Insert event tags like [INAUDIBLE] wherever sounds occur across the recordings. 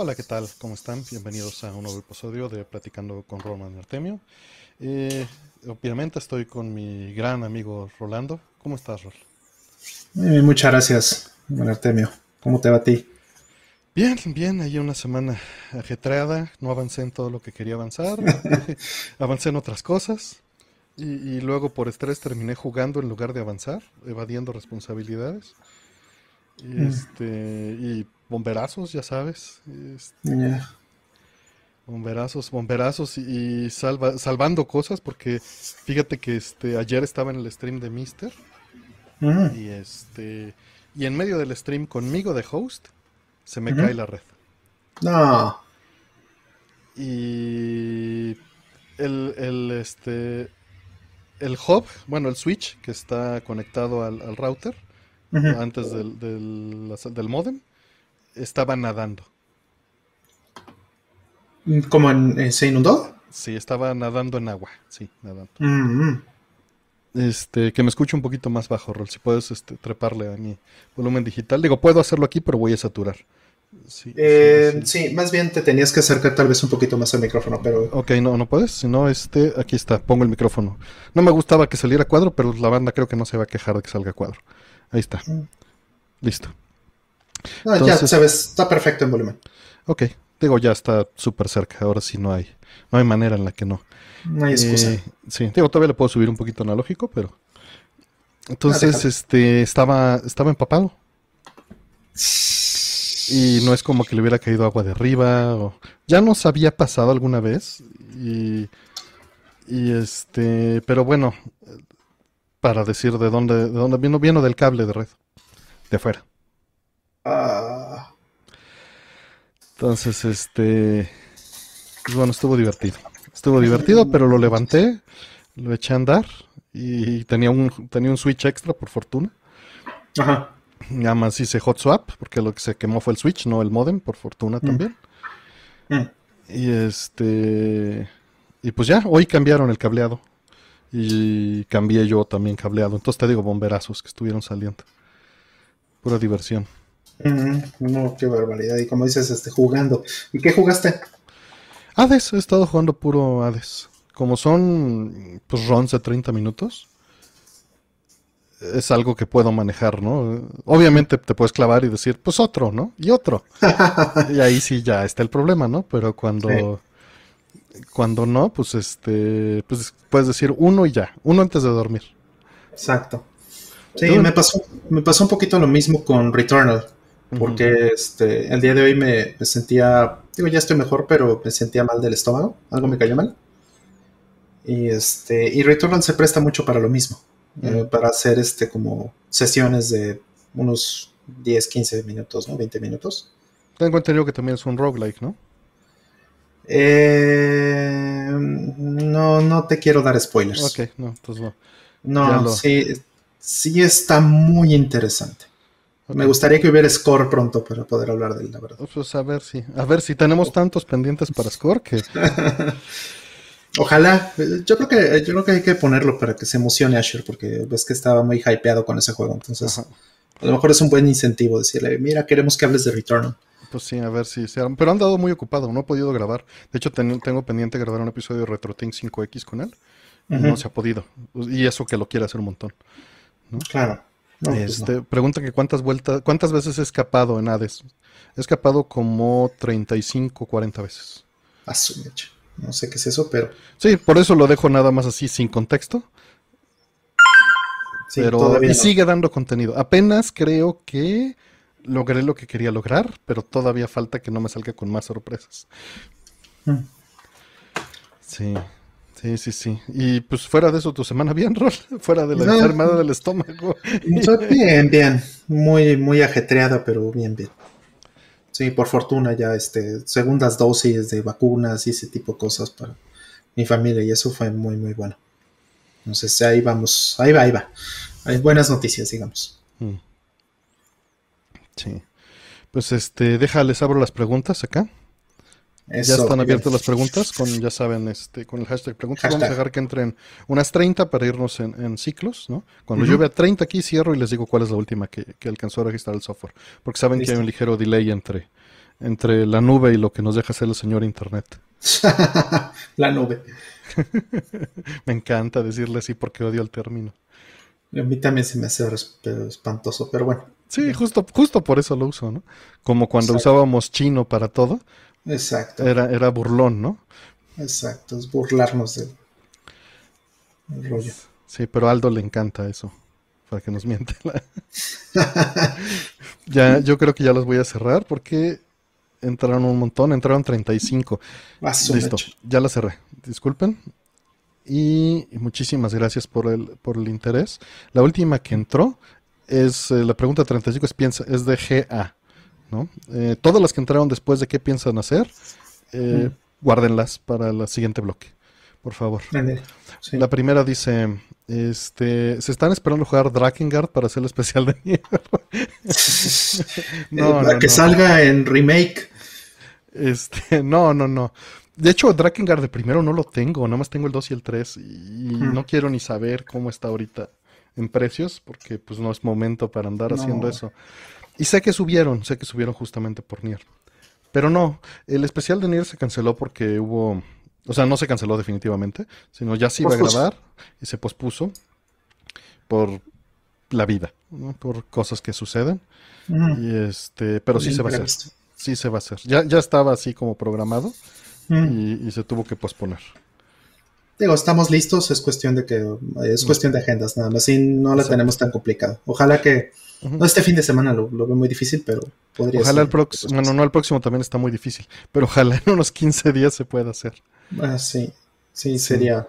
Hola, ¿qué tal? ¿Cómo están? Bienvenidos a un nuevo episodio de Platicando con Roman Artemio. Eh, obviamente estoy con mi gran amigo Rolando. ¿Cómo estás, Rol? Eh, muchas gracias, Roman Artemio. ¿Cómo te va a ti? Bien, bien, hay una semana ajetreada, no avancé en todo lo que quería avanzar, [LAUGHS] avancé en otras cosas y, y luego por estrés terminé jugando en lugar de avanzar, evadiendo responsabilidades. Y, este, y bomberazos, ya sabes. Este, bomberazos, bomberazos y, y salva, salvando cosas porque fíjate que este ayer estaba en el stream de Mister y este y en medio del stream conmigo de host se me cae la red. No. Y el, el, este, el hub, bueno, el switch que está conectado al, al router antes del, del, del modem, estaba nadando. ¿Cómo en, eh, se inundó? Sí, estaba nadando en agua, sí, nadando. Mm, mm. Este, que me escuche un poquito más bajo, Rol, si puedes este, treparle a mi volumen digital. Digo, puedo hacerlo aquí, pero voy a saturar. Sí, Eh, sí, más bien te tenías que acercar tal vez un poquito más al micrófono, pero Ok, no, no puedes. Si no, este, aquí está, pongo el micrófono. No me gustaba que saliera cuadro, pero la banda creo que no se va a quejar de que salga cuadro. Ahí está. Mm. Listo. Ya Entonces- sabes, está perfecto en volumen. Ok. Digo, ya está súper cerca. Ahora sí no hay, no hay manera en la que no. No hay excusa. Eh, sí, digo, todavía le puedo subir un poquito analógico, pero. Entonces, déjalo. este, estaba, estaba empapado. Y no es como que le hubiera caído agua de arriba. O... Ya nos había pasado alguna vez. Y, y este. Pero bueno. Para decir de dónde, de dónde vino, vino del cable de red. De afuera. Ah, Entonces, este. Pues bueno, estuvo divertido. Estuvo divertido, pero lo levanté. Lo eché a andar. Y tenía un, tenía un switch extra, por fortuna. ajá. Nada más hice hot swap, porque lo que se quemó fue el switch, no el modem, por fortuna también. Mm. Y este. Y pues ya, hoy cambiaron el cableado. Y cambié yo también cableado. Entonces te digo, bomberazos que estuvieron saliendo. Pura diversión. No, qué barbaridad. Y como dices, este, jugando. ¿Y qué jugaste? Hades, he estado jugando puro Hades. Como son pues runs de 30 minutos, es algo que puedo manejar, ¿no? Obviamente te puedes clavar y decir, pues otro, ¿no? Y otro. [LAUGHS] Y ahí sí ya está el problema, ¿no? Pero cuando cuando no, pues este, pues puedes decir uno y ya, uno antes de dormir. Exacto. Sí, me pasó, me pasó un poquito lo mismo con Returnal. Porque este, el día de hoy me, me sentía, digo, ya estoy mejor, pero me sentía mal del estómago, algo me cayó mal. Y este, y Returnal se presta mucho para lo mismo, eh, para hacer este como sesiones de unos 10, 15 minutos, ¿no? 20 minutos. Tengo entendido que también es un roguelike, ¿no? Eh, no, no te quiero dar spoilers. Ok, no, entonces no. No, lo- sí, sí está muy interesante. Me gustaría que hubiera score pronto para poder hablar de él, la verdad. Pues a ver si, a ver si tenemos tantos pendientes para Score que [LAUGHS] Ojalá, yo creo que yo creo que hay que ponerlo para que se emocione Asher, porque ves que estaba muy hypeado con ese juego. Entonces, Ajá. a lo mejor es un buen incentivo decirle, mira, queremos que hables de Returnal. Pues sí, a ver si se. Pero han dado muy ocupado, no he podido grabar. De hecho, ten- tengo pendiente grabar un episodio de RetroTink 5X con él. No se ha podido. Y eso que lo quiere hacer un montón. Claro. No, pues este, no. Pregunta que cuántas vueltas, cuántas veces he escapado en Hades. He escapado como 35, 40 veces. A su mecha. No sé qué es eso, pero Sí, por eso lo dejo nada más así sin contexto. sí, pero y no. sigue dando contenido. Apenas creo que logré lo que quería lograr, pero todavía falta que no me salga con más sorpresas. Mm. Sí, sí, sí, sí. Y pues fuera de eso, tu semana bien, [LAUGHS] Rol, fuera de la No. enfermedad del estómago. [LAUGHS] Bien, bien. Muy, muy ajetreada, pero bien, bien. Sí, por fortuna ya este, segundas dosis de vacunas y ese tipo de cosas para mi familia y eso fue muy, muy bueno. Entonces ahí vamos, ahí va, ahí va. Hay buenas noticias, digamos. Mm. Sí. Pues este, déjales abro las preguntas acá. Eso, ya están abiertas las preguntas con, ya saben, este, con el hashtag preguntas. Vamos a dejar que entren unas 30 para irnos en, en ciclos, ¿no? Cuando Ujú. yo vea 30 aquí, cierro y les digo cuál es la última que, que alcanzó a registrar el software. Porque saben que hay un ligero delay entre, entre la nube y lo que nos deja hacer el señor Internet. [LAUGHS] la nube. [LAUGHS] me encanta decirle así porque odio el término. A mí también se me hace espantoso, pero bueno. Sí, justo, justo por eso lo uso, ¿no? Como cuando usábamos chino para todo. Exacto. Era, era burlón, ¿no? Exacto, es burlarnos del, rollo. Sí, pero a Aldo le encanta eso, para que nos miente. [LAUGHS] ya, yo creo que ya los voy a cerrar porque entraron un montón, entraron 35. Listo, ya la cerré. Disculpen. Y muchísimas gracias por el, por el interés. La última que entró es, eh, la pregunta 35 es, piensa, es de GA. ¿No? Eh, todas las que entraron después de qué piensan hacer, eh, guárdenlas para el siguiente bloque, por favor. La primera dice, este, se están esperando jugar Drakengard para hacer el especial de nieve. [LAUGHS] [LAUGHS] no, que salga en remake. Este, [LAUGHS] no, no, no. De hecho, Drakengard de primero no lo tengo, nada más tengo el 2 y el 3 y no quiero ni saber cómo está ahorita en precios porque pues no es momento para andar haciendo eso. Y sé que subieron, sé que subieron justamente por Nier. Pero no, el especial de Nier se canceló porque hubo, o sea, no se canceló definitivamente, sino ya se iba a grabar y se pospuso por la vida, por cosas que suceden. Y este, pero sí se va a hacer. Sí se va a hacer. Ya, ya estaba así como programado y, se tuvo que posponer. Digo, estamos listos, es cuestión de que es cuestión de agendas, nada más, y no la tenemos tan complicado. Ojalá que no este fin de semana lo, veo muy difícil, pero podría Ojalá el próximo, bueno, no el próximo también está muy difícil, pero ojalá en unos 15 días se pueda hacer. Ah, sí, sí, sería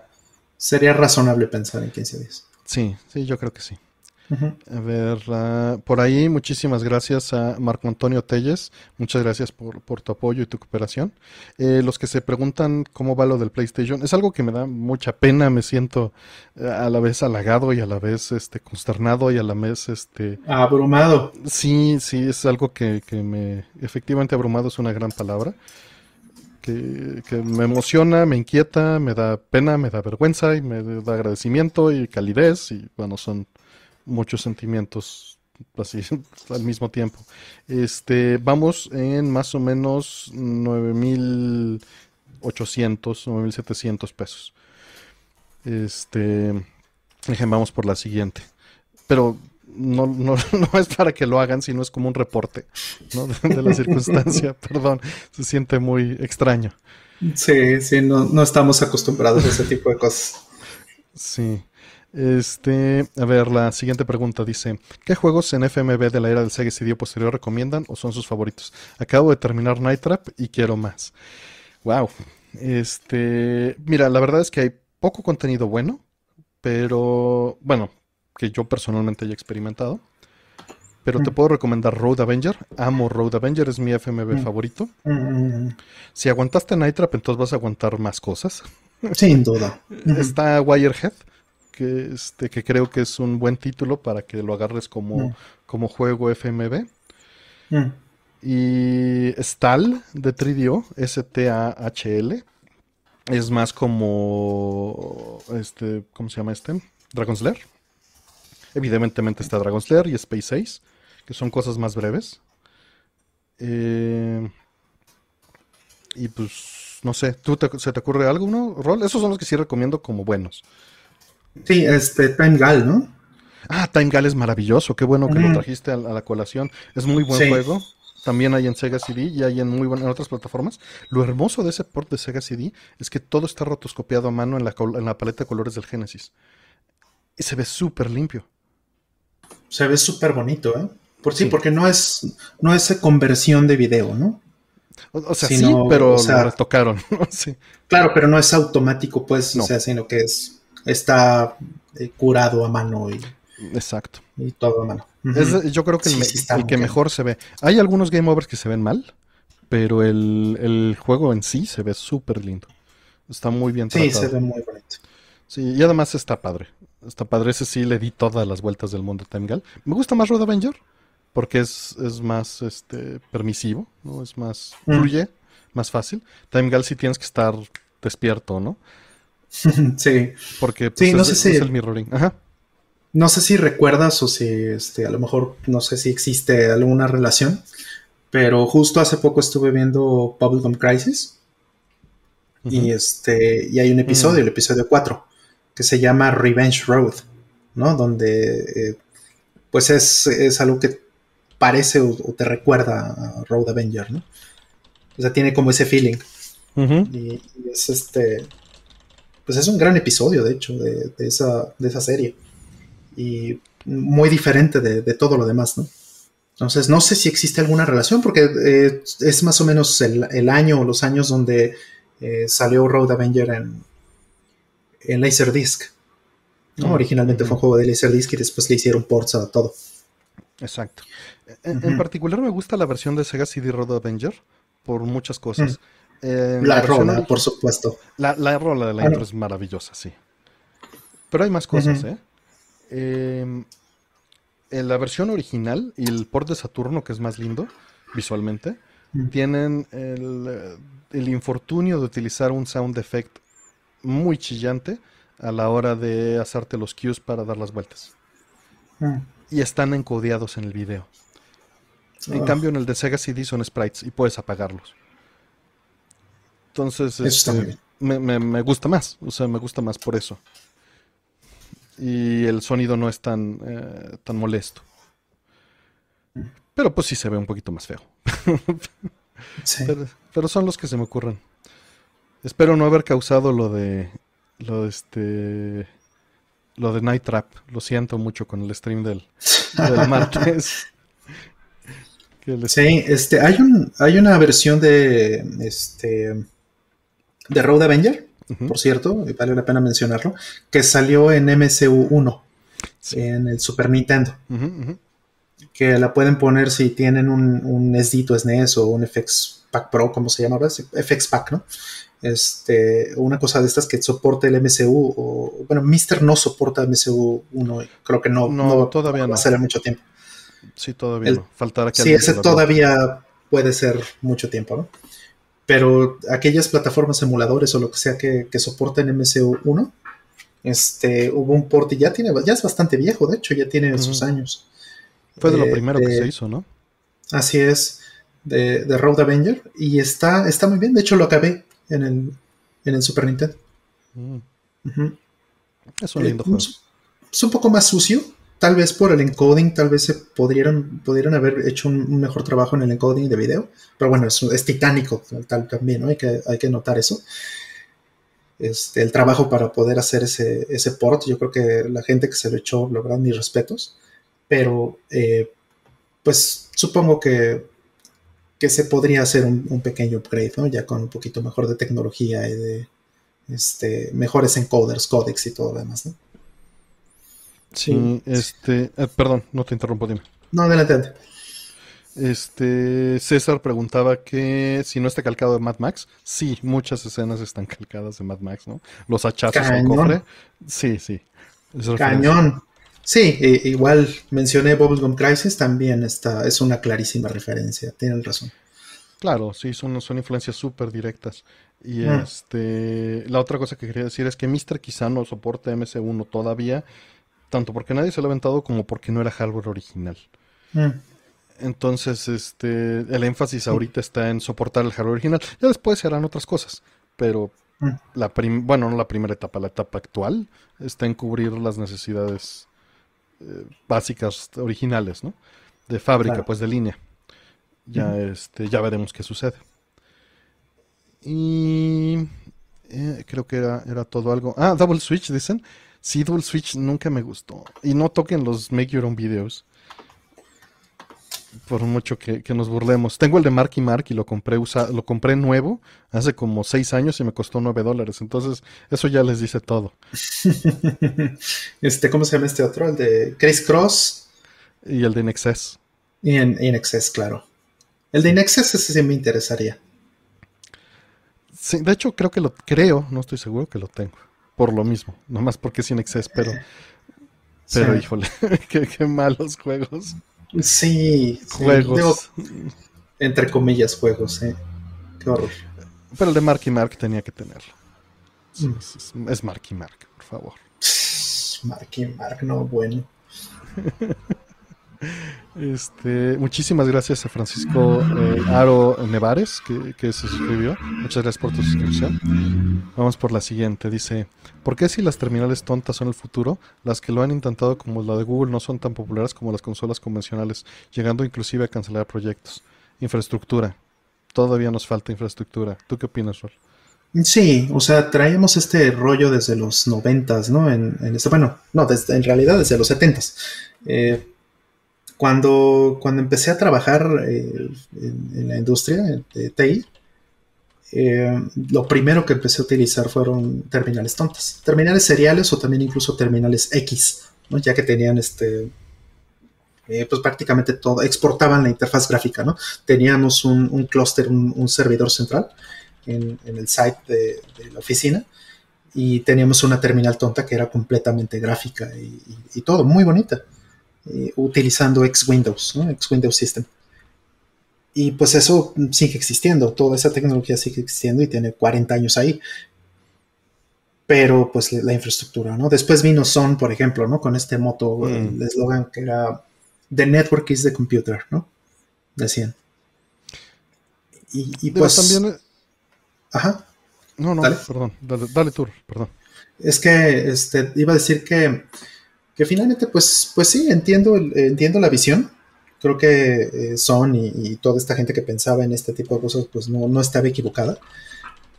sería razonable pensar en 15 días. Sí, sí, yo creo que sí. A ver, por ahí muchísimas gracias a Marco Antonio Telles, muchas gracias por, tu apoyo y tu cooperación. Eh, los que se preguntan cómo va lo del PlayStation, es algo que me da mucha pena, me siento eh, a la vez halagado y a la vez este consternado y a la vez este abrumado. Sí, sí, es algo que, que me efectivamente abrumado es una gran palabra. Que, que, me emociona, me inquieta, me da pena, me da vergüenza y me da agradecimiento y calidez y bueno, son muchos sentimientos así [LAUGHS] al mismo tiempo. Este, vamos en más o menos 9800, 9700 pesos. Este, vamos por la siguiente. Pero no, no, [LAUGHS] no, es para que lo hagan, sino es como un reporte de, la circunstancia. [LAUGHS] Perdón, se siente muy extraño. Sí, sí, no, no estamos acostumbrados a ese tipo de cosas. Sí. Este, a ver, la siguiente pregunta dice: ¿Qué juegos en FMB de la era del Sega CD posterior recomiendan o son sus favoritos? Acabo de terminar Night Trap y quiero más. Wow. Este, mira, la verdad es que hay poco contenido bueno, pero bueno, que yo personalmente haya experimentado. Pero te mm. puedo recomendar Road Avenger. Amo Road Avenger, es mi FMB mm. favorito. Mm, si aguantaste Night Trap, entonces vas a aguantar más cosas. Sin duda. [LAUGHS] Está Wirehead que, este, que creo que es un buen título para que lo agarres como, mm. como juego FMB. Mm. Y Stal de 3DO, S-T-A-H-L. Es más como. Este, ¿Cómo se llama este? Dragon Slayer. Evidentemente está Dragon Slayer y Space Ace, que son cosas más breves. Eh, y pues, no sé, ¿tú se te ocurre algo, no, Rol? Esos son los que sí recomiendo como buenos. Sí, este, Time Gal, ¿no? Ah, Time Gal es maravilloso, qué bueno que lo trajiste a, la colación. Es muy buen juego. También hay en Sega CD y hay en muy buenas otras plataformas. Lo hermoso de ese port de Sega CD es que todo está rotoscopiado a mano en la, en la paleta de colores del Genesis. Y se ve súper limpio. Se ve súper bonito, ¿eh? Por sí, porque no es, no es conversión de video, ¿no? O, sea, sí, pero lo retocaron. [LAUGHS] sí. Claro, pero no es automático, pues, o sea, sino que es está eh, curado a mano y, Exacto. y todo a mano. yo creo que el, que mejor se ve. Hay algunos game overs que se ven mal, pero el, juego en sí se ve súper lindo. Está muy bien tratado. Sí, se ve muy bonito. Sí, y además está padre. Está padre, ese sí le di todas las vueltas del mundo a Time Gal. Me gusta más Road Avenger porque es, es más este, permisivo, ¿no? Es más mm. fluye, más fácil. Time Gal sí tienes que estar despierto, ¿no? [LAUGHS] sí. Porque pues, no sé si, el mirroring. No sé si recuerdas o si este, a lo mejor no sé si existe alguna relación, Pero justo hace poco estuve viendo Bubblegum Crisis. Y este. Y hay un episodio, el episodio 4, que se llama Revenge Road. ¿No? Donde. eh, pues es, es algo que parece o, o te recuerda a Road Avenger, ¿no? O sea, tiene como ese feeling. Y es este. Pues es un gran episodio, de hecho, de, de esa, de esa serie. Y muy diferente de, de todo lo demás, ¿no? Entonces, no sé si existe alguna relación, porque eh, es más o menos el, el año o los años donde eh, salió Road Avenger en, en Laserdisc. ¿no? Mm, Originalmente fue un ujú. juego de Laserdisc y después le hicieron ports a todo. Exacto. En, particular me gusta la versión de Sega CD Road Avenger por muchas cosas. En La versión rola, por supuesto. La, la rola de la Ah, no. intro es maravillosa, sí. Pero hay más cosas. ¿eh? Em, en la versión original y el port de Saturno, que es más lindo visualmente, tienen el, el infortunio de utilizar un sound effect muy chillante a la hora de hacerte los cues para dar las vueltas. Y están encodeados en el video. En Ah. cambio, en el de Sega CD son sprites y puedes apagarlos. Entonces, este, me, me- me gusta más. O sea, me gusta más por eso. Y el sonido no es tan, eh, tan molesto. Pero pues sí se ve un poquito más feo. [LAUGHS] Sí. Pero, pero son los que se me ocurren. Espero no haber causado lo de. Lo de este. Lo de Night Trap. Lo siento mucho con el stream del, del [LAUGHS] martes. Que les- Sí, este, hay un, hay una versión de este de Road Avenger, por cierto, y vale la pena mencionarlo, que salió en MCU 1 Sí. en el Super Nintendo, que la pueden poner si tienen un, un SD o SNES o un FX Pack Pro, como se llamaba, Sí, FX Pack, ¿no? Este, una cosa de estas que soporte el MCU, o bueno, Mister no soporta MCU 1, y creo que no, No, no todavía va a ser mucho tiempo. Sí, todavía El- no. Faltará que Sí, ese todavía puede ser mucho tiempo, ¿no? Pero aquellas plataformas emuladores o lo que sea que, que soporten MCU1, este, hubo un port y ya tiene, ya es bastante viejo, de hecho, ya tiene sus años. Fue de lo Eh, primero que se hizo, ¿no? Así es, de, de Road Avenger, y está, está muy bien, de hecho lo acabé en el, en el Super Nintendo. Mm. Es un lindo Eh, juego. Es, es un poco más sucio, tal vez por el encoding, tal vez se pudieron, pudieron haber hecho un, mejor trabajo en el encoding de video, pero bueno, es, titánico tal, también, ¿no? Hay que, hay que notar eso. Este, el trabajo para poder hacer ese, ese port, yo creo que la gente que se lo echó, la verdad, mis respetos, pero eh, pues supongo que, que se podría hacer un, un pequeño upgrade, ¿no? Ya con un poquito mejor de tecnología y de este, mejores encoders, codecs y todo lo demás, ¿no? Sí, este. eh, perdón, no te interrumpo, dime. No, adelante. Este. César preguntaba que si no está calcado de Mad Max. Sí, muchas escenas están calcadas de Mad Max, ¿no? Los hachazos Cañón. cofre. Sí, sí. Cañón. Sí, e- igual mencioné Bubblegum Crisis, también está, es una clarísima referencia, tienen razón. Claro, sí, son, son influencias súper directas. Y Mm. este, la otra cosa que quería decir es que Mr. quizá no soporta MC1 todavía, tanto porque nadie se lo ha aventado como porque no era hardware original. Mm, Entonces, este, el énfasis ahorita está en soportar el hardware original. Ya después se harán otras cosas, pero mm, la prim- bueno, no la primera etapa, la etapa actual está en cubrir las necesidades eh, básicas originales, ¿no? De fábrica, Claro. pues de línea. Ya, este, ya veremos qué sucede. Y eh, creo que era, era todo algo. Ah, Double Switch, dicen. Sí, Double Switch nunca me gustó. Y no toquen los Make Your Own Videos. Por mucho que, que nos burlemos. Tengo el de Marky Mark y lo compré usa- lo compré nuevo hace como seis años y me costó nueve dólares. Entonces, eso ya les dice todo. [LAUGHS] Este, ¿cómo se llama este otro? El de Chris Cross Y el de Nexus. y en Inexcess, claro. El de Inexcess ese sí me interesaría. Sí, de hecho, creo que lo creo, no estoy seguro que lo tengo. Por lo mismo, nomás porque es Inexcess, pero, pero Sí. híjole, [LAUGHS] qué, qué malos juegos. Sí, sí, Juegos. digo, entre comillas, juegos, eh. Qué horror. Pero el de Marky Mark tenía que tenerlo. Mm. es, es- es Marky Mark, por favor. Marky Mark, no, bueno. [LAUGHS] Este, muchísimas gracias a Francisco eh, Aro Nevares que, se suscribió. Muchas gracias por tu suscripción. Vamos por la siguiente. Dice, ¿por qué si las terminales tontas son el futuro, las que lo han intentado como la de Google no son tan populares como las consolas convencionales, llegando inclusive a cancelar proyectos? Infraestructura. Todavía nos falta infraestructura. ¿Tú qué opinas, Rol? Sí, o sea, traemos este rollo desde los noventas, ¿no? En, este, bueno, no, en realidad desde los setentas. Eh, cuando, cuando empecé a trabajar eh, en, la industria de TI, eh, lo primero que empecé a utilizar fueron terminales tontas, terminales seriales o también incluso terminales X, ¿no? ya que tenían este, pues prácticamente todo, exportaban la interfaz gráfica, ¿no? Teníamos un, un clúster, un, servidor central en, el site de, la oficina y teníamos una terminal tonta que era completamente gráfica y, todo, muy bonita, eh, utilizando X Windows, X Windows System. Y pues eso sigue existiendo, toda esa tecnología sigue existiendo y tiene 40 años ahí. Pero pues la infraestructura, ¿no? Después vino Son, por ejemplo, ¿no? Con este moto, mm. el eslogan que era The Network is the Computer, ¿no? Decían. Y, pues también Ajá. No, no, perdón, dale, dale tú, perdón. Es que este, iba a decir que, que finalmente, pues, pues sí, entiendo, entiendo la visión. Creo que eh, Son y, toda esta gente que pensaba en este tipo de cosas, pues no, no estaba equivocada.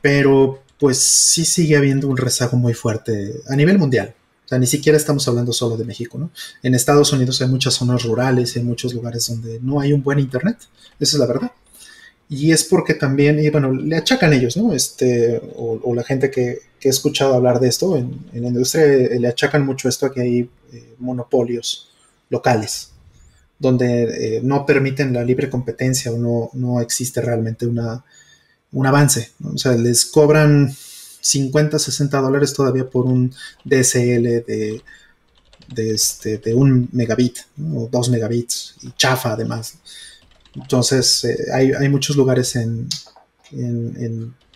Pero pues sí sigue habiendo un rezago muy fuerte a nivel mundial. O sea, ni siquiera estamos hablando solo de México, ¿no? En Estados Unidos hay muchas zonas rurales, hay muchos lugares donde no hay un buen internet. Esa es la verdad. Y es porque también, y bueno, le achacan ellos, ¿no? Este, o, la gente que, que, he escuchado hablar de esto en, la industria, eh, le achacan mucho esto a que hay eh, monopolios locales, donde eh, no permiten la libre competencia o no, no existe realmente una, un avance. O sea, les cobran 50, 60 dólares todavía por un DSL de, de, este, de un megabit o dos megabits y chafa además. Entonces, eh, hay, muchos lugares en,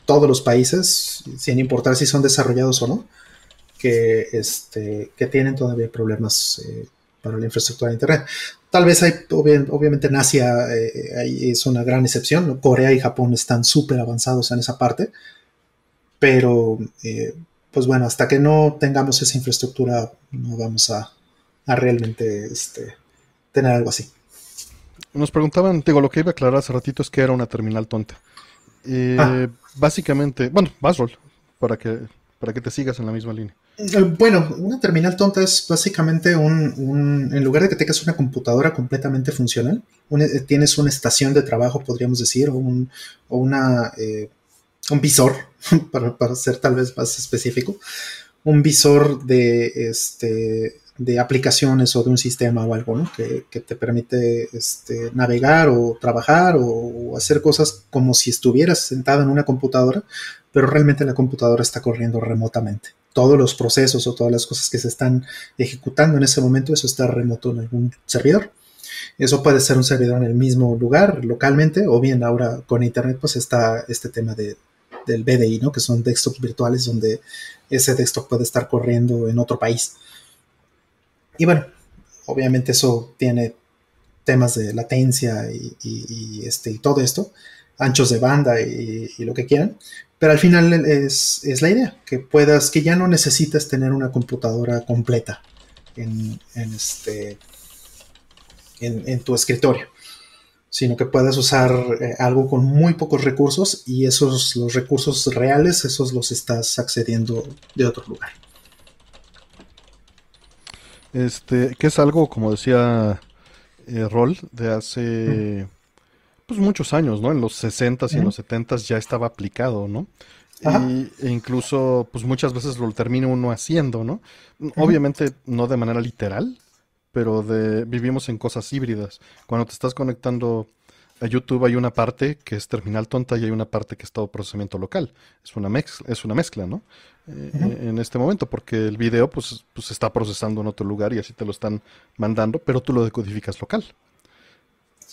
todos los países, sin importar si son desarrollados o no, que, este, que tienen todavía problemas eh, para la infraestructura de Internet. Tal vez hay, obviamente en Asia eh, es una gran excepción, Corea y Japón están súper avanzados en esa parte, pero pues bueno, hasta que no tengamos esa infraestructura no vamos a, realmente este, tener algo así. Nos preguntaban, digo, lo que iba a aclarar hace ratito es que era una terminal tonta. Ah. Básicamente, bueno, Basrol, para que, para que te sigas en la misma línea. Eh, bueno, una terminal tonta es básicamente un, en lugar de que tengas una computadora completamente funcional, eh, tienes una estación de trabajo, podríamos decir, o, un, o una, eh, un visor, [LAUGHS] para, para, ser tal vez más específico, un visor de, este, de aplicaciones o de un sistema o algo, ¿no? Que, te permite este, navegar o trabajar o, hacer cosas como si estuvieras sentado en una computadora, pero realmente la computadora está corriendo remotamente. Todos los procesos o todas las cosas que se están ejecutando en ese momento, eso está remoto en algún servidor. Eso puede ser un servidor en el mismo lugar, localmente, o bien ahora con Internet, pues está este tema de, del BDI, ¿no? Que son desktops virtuales donde ese desktop puede estar corriendo en otro país. Y bueno, obviamente eso tiene temas de latencia y, este, todo esto, anchos de banda y, lo que quieran, pero al final es, la idea, que puedas, que ya no necesitas tener una computadora completa en, este, tu escritorio, sino que puedas usar eh, algo con muy pocos recursos y esos, los recursos reales, esos los estás accediendo de otro lugar. Este, que es algo, como decía eh, Roll, de hace pues muchos años, ¿no? En los 60s y en los 70s ya estaba aplicado, ¿no? Y, e incluso, pues muchas veces lo termina uno haciendo, ¿no? Obviamente no de manera literal, pero de vivimos en cosas híbridas. Cuando te estás conectando a YouTube hay una parte que es terminal tonta y hay una parte que es todo procesamiento local. Es una, mezcla, es una mezcla, ¿no? Eh, en este momento, porque el video pues, pues está procesando en otro lugar y así te lo están mandando, pero tú lo decodificas local.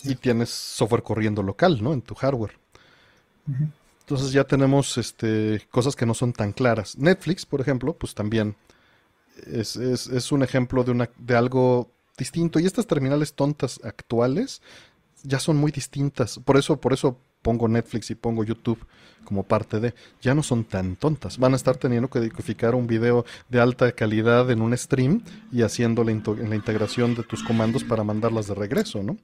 Y tienes software corriendo local, ¿no? En tu hardware. Entonces ya tenemos este, cosas que no son tan claras. Netflix, por ejemplo, pues también es, es, es un ejemplo de, una, de algo distinto. Y estas terminales tontas actuales ya son muy distintas. Por eso, por eso pongo Netflix y pongo YouTube como parte de, ya no son tan tontas. Van a estar teniendo que decodificar un video de alta calidad en un stream y haciendo la, integración de tus comandos para mandarlas de regreso, ¿no?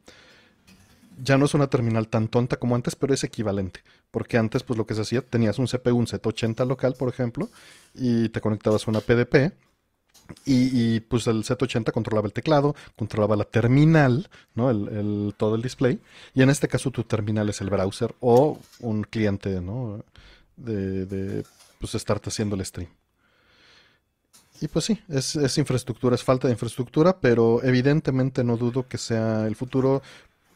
Ya no es una terminal tan tonta como antes, pero es equivalente. Porque antes, pues lo que se hacía, tenías un CPU, un Z80 local, por ejemplo, y te conectabas a una PDP y, pues el Z80 controlaba el teclado, controlaba la terminal, ¿no? El, todo el display. Y en este caso tu terminal es el browser o un cliente, ¿no? De, de pues estarte haciendo el stream. Y pues sí, es, es, infraestructura, es falta de infraestructura, pero evidentemente no dudo que sea el futuro,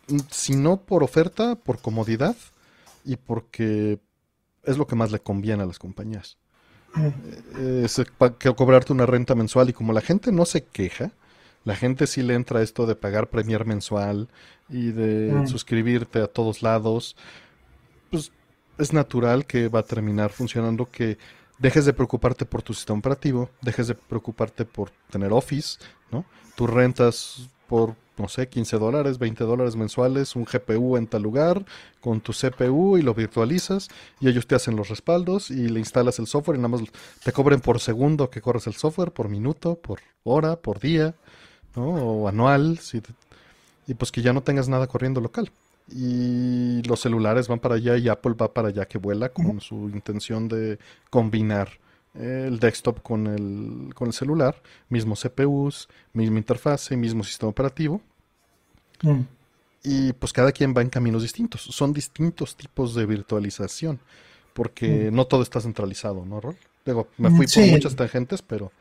mm, si no por oferta, por comodidad y porque es lo que más le conviene a las compañías es que cobrarte una renta mensual y como la gente no se queja, la gente sí le entra esto de pagar premier mensual y de mm. suscribirte a todos lados, pues es natural que va a terminar funcionando que dejes de preocuparte por tu sistema operativo, dejes de preocuparte por tener Office, ¿no? Tus rentas por no sé, 15 dólares, 20 dólares mensuales, un GPU en tal lugar, con tu CPU y lo virtualizas y ellos te hacen los respaldos y le instalas el software y nada más te cobren por segundo que corres el software, por minuto, por hora, por día, ¿no? O anual, y pues que ya no tengas nada corriendo local. Y los celulares van para allá y Apple va para allá que vuela con su intención de combinar el desktop con el, con el celular, mismo CPUs, misma interfase, mismo sistema operativo. Mm. Y pues cada quien va en caminos distintos. Son distintos tipos de virtualización, porque mm. no todo está centralizado, ¿no, Rol? Digo, me fui por muchas tangentes, pero...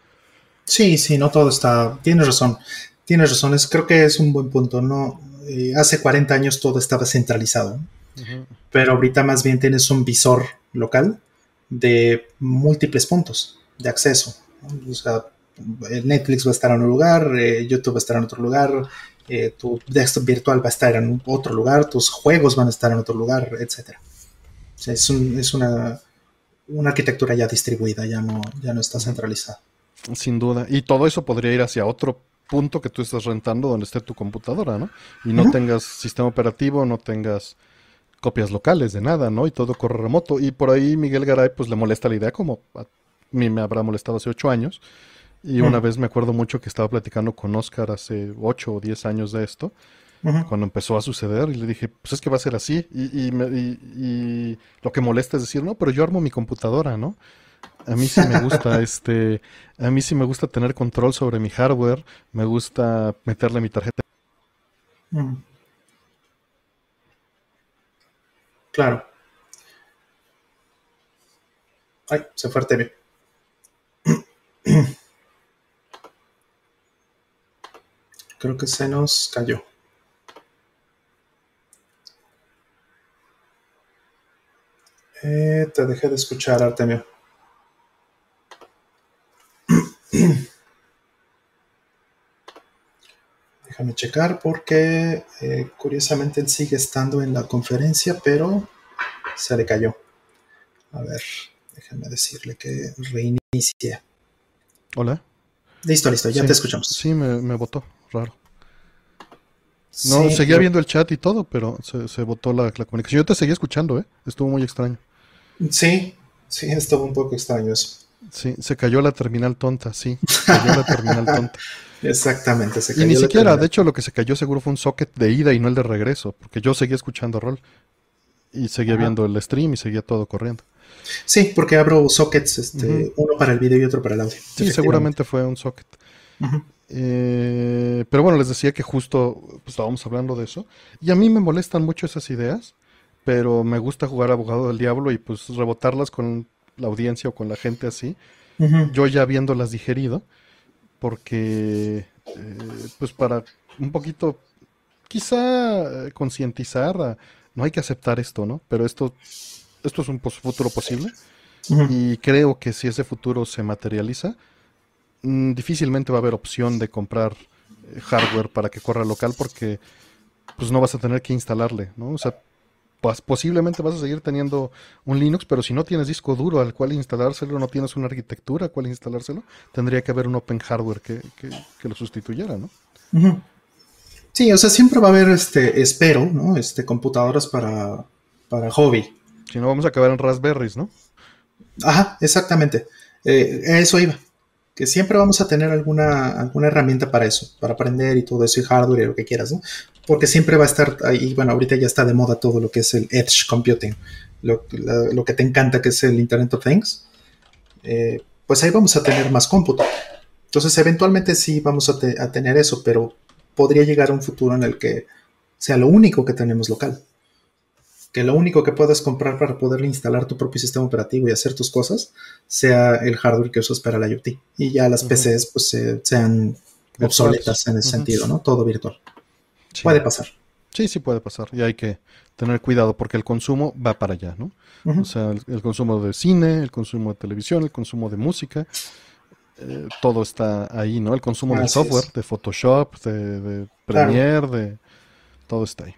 Sí, sí, no todo está... Tienes razón. Tienes razón. creo que es un buen punto. No, eh, hace 40 años todo estaba centralizado, pero ahorita más bien tienes un visor local de múltiples puntos de acceso. O sea, Netflix va a estar en un lugar, eh, YouTube va a estar en otro lugar, eh, tu desktop virtual va a estar en otro lugar, tus juegos van a estar en otro lugar, etc. es, una, arquitectura ya distribuida, ya no, ya no está centralizada. Sin duda. Y todo eso podría ir hacia otro punto que tú estás rentando donde esté tu computadora, ¿no? Y no tengas sistema operativo, no tengas copias locales de nada, ¿no? Y todo corre remoto. Y por ahí Miguel Garay pues le molesta la idea, como a mí me habrá molestado hace ocho años. Y una vez me acuerdo mucho que estaba platicando con Oscar hace ocho o diez años de esto, cuando empezó a suceder, y le dije, pues es que va a ser así. Y, y, lo que molesta es decir, no, pero yo armo mi computadora, ¿no? A mí sí me gusta, [LAUGHS] este, a mí sí me gusta tener control sobre mi hardware, me gusta meterle mi tarjeta. Claro. Ay, se fue Artemio. [CLEARS THROAT] Creo que se nos cayó. Eh, te dejé de escuchar, Artemio. [CLEARS THROAT] Déjame checar porque eh, curiosamente él sigue estando en la conferencia, pero se le cayó. A ver, déjame decirle que reinicie. Hola. Listo, listo, ya te escuchamos. Sí, me, me votó, raro. No, seguía viendo el chat y todo, pero se, se votó la, la, comunicación. Yo te seguía escuchando, ¿eh? Estuvo muy extraño. Sí, sí, estuvo un poco extraño eso. Sí, se cayó la terminal tonta, sí. Se cayó la terminal tonta. [LAUGHS] Exactamente, se cayó. Y ni siquiera, de hecho, lo que se cayó seguro fue un socket de ida y no el de regreso, porque yo seguía escuchando rol y seguía viendo el stream y seguía todo corriendo. Sí, porque abro sockets, este, uno para el video y otro para el audio. Sí, seguramente fue un socket. Eh, pero bueno, les decía que justo pues, estábamos hablando de eso. Y a mí me molestan mucho esas ideas, pero me gusta jugar abogado del diablo y pues rebotarlas con la audiencia o con la gente así. Yo ya habiéndolas digerido, porque eh, pues para un poquito quizá eh, concientizar no hay que aceptar esto, ¿no? Pero esto esto es un futuro posible y creo que si ese futuro se materializa, mm, difícilmente va a haber opción de comprar eh, hardware para que corra local porque pues no vas a tener que instalarle, ¿no? O sea, pues, posiblemente vas a seguir teniendo un Linux, pero si no tienes disco duro al cual instalárselo, no tienes una arquitectura al cual instalárselo, tendría que haber un open hardware que, que, lo sustituyera, ¿no? Sí, o sea, siempre va a haber, este, espero, ¿no? Este, computadoras para, para hobby. Si no, vamos a acabar en Raspberries, ¿no? Ajá, exactamente. Eh, eso iba. Que siempre vamos a tener alguna, alguna herramienta para eso, para aprender y todo eso, y hardware y lo que quieras, ¿no? Porque siempre va a estar ahí, bueno, ahorita ya está de moda todo lo que es el Edge Computing, lo, lo que te encanta que es el Internet of Things. Eh, pues ahí vamos a tener más cómputo. Entonces, eventualmente sí vamos a, a tener eso, pero podría llegar a un futuro en el que sea lo único que tenemos local que lo único que puedas comprar para poder instalar tu propio sistema operativo y hacer tus cosas sea el hardware que usas para la IoT. Y ya las PCs pues sean obsoletas en ese sentido, ¿no? Todo virtual. Puede pasar. Sí, sí puede pasar. Y hay que tener cuidado porque el consumo va para allá, ¿no? O sea, el, consumo de cine, el consumo de televisión, el consumo de música, eh, todo está ahí, ¿no? El consumo de software, de Photoshop, de, Premiere, de... Todo está ahí.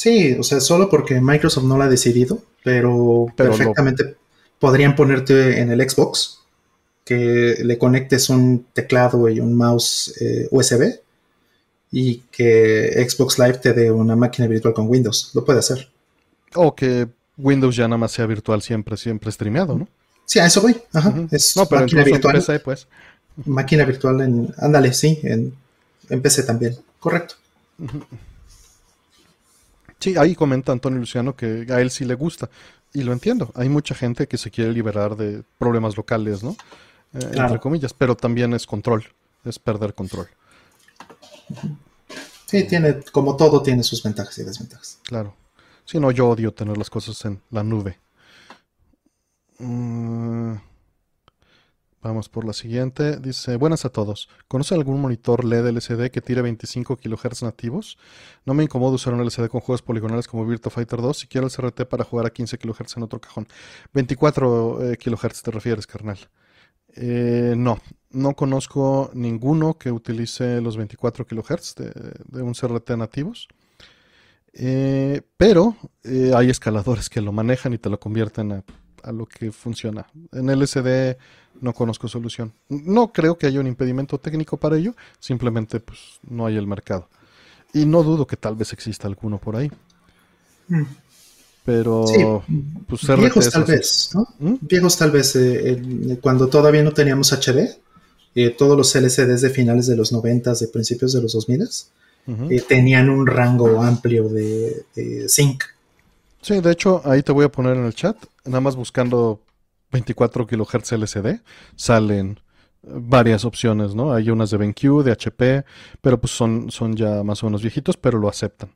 Sí, o sea, solo porque Microsoft no lo ha decidido, pero, perfectamente podrían ponerte en el Xbox que le conectes un teclado y un mouse eh, USB y que Xbox Live te dé una máquina virtual con Windows. Lo puede hacer. O que Windows ya nada más sea virtual siempre, siempre streameado, ¿no? Sí, a eso voy. Ajá. Es no, pero máquina virtual. En PC, pues. Máquina virtual en. Ándale, sí, en, en PC también. Correcto. Sí, ahí comenta Antonio Luciano que a él sí le gusta. Y lo entiendo. Hay mucha gente que se quiere liberar de problemas locales, ¿no? Eh, entre comillas. Pero también es control. Es perder control. Sí, tiene, como todo, tiene sus ventajas y desventajas. Claro. Si no, yo odio tener las cosas en la nube. Mm, Vamos por la siguiente. Dice, buenas a todos. ¿Conoce algún monitor LED LCD que tire 25 kHz nativos? No me incomoda usar un LCD con juegos poligonales como Virtua Fighter 2 si quiero el CRT para jugar a 15 kHz en otro cajón. 24 eh, kHz te refieres, carnal. Eh, no, no conozco ninguno que utilice los 24 kHz de, un CRT nativos. Eh, pero hay escaladores que lo manejan y te lo convierten a a lo que funciona. En LCD no conozco solución. No creo que haya un impedimento técnico para ello, simplemente pues no hay el mercado. Y no dudo que tal vez exista alguno por ahí. Mm. Pero pues, viejos tal vez, ¿no? ¿Mm? Viejos tal vez, eh, cuando todavía no teníamos HD, eh, todos los LCDs de finales de los 90, de principios de los 2000, eh, tenían un rango amplio de, de sync Sí, de hecho, ahí te voy a poner en el chat, nada más buscando 24 kHz LCD, salen varias opciones, ¿no? Hay unas de BenQ, de HP, pero pues son, son ya más o menos viejitos, pero lo aceptan.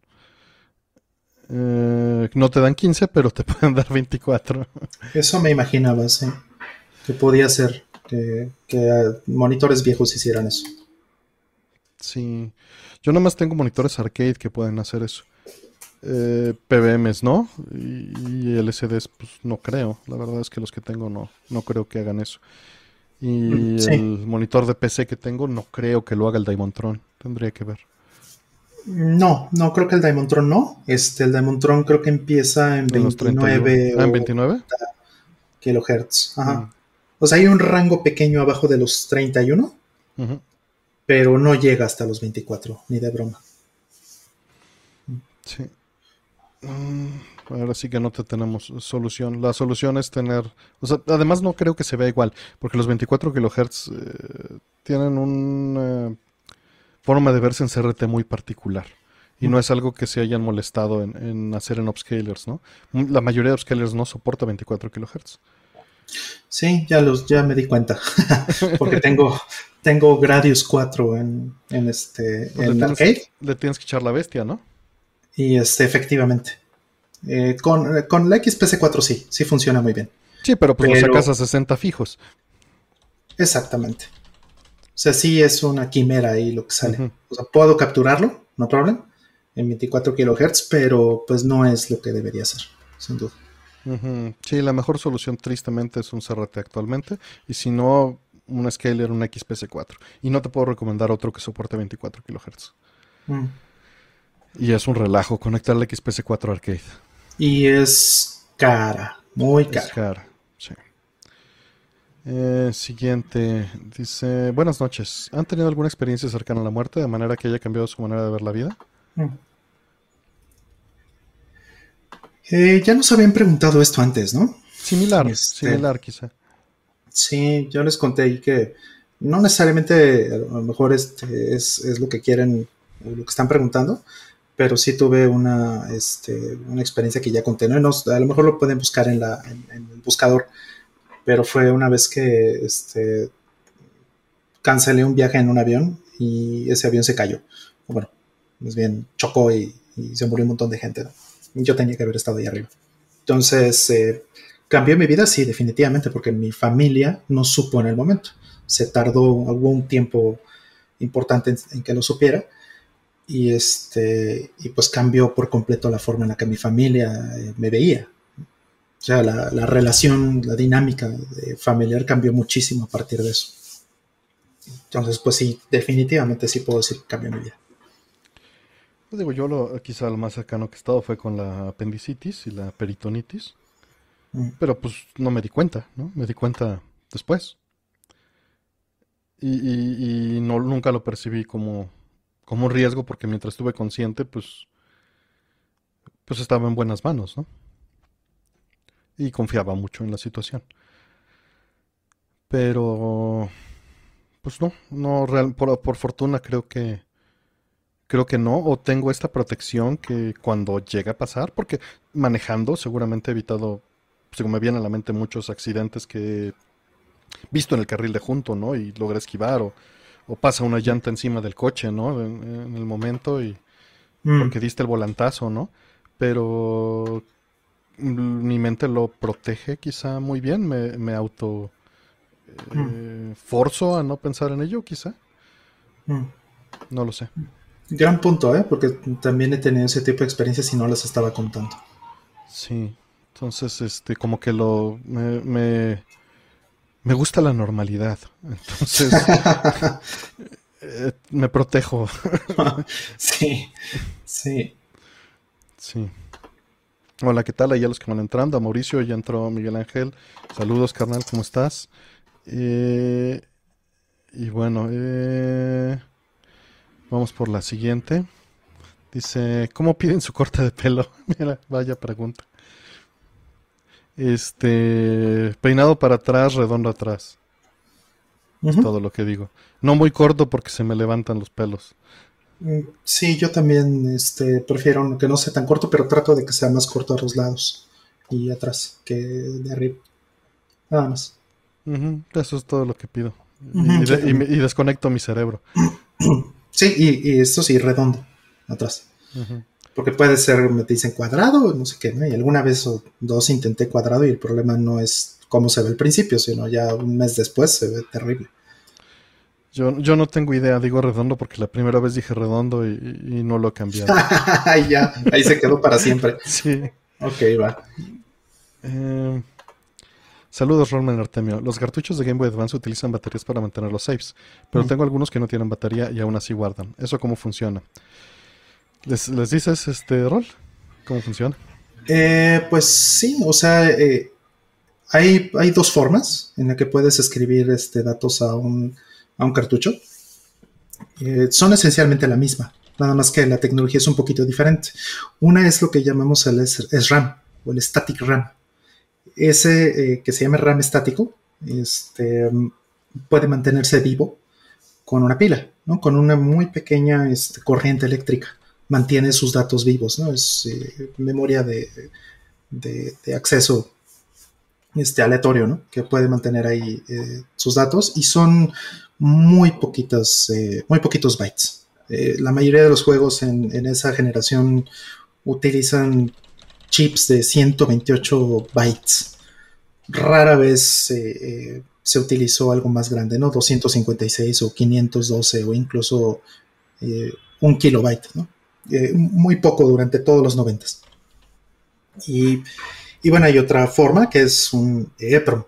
Eh, no te dan 15, pero te [LAUGHS] pueden dar 24. Eso me imaginaba, sí. Que podía ser que, que monitores viejos hicieran eso. Sí. Yo nada más tengo monitores arcade que pueden hacer eso. Eh, PBMs no, y, LCDs pues no creo, la verdad es que los que tengo no, no creo que hagan eso. Y mm, el monitor de PC que tengo no creo que lo haga el Diamondtron, tendría que ver. No, no creo que el Diamondtron no. Este, el Diamondtron creo que empieza en 29 ¿Ah, en 29 kilohertz. Ajá. Mm. O sea, hay un rango pequeño abajo de los 31, pero no llega hasta los 24, ni de broma. Sí. Mm, ahora sí que no te tenemos solución. La solución es tener, o sea, además no creo que se vea igual, porque los 24 kHz eh, tienen una forma de verse en CRT muy particular. Y no es algo que se hayan molestado en, hacer en upscalers, ¿no? La mayoría de upscalers no soporta 24 kHz. Sí, ya los, ya me di cuenta. [LAUGHS] porque tengo, tengo Gradius 4 en, en este pues le tienes que echar la bestia, ¿no? Y este, efectivamente. Eh, con, con, la XPC4 sí, sí funciona muy bien. Sí, pero pues lo sacas a 60 fijos. Exactamente. O sea, sí es una quimera ahí lo que sale. O sea, puedo capturarlo, no problema, en 24 kHz, pero pues no es lo que debería ser, sin duda. Sí, la mejor solución tristemente es un CRT actualmente. Y si no, un scaler, un XPC4. Y no te puedo recomendar otro que soporte 24 kHz. Mm. Y es un relajo conectar la XPC4 Arcade. Y es cara, muy cara. Es cara, sí. Eh, siguiente, dice, buenas noches. ¿Han tenido alguna experiencia cercana a la muerte de manera que haya cambiado su manera de ver la vida? Mm. Eh, ya nos habían preguntado esto antes, ¿no? Similar, este, similar quizá. Sí, yo les conté ahí que no necesariamente a lo mejor este es, lo que quieren lo que están preguntando, pero sí tuve una, este, una experiencia que ya conté. ¿no? a lo mejor lo pueden buscar en, la, en, el buscador, pero fue una vez que este, cancelé un viaje en un avión y ese avión se cayó. Bueno, más bien chocó y, y se murió un montón de gente. ¿no? yo tenía que haber estado ahí arriba. Entonces, eh, cambió mi vida, sí, definitivamente, porque mi familia no supo en el momento. Se tardó, hubo un tiempo importante en, que lo supiera y, este, y pues cambió por completo la forma en la que mi familia eh, me veía. O sea, la, la relación, la dinámica familiar cambió muchísimo a partir de eso. Entonces, pues sí, definitivamente sí puedo decir que cambió mi vida. Pues digo, yo lo, quizá lo más cercano que he estado fue con la apendicitis y la peritonitis. Mm. Pero pues no me di cuenta, ¿no? Me di cuenta después. Y, no, nunca lo percibí como, como un riesgo porque mientras estuve consciente, pues, pues estaba en buenas manos, ¿no? Y confiaba mucho en la situación. Pero, pues no, no real, por fortuna creo que Creo que no, o tengo esta protección que cuando llega a pasar, porque manejando seguramente he evitado, según me vienen a la mente muchos accidentes que he visto en el carril de junto, ¿no? Y logra esquivar, o, pasa una llanta encima del coche, ¿no? En, el momento y mm. porque diste el volantazo, ¿no? Pero mi mente lo protege quizá muy bien, me, auto mm. eh, forzo a no pensar en ello, quizá. Mm. No lo sé. Gran punto, ¿eh? Porque también he tenido ese tipo de experiencias y no las estaba contando. Sí, entonces, este, como que lo, me, me, gusta la normalidad. Entonces, [LAUGHS] eh, me protejo. sí, sí. Sí. Hola, ¿qué tal? Ahí a los que van entrando. A Mauricio, ya entró Miguel Ángel. Saludos, carnal, ¿cómo estás? Eh, y bueno, eh... Vamos por la siguiente. Dice, ¿cómo piden su corte de pelo? [LAUGHS] Mira, vaya pregunta. Este, peinado para atrás, redondo atrás. Es todo lo que digo. No muy corto porque se me levantan los pelos. Mm, sí, yo también este, prefiero que no sea tan corto, pero trato de que sea más corto a los lados y atrás que de arriba. Nada más. Eso es todo lo que pido. y desconecto mi cerebro. Sí, y, esto sí, redondo, atrás. Porque puede ser, me dicen cuadrado, no sé qué, ¿no? Y alguna vez o dos intenté cuadrado y el problema no es cómo se ve al principio, sino ya un mes después se ve terrible. Yo, yo no tengo idea, digo redondo porque la primera vez dije redondo y, no lo he cambiado. [LAUGHS] ya, ahí se quedó para siempre. [LAUGHS] Sí. Ok, va. Eh, Saludos, Rolman Artemio. Los cartuchos de Game Boy Advance utilizan baterías para mantener los saves, pero mm. tengo algunos que no tienen batería y aún así guardan. ¿Eso cómo funciona? ¿Les, dices, este, Rol? ¿Cómo funciona? Eh, pues sí, o sea, eh, hay, hay, dos formas en las que puedes escribir este, datos a un, a un cartucho. Eh, son esencialmente la misma, nada más que la tecnología es un poquito diferente. Una es lo que llamamos el SRAM o el Static RAM ese que se llama RAM estático este, puede mantenerse vivo con una pila, ¿no? con una muy pequeña este, corriente eléctrica. Mantiene sus datos vivos, ¿no? es eh, memoria de, acceso este, aleatorio, ¿no? que puede mantener ahí eh, sus datos y son muy, poquitas, muy poquitos bytes. la mayoría de los juegos en, en esa generación utilizan chips de 128 bytes. Rara vez eh, se utilizó algo más grande, ¿no? 256 o 512 o incluso eh, un kilobyte, ¿no? Eh, muy poco durante todos los 90. Y, y, bueno, hay otra forma que es un EEPROM.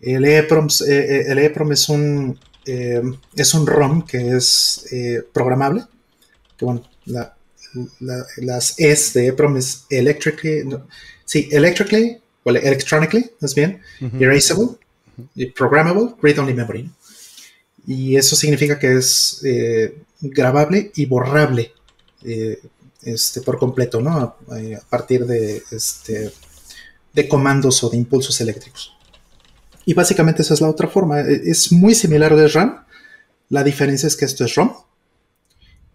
El EEPROM, el EEPROM es un, es un ROM que es programable. Que bueno, la, las S de EPROM es electrically, sí, electrically, o electronically, más bien, erasable, Programmable Read Only Memory. Y eso significa que es eh, grabable y borrable eh, este, por completo, ¿no? A, partir de, este, de comandos o de impulsos eléctricos. Y básicamente esa es la otra forma. E, es muy similar al RAM. La diferencia es que esto es ROM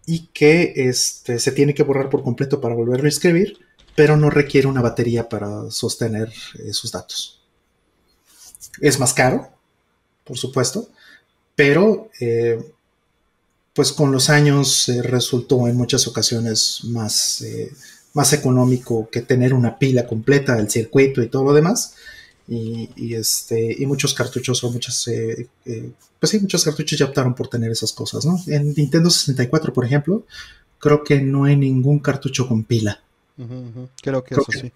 y que este, se tiene que borrar por completo para volverlo a escribir, pero no requiere una batería para sostener esos datos. Es más caro, por supuesto, pero eh, pues con los años eh, resultó en muchas ocasiones más, eh, más económico que tener una pila completa del circuito y todo lo demás. Y, este, y muchos cartuchos o muchas, pues sí, muchos cartuchos ya optaron por tener esas cosas, ¿no? En Nintendo 64, por ejemplo, creo que no hay ningún cartucho con pila. Creo que eso sí.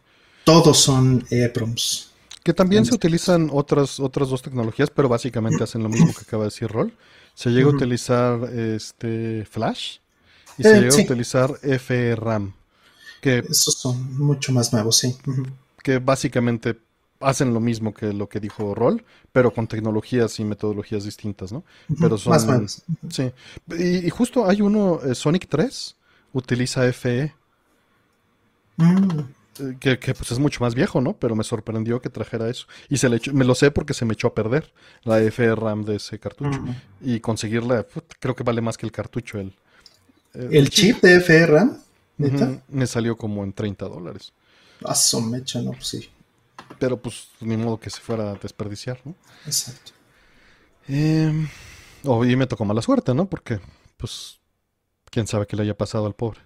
Todos son EEPROMs. Que también se utilizan otras, otras dos tecnologías, pero básicamente hacen lo mismo que acaba de decir Roll. Se llega a utilizar este Flash y se eh, llega a utilizar FRAM. Que, Esos son mucho más nuevos, sí. Que básicamente hacen lo mismo que lo que dijo Roll, pero con tecnologías y metodologías distintas, ¿no? Pero son. Más Sí. Y, justo hay uno, eh, Sonic 3, utiliza FE. Mm. Que, pues es mucho más viejo, ¿no? Pero me sorprendió que trajera eso. Y se le echó, me lo sé porque se me echó a perder la FRAM de ese cartucho. Y conseguirla, creo que vale más que el cartucho. El, el, chip de FRAM, me salió como en 30 dólares. Ah, son mecha, ¿no? Pues sí. Pero pues ni modo que se fuera a desperdiciar, ¿no? Exacto. Eh, oh, y me tocó mala suerte, ¿no? Porque, pues, quién sabe qué le haya pasado al pobre.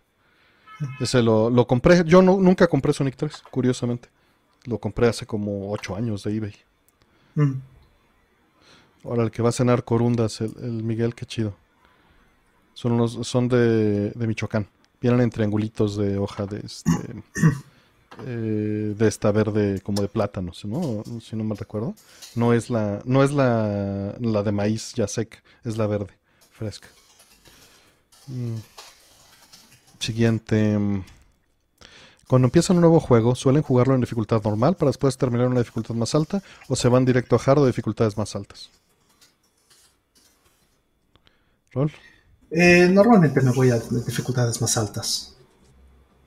Ese lo, lo compré. Yo no, nunca compré Sonic 3, curiosamente. Lo compré hace como 8 años de eBay. Mm. Ahora el que va a cenar corundas, el, el Miguel, qué chido. Son unos, son de, de Michoacán. Vienen en triangulitos de hoja de este [COUGHS] eh, de esta verde como de plátano, ¿no? Si no mal recuerdo. No es la, no es la, la de maíz ya seca, es la verde, fresca. Mm. Siguiente. Cuando empiezan un nuevo juego, ¿suelen jugarlo en dificultad normal para después terminar en una dificultad más alta? ¿O se van directo a hard o dificultades más altas? ¿Rol? Eh, normalmente me voy a dificultades más altas.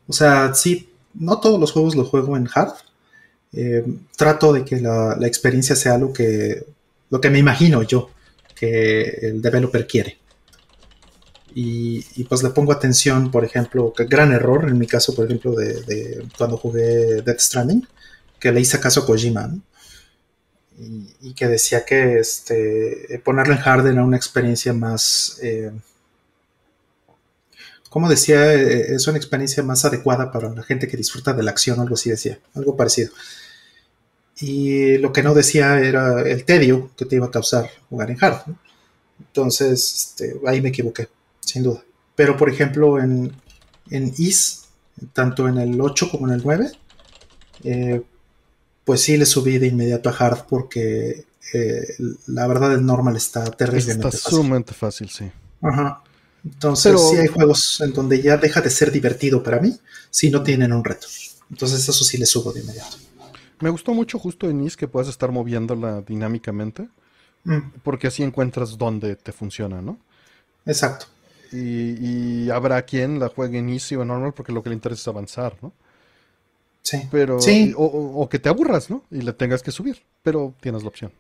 O sea, sí, no todos los juegos los juego en hard. Eh, trato de que la, experiencia sea lo que, lo que me imagino yo que el developer quiere. Y, pues le pongo atención, por ejemplo, que gran error en mi caso, por ejemplo, de, cuando jugué Death Stranding, que le hice caso a Kojima, y, que decía que este, ponerlo en hard era una experiencia más, eh, como decía, eh, es una experiencia más adecuada para la gente que disfruta de la acción, algo así decía, algo parecido. Y lo que no decía era el tedio que te iba a causar jugar en hard. Entonces, este, ahí me equivoqué sin duda. Pero por ejemplo en, en IS, tanto en el 8 como en el 9, eh, pues sí le subí de inmediato a hard porque eh, la verdad el normal está terriblemente está sumamente fácil, sí. Ajá. Entonces sí hay juegos en donde ya deja de ser divertido para mí si no tienen un reto. Entonces eso sí le subo de inmediato. Me gustó mucho justo en IS que puedas estar moviéndola dinámicamente. Mm. Porque así encuentras dónde te funciona, ¿no? Exacto. Y, habrá quien la juegue en easy o normal porque lo que le interesa es avanzar, ¿no? Sí. Pero, O, que te aburras, ¿no? Y le tengas que subir, pero tienes la opción.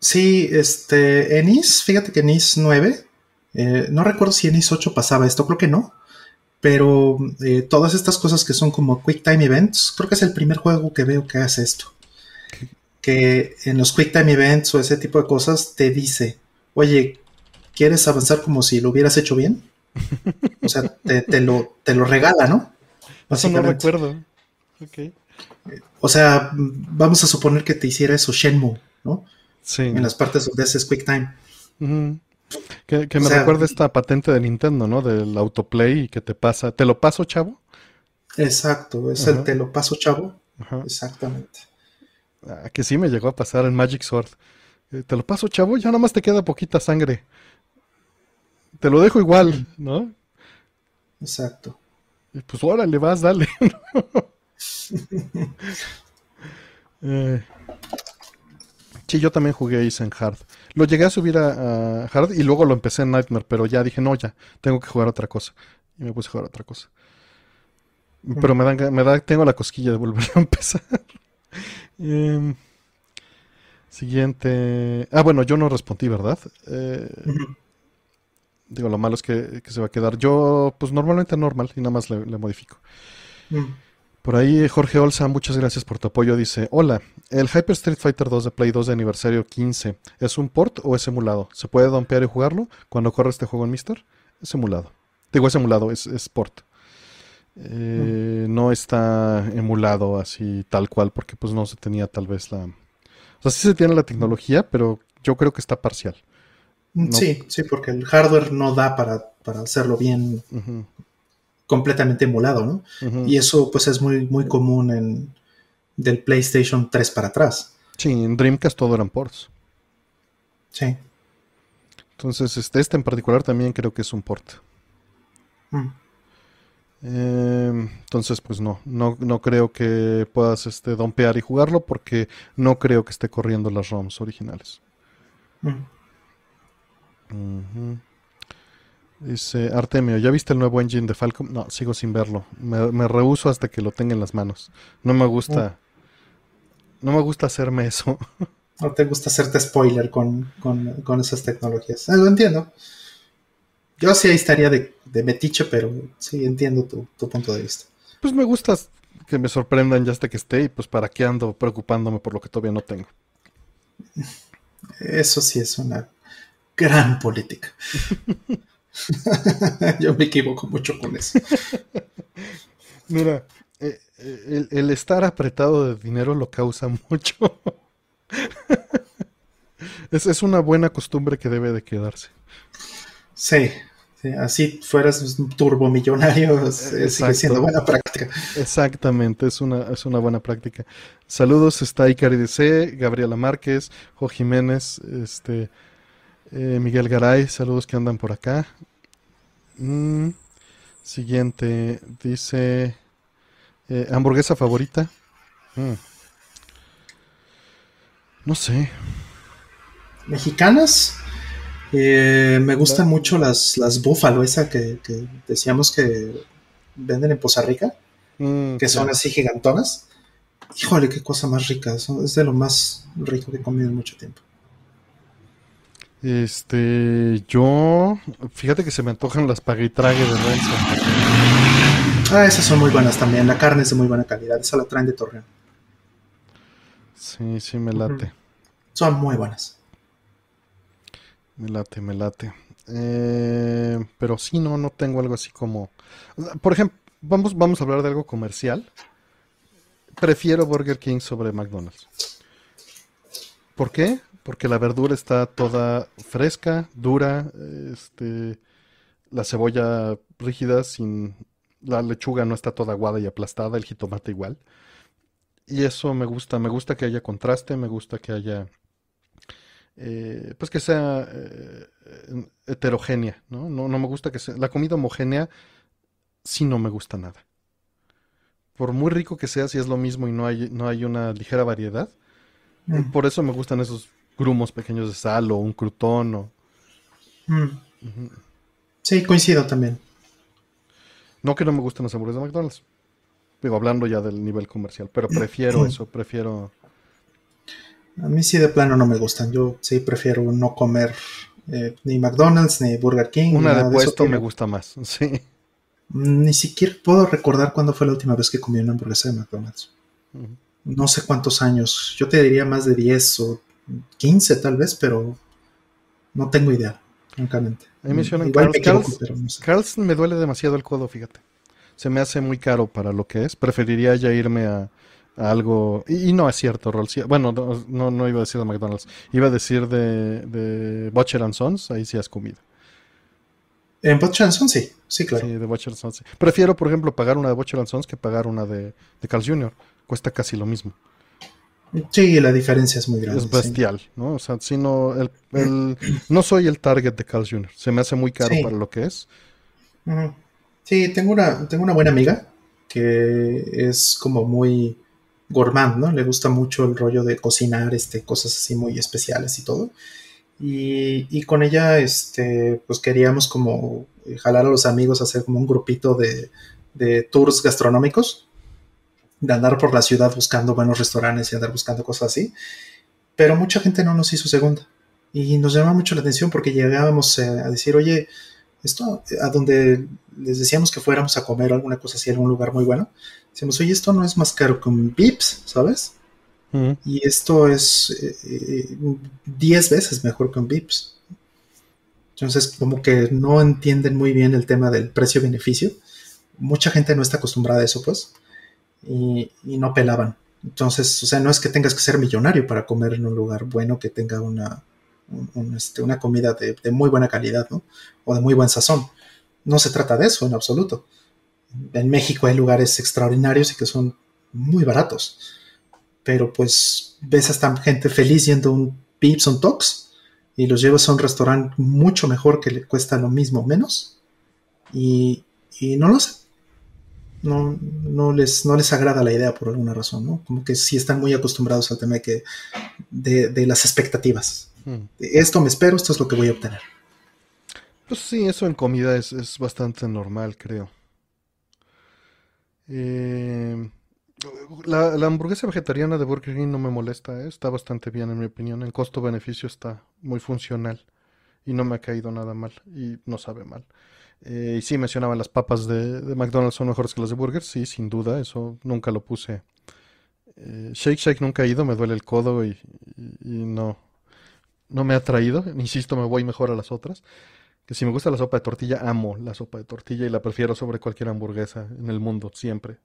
Sí, este, en IS, fíjate que en IS 9, eh, no recuerdo si en IS 8 pasaba esto, creo que no, pero eh, todas estas cosas que son como Quick Time Events, creo que es el primer juego que veo que hace esto. Que en los Quick Time Events o ese tipo de cosas te dice, oye, ¿quieres avanzar como si lo hubieras hecho bien? [LAUGHS] O sea, te, lo, te lo regala, ¿no? Eso no recuerdo. O sea, vamos a suponer que te hiciera eso Shenmue, ¿no? Sí. En las partes donde haces Quick Time. Que, me recuerda esta patente de Nintendo, ¿no? Del autoplay y que te pasa. ¿Te lo paso, chavo? Exacto, es el te lo paso, chavo. Exactamente. Ah, que sí me llegó a pasar en Magic Sword. Eh, te lo paso, chavo, ya nada más te queda poquita sangre te lo dejo igual, ¿no? Exacto. Y pues órale, vas, dale. [LAUGHS] Eh, Sí, yo también jugué Ace en Hard. Lo llegué a subir a, Hard y luego lo empecé en Nightmare, pero ya dije, no, ya, tengo que jugar otra cosa. Y me puse a jugar otra cosa. Pero me da, me da, tengo la cosquilla de volver [LAUGHS] a empezar. Em, siguiente. Ah, bueno, yo no respondí, ¿verdad? Eh, digo, lo malo es que, se va a quedar. Yo, pues normalmente normal y nada más le, modifico. Por ahí Jorge Olsa, muchas gracias por tu apoyo. Dice, hola, ¿el Hyper Street Fighter 2 de Play 2 de aniversario 15 es un port o es emulado? ¿Se puede dompear y jugarlo cuando corre este juego en Mister? Es emulado. Digo, es emulado, es, es port. Eh, no está emulado así tal cual porque pues no se tenía tal vez la... O sea, sí se tiene la tecnología, pero yo creo que está parcial. Sí, sí, porque el hardware no da para, hacerlo bien completamente emulado, ¿no? Y eso pues es muy, muy común en del PlayStation 3 para atrás. Sí, en Dreamcast todo eran ports. Sí. Entonces, este, este en particular también creo que es un port. Mm. Em, entonces, pues no, no, no creo que puedas este, dompear y jugarlo porque no creo que esté corriendo las ROMs originales. Mm. Dice Artemio, ¿ya viste el nuevo engine de Falcom? No, sigo sin verlo. Me, me rehuso hasta que lo tenga en las manos. No me gusta. Mm. No me gusta hacerme eso. [LAUGHS] No te gusta hacerte spoiler con, esas tecnologías. Ah, lo entiendo. Yo sí ahí estaría de, metiche, pero sí entiendo tu, tu, punto de vista. Pues me gusta que me sorprendan ya hasta que esté y pues para qué ando preocupándome por lo que todavía no tengo. Eso sí es una gran política. [LAUGHS] Yo me equivoco mucho con eso. [LAUGHS] Mira, eh, eh, el, estar apretado de dinero lo causa mucho. [LAUGHS] es, es, una buena costumbre que debe de quedarse. Sí, así fueras turbomillonario, sigue siendo buena práctica. Exactamente, es una, es una buena práctica. Saludos, está Icari DC, Gabriela Márquez, Jo Jiménez, este, Miguel Garay, saludos que andan por acá. Mm, siguiente, dice eh, hamburguesa favorita. Mm. No sé. Mexicanas. Eh, me gustan mucho las, las búfalo, esa que, decíamos que venden en Poza Rica, mm, que son así gigantonas. Híjole, qué cosa más rica. Es de lo más rico que he comido en mucho tiempo. Este, yo, fíjate que se me antojan las paguitrague de Renzo. Ah, esas son muy buenas también. La carne es de muy buena calidad. Esa la traen de Torreón. Sí, sí, me late. Son muy buenas. Me late, me late. Eh, pero sí, no, no tengo algo así como. Por ejemplo, vamos, vamos a hablar de algo comercial. Prefiero Burger King sobre McDonald's. ¿Por qué? Porque la verdura está toda fresca, dura, este, la cebolla rígida, sin la lechuga no está toda aguada y aplastada, el jitomate igual. Y eso me gusta, me gusta que haya contraste, me gusta que haya, eh, pues que sea eh, heterogénea, ¿no? ¿no? me gusta que sea, la comida homogénea sí no me gusta nada. Por muy rico que sea, si es lo mismo y no hay, no hay una ligera variedad, mm. por eso me gustan esos grumos pequeños de sal o un crutón o... Mm. Sí, coincido también. No que no me gusten los hamburguesas de McDonald's. Digo, hablando ya del nivel comercial, pero prefiero eso, prefiero... A mí sí de plano no me gustan. Yo sí prefiero no comer eh, ni McDonald's ni Burger King. Una de puesto me gusta más, [LAUGHS] sí. Ni siquiera puedo recordar cuándo fue la última vez que comí una hamburguesa de McDonald's. No sé cuántos años. Yo te diría más de 10 o 15 tal vez, pero no tengo idea, francamente. Ahí mencionan Carl's, me duele demasiado el codo, fíjate. Se me hace muy caro para lo que es. Preferiría ya irme a, algo... Y, no es cierto, Rolls. Bueno, no, no, iba a decir de McDonald's. Iba a decir de, de Butcher and Sons. Ahí sí has comido. En Butcher and Sons sí, sí, claro. Sí, de Butcher Sons. Prefiero, por ejemplo, pagar una de Butcher and Sons que pagar una de, de Carl's Jr. Cuesta casi lo mismo. Sí, la diferencia es muy grande. Es bestial, ¿no? O sea, si no, el, [CLEARS THROAT] no soy el target de Carl Jr. Se me hace muy caro para lo que es. Sí, tengo una, tengo una buena amiga que es como muy gourmand, ¿no? Le gusta mucho el rollo de cocinar, este, cosas así muy especiales y todo. Y, con ella, este, pues queríamos como jalar a los amigos a hacer como un grupito de, de tours gastronómicos, de andar por la ciudad buscando buenos restaurantes y andar buscando cosas así. Pero mucha gente no nos hizo segunda. Y nos llama mucho la atención porque llegábamos a decir, oye, esto a donde les decíamos que fuéramos a comer alguna cosa así un lugar muy bueno, decíamos, oye, esto no es más caro que un Vips, ¿sabes? Y esto es 10 eh, veces mejor que un Vips. Entonces, como que no entienden muy bien el tema del precio-beneficio. Mucha gente no está acostumbrada a eso, pues, y, no pelaban. Entonces, o sea, no es que tengas que ser millonario para comer en un lugar bueno que tenga una, este, una comida de, muy buena calidad, ¿no? O de muy buen sazón. No se trata de eso en absoluto. En México hay lugares extraordinarios y que son muy baratos pero pues ves a esta gente feliz yendo a un Pips on Talks y los llevas a un restaurante mucho mejor que le cuesta lo mismo menos y, no lo sé. No, no, les, no les agrada la idea por alguna razón, ¿no? Como que sí están muy acostumbrados al tema de, que, de, las expectativas. Hmm. Esto me espero, esto es lo que voy a obtener. Pues sí, eso en comida es, es bastante normal, creo. Eh, la, hamburguesa vegetariana de Burger King no me molesta, ¿eh? está bastante bien en mi opinión. En costo-beneficio está muy funcional y no me ha caído nada mal y no sabe mal. Eh, y sí, mencionaban las papas de, McDonald's son mejores que las de Burger, sí, sin duda, eso nunca lo puse. Eh, Shake Shake nunca he ido, me duele el codo y, no, no me ha traído. [LAUGHS] Insisto, me voy mejor a las otras que si me gusta la sopa de tortilla, amo la sopa de tortilla y la prefiero sobre cualquier hamburguesa en el mundo, siempre.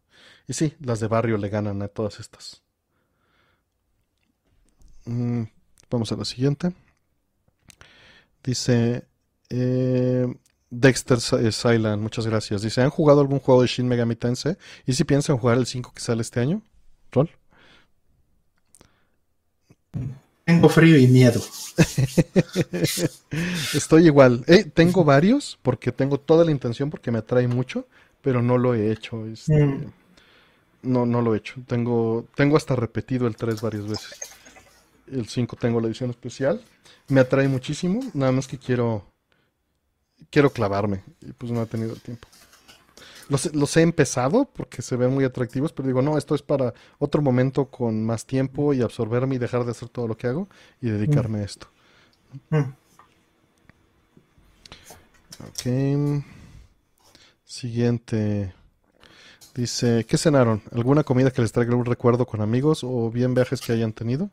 Y sí, las de barrio le ganan a todas estas. Mm, vamos a la siguiente. Dice eh, Dexter Silent, muchas gracias. Dice, ¿han jugado algún juego de Shin Megami Tensei? ¿Y si piensan jugar el 5 que sale este año? ¿Rol? Tengo frío y miedo. [LAUGHS] Estoy igual. Eh, tengo varios porque tengo toda la intención porque me atrae mucho, pero no lo he hecho. Este, mm. No, no lo he hecho. Tengo, tengo hasta repetido el 3 varias veces. El 5 tengo la edición especial. Me atrae muchísimo, nada más que quiero quiero clavarme y pues no he tenido el tiempo. Los, he empezado porque se ven muy atractivos, pero digo, no, esto es para otro momento con más tiempo y absorberme y dejar de hacer todo lo que hago y dedicarme a esto. Mm. Ok. Siguiente. Dice, ¿qué cenaron? ¿Alguna comida que les traiga un recuerdo con amigos o bien viajes que hayan tenido?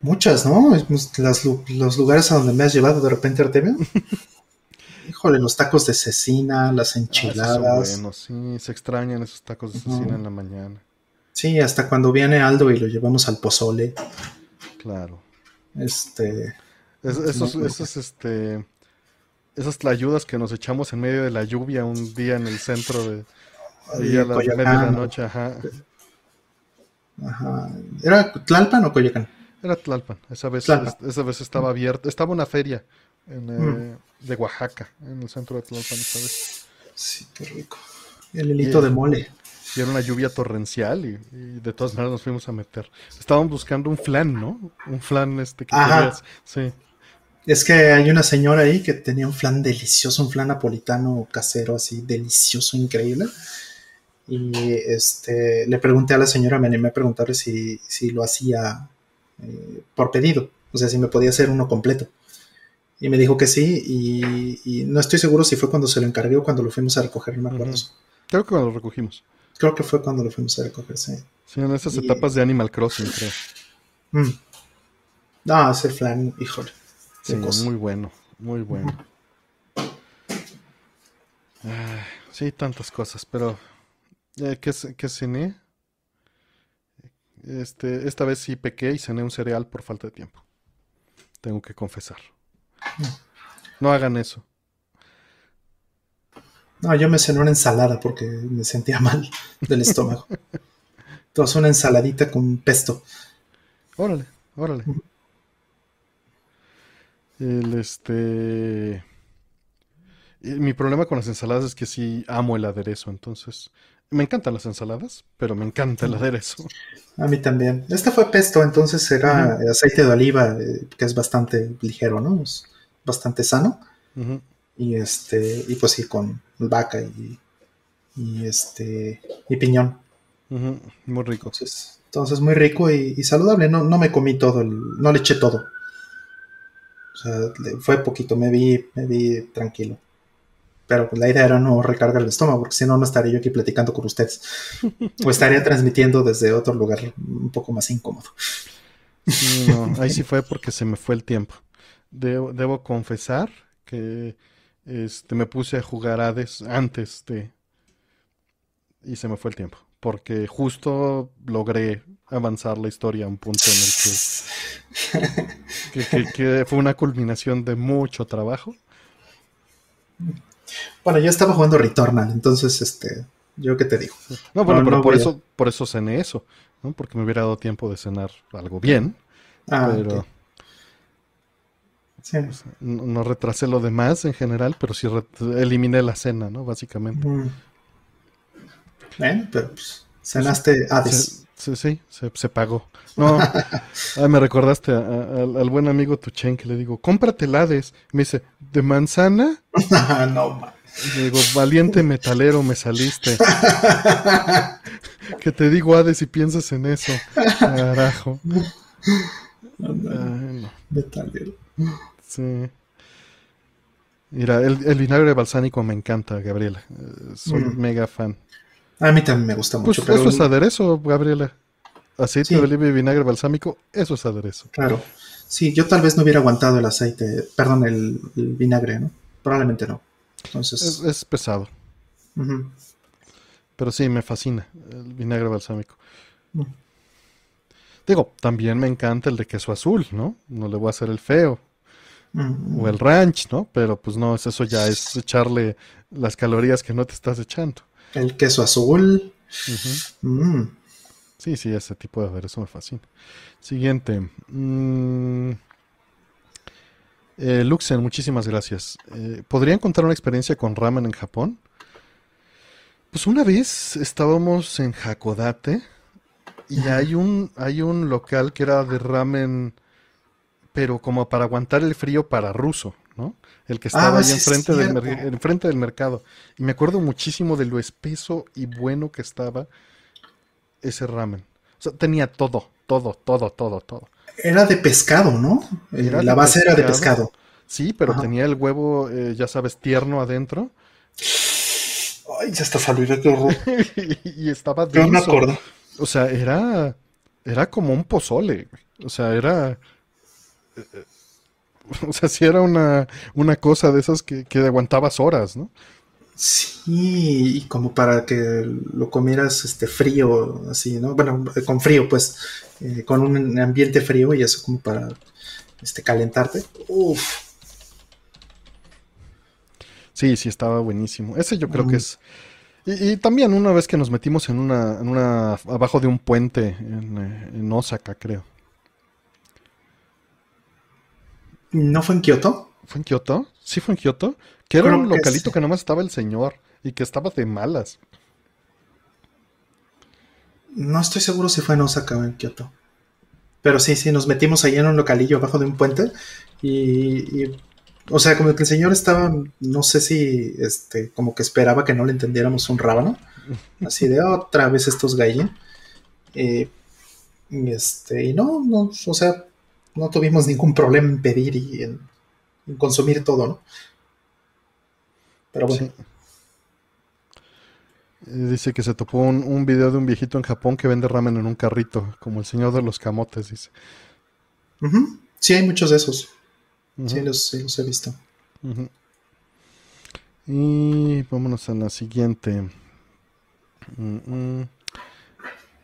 Muchas, ¿no? los lugares a donde me has llevado de repente, Artemio. [LAUGHS] híjole, los tacos de cecina, las ah, enchiladas. bueno, sí, se extrañan esos tacos de cecina en la mañana. Sí, hasta cuando viene Aldo y lo llevamos al pozole. Claro. Este. esos, esos, este. Esas tlayudas que nos echamos en medio de la lluvia un día en el centro de. Ahí a las media de la noche, ajá. Ajá. ¿Era Tlalpan o Coyoacán? Era Tlalpan. Esa vez, esa vez estaba abierta. Estaba una feria en, eh, mm. de Oaxaca, en el centro de Tlalpan esta vez. Sí, qué rico. El hilito de mole. Y era una lluvia torrencial y, de todas maneras nos fuimos a meter. Estábamos buscando un flan, ¿no? Un flan este que Sí. Es que hay una señora ahí que tenía un flan delicioso, un flan napolitano casero así, delicioso, increíble. Y este le pregunté a la señora, me animé a preguntarle si, si lo hacía eh, por pedido, o sea, si me podía hacer uno completo. Y me dijo que sí, y, no estoy seguro si fue cuando se lo encargué o cuando lo fuimos a recoger, no me acuerdo. Creo que cuando lo recogimos. Creo que fue cuando lo fuimos a recoger, sí. Sí, en esas etapas de Animal Crossing, creo. Mm. No, ese flan, híjole. Sí, muy bueno, muy bueno. sí, tantas cosas, pero eh, ¿qué, ¿qué, cené? Este, esta vez sí pequé y cené un cereal por falta de tiempo. Tengo que confesar. No hagan eso. No, yo me cené una ensalada porque me sentía mal del estómago. [LAUGHS] Entonces una ensaladita con pesto. Órale, órale. El este. Mi problema con las ensaladas es que sí amo el aderezo, entonces Me encantan las ensaladas, pero me encanta el aderezo. A mí también. Este fue pesto, entonces era aceite de oliva, eh, que es bastante ligero, ¿no? Es bastante sano. Y este, y pues sí, con vaca y, y este, y piñón. Muy rico. Entonces, muy rico y, saludable. No, no me comí todo, el, no le eché todo. O sea, fue poquito, me vi, me vi tranquilo. Pero pues, la idea era no recargar el estómago, porque si no, no estaría yo aquí platicando con ustedes. [LAUGHS] o estaría transmitiendo desde otro lugar un poco más incómodo. no, ahí sí fue porque se me fue el tiempo. Debo, debo confesar que este, me puse a jugar Hades antes de... Y se me fue el tiempo porque justo logré avanzar la historia a un punto en el que, que, fue una culminación de mucho trabajo. Bueno, yo estaba jugando Returnal, entonces, este, yo qué te digo. No, bueno, pero por eso, por eso cené eso, ¿no? Porque me hubiera dado tiempo de cenar algo bien. Ah, pero sí. no, retrasé lo demás en general, pero sí eliminé la cena, ¿no? Básicamente. Mm. Bueno, pero pues cenaste Hades. Sí, sí, se, pagó. No, [LAUGHS] me recordaste al buen amigo Tuchen que le digo, cómprate el Hades. Me dice, ¿de manzana? [LAUGHS] no. Le digo, valiente metalero me saliste. [LAUGHS] que te digo Hades y piensas en eso. Carajo. Metalero. Sí. Mira, el, vinagre balsánico me encanta, Gabriela. Eh, soy mm. mega fan. A mí también me gusta mucho. Pues eso es aderezo, Gabriela. Aceite de oliva y vinagre balsámico, eso es aderezo. Claro. Sí, yo tal vez no hubiera aguantado el aceite, perdón, el, vinagre, ¿no? Probablemente no. Entonces... Es, pesado. Pero sí, me fascina el vinagre balsámico. Mm. Digo, también me encanta el de queso azul, ¿no? No le voy a hacer el feo. Mm. O el ranch, ¿no? Pero pues no, eso ya es echarle las calorías que no te estás echando. El queso azul. Mm. Sí, sí, ese tipo de aderezo me fascina. Siguiente. Mm. Eh, Luxen, muchísimas gracias. Eh, ¿Podrían contar una experiencia con ramen en Japón? Pues una vez estábamos en Hakodate y hay un, hay un local que era de ramen, pero como para aguantar el frío para ruso, ¿no? el que estaba ah, ahí enfrente, del enfrente del mercado. Y me acuerdo muchísimo de lo espeso y bueno que estaba ese ramen. O sea, tenía todo, todo, todo, todo, todo. Era de pescado, ¿no? la base era de pescado. Sí, pero tenía el huevo, eh, ya sabes, tierno adentro. Ay, ya está saliendo, qué horror. [LAUGHS] y estaba denso. No me acuerdo. O sea, era, era como un pozole. O sea, era... Eh, [LAUGHS] eh, O sea, si era una, cosa de esas que, que, aguantabas horas, ¿no? Sí, y como para que lo comieras este frío, así, ¿no? Bueno, con frío, pues, eh, con un ambiente frío y eso como para este, calentarte. Uf. Sí, sí, estaba buenísimo. Ese yo creo que es... Y, también una vez que nos metimos en una, en una abajo de un puente en, eh, en Osaka, creo. ¿No fue en Kioto? ¿Fue en Kioto? Sí, fue en Kioto. Que era un localito que nomás estaba el señor y que estaba de malas. No estoy seguro si fue en Osaka o en Kioto. Pero sí, sí, nos metimos ahí en un localillo abajo de un puente y, o sea, como que el señor estaba, no sé si, este, como que esperaba que no le entendiéramos un rábano, así de otra vez estos gallos. Eh, y este, y no, no, o sea, no tuvimos ningún problema en pedir y en, consumir todo, ¿no? Pero bueno. Eh, dice que se topó un, video de un viejito en Japón que vende ramen en un carrito, como el señor de los camotes, dice. Sí, hay muchos de esos. sí, los, he visto. Y vámonos a la siguiente. Mm, mm.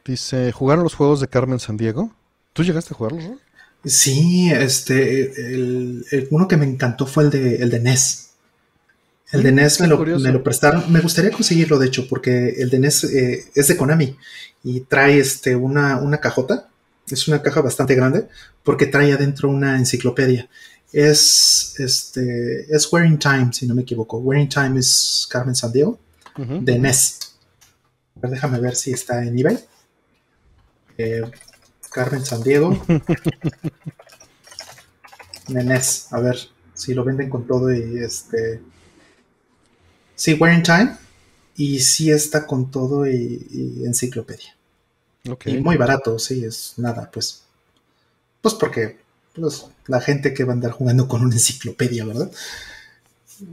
Dice, ¿jugaron los juegos de Carmen San Diego? ¿Tú llegaste a jugarlos, no? Sí, este, el, uno que me encantó fue el de, el de NES. El de mm, NES me lo, prestaron. Me gustaría conseguirlo, de hecho, porque el de NES eh, es de Konami y trae este, una, una cajota. Es una caja bastante grande porque trae adentro una enciclopedia. Es, este, es Wearing Time, si no me equivoco. Wearing Time es Carmen Sandiego de NES. ver, déjame ver si está en eBay. Eh, Carmen San Diego. [LAUGHS] Nenes, a ver si lo venden con todo y este. Sí, Wearing Time. Y sí está con todo y, enciclopedia. Y muy barato, sí, es nada, pues. Pues porque pues, la gente que va a andar jugando con una enciclopedia, ¿verdad?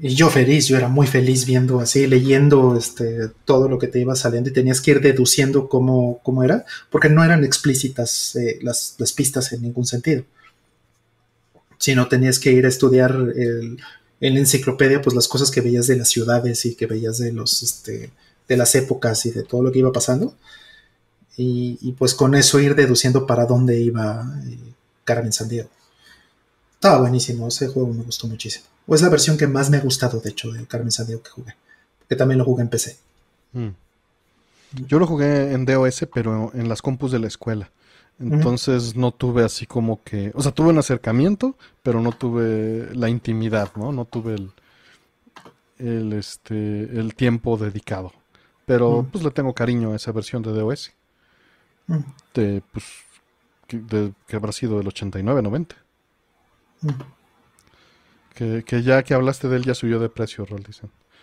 Y yo feliz, yo era muy feliz viendo así, leyendo este, todo lo que te iba saliendo y tenías que ir deduciendo cómo, cómo era, porque no eran explícitas eh, las, las, pistas en ningún sentido. Sino tenías que ir a estudiar el, en la enciclopedia, pues las cosas que veías de las ciudades y que veías de los, este, de las épocas y de todo lo que iba pasando. Y, pues con eso ir deduciendo para dónde iba eh, Carmen Sandiego. Estaba buenísimo, ese juego me gustó muchísimo. O es la versión que más me ha gustado, de hecho, de Carmen Sandiego que jugué. Que también lo jugué en PC. Mm. Yo lo jugué en DOS, pero en las compus de la escuela. Entonces no tuve así como que, o sea, tuve un acercamiento, pero no tuve la intimidad, ¿no? No tuve el, el, este, el tiempo dedicado. Pero pues le tengo cariño a esa versión de DOS. De, pues, que, habrá sido del 89, 90. Que, que, ya que hablaste de él ya subió de precio, Rol,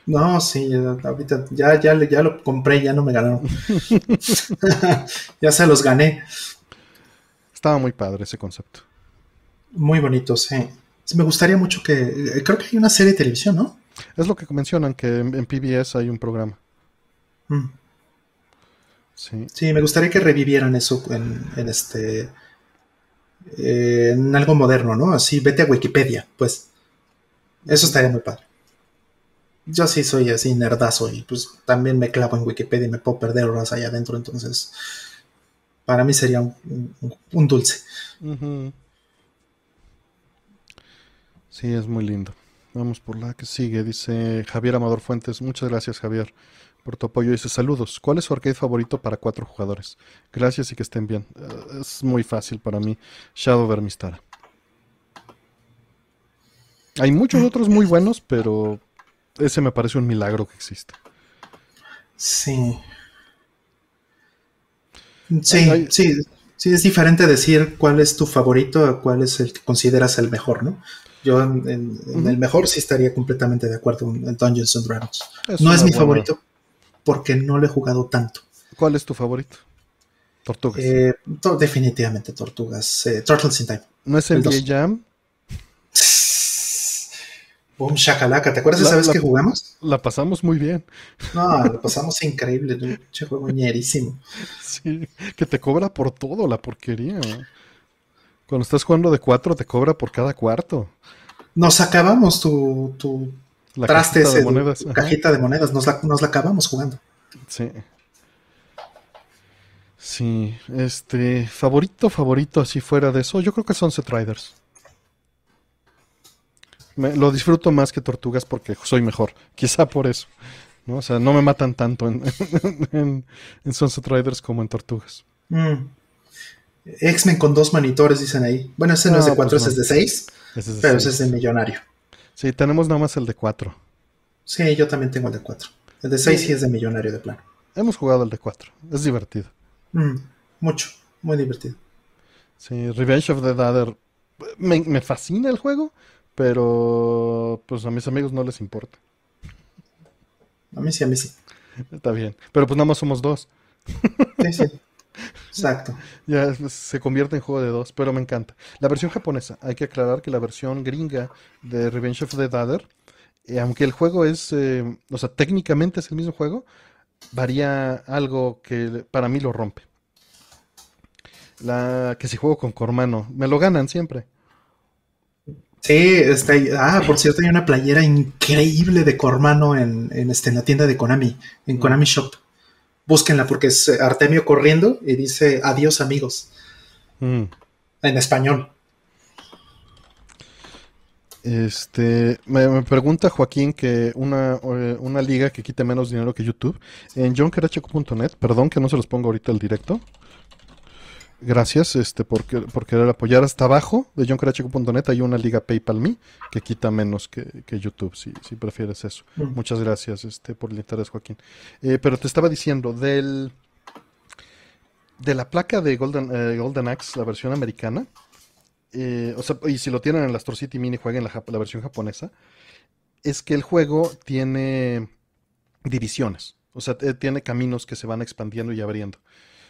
No, sí, ahorita ya, ya, ya lo compré, ya no me ganaron. [LAUGHS] [LAUGHS] ya se los gané. Estaba muy padre ese concepto. Muy bonito, sí. Me gustaría mucho que. Eh, creo que hay una serie de televisión, ¿no? Es lo que mencionan, que en, PBS hay un programa. Mm. Sí. sí. me gustaría que revivieran eso en, este. En algo moderno, ¿no? Así, vete a Wikipedia, pues. Eso estaría muy padre. Yo sí soy así nerdazo y pues también me clavo en Wikipedia y me puedo perder horas allá adentro, entonces para mí sería un, dulce. Sí, es muy lindo. Vamos por la que sigue. Dice Javier Amador Fuentes. Muchas gracias, Javier, por tu apoyo. Dice saludos. ¿Cuál es su arcade favorito para cuatro jugadores? Gracias y que estén bien. Eh, es muy fácil para mí. Shadow Vermistara. Hay muchos otros muy buenos, pero ese me parece un milagro que existe. Sí. Sí, sí, sí, es diferente decir cuál es tu favorito a cuál es el que consideras el mejor, ¿no? Yo en, el mejor sí estaría completamente de acuerdo en Dungeons and Dragons. no es mi favorito porque no lo he jugado tanto. ¿Cuál es tu favorito? Tortugas. Eh, definitivamente Tortugas. Eh, Turtles in Time. ¿No es el, el Jam? [LAUGHS] Boom Shakalaka, ¿te acuerdas de esa vez que jugamos? La pasamos muy bien. No, la pasamos [LAUGHS] increíble, un juego ñerísimo. Sí, que te cobra por todo la porquería. Cuando estás jugando de cuatro, te cobra por cada cuarto. Nos acabamos tu, tu la traste de monedas. cajita de monedas, nos la, nos la acabamos jugando. Sí. Sí, este, favorito, favorito, así fuera de eso, yo creo que son Set Riders lo disfruto más que tortugas porque soy mejor. [LAUGHS] Quizá por eso. ¿no? O sea, no me matan tanto en, [LAUGHS] en, Sunset Riders como en tortugas. Mm. X-Men con dos monitores, dicen ahí. Bueno, ese no, es de cuatro, pues ese es de seis. pero ese es de millonario. Sí, tenemos nada más el de cuatro. Sí, yo también tengo el de cuatro. El de seis sí, es de millonario de plano. Hemos jugado el de cuatro. Es divertido. Mm, mucho, muy divertido. Sí, Revenge of the Dadder. Me, me fascina el juego, pero pues a mis amigos no les importa. A mí sí, a mí sí. Está bien. Pero pues nada más somos dos. Sí, sí. [LAUGHS] Exacto. [LAUGHS] Ya se convierte en juego de dos, pero me encanta. La versión japonesa, hay que aclarar que la versión gringa de Revenge of the Dadder, eh, aunque el juego es, eh, o sea, técnicamente es el mismo juego, varía algo que para mí lo rompe. La que si juego con Cormano, me lo ganan siempre. Sí, está ahí. Ah, por cierto, hay una playera increíble de Cormano en, en, este, en la tienda de Konami, en mm. Konami Shop. Búsquenla porque es eh, Artemio corriendo y dice adiós amigos. Mm. En español. Este, me, pregunta Joaquín que una, eh, una, liga que quite menos dinero que YouTube. En johnkeracheco.net, perdón que no se los pongo ahorita el directo. Gracias este, por, por querer apoyar hasta abajo de johncrachico.net. Hay una liga PayPal Me que quita menos que, YouTube, si, si, prefieres eso. Mm. Muchas gracias este, por el interés, Joaquín. Eh, pero te estaba diciendo, del de la placa de Golden, eh, Golden Axe, la versión americana, eh, o sea, y si lo tienen en la Store City Mini, jueguen la, la versión japonesa, es que el juego tiene divisiones, o sea, tiene caminos que se van expandiendo y abriendo.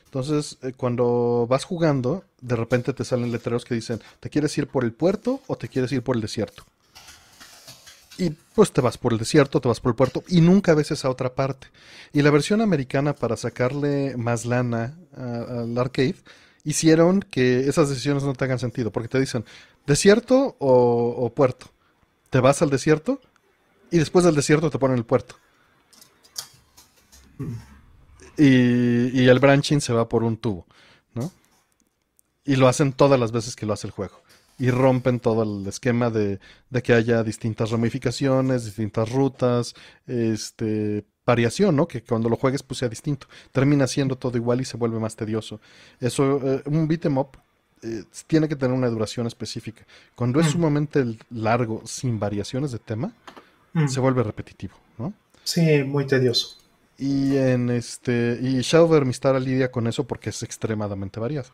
Entonces, eh, cuando vas jugando, de repente te salen letreros que dicen, ¿te quieres ir por el puerto o te quieres ir por el desierto? Y pues te vas por el desierto, te vas por el puerto y nunca ves esa otra parte. Y la versión americana para sacarle más lana al arcade hicieron que esas decisiones no tengan sentido, porque te dicen desierto o, puerto. Te vas al desierto y después del desierto te ponen el puerto. Y, el branching se va por un tubo, ¿no? Y lo hacen todas las veces que lo hace el juego. Y rompen todo el esquema de, que haya distintas ramificaciones, distintas rutas, este, variación, ¿no? Que cuando lo juegues pues sea distinto. Termina siendo todo igual y se vuelve más tedioso. Eso, eh, un beat'em up eh, tiene que tener una duración específica. Cuando es mm. sumamente largo, sin variaciones de tema, mm. se vuelve repetitivo, ¿no? Sí, muy tedioso. Y en este. Y Shadow Vermistara lidia con eso porque es extremadamente variado.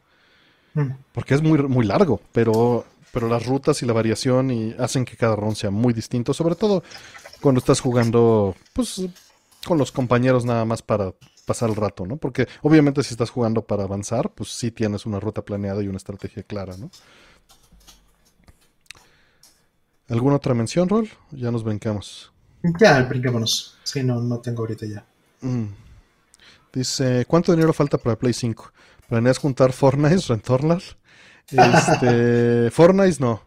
Mm. Porque es muy, muy largo, pero, pero las rutas y la variación y hacen que cada ron sea muy distinto. Sobre todo cuando estás jugando, pues, con los compañeros nada más para pasar el rato, ¿no? Porque obviamente si estás jugando para avanzar, pues sí tienes una ruta planeada y una estrategia clara, ¿no? ¿Alguna otra mención, Rol? Ya nos brincamos. Ya, brinquémonos. Sí, no, no tengo ahorita ya. Mm. Dice, ¿cuánto dinero falta para Play 5? ¿Planeas juntar Fortnite, [LAUGHS] Rentornar? Este, [LAUGHS] Fortnite no.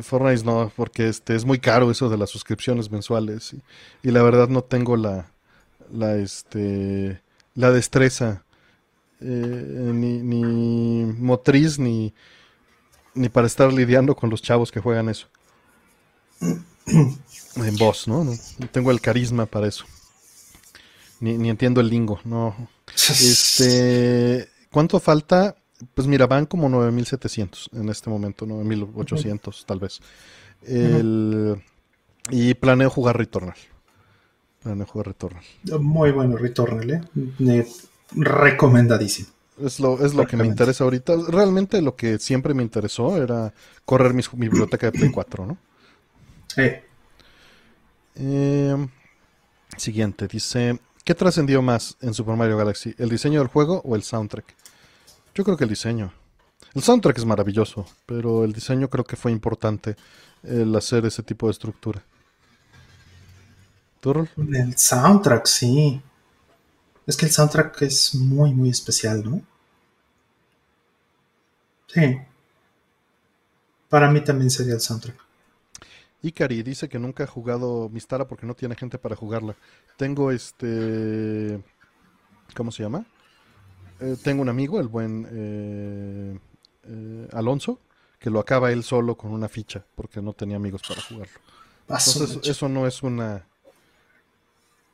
Fortnite no, porque este es muy caro eso de las suscripciones mensuales. Y, la verdad no tengo la, la, este, la destreza, eh, ni, ni, motriz, ni, ni para estar lidiando con los chavos que juegan eso. [CLEARS THROAT] en voz, ¿no? ¿no? tengo el carisma para eso. Ni, entiendo el lingo, no. [LAUGHS] Este, ¿cuánto falta? Pues mira, van como 9700 en este momento, 9800 tal vez. y planeo jugar Returnal. Planeo jugar Returnal. Muy bueno Returnal, ¿eh? recomendadísimo. Es lo, es lo que me interesa ahorita. Realmente lo que siempre me interesó era correr mi, biblioteca de Play 4, ¿no? Eh, siguiente, dice, ¿Qué trascendió más en Super Mario Galaxy? ¿El diseño del juego o el soundtrack? Yo creo que el diseño. El soundtrack es maravilloso, pero el diseño creo que fue importante el hacer ese tipo de estructura. ¿Tú, El soundtrack, sí. Es que el soundtrack es muy, muy especial, ¿no? Sí. Para mí también sería el soundtrack. Ikari dice que nunca ha jugado Mistara porque no tiene gente para jugarla. Tengo este. ¿Cómo se llama? Eh, tengo un amigo, el buen eh, eh, Alonso, que lo acaba él solo con una ficha porque no tenía amigos para jugarlo. Entonces, eso no es una.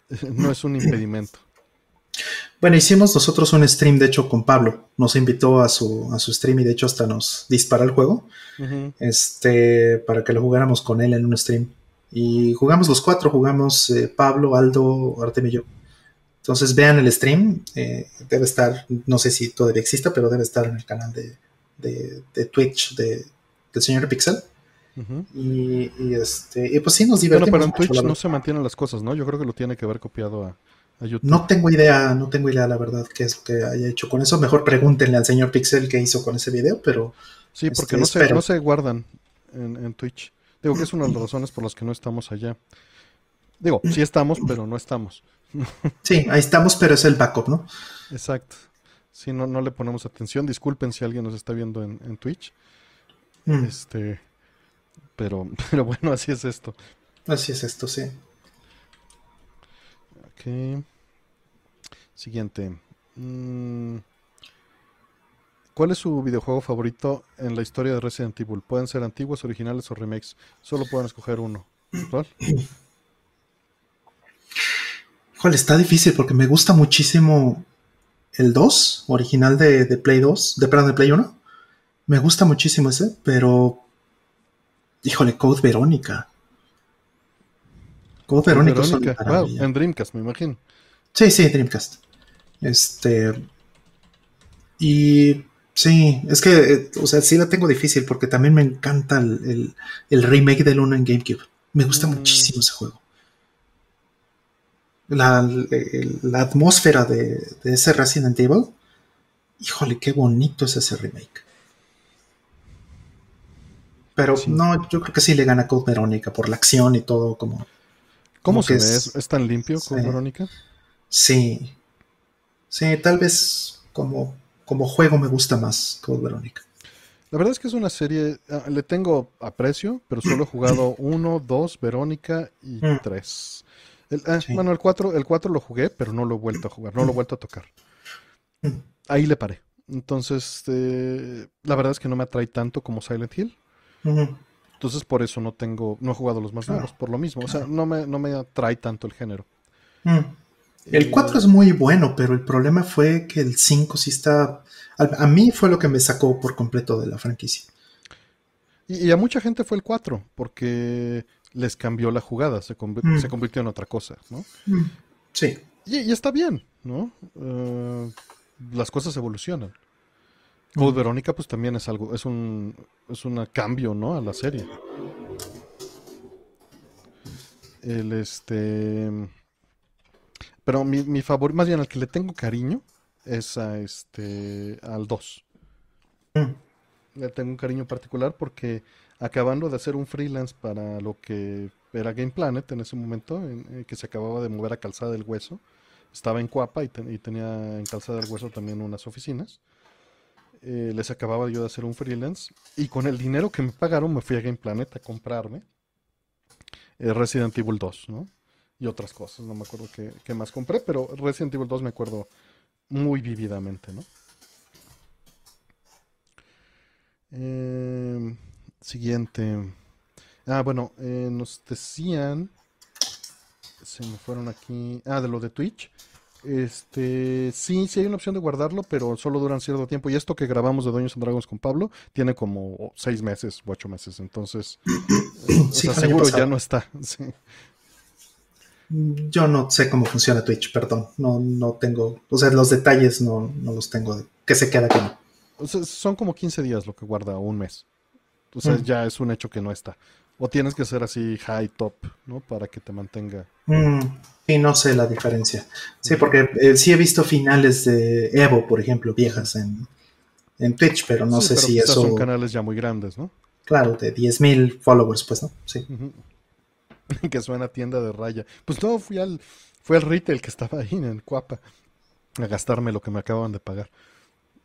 [LAUGHS] No es un impedimento. Bueno, hicimos nosotros un stream, de hecho, con Pablo. Nos invitó a su, a su stream y de hecho hasta nos dispara el juego. Este, para que lo jugáramos con él en un stream. Y jugamos los cuatro, jugamos eh, Pablo, Aldo, Artem y yo. Entonces vean el stream, eh, debe estar, no sé si todavía exista, pero debe estar en el canal de, de, Twitch de, del señor Pixel. y, y, este, pues sí, nos divertimos. Bueno, pero en Twitch no se mantienen las cosas, ¿no? Yo creo que lo tiene que haber copiado a, no tengo idea, no tengo idea, la verdad, qué es lo que haya hecho con eso. Mejor pregúntenle al señor Pixel qué hizo con ese video, pero. Sí, porque este, no, se, no se guardan en, Twitch. Digo que es una de las razones por las que no estamos allá. Digo, sí estamos, pero no estamos. [LAUGHS] Sí, ahí estamos, pero es el backup, ¿no? Exacto. Si no, no le ponemos atención. Disculpen si alguien nos está viendo en, Twitch. Mm. Este. Pero, [LAUGHS] pero bueno, así es esto. Así es esto, sí. Siguiente. Mm, ¿Cuál es su videojuego favorito en la historia de Resident Evil? Pueden ser antiguos, originales o remakes. Solo pueden escoger uno. ¿Cuál? está difícil porque me gusta muchísimo el 2, original de, de Play 2, de, perdón, de Play 1. Me gusta muchísimo ese, pero. Híjole, Code Verónica. Code Verónica. Wow, en Dreamcast, me imagino. Sí, sí, Dreamcast. Este. Y sí, es que, eh, o sea, sí la tengo difícil porque también me encanta el, remake del 1 en GameCube. Me gusta mm. muchísimo ese juego. La, atmósfera de, ese Resident Evil, híjole, qué bonito es ese remake. Pero no, yo creo que sí le gana Code Verónica por la acción y todo como... ¿Cómo se ve? Es, tan limpio Code Verónica? Sí. Sí, tal vez como, como juego me gusta más Code Verónica. La verdad es que es una serie, ah, le tengo aprecio, pero solo he jugado [CLEARS THROAT] uno, dos, Verónica y mm. tres. Ah, bueno, el 4 el cuatro lo jugué, pero no lo he vuelto a jugar, no lo he vuelto a tocar. Mm. Ahí le paré. Entonces, eh, la verdad es que no me atrae tanto como Silent Hill. Entonces, por eso no tengo, no he jugado los más nuevos, por lo mismo. O sea, no me, no me atrae tanto el género. Mm. El 4 es muy bueno, pero el problema fue que el 5 sí está... A, mí fue lo que me sacó por completo de la franquicia. Y, a mucha gente fue el 4, porque les cambió la jugada, se, mm. se convirtió en otra cosa, ¿no? Mm. Sí. Y, está bien, ¿no? Eh, las cosas evolucionan. Code. Verónica, pues también es algo, es un, es un cambio, ¿no? A la serie. El este pero mi, mi favorito, más bien al que le tengo cariño, es a este, al 2. Mm. Le tengo un cariño particular porque acabando de hacer un freelance para lo que era Game Planet en ese momento, en, que se acababa de mover a Calzada del Hueso, estaba en Cuapa y, tenía en Calzada del Hueso también unas oficinas. Eh, les acababa yo de hacer un freelance y con el dinero que me pagaron me fui a Game Planet a comprarme eh, Resident Evil 2, ¿no? y otras cosas. No me acuerdo qué, más compré, pero Resident Evil 2 me acuerdo muy vividamente, ¿no? Em, siguiente. Ah, bueno, eh, nos decían. Se me fueron aquí. Ah, de lo de Twitch. Este, sí, sí hay una opción de guardarlo, pero solo duran cierto tiempo. Y esto que grabamos de Doños and Dragons con Pablo tiene como seis meses o ocho meses. Entonces, [CLEARS THROAT] seguro ya no está. [LAUGHS] Sí. Yo no sé cómo funciona Twitch, perdón. No, no tengo, o sea, los detalles no, no los tengo. ¿Qué se queda aquí? son como 15 días lo que guarda un mes. O sea, mm. ya es un hecho que no está. O tienes que ser así high top, ¿no? Para que te mantenga. Mm, sí, no sé la diferencia. Sí, porque eh, sí he visto finales de Evo, por ejemplo, viejas en, en Twitch, pero no sé si eso. Son canales ya muy grandes, ¿no? Claro, de 10.000 followers, pues, ¿no? Sí. [LAUGHS] que suena tienda de raya. Pues no, fui al, fue al retail que estaba ahí en Cuapa a gastarme lo que me acaban de pagar.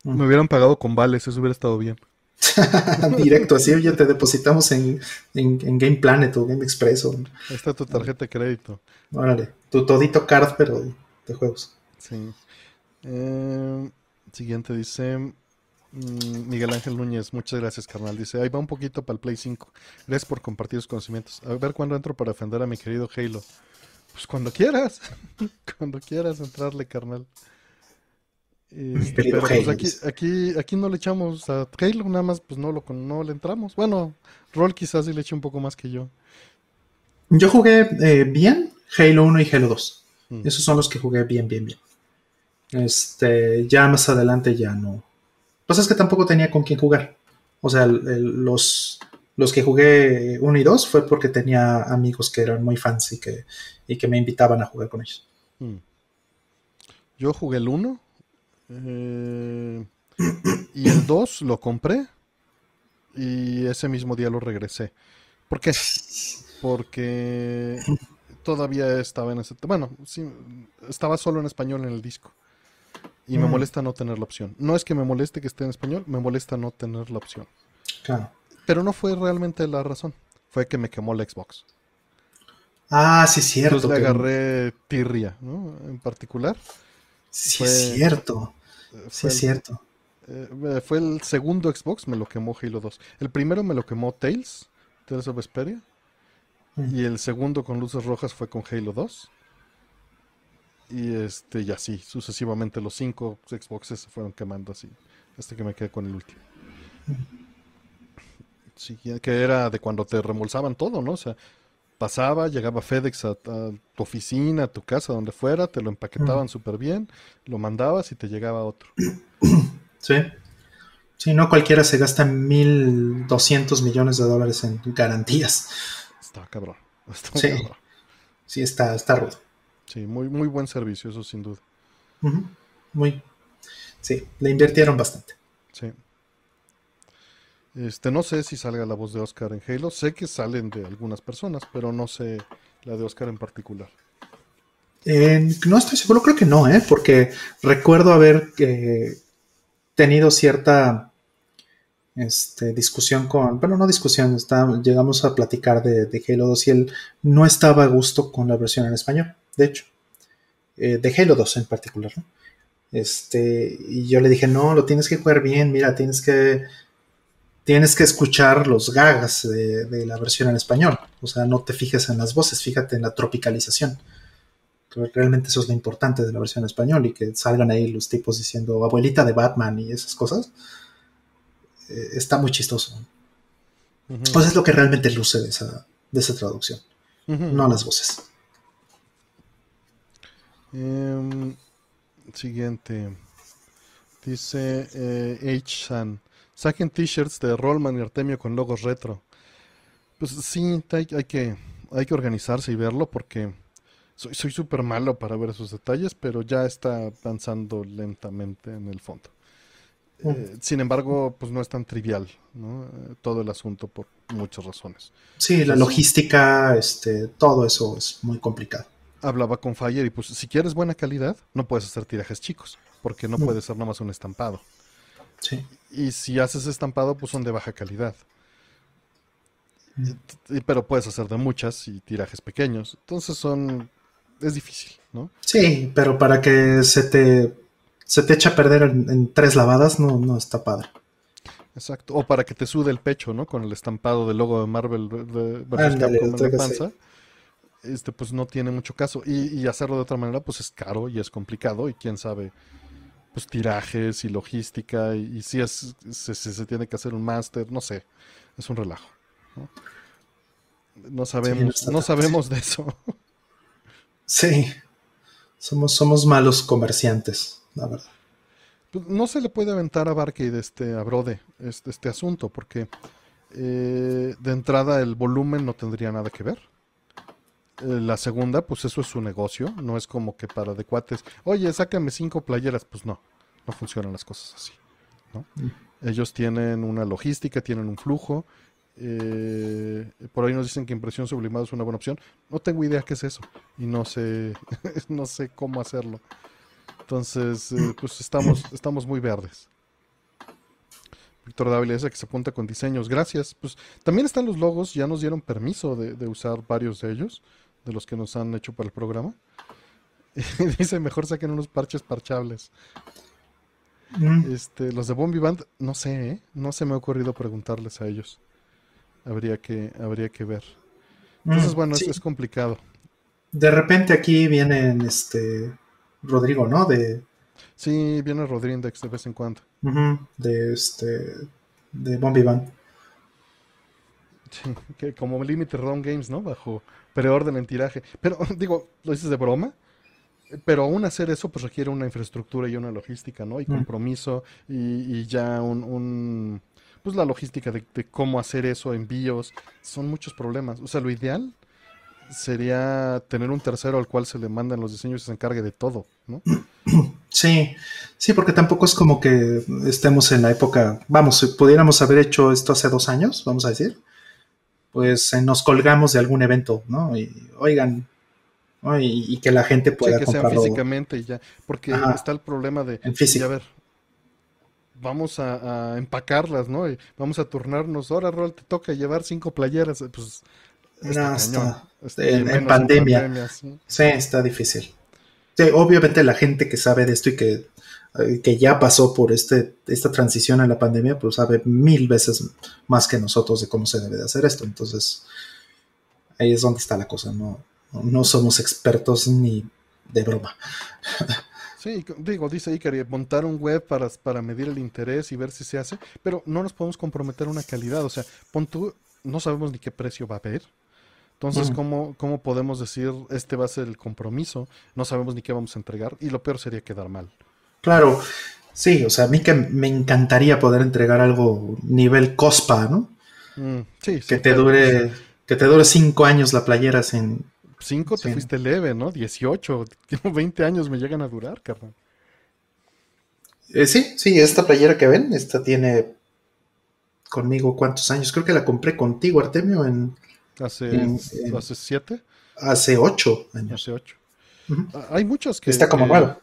Me hubieran pagado con vales, eso hubiera estado bien. [LAUGHS] Directo, así ya te depositamos en, Game Planet o Game Express. Ahí está tu tarjeta de crédito. Órale, tu todito card, pero de juegos. Sí. Eh, siguiente dice: Mm, Miguel Ángel Núñez, muchas gracias, carnal. Dice, ahí va un poquito para el Play 5. Gracias por compartir los conocimientos. A ver cuándo entro para defender a mi querido Halo. Pues cuando quieras. [LAUGHS] cuando quieras entrarle, carnal. Este, pero pues aquí, aquí, aquí no le echamos a Halo, nada más pues no, lo, no le entramos. Bueno, Roll quizás sí le eche un poco más que yo. Yo jugué eh, bien Halo 1 y Halo 2. Mm. Esos son los que jugué bien, bien, bien. Este, ya más adelante ya no, pues es que tampoco tenía con quién jugar. O sea, los, los que jugué uno y dos fue porque tenía amigos que eran muy fans y que, y que me invitaban a jugar con ellos. Hmm. Yo jugué el 1 eh, y el 2 lo compré y ese mismo día lo regresé. ¿Por qué? Porque todavía estaba en ese... Bueno, sí, estaba solo en español en el disco. Y me mm. molesta no tener la opción. No es que me moleste que esté en español, me molesta no tener la opción. Claro. Pero no fue realmente la razón. Fue que me quemó la Xbox. Ah, sí, cierto. Entonces le agarré tirria, ¿no? En particular. Sí, es cierto. Sí, es cierto. Eh, fue el segundo Xbox, me lo quemó Halo 2. El primero me lo quemó Tails, Tales of Vesperia. Mm. Y el segundo con luces rojas fue con Halo 2. Y este, y así, sucesivamente los cinco Xboxes se fueron quemando así, hasta que me quedé con el último. Sí, que era de cuando te remolsaban todo, ¿no? O sea, pasaba, llegaba FedEx a, tu oficina, a tu casa, donde fuera, te lo empaquetaban súper bien, lo mandabas y te llegaba otro. [CLEARS THROAT] Sí. Sí, no cualquiera se gasta 1.200 millones de dólares en garantías. Está cabrón. sí. Sí, está, está rudo. Sí, muy, muy buen servicio, eso sin duda. Muy. Sí, le invirtieron bastante. Sí. Este, no sé si salga la voz de Oscar en Halo. Sé que salen de algunas personas, pero no sé la de Oscar en particular. no estoy seguro, creo que no, ¿eh? porque recuerdo haber eh, tenido cierta este, discusión con, bueno, no discusión, llegamos a platicar de, Halo 2 y él no estaba a gusto con la versión en español, de hecho, eh, de Halo 2 en particular. Este, y yo le dije, no, lo tienes que jugar bien, mira, tienes que tienes que escuchar los gags de, la versión en español. O sea, no te fijes en las voces, fíjate en la tropicalización. Realmente eso es lo importante de la versión en español y que salgan ahí los tipos diciendo abuelita de Batman y esas cosas. Eh, está muy chistoso. O sea, es lo que realmente luce de esa, de esa traducción, no las voces. Em, siguiente. Dice eh, H-San. Saquen t-shirts de Rollman y Artemio con logos retro. Pues sí, hay, que, hay que organizarse y verlo porque soy súper malo para ver esos detalles, pero ya está avanzando lentamente en el fondo. Mm. Eh, sin embargo, pues no es tan trivial ¿no? Eh, todo el asunto por muchas razones. Sí, la logística, este, todo eso es muy complicado. Hablaba con Fire y pues si quieres buena calidad, no puedes hacer tirajes chicos, porque no, no. puede ser nada más un estampado. Y si haces estampado, pues son de baja calidad. Mm. pero puedes hacer de muchas y tirajes pequeños. Entonces son. Es difícil, ¿no? Sí, pero para que se te, se te eche a perder en, tres lavadas, no, no está padre. Exacto. O para que te sude el pecho, ¿no? Con el estampado del logo de Marvel de, en la panza. Este, pues no tiene mucho caso. Y, y, hacerlo de otra manera, pues es caro y es complicado. Y quién sabe pues tirajes y logística y, si es se, tiene que hacer un máster, no sé, es un relajo. No, sabemos, no, sabemos de eso. Sí, somos, somos malos comerciantes, la verdad. Pues, no se le puede aventar a Barkey de este, a Brode este, este asunto, porque eh, de entrada el volumen no tendría nada que ver. Eh, la segunda, pues eso es su negocio, no es como que para de cuates, oye, sácame cinco playeras, pues no, no funcionan las cosas así. ¿no? Mm. Ellos tienen una logística, tienen un flujo. Eh, por ahí nos dicen que impresión sublimada es una buena opción. No tengo idea qué es eso y no sé, [LAUGHS] no sé cómo hacerlo. Entonces, eh, pues estamos, estamos muy verdes. Víctor Dávila dice que se apunta con diseños. Gracias. Pues también están los logos, ya nos dieron permiso de, de usar varios de ellos de los que nos han hecho para el programa. [LAUGHS] Dice, mejor saquen unos parches parchables. Mm. Este, los de Bombi Band, no sé, ¿eh? no se me ha ocurrido preguntarles a ellos. Habría que, habría que ver. Entonces, mm, bueno, es, complicado. De repente aquí viene este Rodrigo, ¿no? De. Sí, viene Rodríguez de vez en cuando. de este. de Bombi Band. Sí, que como Limited Run Games, ¿no? Bajo preorden en tiraje. Pero [LAUGHS] digo, lo dices de broma, pero aún hacer eso pues requiere una infraestructura y una logística, ¿no? Y mm. compromiso y, ya un, pues la logística de, cómo hacer eso, envíos, son muchos problemas. O sea, lo ideal sería tener un tercero al cual se le mandan los diseños y se encargue de todo, ¿no? [CLEARS THROAT] Sí, sí, porque tampoco es como que estemos en la época, vamos, si pudiéramos haber hecho esto hace dos años, vamos a decir, pues eh, nos colgamos de algún evento, ¿no? Y oigan, y, que la gente pueda sí, que sea físicamente y ya, porque está el problema de, en físico. a ver, vamos a, empacarlas, ¿no? Y vamos a turnarnos, ahora Rol, te toca llevar cinco playeras, pues no, está, en, pandemia. sí. está difícil. obviamente la gente que sabe de esto y que eh, que ya pasó por este, esta transición a la pandemia, pues sabe mil veces más que nosotros de cómo se debe de hacer esto. Entonces, ahí es donde está la cosa. No, no somos expertos ni de broma. Sí, digo, dice Iker, montar un web para, para medir el interés y ver si se hace, pero no nos podemos comprometer a una calidad. O sea, pon tú, no sabemos ni qué precio va a haber. Entonces, ¿cómo, ¿cómo podemos decir este va a ser el compromiso? No sabemos ni qué vamos a entregar y lo peor sería quedar mal. Claro, sí, o sea, a mí que me encantaría poder entregar algo nivel COSPA, ¿no? Mm, sí, que te dure, que te dure cinco años la playera sin, 5 te fuiste leve, ¿no? 18, 20 [LAUGHS] años me llegan a durar, carnal. Eh, sí, sí, esta playera que ven, esta tiene conmigo cuántos años. Creo que la compré contigo, Artemio, en... ¿Hace, ¿hace siete? Hace ocho años. Hace ocho. Ah, hay muchas que... Está como nueva.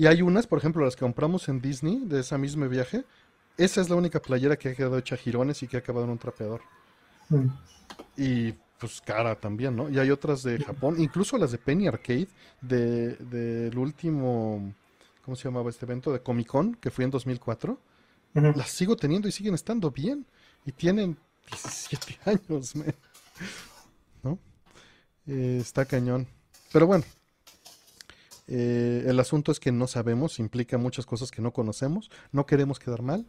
Y hay unas, por ejemplo, las que compramos en Disney, de ese mismo viaje. Esa es la única playera que ha quedado hecha girones y que ha acabado en un trapeador. Mm. Y pues cara también, ¿no? Y hay otras de Japón, incluso las de Penny Arcade, del de, último, ¿cómo se llamaba este evento? De Comic Con, que fue en 2004. Las sigo teniendo y siguen estando bien. Y tienen 17 [LAUGHS] años, ¿no? Eh, está cañón. Pero bueno, eh, el asunto es que no sabemos, implica muchas cosas que no conocemos, no queremos quedar mal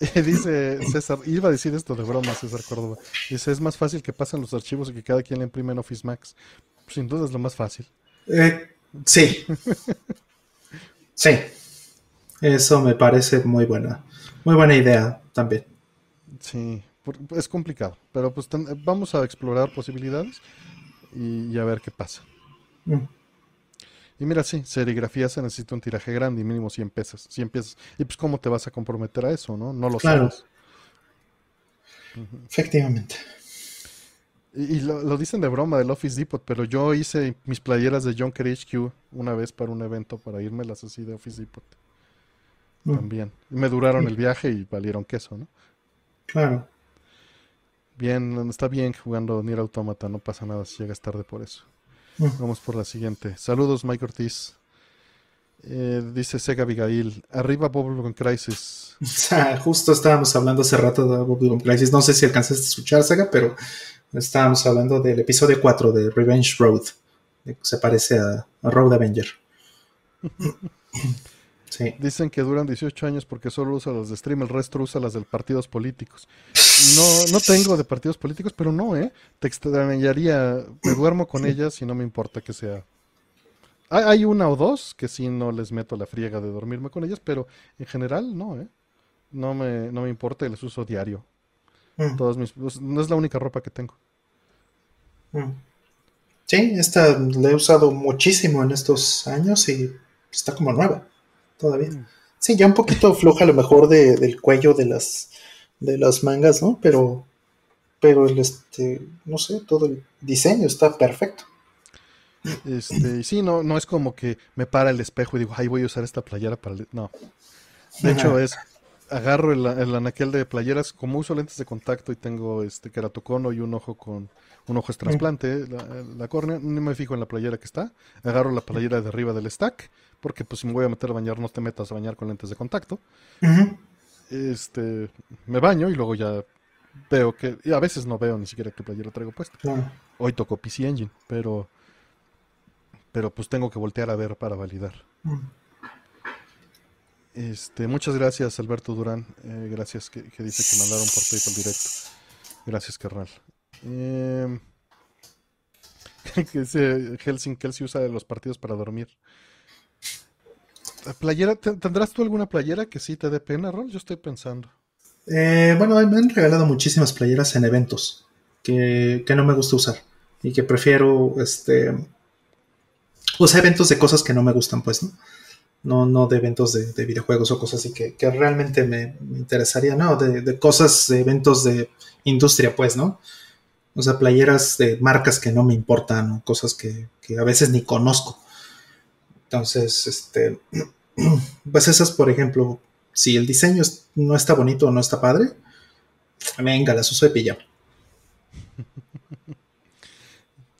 [LAUGHS] Dice César, iba a decir esto de broma, César Córdoba. Dice, es más fácil que pasen los archivos y que cada quien le imprime en Office Max. Sin duda es lo más fácil. Eh, sí. sí. Eso me parece muy buena. Muy buena idea también. Sí, es complicado. Pero pues vamos a explorar posibilidades y, a ver qué pasa. Mm. Y mira, sí, serigrafía se necesita un tiraje grande y mínimo 100 pesos. 100 pesos. Y pues, ¿cómo te vas a comprometer a eso, no? No lo sabes. Efectivamente. Y, lo, dicen de broma del Office Depot, pero yo hice mis playeras de Junker HQ una vez para un evento para irme las así de Office Depot. Mm. También. Y me duraron el viaje y valieron queso, ¿no? Claro. Bien, está bien jugando Nier Automata, no pasa nada si llegas tarde por eso. Vamos por la siguiente. Saludos, Mike Ortiz. Eh, dice Sega Abigail, arriba Bubblegum Crisis. [LAUGHS] Justo estábamos hablando hace rato de Bubblegum Crisis. No sé si alcanzaste a escuchar, Sega, pero estábamos hablando del episodio 4 de Revenge Road. Se parece a, Road Avenger. [LAUGHS] Dicen que duran 18 años porque solo usa las de stream, el resto usa las de partidos políticos. [LAUGHS] No, no tengo de partidos políticos, pero no, ¿eh? Te extrañaría, me duermo con ellas y no me importa que sea. Hay una o dos que sí no les meto la friega de dormirme con ellas, pero en general no, ¿eh? No me, no me importa y les uso diario. Mm. Todos mis, pues, no es la única ropa que tengo. Mm. Sí, esta la he usado muchísimo en estos años y está como nueva todavía. Mm. Sí, ya un poquito floja a lo mejor del cuello de las de las mangas, ¿no? Pero, pero el este, no sé, todo el diseño está perfecto. Este, sí, no, no es como que me para el espejo y digo, ay, voy a usar esta playera para no. De hecho, es agarro el, el, anaquel de playeras, como uso lentes de contacto y tengo este keratocono y un ojo con un ojo es trasplante, la, córnea, no me fijo en la playera que está, agarro la playera de arriba del stack, porque pues si me voy a meter a bañar, no te metas a bañar con lentes de contacto este, me baño y luego ya veo que, y a veces no veo ni siquiera qué playera traigo puesto. Hoy tocó PC Engine, pero, pero pues tengo que voltear a ver para validar. Este, muchas gracias Alberto Durán, eh, gracias que, dice que mandaron por PayPal directo. Gracias, carnal. Eh, [LAUGHS] que dice Helsing Kelsey usa los partidos para dormir. ¿Playera? ¿Tendrás tú alguna playera que sí te dé pena, Rol? Yo estoy pensando. Eh, bueno, me han regalado muchísimas playeras en eventos que, no me gusta usar y que prefiero, este, sea, eventos de cosas que no me gustan, pues, ¿no? No, no de eventos de, videojuegos o cosas así que, realmente me, interesaría, no, de, cosas, de eventos de industria, pues, ¿no? O sea, playeras de marcas que no me importan, cosas que, que a veces ni conozco. Entonces, este, [CLEARS THROAT] pues esas, por ejemplo, si el diseño no está bonito o no está padre, venga, las uso de pijama. [LAUGHS]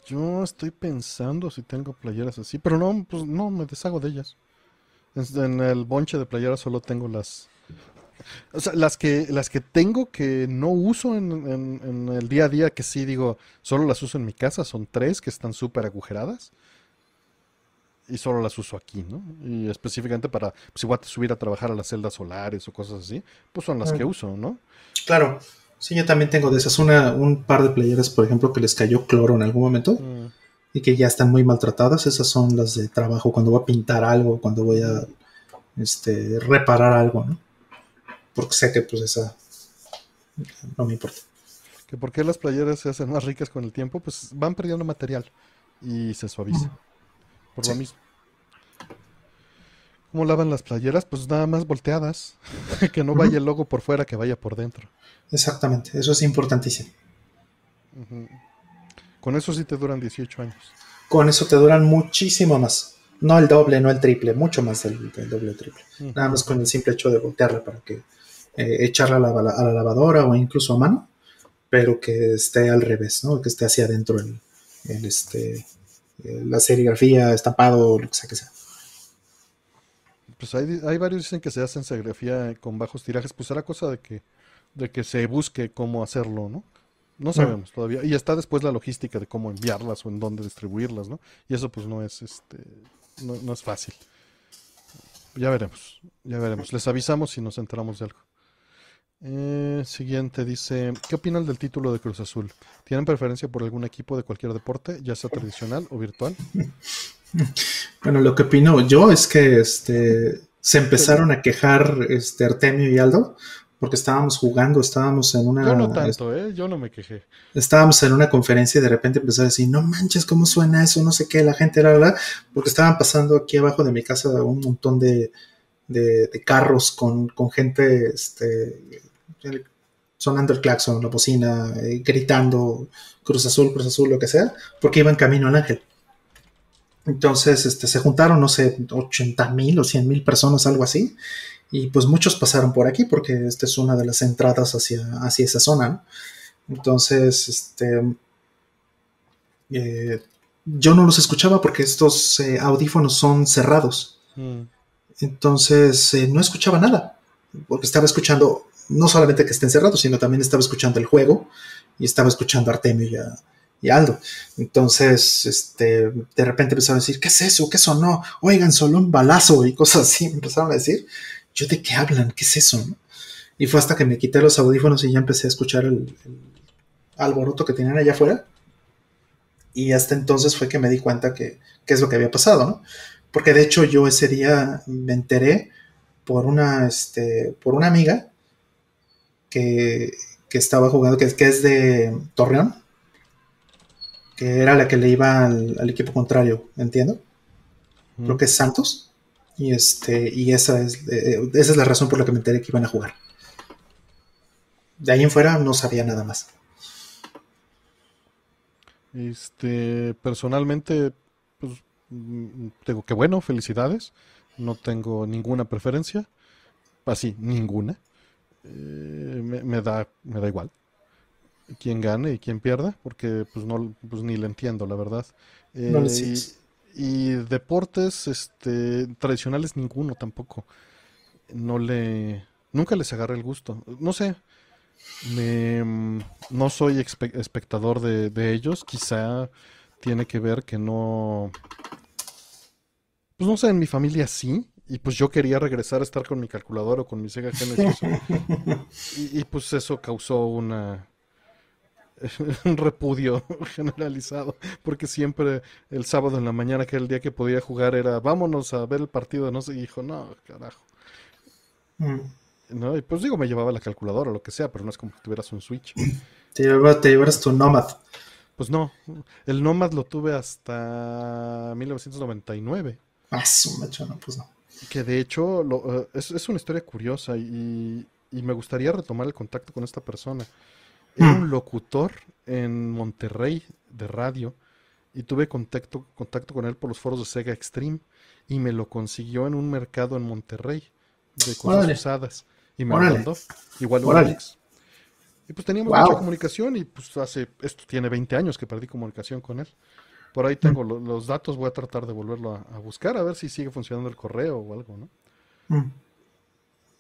Yo estoy pensando si tengo playeras así, pero no, pues no me deshago de ellas. En el bonche de playeras solo tengo las, o sea, las que, las que tengo que no uso en, en, el día a día, que sí digo, solo las uso en mi casa, son tres que están súper agujeradas. Y solo las uso aquí, ¿no? Y específicamente para, pues igual subir a trabajar a las celdas solares o cosas así, pues son las que uso, ¿no? Claro, sí, yo también tengo de esas, una, un par de playeras, por ejemplo, que les cayó cloro en algún momento mm. y que ya están muy maltratadas, esas son las de trabajo, cuando voy a pintar algo, cuando voy a este, reparar algo, ¿no? Porque sé que pues esa no me importa. ¿Que ¿Por qué las playeras se hacen más ricas con el tiempo? Pues van perdiendo material y se suaviza. Por lo mismo. ¿Cómo lavan las playeras? Pues nada más volteadas. [LAUGHS] que no vaya el logo por fuera, que vaya por dentro. Exactamente, eso es importantísimo. Con eso sí te duran 18 años. Con eso te duran muchísimo más. No el doble, no el triple, mucho más del, doble o triple. Nada más con el simple hecho de voltearla para que eh, echarla a la, lavadora o incluso a mano, pero que esté al revés, ¿no? Que esté hacia adentro el, este, la serigrafía, estampado, lo que sea que sea. Pues hay, hay varios dicen que se hacen serigrafía con bajos tirajes, pues será cosa de que, de que se busque cómo hacerlo, ¿no? No sabemos todavía. Y está después la logística de cómo enviarlas o en dónde distribuirlas, ¿no? Y eso pues no es este no, no es fácil. Ya veremos, ya veremos. Les avisamos si nos enteramos de algo. Eh, siguiente dice, ¿qué opinan del título de Cruz Azul? ¿Tienen preferencia por algún equipo de cualquier deporte, ya sea tradicional o virtual? [LAUGHS] Bueno, lo que opino yo es que este, se empezaron a quejar este, Artemio y Aldo porque estábamos jugando, estábamos en una... Yo no tanto, ¿eh? Yo no me quejé. Estábamos en una conferencia y de repente empezó a decir, no manches, ¿cómo suena eso? No sé qué, la gente era, ¿verdad? Porque estaban pasando aquí abajo de mi casa un montón de, de, carros con, con, gente este, sonando el claxon, la bocina, eh, gritando Cruz Azul, Cruz Azul, lo que sea, porque iban camino al Ángel. Entonces este, se juntaron, no sé, 80 mil o 100 mil personas, algo así, y pues muchos pasaron por aquí porque esta es una de las entradas hacia, hacia esa zona. Entonces, este, eh, yo no los escuchaba porque estos eh, audífonos son cerrados. Mm. Entonces, no escuchaba nada, porque estaba escuchando no solamente que estén cerrados, sino también estaba escuchando el juego y estaba escuchando a Artemio y, Aldo. Entonces, este, de repente empezaron a decir, ¿qué es eso? ¿Qué sonó? Oigan, solo un balazo y cosas así. [LAUGHS] Empezaron a decir, ¿yo de qué hablan? ¿Qué es eso? Y fue hasta que me quité los audífonos y ya empecé a escuchar el, alboroto que tenían allá afuera. Y hasta entonces fue que me di cuenta que, qué es lo que había pasado. Porque de hecho yo ese día me enteré por una, este, por una amiga que, estaba jugando, que, que, es de Torreón, que era la que le iba al, equipo contrario, entiendo. Creo que es Santos. Y este, y esa es, eh, esa es la razón por la que me enteré que iban a jugar. De ahí en fuera no sabía nada más. Este, personalmente, pues, tengo que bueno, felicidades. No tengo ninguna preferencia. Así, ninguna. Eh, me, da, me da igual quién gane y quién pierda, porque pues no, pues ni le entiendo, la verdad. Eh, y, deportes este, tradicionales ninguno tampoco. No le, nunca les agarré el gusto. No sé, me, no soy espectador de, de ellos. Quizá tiene que ver que no, pues no sé, en mi familia sí, y pues yo quería regresar a estar con mi calculador o con mi Sega Genesis. y, y, pues eso causó una [LAUGHS] un repudio [LAUGHS] generalizado, porque siempre el sábado en la mañana, que era el día que podía jugar, era vámonos a ver el partido, no sé, y dijo, no, carajo. Mm. ¿No? Y pues digo, me llevaba la calculadora o lo que sea, pero no es como que tuvieras un Switch. Te, llevabas, te llevaras tu Nomad. Pues no, el Nomad lo tuve hasta 1999. Ah, su macho, no, pues no. Que de hecho eh, es, una historia curiosa y, me gustaría retomar el contacto con esta persona. Era un hmm. locutor en Monterrey de radio y tuve contacto, contacto con él por los foros de Sega Extreme y me lo consiguió en un mercado en Monterrey de cosas usadas y me lo mandó. Igual un Y pues teníamos mucha comunicación y pues hace, esto tiene 20 años que perdí comunicación con él. Por ahí tengo mm. los datos, voy a tratar de volverlo a, buscar, a ver si sigue funcionando el correo o algo, ¿no? Mm.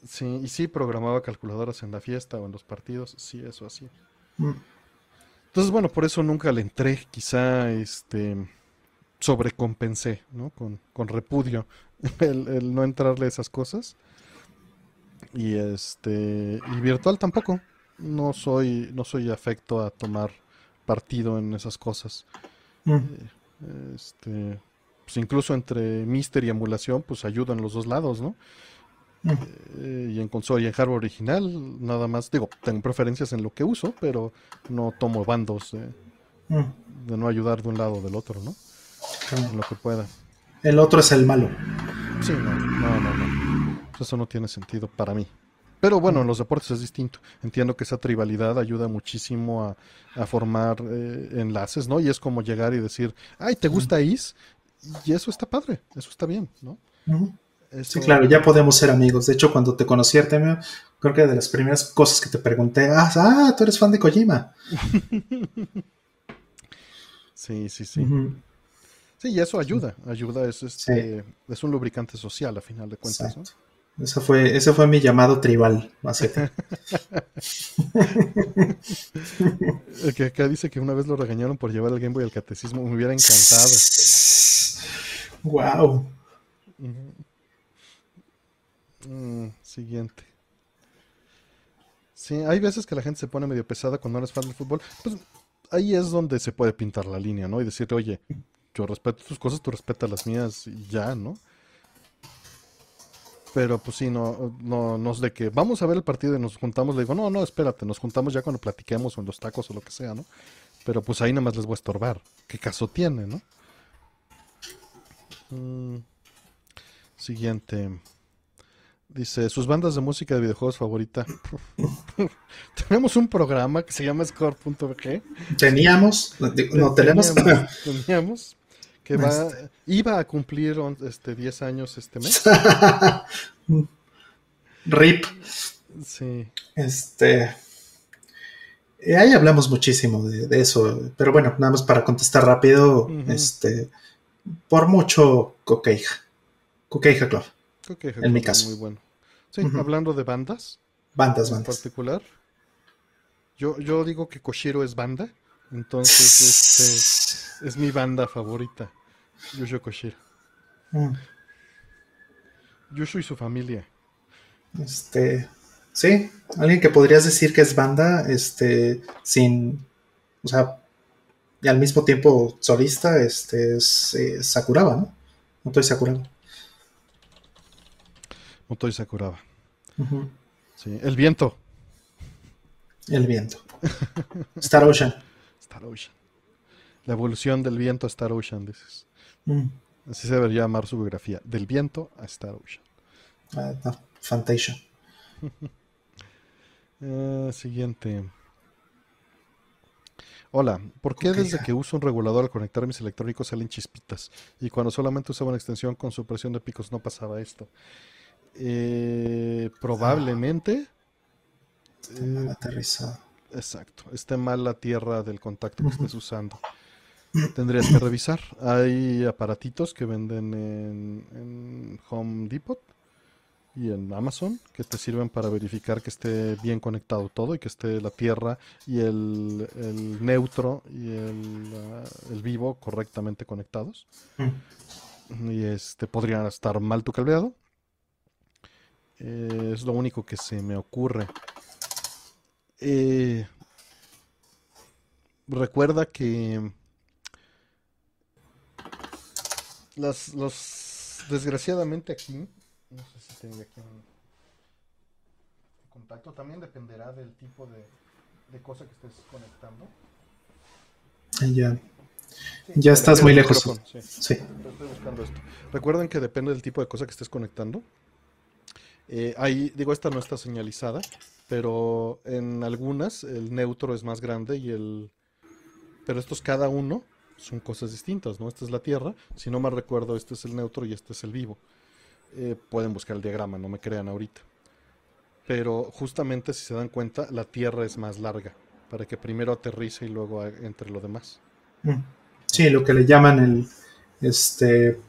Sí, y sí programaba calculadoras en la fiesta o en los partidos, sí, eso así. Mm. Entonces, bueno, por eso nunca le entré, quizá, este, sobrecompensé, ¿no? Con, con repudio [LAUGHS] el, el, no entrarle a esas cosas. Y este y virtual tampoco. No soy no soy afecto a tomar partido en esas cosas. Mm. Este, pues incluso entre Mister y emulación, pues ayudan los dos lados, ¿no? Mm. Eh, y en consola y en hardware original, nada más, digo, tengo preferencias en lo que uso, pero no tomo bandos mm. de no ayudar de un lado o del otro, ¿no? En lo que pueda. El otro es el malo. Sí, no, no, no, no. Eso no tiene sentido para mí. Pero bueno, en los deportes es distinto. Entiendo que esa tribalidad ayuda muchísimo a, formar eh, enlaces, ¿no? Y es como llegar y decir, ay, ¿te gusta Is? Y eso está padre, eso está bien, ¿no? Sí, claro, ya podemos ser amigos. De hecho, cuando te conocí, Artemio, creo que de las primeras cosas que te pregunté, ah, ah tú eres fan de Kojima. [LAUGHS] sí, sí, sí. Sí, y eso ayuda, ayuda, es, este, es un lubricante social a final de cuentas. ¿no? Ese fue, ese fue mi llamado tribal, [LAUGHS] [LAUGHS] El que acá dice que una vez lo regañaron por llevar el Game Boy al catecismo, me hubiera encantado. Wow. Mm, siguiente. Sí, hay veces que la gente se pone medio pesada cuando no eres fan del fútbol. Pues ahí es donde se puede pintar la línea, ¿no? Y decirte, oye, yo respeto tus cosas, tú respetas las mías y ya, ¿no? Pero pues sí, no, no, no es de que vamos a ver el partido y nos juntamos. Le digo, no, no, espérate, nos juntamos ya cuando platiquemos o en los tacos o lo que sea, ¿no? Pero pues ahí nada más les voy a estorbar. ¿Qué caso tiene, no? Mm, siguiente. Dice, sus bandas de música de videojuegos favorita. [LAUGHS] tenemos un programa que se llama Score.bg. Teníamos, no, tenemos. Teníamos que [LAUGHS] va, este. Iba a cumplir este 10 años este mes. [LAUGHS] RIP. Sí. Este. Ahí hablamos muchísimo de, eso, pero bueno, nada más para contestar rápido, este, por mucho Coqueija, Coqueija Club, Coqueija en mi caso. Muy bueno. Sí, hablando de bandas. Bandas, bandas. En particular. Yo, yo digo que Koshiro es banda. Entonces, este es mi banda favorita. Yusho Koshiro. Mm. Yusho y su familia. Este. Sí, alguien que podrías decir que es banda, este, sin. O sea, y al mismo tiempo solista, este, es eh, Sakuraba, ¿no? Motoi Sakuraba. Motoi Sakuraba. Sí, el viento. El viento. Star Ocean. [LAUGHS] Star Ocean. La evolución del viento a Star Ocean, dices. Mm. Así se debería llamar su biografía. Del viento a Star Ocean. Ah, no. Fantasia. [LAUGHS] Eh, siguiente. Hola, ¿por qué desde que uso un regulador al conectar mis electrónicos salen chispitas? Y cuando solamente usaba una extensión con supresión de picos no pasaba esto. Eh, probablemente. Eh, aterrizado. Exacto. Esté mal la tierra del contacto que estés usando. Tendrías que revisar. Hay aparatitos que venden en, Home Depot y en Amazon que te sirven para verificar que esté bien conectado todo y que esté la tierra y el, neutro y el, vivo correctamente conectados. Mm. Y este podría estar mal tu cableado. Eh, es lo único que se me ocurre. Eh, recuerda que las, los, desgraciadamente aquí, no sé si tengo aquí un contacto, también dependerá del tipo de, de cosa que estés conectando. Ya. ya estás muy lejos. Sí. Estoy buscando esto. Recuerden que depende del tipo de cosa que estés conectando. Eh, ahí, digo, esta no está señalizada, pero en algunas el neutro es más grande y el... Pero estos cada uno son cosas distintas, ¿no? Esta es la Tierra, si no me recuerdo, este es el neutro y este es el vivo. Eh, pueden buscar el diagrama, no me crean ahorita. Pero justamente si se dan cuenta, la Tierra es más larga, para que primero aterrice y luego entre lo demás. Mm. Sí, lo que le llaman el este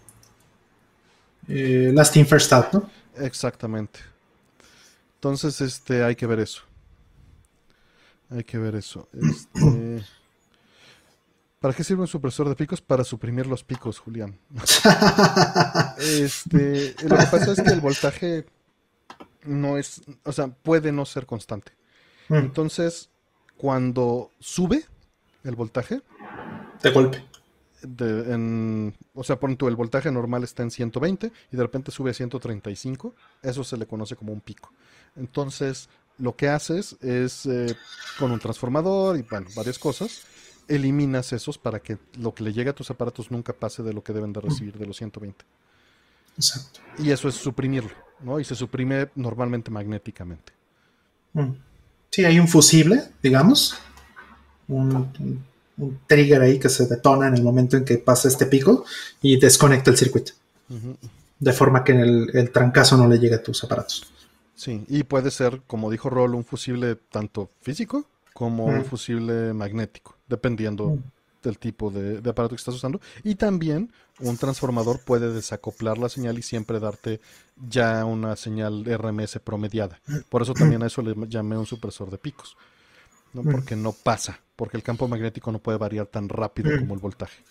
eh, last in first out, ¿no? Exactamente. Entonces, este, hay que ver eso. Hay que ver eso. Este, ¿Para qué sirve un supresor de picos? Para suprimir los picos, Julián. [LAUGHS] este, lo que pasa es que el voltaje no es, o sea, puede no ser constante. Mm. Entonces, cuando sube el voltaje, de golpe. o sea, por tu el voltaje normal está en 120 y de repente sube a 135, eso se le conoce como un pico. Entonces, lo que haces es eh, con un transformador y bueno, varias cosas, eliminas esos para que lo que le llegue a tus aparatos nunca pase de lo que deben de recibir de los 120. Exacto. Y eso es suprimirlo, ¿no? Y se suprime normalmente magnéticamente. Mm. Sí, hay un fusible, digamos, un, trigger ahí que se detona en el momento en que pasa este pico y desconecta el circuito. De forma que el, el trancazo no le llegue a tus aparatos. Sí, y puede ser, como dijo Roll, un fusible tanto físico como un fusible magnético, dependiendo del tipo de, aparato que estás usando. Y también un transformador puede desacoplar la señal y siempre darte ya una señal RMS promediada. Por eso también a eso le llamé un supresor de picos. ¿no? Porque no pasa, porque el campo magnético no puede variar tan rápido como el voltaje.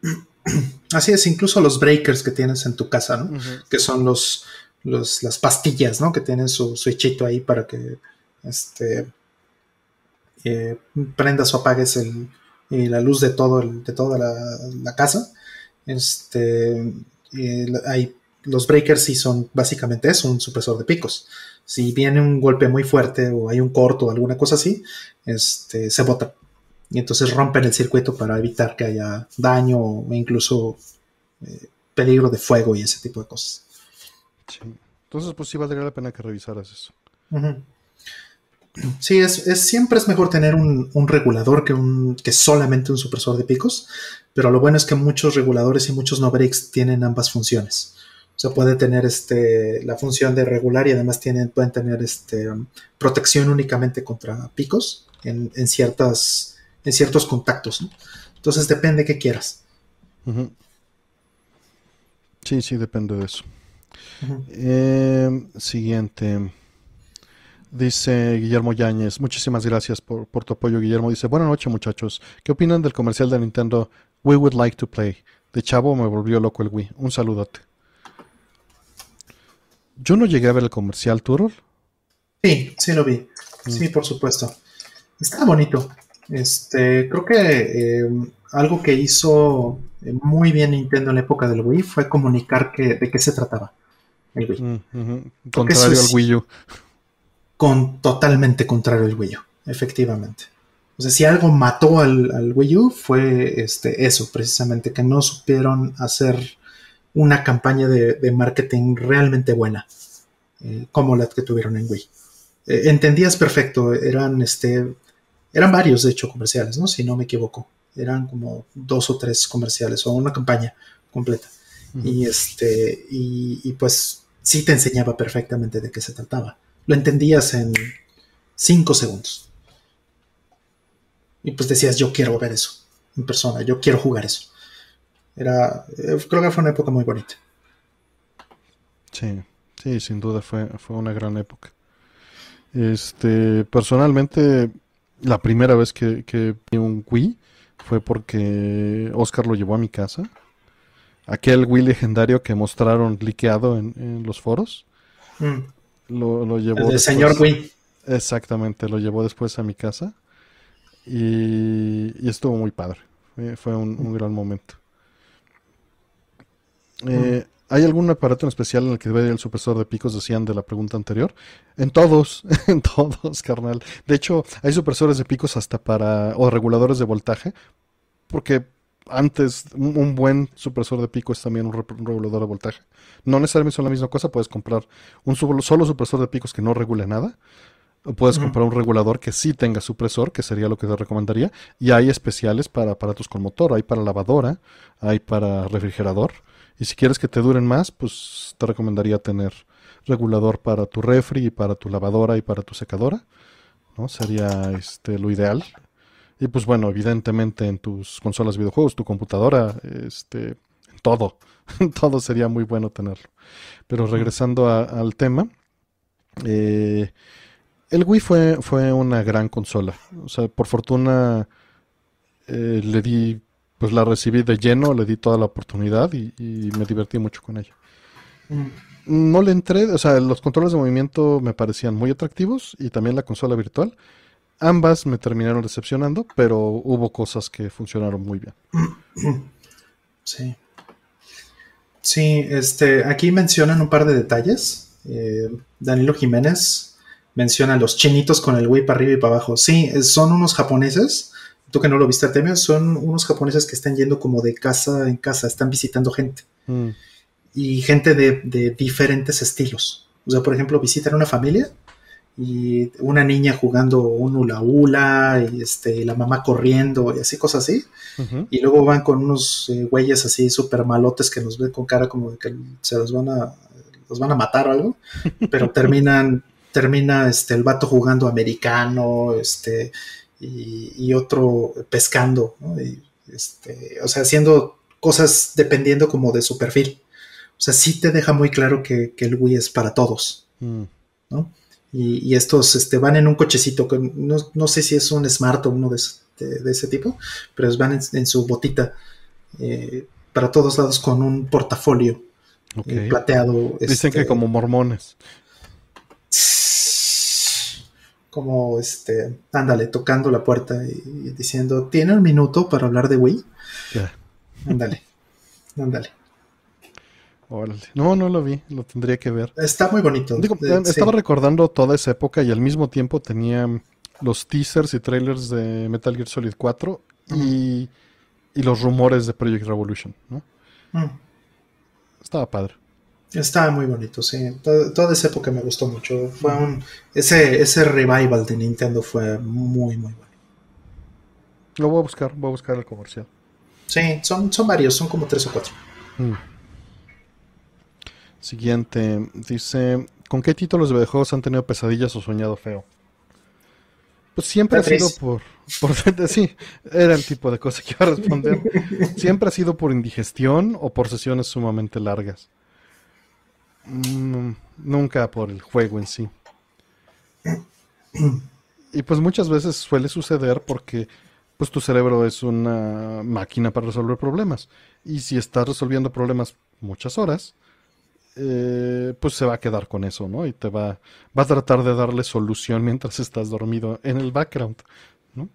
[CLEARS THROAT] Así es, incluso los breakers que tienes en tu casa, ¿no? que son los, las pastillas, ¿no? Que tienen su switchito ahí para que este, eh, prendas o apagues el, la luz de, todo de toda la, casa. Este, hay, los breakers sí son básicamente eso, un supresor de picos. Si viene un golpe muy fuerte o hay un corto o alguna cosa así, este, se bota. Y entonces rompen el circuito para evitar que haya daño o incluso eh, peligro de fuego y ese tipo de cosas. Entonces, pues sí valdría la pena que revisaras eso. Sí, es, siempre es mejor tener un, regulador que, un, que solamente un supresor de picos, pero lo bueno es que muchos reguladores y muchos no breaks tienen ambas funciones. O sea, puede tener este, la función de regular y además tienen, pueden tener este, protección únicamente contra picos en, ciertas, en ciertos contactos. Entonces depende qué quieras. Sí, sí, depende de eso. Eh, siguiente. Dice Guillermo Yáñez, muchísimas gracias por, tu apoyo, Guillermo. Dice, buenas noches, muchachos. ¿Qué opinan del comercial de Nintendo We Would Like to Play? De chavo me volvió loco el Wii. Un saludote. Yo no llegué a ver el comercial, Turol. Sí, sí lo vi. Mm. Sí, por supuesto. Estaba bonito. Este, creo que eh, algo que hizo muy bien Nintendo en la época del Wii fue comunicar que, de qué se trataba el Wii. Mm, Contrario al Wii U. Con, totalmente contrario al Wii U, efectivamente. O sea, si algo mató al, Wii U fue este, eso, precisamente, que no supieron hacer una campaña de, marketing realmente buena, eh, como la que tuvieron en Wii. Eh, entendías perfecto, eran, este, eran varios, de hecho, comerciales, ¿no? Si no me equivoco. Eran como dos o tres comerciales o una campaña completa. Y este, y, pues sí te enseñaba perfectamente de qué se trataba. Lo entendías en cinco segundos. Y pues decías, yo quiero ver eso en persona, yo quiero jugar eso. Era, eh, creo que fue una época muy bonita. Sí, sí, sin duda fue, fue una gran época. Este, personalmente, la primera vez que, que vi un Wii fue porque Oscar lo llevó a mi casa aquel Wii legendario que mostraron liqueado en, los foros. Mm. Lo, llevó. El señor Wii. Exactamente, lo llevó después a mi casa. Y, estuvo muy padre. Fue, un, gran momento. Eh, ¿Hay algún aparato en especial en el que ve el supresor de picos, decían de la pregunta anterior? En todos, [LAUGHS] en todos, carnal. De hecho, hay supresores de picos hasta para, o reguladores de voltaje, porque antes, un, buen supresor de pico es también un, regulador de voltaje. No necesariamente son la misma cosa, puedes comprar un solo supresor de picos que no regule nada. O puedes comprar un regulador que sí tenga supresor, que sería lo que te recomendaría. Y hay especiales para aparatos con motor, hay para lavadora, hay para refrigerador. Y si quieres que te duren más, pues te recomendaría tener regulador para tu refri, para tu lavadora y para tu secadora. ¿no? Sería este, lo ideal. Y pues bueno, evidentemente en tus consolas de videojuegos, tu computadora, este, todo, [LAUGHS] todo sería muy bueno tenerlo. Pero regresando al tema, eh, el Wii fue, fue una gran consola. O sea, por fortuna eh, le di pues la recibí de lleno, le di toda la oportunidad y, me divertí mucho con ella. Mm. No le entré, o sea, los controles de movimiento me parecían muy atractivos y también la consola virtual. Ambas me terminaron decepcionando, pero hubo cosas que funcionaron muy bien. [CLEARS THROAT] Sí. Sí, este, aquí mencionan un par de detalles. Eh, Danilo Jiménez menciona los chinitos con el Wii para arriba y para abajo. Sí, son unos japoneses tú que no lo viste Artemio, son unos japoneses que están yendo como de casa en casa, están visitando gente. Mm. Y gente de, diferentes estilos. O sea, por ejemplo, visitan una familia y una niña jugando un hula hula y este, la mamá corriendo y así, cosas así. Y luego van con unos eh, güeyes así súper malotes que nos ven con cara como de que se los van a, los van a matar o algo. [LAUGHS] Pero terminan, termina este, el vato jugando americano, este, y, otro pescando, este, o sea, haciendo cosas dependiendo como de su perfil. O sea, sí te deja muy claro que, el Wii es para todos, mm. ¿no? Y, estos este, van en un cochecito, que no, sé si es un Smart o uno de, ese tipo, pero van en, su botita eh, para todos lados con un portafolio eh, plateado. Dicen que este, como mormones como este, ándale, tocando la puerta y, diciendo, ¿tiene un minuto para hablar de Wii? Ándale, ándale. No, no lo vi, lo tendría que ver. Está muy bonito. Eh, estaba recordando toda esa época y al mismo tiempo tenía los teasers y trailers de Metal Gear Solid 4 y, los rumores de Project Revolution, ¿no? Mm. Estaba padre. Estaba muy bonito, sí. Toda, esa época me gustó mucho. Fue un, ese, ese revival de Nintendo fue muy, muy bueno. Lo voy a buscar, voy a buscar el comercial. Sí, son, son varios, son como tres o cuatro. Mm. Siguiente, dice, ¿con qué títulos de videojuegos han tenido pesadillas o soñado feo? Pues siempre ha sido por, por... [LAUGHS] Sí, era el tipo de cosa que iba a responder. siempre ha sido por indigestión o por sesiones sumamente largas. Mm, nunca por el juego en sí. Y pues muchas veces suele suceder porque pues tu cerebro es una máquina para resolver problemas. Y si estás resolviendo problemas muchas horas, eh, pues se va a quedar con eso, ¿no? Y te va, va a tratar de darle solución [LAUGHS] mientras estás dormido en el background, ¿no?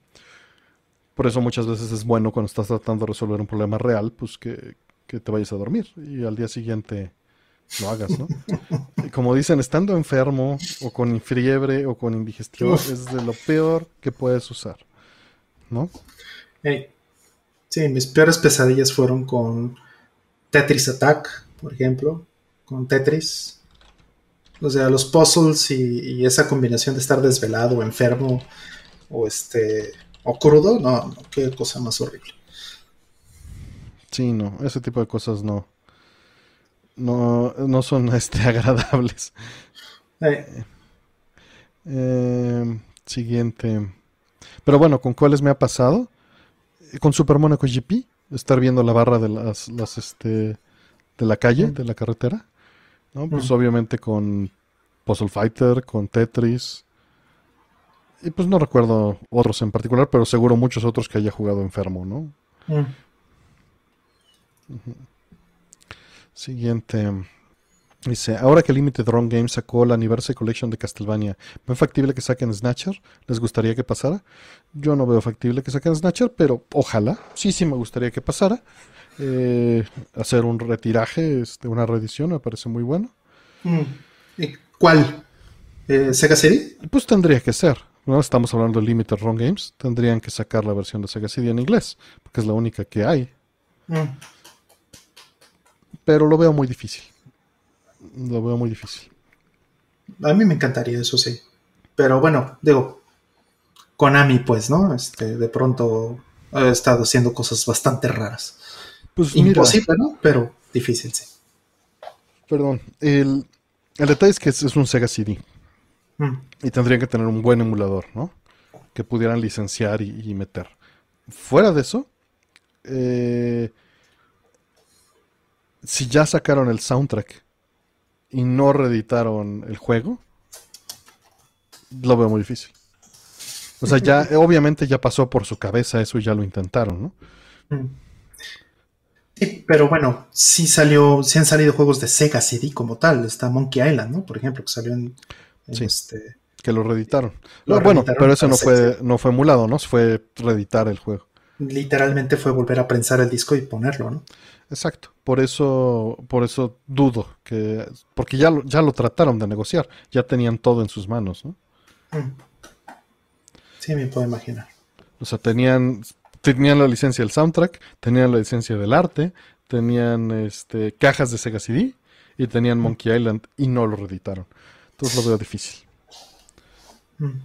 Por eso muchas veces es bueno cuando estás tratando de resolver un problema real, pues que, que te vayas a dormir y al día siguiente lo hagas, ¿no? [LAUGHS] como dicen, estando enfermo o con fiebre o con indigestión es de lo peor que puedes usar, ¿no? Sí, mis peores pesadillas fueron con Tetris Attack, por ejemplo, con Tetris. O sea, los puzzles y, esa combinación de estar desvelado o enfermo o este o crudo, no, no, qué cosa más horrible. Sí, no, ese tipo de cosas no no, no son [LAUGHS] este, agradables. Eh, siguiente. Pero bueno, ¿con cuáles me ha pasado? Con Super Monaco GP, estar viendo la barra de las, las este, de la calle, de la carretera. ¿No? Pues obviamente con Puzzle Fighter, con Tetris. Y pues no recuerdo otros en particular, pero seguro muchos otros que haya jugado enfermo, ¿no? Siguiente. Dice, ahora que Limited Run Games sacó la Anniversary Collection de Castlevania, ¿ven factible que saquen Snatcher? ¿Les gustaría que pasara? Yo no veo factible que saquen Snatcher, pero ojalá. Sí, sí me gustaría que pasara. Eh, hacer un retiraje, este, una reedición, me parece muy bueno. Mm. ¿Y ¿Cuál? ¿Eh, ¿Sega CD? Pues tendría que ser. No estamos hablando de Limited Run Games. Tendrían que sacar la versión de Sega CD en inglés, porque es la única que hay. Mm pero lo veo muy difícil. Lo veo muy difícil. A mí me encantaría, eso sí. Pero bueno, digo, Konami, pues, ¿no? Este, de pronto ha estado haciendo cosas bastante raras. Pues Imposible, ¿no? Pero difícil, sí. Perdón. El, detalle es que es, un Sega CD. Mm. Y tendrían que tener un buen emulador, ¿no? Que pudieran licenciar y meter. Fuera de eso, eh, si ya sacaron el soundtrack y no reeditaron el juego, lo veo muy difícil. O sea, ya, [LAUGHS] obviamente ya pasó por su cabeza eso y ya lo intentaron, ¿no? Mm. Sí, pero bueno, sí salió, sí han salido juegos de Sega CD como tal. Está Monkey Island, ¿no? Por ejemplo, que salió en, en Sí. este. Que lo reeditaron. Lo bueno, pero para no fue, Sega. no fue emulado, ¿no? Fue reeditar el juego. Literalmente fue volver a prensar el disco y ponerlo, ¿no? Exacto. Por eso, por eso dudo que, porque ya lo, ya lo trataron de negociar, ya tenían todo en sus manos, ¿no? Mm. Sí, me puedo imaginar. O sea, tenían, tenían la licencia del soundtrack, tenían la licencia del arte, tenían este, cajas de Sega CD y tenían Monkey Island y no lo reeditaron. Entonces lo veo difícil. Mm.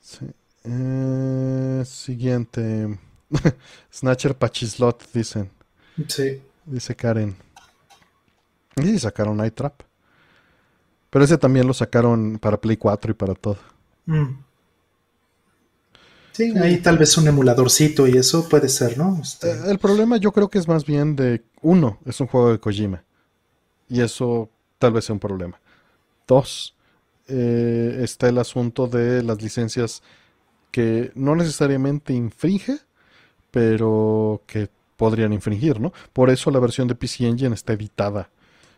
Sí. Eh, siguiente. [LAUGHS] Snatcher Pachislot, dicen. Sí. Dice Karen. Y sacaron Night Trap. Pero ese también lo sacaron para Play 4 y para todo. Mm. Sí, ahí tal vez un emuladorcito y eso puede ser, ¿no? Este, Eh, El problema yo creo que es más bien de, uno, es un juego de Kojima. Y eso tal vez sea un problema. Dos, eh, está el asunto de las licencias que no necesariamente infringe, pero que podrían infringir, ¿no? Por eso la versión de PC Engine está editada.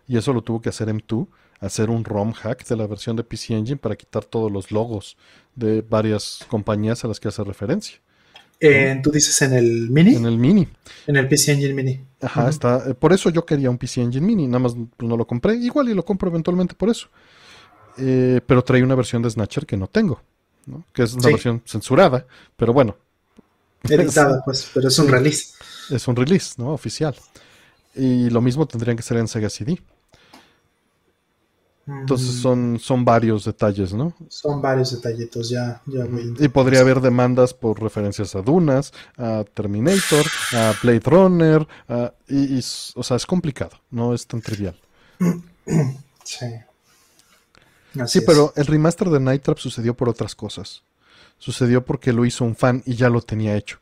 Y eso lo tuvo que hacer M2, hacer un ROM hack de la versión de PC Engine para quitar todos los logos de varias compañías a las que hace referencia. eh, Tú dices en el Mini, En el mini. en el PC Engine Mini. Ajá, está. eh, Por eso yo quería un PC Engine Mini, nada más pues, no lo compré. Igual y lo compro eventualmente por eso. Eh, pero trae una versión de Snatcher que no tengo, ¿no? Que es una Sí. versión censurada, pero bueno, [LAUGHS] Editada, pues, pero es un release. es un release, ¿no? Oficial. Y lo mismo tendrían que ser en Sega CD. Entonces Mm, son, son varios detalles, ¿no? son varios detallitos, ya, ya voy. Y podría haber demandas por referencias a Dunas, a Terminator, a Blade Runner, a- y, o sea, es complicado, no es tan trivial. [CLEARS THROAT] Sí. Así Sí, es. pero el remaster de Night Trap sucedió por otras cosas. Sucedió porque lo hizo un fan y ya lo tenía hecho.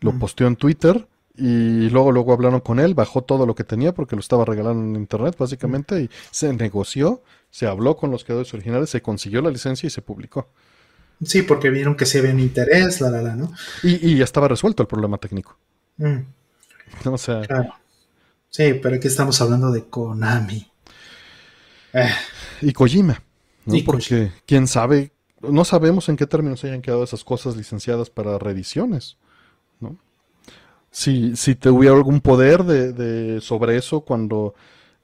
Lo Mm. posteó en Twitter y luego luego hablaron con él, bajó todo lo que tenía porque lo estaba regalando en internet básicamente y se negoció, se habló con los creadores originales, se consiguió la licencia y se publicó. Sí, porque vieron que se había un interés, la, la, la, ¿no? Y, y ya estaba resuelto el problema técnico. Mm, [LAUGHS] O sea, claro. Sí, pero aquí estamos hablando de Konami. Eh, y Kojima, ¿no? Y Porque quién sabe, no sabemos en qué términos hayan quedado esas cosas licenciadas para reediciones. Si, si te hubiera algún poder de, de- sobre eso cuando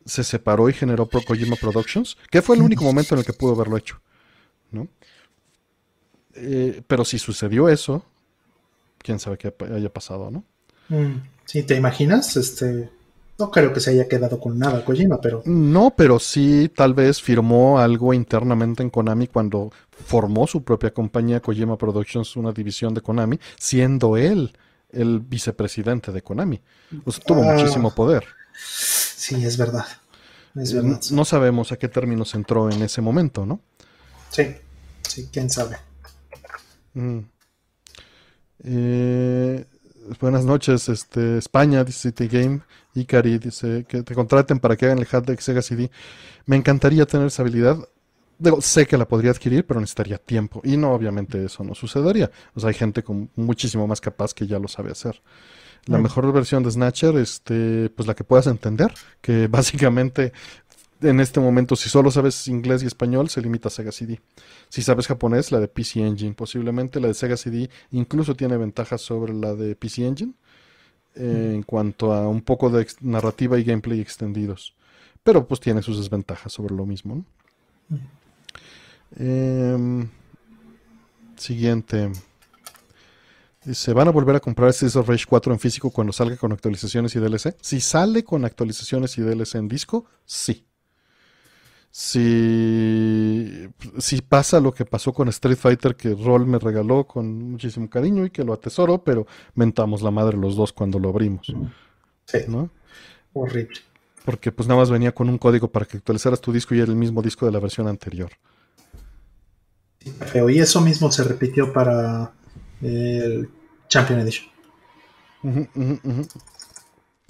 se separó y generó Pro Kojima Productions, que fue el único momento en el que pudo haberlo hecho, ¿no? Eh, pero si sucedió eso, quién sabe qué haya pasado, ¿no? mm, sí, ¿te imaginas? Este, no creo que se haya quedado con nada Kojima, pero No, pero sí tal vez firmó algo internamente en Konami cuando formó su propia compañía Kojima Productions, una división de Konami, siendo él el vicepresidente de Konami. O sea, tuvo Ah. muchísimo poder. sí, es verdad. Es Eh, verdad. No sabemos a qué términos entró en ese momento, ¿no? Sí, sí, quién sabe. Mm. Eh, buenas noches, este, España, dice City Game, Ikari dice que te contraten para que hagan el hack de Sega CD. Me encantaría tener esa habilidad. Digo, sé que la podría adquirir, pero necesitaría tiempo. Y no, obviamente eso no sucedería. O sea, hay gente con muchísimo más capaz que ya lo sabe hacer. La Mm. mejor versión de Snatcher, este, pues la que puedas entender, que [LAUGHS] básicamente en este momento, si solo sabes inglés y español, se limita a Sega CD. Si sabes japonés, la de PC Engine. Posiblemente la de Sega CD incluso tiene ventajas sobre la de PC Engine eh, en cuanto a un poco de narrativa y gameplay extendidos. Pero pues tiene sus desventajas sobre lo mismo. ¿no? Em, siguiente. Dice, ¿van a volver a comprar Streets of Rage 4 en físico cuando salga con actualizaciones y DLC? Si sale con actualizaciones y DLC en disco, sí. Si, si pasa lo que pasó con Street Fighter que Roll me regaló con muchísimo cariño y que lo atesoro, pero mentamos la madre los dos cuando lo abrimos, Sí, ¿no? horrible. Porque pues nada más venía con un código para que actualizaras tu disco y era el mismo disco de la versión anterior. Feo. Y eso mismo se repitió para el Champion Edition. Ujú, ujú, ujú.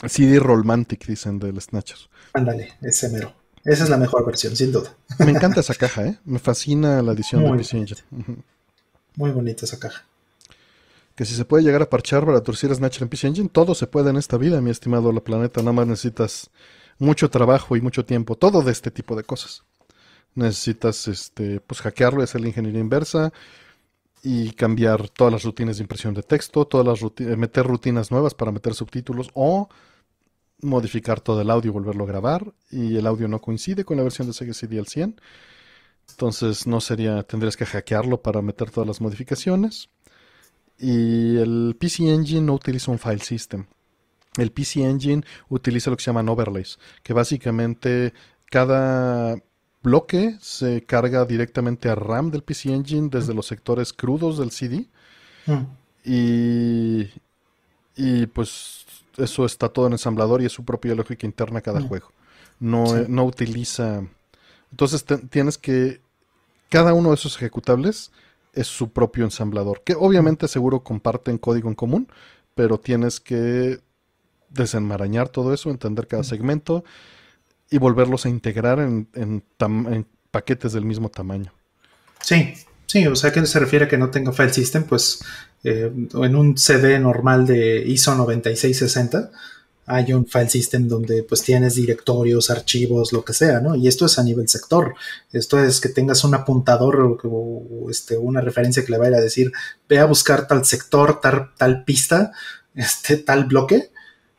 CD Rollmantic, dicen del Snatcher. Ándale, ese mero. Esa es la mejor versión, sin duda. Me encanta esa caja, ¿eh? Me fascina la edición Muy de PC Engine. Muy bonita esa caja. que si se puede llegar a parchar para traducir Snatcher en PC Engine, todo se puede en esta vida, mi estimado La Planeta. Nada más necesitas mucho trabajo y mucho tiempo. Todo de este tipo de cosas. Necesitas este, pues, hackearlo y hacer la ingeniería inversa y cambiar todas las rutinas de impresión de texto, todas las eh, meter rutinas nuevas para meter subtítulos o modificar todo el audio y volverlo a grabar y el audio no coincide con la versión de Sega CD al 100. Entonces no sería, tendrías que hackearlo para meter todas las modificaciones. Y el PC Engine no utiliza un file system. El PC Engine utiliza lo que se llaman overlays, que básicamente cada bloque se carga directamente a RAM del PC Engine desde los sectores crudos del CD. Mm. Y, y pues eso está todo en ensamblador y es su propia lógica interna cada mm. juego. No, no utiliza. Entonces tienes que. Cada uno de esos ejecutables es su propio ensamblador. Que obviamente seguro comparten código en común, pero tienes que desenmarañar todo eso, entender cada segmento y volverlos a integrar en, en, paquetes del mismo tamaño. Sí, sí, o sea, que se refiere a que no tenga file system? Pues eh, en un CD normal de ISO 9660 hay un file system donde pues tienes directorios, archivos, lo que sea, ¿no? Y esto es a nivel sector. Esto es que tengas un apuntador o, este, una referencia que le vaya a decir, ve a buscar tal sector, tal, tal pista, este, tal bloque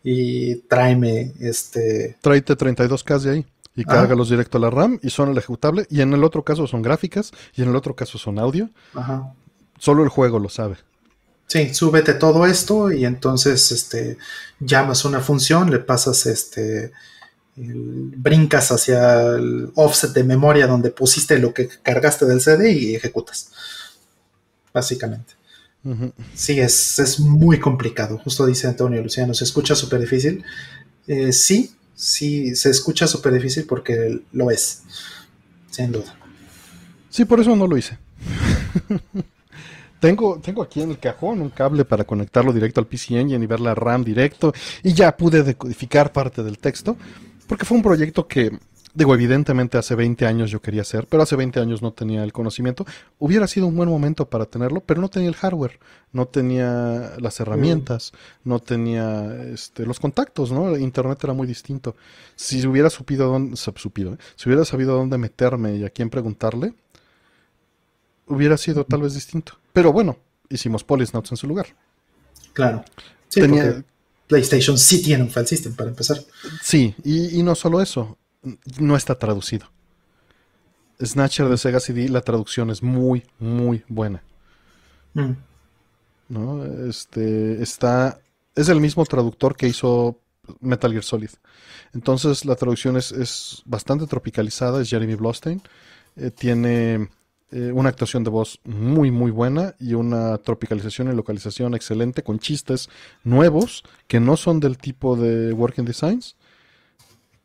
y tráeme este... Tráete 32K de ahí y ah. cárgalos directo a la RAM y son el ejecutable. Y en el otro caso son gráficas y en el otro caso son audio. Ajá. Solo el juego lo sabe. Sí, súbete todo esto y entonces este, llamas una función, le pasas este, brincas hacia el offset de memoria donde pusiste lo que cargaste del CD y ejecutas. Básicamente. Sí, es, es, muy complicado. Justo dice Antonio Luciano, se escucha súper difícil. Eh, sí, sí, se escucha súper difícil porque lo es. Sin duda. Sí, por eso no lo hice. [LAUGHS] Tengo, tengo aquí en el cajón un cable para conectarlo directo al PC Engine y ver la RAM directo. Y ya pude decodificar parte del texto. Porque fue un proyecto que, digo, evidentemente hace 20 años yo quería hacer, pero hace 20 años no tenía el conocimiento. Hubiera sido un buen momento para tenerlo, pero no tenía el hardware, no tenía las herramientas, no tenía este, los contactos, ¿no? Internet era muy distinto. Si hubiera supido dónde, supido, ¿eh? si hubiera sabido dónde meterme y a quién preguntarle, hubiera sido tal vez distinto. Pero bueno, hicimos Polysnots en su lugar. Claro. Sí, PlayStation sí tiene un file system para empezar. Sí, y, no solo eso, no está traducido. Snatcher de Sega CD, la traducción es muy, muy buena. Mm. ¿No? Este está. Es el mismo traductor que hizo Metal Gear Solid. Entonces la traducción es, bastante tropicalizada, es Jeremy Blostein. Eh, tiene eh, una actuación de voz muy muy buena y una tropicalización y localización excelente con chistes nuevos que no son del tipo de Working Designs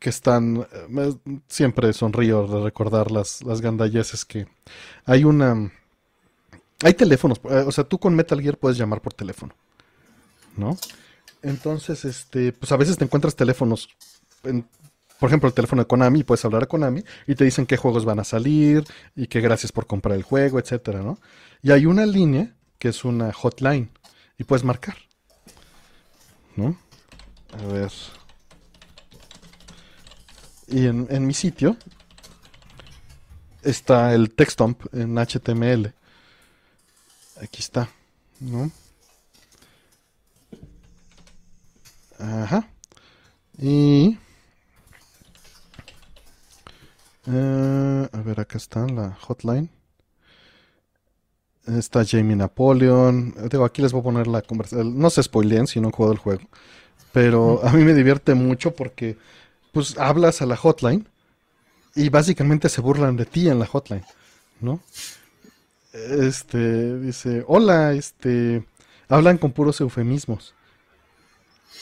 que están eh, siempre sonrío de recordar las, las gandalleses que hay una hay teléfonos eh, o sea tú con Metal Gear puedes llamar por teléfono ¿no? entonces este pues a veces te encuentras teléfonos por ejemplo, el teléfono de Konami, puedes hablar a Konami y te dicen qué juegos van a salir y que gracias por comprar el juego, etcétera, ¿no? Y hay una línea que es una hotline y puedes marcar, ¿no? A ver. Y en, mi sitio está el textump en HTML. Aquí está, ¿no? Ajá. Y eh, a ver, acá está la hotline. Está Jamie Napoleon. Digo, aquí les voy a poner la conversación. No se spoileen si no han jugado el juego. Pero a mí me divierte mucho porque pues hablas a la hotline y básicamente se burlan de ti en la hotline, ¿no? Este dice, hola, este, hablan con puros eufemismos.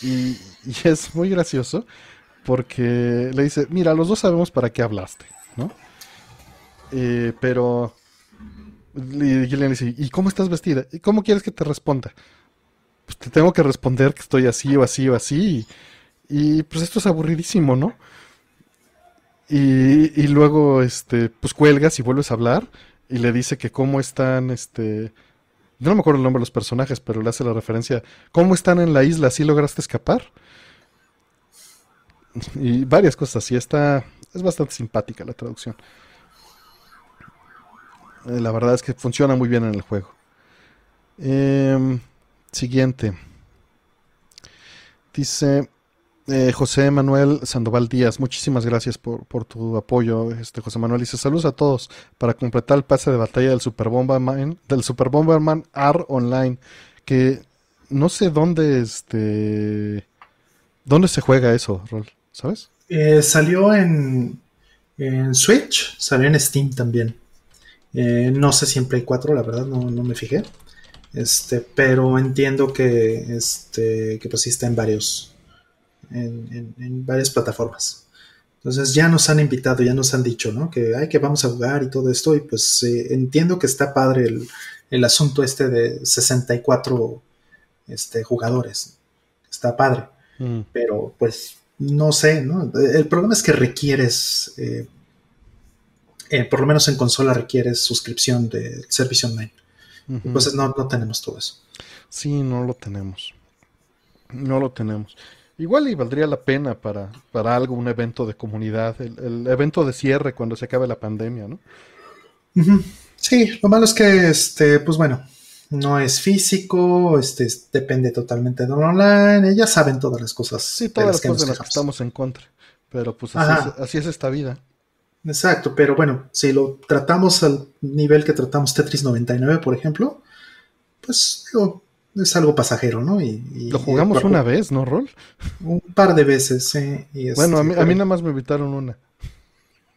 y [LAUGHS] es muy gracioso porque le dice, mira, los dos sabemos para qué hablaste, ¿no? Eh, pero Gillian dice, ¿y cómo estás vestida? ¿Y cómo quieres que te responda? Pues te tengo que responder que estoy así o así o así. Y, pues esto es aburridísimo, ¿no? Y, y, luego, este, pues cuelgas y vuelves a hablar y le dice que cómo están, este, no me acuerdo el nombre de los personajes, pero le hace la referencia. ¿Cómo están en la isla? ¿Sí lograste escapar? Y varias cosas así. Está, es bastante simpática la traducción. Eh, la verdad es que funciona muy bien en el juego. Em, siguiente. Dice eh, José Manuel Sandoval Díaz, muchísimas gracias por, tu apoyo. Este José Manuel dice saludos a todos para completar el pase de batalla del Super Bomberman, del Super Bomberman R Online, que no sé dónde este dónde se juega eso, Rol, ¿sabes? Eh, salió en, en Switch, salió en Steam también. Eh, no sé si en Play 4, la verdad, no, me fijé. Este, pero entiendo que, este, que pues sí está en varios, en, varias plataformas. Entonces ya nos han invitado, ya nos han dicho, ¿no? Que, hay que vamos a jugar y todo esto. Y pues eh, entiendo que está padre el, asunto este de 64 este, jugadores. Está padre. Mm. Pero pues no sé, ¿no? El problema es que requieres, eh, eh, por lo menos en consola requieres suscripción de servicio online. Entonces no, no tenemos todo eso. Sí, no lo tenemos. No lo tenemos. Igual y valdría la pena para, para algo, un evento de comunidad, el, evento de cierre cuando se acabe la pandemia, ¿no? Sí, lo malo es que, este, pues bueno, no es físico, este, depende totalmente de online, ya saben todas las cosas. Sí, todas las cosas de las que estamos en contra, pero pues así es, así es, esta vida. Exacto, pero bueno, si lo tratamos al nivel que tratamos Tetris 99, por ejemplo, pues lo, es algo pasajero, ¿no? Y, lo jugamos una vez, ¿no, Rol? Un par de veces, sí. bueno, a mí, a mí nada más me invitaron una.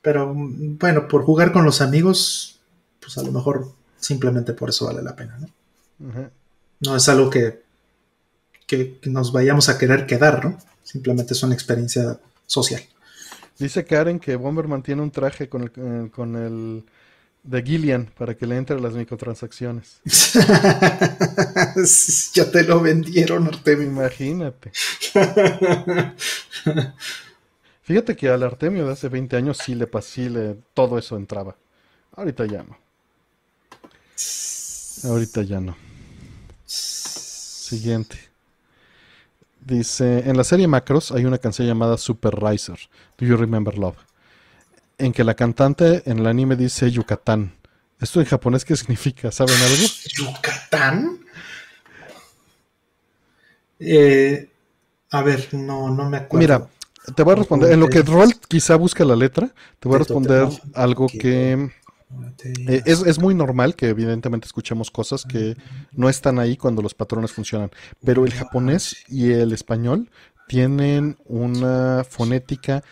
Pero bueno, por jugar con los amigos, pues a lo mejor simplemente por eso vale la pena, ¿no? No es algo que, que, nos vayamos a querer quedar, ¿no? Simplemente es una experiencia social. Dice Karen que Bomberman tiene un traje con el, con el de Gillian para que le entre las microtransacciones. [LAUGHS] ya te lo vendieron, Artemio. Imagínate. Fíjate que al Artemio de hace 20 años sí le pasé, todo eso entraba. Ahorita ya no. Ahorita ya no. Siguiente. Dice, en la serie Macros hay una canción llamada Super Riser, Do You Remember Love? En que la cantante en el anime dice Yucatán. ¿Esto en japonés qué significa? ¿Saben algo? ¿Yucatán? Eh, a ver, no, no me acuerdo. Mira, te voy a responder. En lo que Roll quizá busca la letra, te voy a responder algo que eh, es, muy normal que evidentemente escuchemos cosas que no están ahí cuando los patrones funcionan, pero el japonés y el español tienen una fonética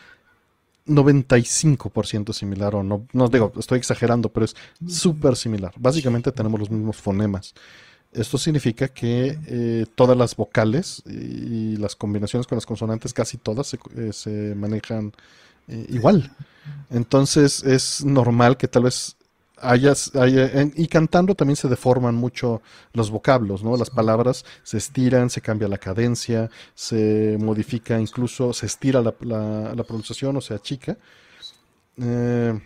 95% similar, o no, no digo, estoy exagerando, pero es súper similar. Básicamente tenemos los mismos fonemas. Esto significa que eh, todas las vocales y las combinaciones con las consonantes, casi todas se, eh, manejan igual. Entonces es normal que tal vez hayas, y cantando también se deforman mucho los vocablos, ¿no? Las palabras se estiran, se cambia la cadencia, se modifica, incluso se estira la, la, pronunciación o sea chica Eh,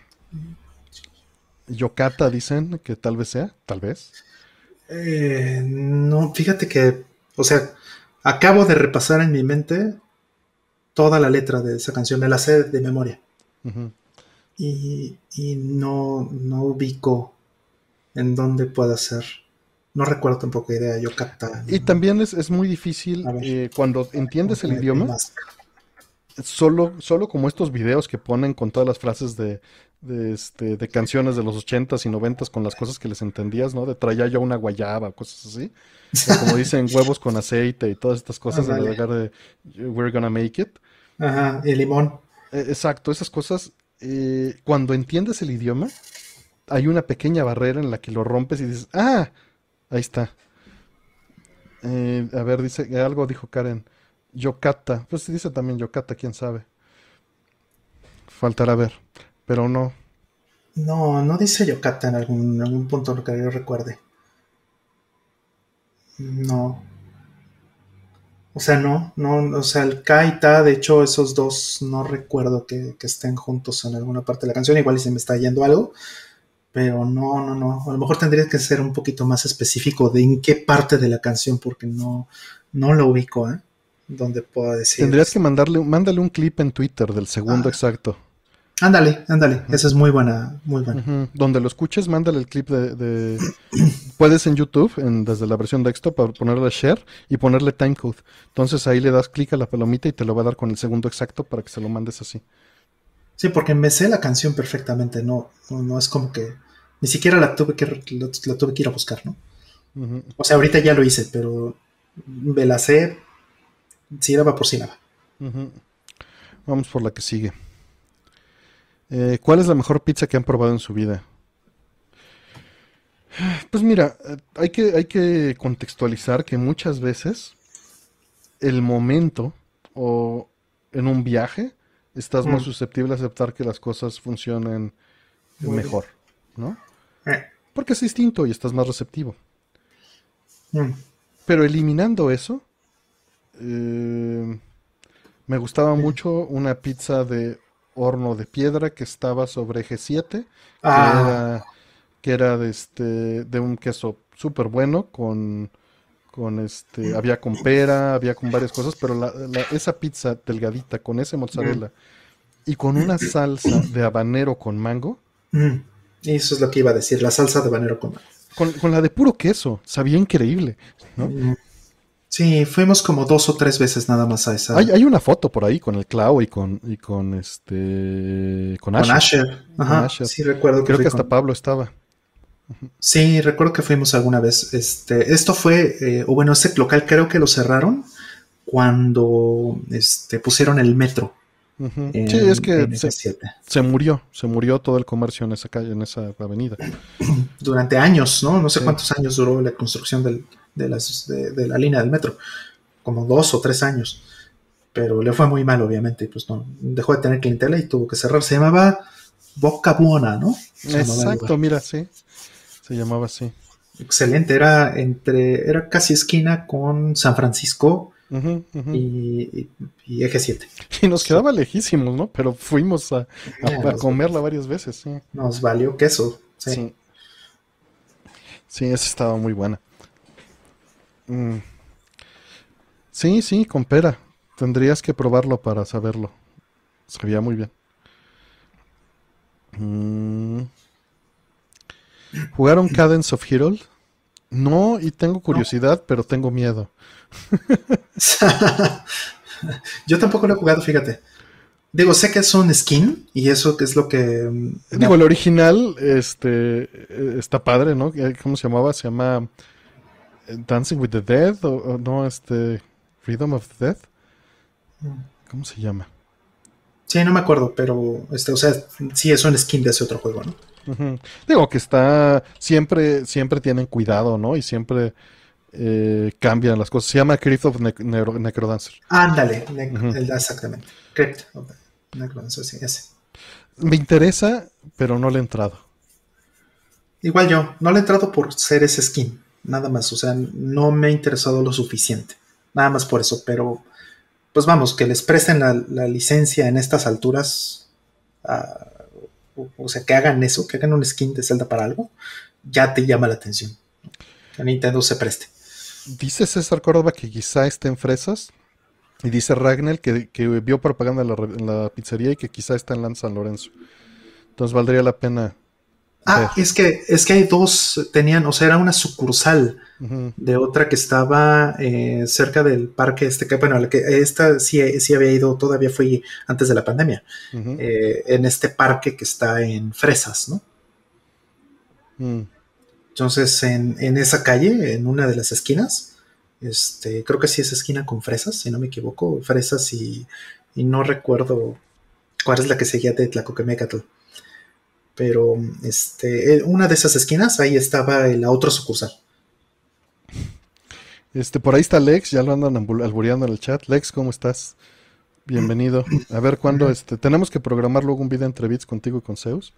Yokata dicen que tal vez sea, tal vez. Eh, no, fíjate que, o sea, acabo de repasar en mi mente toda la letra de esa canción, me la sé de memoria y, no, no ubico en dónde pueda ser. No recuerdo tampoco idea, yo capta. Y también es, muy difícil eh, cuando entiendes el idioma. Solo, solo como estos videos que ponen con todas las frases de, de, este, de canciones de los ochentas y noventas con las cosas que les entendías, ¿no? De traía yo una guayaba, cosas así. como dicen, [LAUGHS] huevos con aceite y todas estas cosas en lugar de we're gonna make it. Ajá, y limón. E, exacto, esas cosas eh, cuando entiendes el idioma, hay una pequeña barrera en la que lo rompes y dices, ah, ahí está. Eh, a ver, dice, algo dijo Karen, Yokata, pues dice también Yokata, quién sabe. Faltará ver, pero no. No, no dice Yokata en algún, algún punto lo que yo recuerde. No. O sea, no, no, o sea, el K y Ta, de hecho, esos dos no recuerdo que, estén juntos en alguna parte de la canción, igual y se me está yendo algo, pero no, no, no. A lo mejor tendría que ser un poquito más específico de en qué parte de la canción, porque no, no lo ubico, ¿eh? Donde pueda decir. Tendrías que mandarle, mándale un clip en Twitter del segundo Ah. exacto. Ándale, ándale. Esa es muy buena, muy buena. Donde lo escuches, mándale el clip de, de- Puedes en YouTube, en- desde la versión desktop, para ponerle share y ponerle timecode. Entonces ahí le das clic a la palomita y te lo va a dar con el segundo exacto para que se lo mandes así. Sí, porque me sé la canción perfectamente, no, no, no es como que ni siquiera la tuve que la, la tuve que ir a buscar, ¿no? O sea, ahorita ya lo hice, pero me la sé sílaba por sílaba. Vamos por la que sigue. Eh, ¿Cuál es la mejor pizza que han probado en su vida? Pues mira, eh, hay que, hay que contextualizar que muchas veces el momento o en un viaje estás más Mm. susceptible a aceptar que las cosas funcionen Muy bien. mejor, ¿no? Eh, Porque es distinto y estás más receptivo. mm, Pero eliminando eso, eh, me gustaba mucho una pizza de horno de piedra que estaba sobre G7, que Ah, era, que era de, este, de un queso súper bueno, con, con este, había con pera, había con varias cosas, pero la- la- esa pizza delgadita con ese mozzarella y con una salsa de habanero con mango, mm, eso es lo que iba a decir, la salsa de banero con con, con la de puro queso, sabía increíble, ¿no? Mm. Sí, fuimos como dos o tres veces nada más a esa. Hay, hay una foto por ahí con el Clau y con, y con este con con Asher. Ajá, Asher. sí recuerdo que Creo que hasta con- Pablo estaba. Sí, recuerdo que fuimos alguna vez. Este, esto fue, eh, o bueno, este local creo que lo cerraron cuando este, pusieron el metro. En- Sí, es que se, F7. se murió, se murió todo el comercio en esa calle, en esa avenida. Durante años, ¿no? No sé Sí. cuántos años duró la construcción del- de, las- de- de la línea del metro. Como dos o tres años. Pero le fue muy mal, obviamente. y Pues no, dejó de tener clientela y tuvo que cerrar. Se llamaba Boca Buona, ¿no? Se Exacto, mira, sí. Se llamaba así. Excelente. Era entre, era casi esquina con San Francisco. Y, y, y Eje 7. [LAUGHS] nos quedaba lejísimos, ¿no? Pero fuimos a, comerla varias veces, sí. Nos valió queso. Sí. Sí. Sí, esa estaba muy buena. Mm. Sí, sí, con pera. Tendrías que probarlo para saberlo. Sabía muy bien. Mm. ¿Jugaron Cadence of Hyrule? No, y tengo curiosidad, pero tengo miedo. [LAUGHS] Yo tampoco lo he jugado, fíjate. Digo, sé que es un skin y eso que es lo que... mm, Digo, el original, este, eh, está padre, ¿no? Eh, ¿Cómo se llamaba? Se llama Dancing with the Dead o, o no, este, Freedom of the Dead. ¿Cómo se llama? Sí, no me acuerdo, pero este, o sea, sí es un skin de ese otro juego, ¿no? Digo que está, siempre, siempre tienen cuidado, ¿no? Y siempre eh, cambian las cosas. Se llama Crypt of Ne- Necro- Necrodancer. Ándale, ne- exactamente. Crypt. of Necrodancer, sí, ese. Me interesa, pero no le he entrado. Igual yo, no le he entrado por ser ese skin, nada más, o sea, no me ha interesado lo suficiente, nada más por eso, pero pues vamos, que les presten la, la licencia en estas alturas, ah, o, sea, que hagan eso, que hagan un skin de Zelda para algo, ya te llama la atención. Que Nintendo se preste. Dice César Córdoba que quizá esté en Fresas. Y dice Ragnel que, que vio propaganda en la, pizzería y que quizá está en Lanza San Lorenzo. Entonces valdría la pena. Ah, es que, es que hay dos, tenían, o sea, era una sucursal de otra que estaba eh, cerca del parque este, que bueno, la que esta sí, sí había ido, todavía fui antes de la pandemia, eh, en este parque que está en Fresas, ¿no? mm. Entonces, en, en esa calle, en una de las esquinas, este, creo que sí es esquina con Fresas, si no me equivoco, Fresas y, y no recuerdo cuál es la que seguía de Tlacoquemecatl. Pero este, una de esas esquinas, ahí estaba la otra sucursal. Este, por ahí está Lex, ya lo andan albureando en el chat. Lex, ¿cómo estás? Bienvenido. A ver cuándo, este, tenemos que programar luego un video entre bits contigo y con Zeus.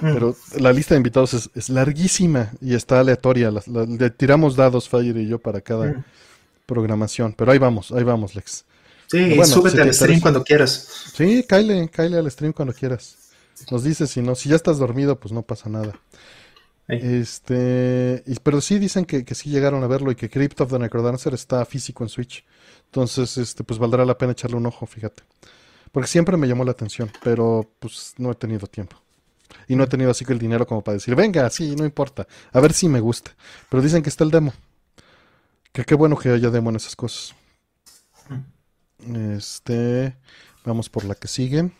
Pero la lista de invitados es, es larguísima y está aleatoria. La- la- le tiramos dados, Fire y yo, para cada programación. Pero ahí vamos, ahí vamos, Lex. Sí, Bueno, súbete si al stream cuando quieras. Sí, Kyle, Kyle al stream cuando quieras. Nos dice si no, si ya estás dormido, pues no pasa nada. Este, pero sí dicen que, que, sí llegaron a verlo y que Crypt of the Necrodancer está físico en Switch. Entonces, este, pues valdrá la pena echarle un ojo, fíjate. Porque siempre me llamó la atención, pero pues no he tenido tiempo. Y no he tenido así que el dinero como para decir, venga, sí, no importa. A ver si me gusta. Pero dicen que está el demo. Que qué bueno que haya demo en esas cosas. Este, vamos por la que sigue.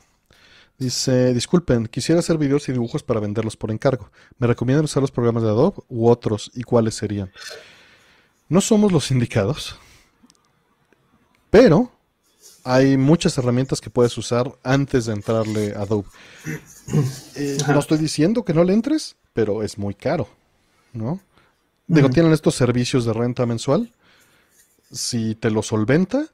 Dice, disculpen, quisiera hacer videos y dibujos para venderlos por encargo. ¿Me recomiendan usar los programas de Adobe u otros y cuáles serían? No somos los indicados, pero hay muchas herramientas que puedes usar antes de entrarle a Adobe. Eh, no estoy diciendo que no le entres, pero es muy caro, ¿no? Digo, tienen estos servicios de renta mensual. Si te lo solventa,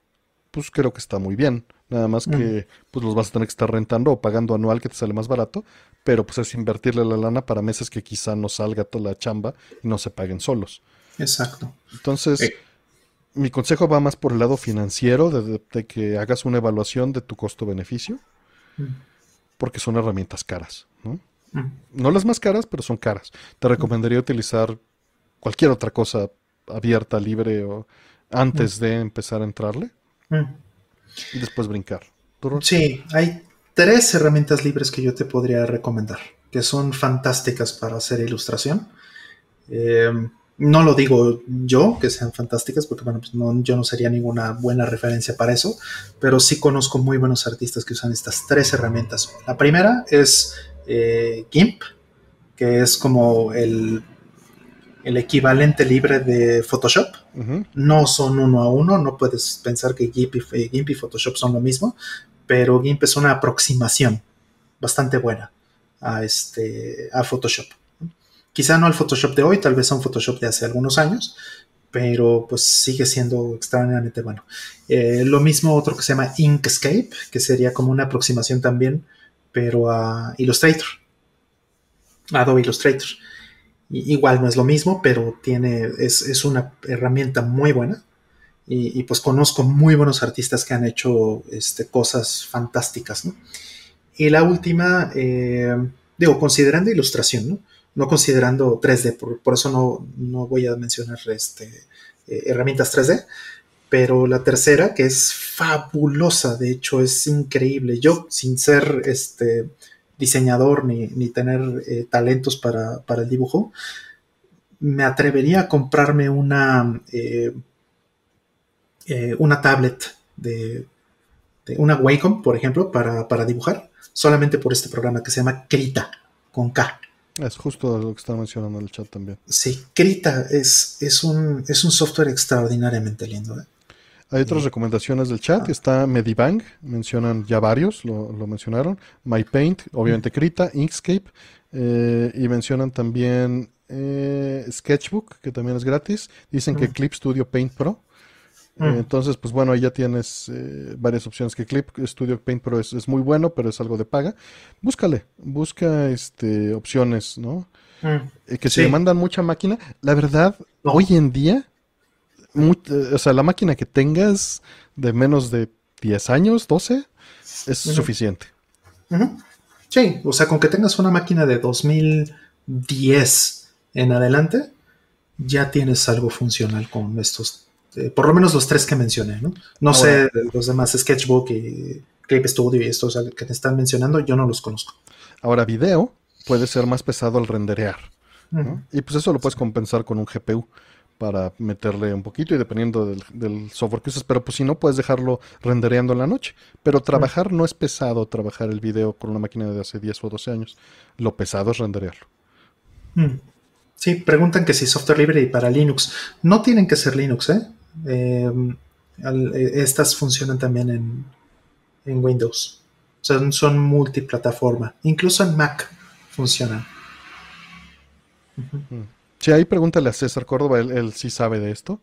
pues creo que está muy bien. Nada más que pues los vas a tener que estar rentando o pagando anual que te sale más barato, pero pues es invertirle la lana para meses que quizá no salga toda la chamba y no se paguen solos. Exacto. Entonces, eh. mi consejo va más por el lado financiero, de, que hagas una evaluación de tu costo-beneficio, porque son herramientas caras, ¿no? No las más caras, pero son caras. Te recomendaría utilizar cualquier otra cosa abierta, libre o antes de empezar a entrarle y después brincar. Sí, hay tres herramientas libres que yo te podría recomendar, que son fantásticas para hacer ilustración. Eh, no lo digo yo que sean fantásticas, porque bueno, pues yo no sería ninguna buena referencia para eso, pero sí conozco muy buenos artistas que usan estas tres herramientas. La primera es eh, GIMP, que es como el el equivalente libre de Photoshop. No son uno a uno, no puedes pensar que GIMP y, Photoshop son lo mismo, pero GIMP es una aproximación bastante buena a, este, a Photoshop. Quizá no al Photoshop de hoy, tal vez a un Photoshop de hace algunos años, pero pues sigue siendo extraordinariamente bueno. Eh, lo mismo otro que se llama Inkscape, que sería como una aproximación también, pero a Illustrator, Adobe Illustrator. Igual no es lo mismo, pero tiene, es, una herramienta muy buena. Y, pues conozco muy buenos artistas que han hecho este, cosas fantásticas. Y la última, eh, digo, considerando ilustración, ¿no? no considerando 3D, por, eso no, voy a mencionar este, eh, herramientas 3D, pero la tercera, que es fabulosa, de hecho es increíble. Yo, sin ser este, diseñador ni, tener eh, talentos para, el dibujo, me atrevería a comprarme una, eh, eh, una tablet de, una Wacom, por ejemplo, para, dibujar, solamente por este programa que se llama Krita, con K. Es justo lo que está mencionando en el chat también. Sí, Krita es, es, un, es un software extraordinariamente lindo. Hay otras recomendaciones del chat. Está Medibang, mencionan ya varios, lo, mencionaron. MyPaint, obviamente Krita, Inkscape. Eh, y mencionan también eh, Sketchbook, que también es gratis. Dicen que Clip Studio Paint Pro. Eh, entonces, pues bueno, ahí ya tienes varias opciones. Que Clip Studio Paint Pro es, muy bueno, pero es algo de paga. Búscale, busca este, opciones, ¿no? que si le mandan mucha máquina, la verdad, hoy en día o sea, la máquina que tengas de menos de 10 años, 12, es suficiente. Sí, o sea, con que tengas una máquina de 2010 en adelante, ya tienes algo funcional con estos, eh, por lo menos los tres que mencioné, ¿no? No sé los demás, Sketchbook y Clip Studio y estos que te están mencionando, yo no los conozco. Ahora, video puede ser más pesado al renderear. Y pues eso lo puedes compensar con un GPU para meterle un poquito y dependiendo del, software que uses, pero pues si no puedes dejarlo rendereando en la noche. Pero trabajar no es pesado, trabajar el video con una máquina de hace 10 o 12 años. Lo pesado es renderearlo. Mm. Sí, preguntan que si software libre y para Linux. No tienen que ser Linux, ¿eh? Em, eh estas funcionan también en, en Windows. Son, son multiplataforma. Incluso en Mac funcionan. Sí, ahí pregúntale a César Córdoba, él, sí sabe de esto.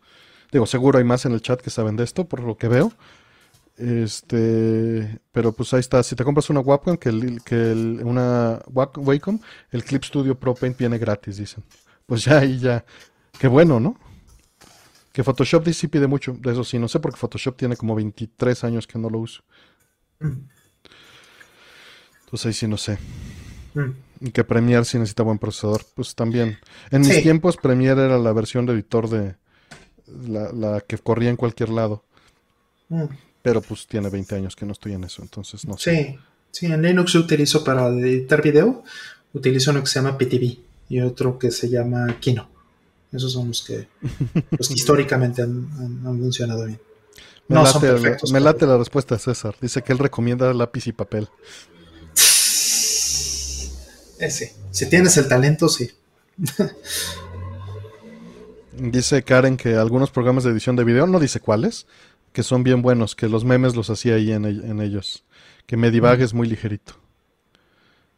Digo, seguro hay más en el chat que saben de esto, por lo que veo. Este, pero pues ahí está. Si te compras una Wacom, que, el, que una Wacom, el Clip Studio Pro Paint viene gratis, dicen. Pues ya ahí ya. Qué bueno, ¿no? Que Photoshop sí pide mucho. De eso sí, no sé porque Photoshop tiene como 23 años que no lo uso. Pues ahí sí no sé. Mm. Que Premiere sí necesita buen procesador. Pues también. En mis tiempos Premiere era la versión de editor de la, que corría en cualquier lado. Mm. Pero pues tiene 20 años que no estoy en eso, entonces no sé. Sí, sí, en Linux yo utilizo para editar video, utilizo uno que se llama PTV y otro que se llama Kino. Esos son los que, [LAUGHS] históricamente han, funcionado bien. Me, late, me late la respuesta de César. Dice que él recomienda lápiz y papel. Ese. Si tienes el talento, sí. dice Karen que algunos programas de edición de video, no dice cuáles, que son bien buenos, que los memes los hacía ahí en, ellos. Que Medivac es muy ligerito.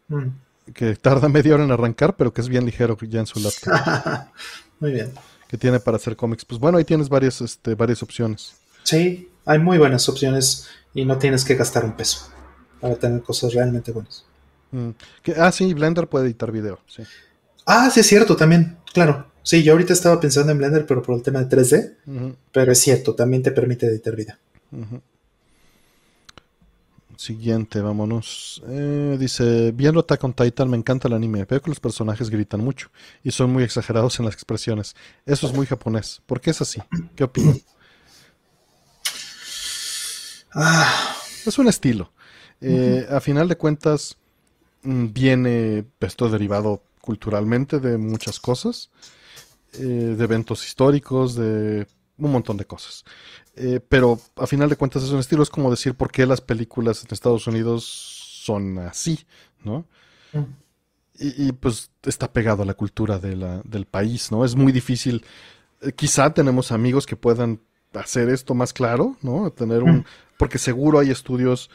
Mm. Que tarda media hora en arrancar, pero que es bien ligero ya en su laptop. [LAUGHS] Muy bien. Que tiene para hacer cómics. Pues bueno, ahí tienes varias, este, varias opciones. Sí, hay muy buenas opciones y no tienes que gastar un peso para tener cosas realmente buenas. Mm. ah, sí, Blender puede editar video. Sí. Ah, sí, es cierto, también, claro. Sí, yo ahorita estaba pensando en Blender, pero por el tema de 3D. Pero es cierto, también te permite editar video. Siguiente, vámonos. Eh, dice, viendo Attack on Titan me encanta el anime. Veo que los personajes gritan mucho y son muy exagerados en las expresiones. Eso es muy japonés. ¿Por qué es así? ¿Qué opinas? Ah. Es un estilo. Eh, a final de cuentas, viene esto derivado culturalmente de muchas cosas, eh, de eventos históricos, de un montón de cosas. Eh, pero a final de cuentas es un estilo, es como decir por qué las películas en Estados Unidos son así, ¿no? Mm. Y, pues está pegado a la cultura de la, del país, ¿no? Es muy difícil. Eh, quizá tenemos amigos que puedan hacer esto más claro, ¿no? Tener un. Mm. Porque seguro hay estudios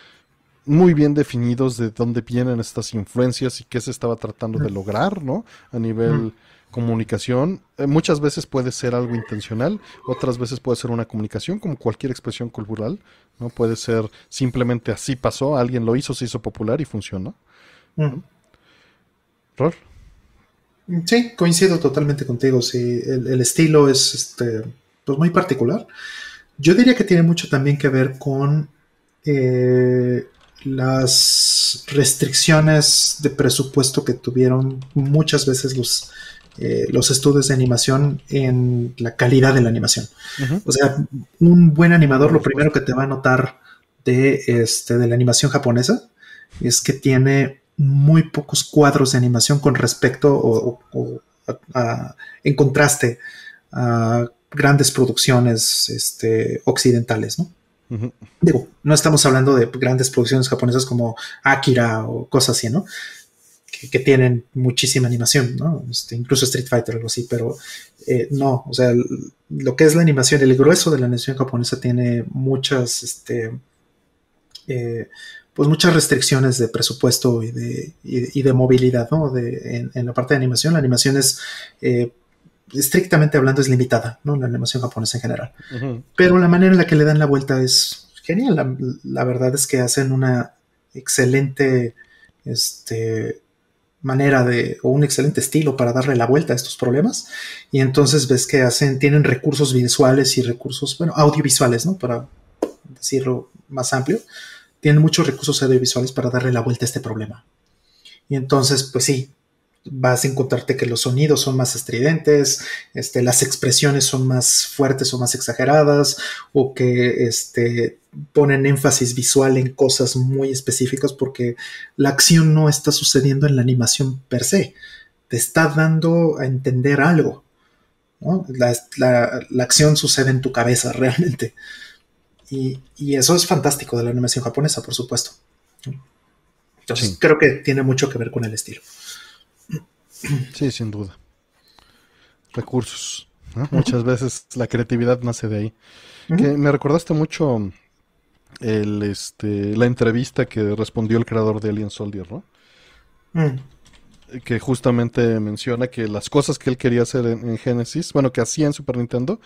muy bien definidos de dónde vienen estas influencias y qué se estaba tratando de lograr, ¿no? A nivel comunicación. Eh, muchas veces puede ser algo intencional, otras veces puede ser una comunicación, como cualquier expresión cultural, ¿no? Puede ser simplemente así pasó, alguien lo hizo, se hizo popular y funcionó. ¿Rol? Sí, coincido totalmente contigo. Sí, el, estilo es este, pues muy particular. Yo diría que tiene mucho también que ver con eh, las restricciones de presupuesto que tuvieron muchas veces los eh, los estudios de animación en la calidad de la animación. O sea, un buen animador lo primero que te va a notar de, este, de la animación japonesa es que tiene muy pocos cuadros de animación con respecto o, en contraste a grandes producciones este, occidentales, ¿no? Digo, no estamos hablando de grandes producciones japonesas como Akira o cosas así, ¿no? que, tienen muchísima animación, ¿no? Este, incluso Street Fighter, algo así, pero eh, no, o sea, lo que es la animación, el grueso de la animación japonesa tiene muchas, este, eh, pues muchas restricciones de presupuesto y de, y, de movilidad, ¿no? De, en, la parte de animación, la animación es, eh, estrictamente hablando, es limitada, ¿no? La animación japonesa en general. Pero la manera en la que le dan la vuelta es genial. La, la verdad es que hacen una excelente, este, manera de, o un excelente estilo para darle la vuelta a estos problemas. Y entonces ves que hacen, tienen recursos visuales y recursos, bueno, audiovisuales, ¿no? Para decirlo más amplio. Tienen muchos recursos audiovisuales para darle la vuelta a este problema. Y entonces, pues sí, vas a encontrarte que los sonidos son más estridentes, este, las expresiones son más fuertes o más exageradas, o que este, ponen énfasis visual en cosas muy específicas porque la acción no está sucediendo en la animación per se, te está dando a entender algo. La, acción sucede en tu cabeza [LAUGHS] realmente. Y, eso es fantástico de la animación japonesa, por supuesto. Entonces creo que tiene mucho que ver con el estilo. Sí, sin duda. Recursos. Muchas veces la creatividad nace de ahí. que me recordaste mucho el, este, la entrevista que respondió el creador de Alien Soldier, ¿no? Mm. Que justamente menciona que las cosas que él quería hacer en, Genesis, bueno, que hacía en Super Nintendo,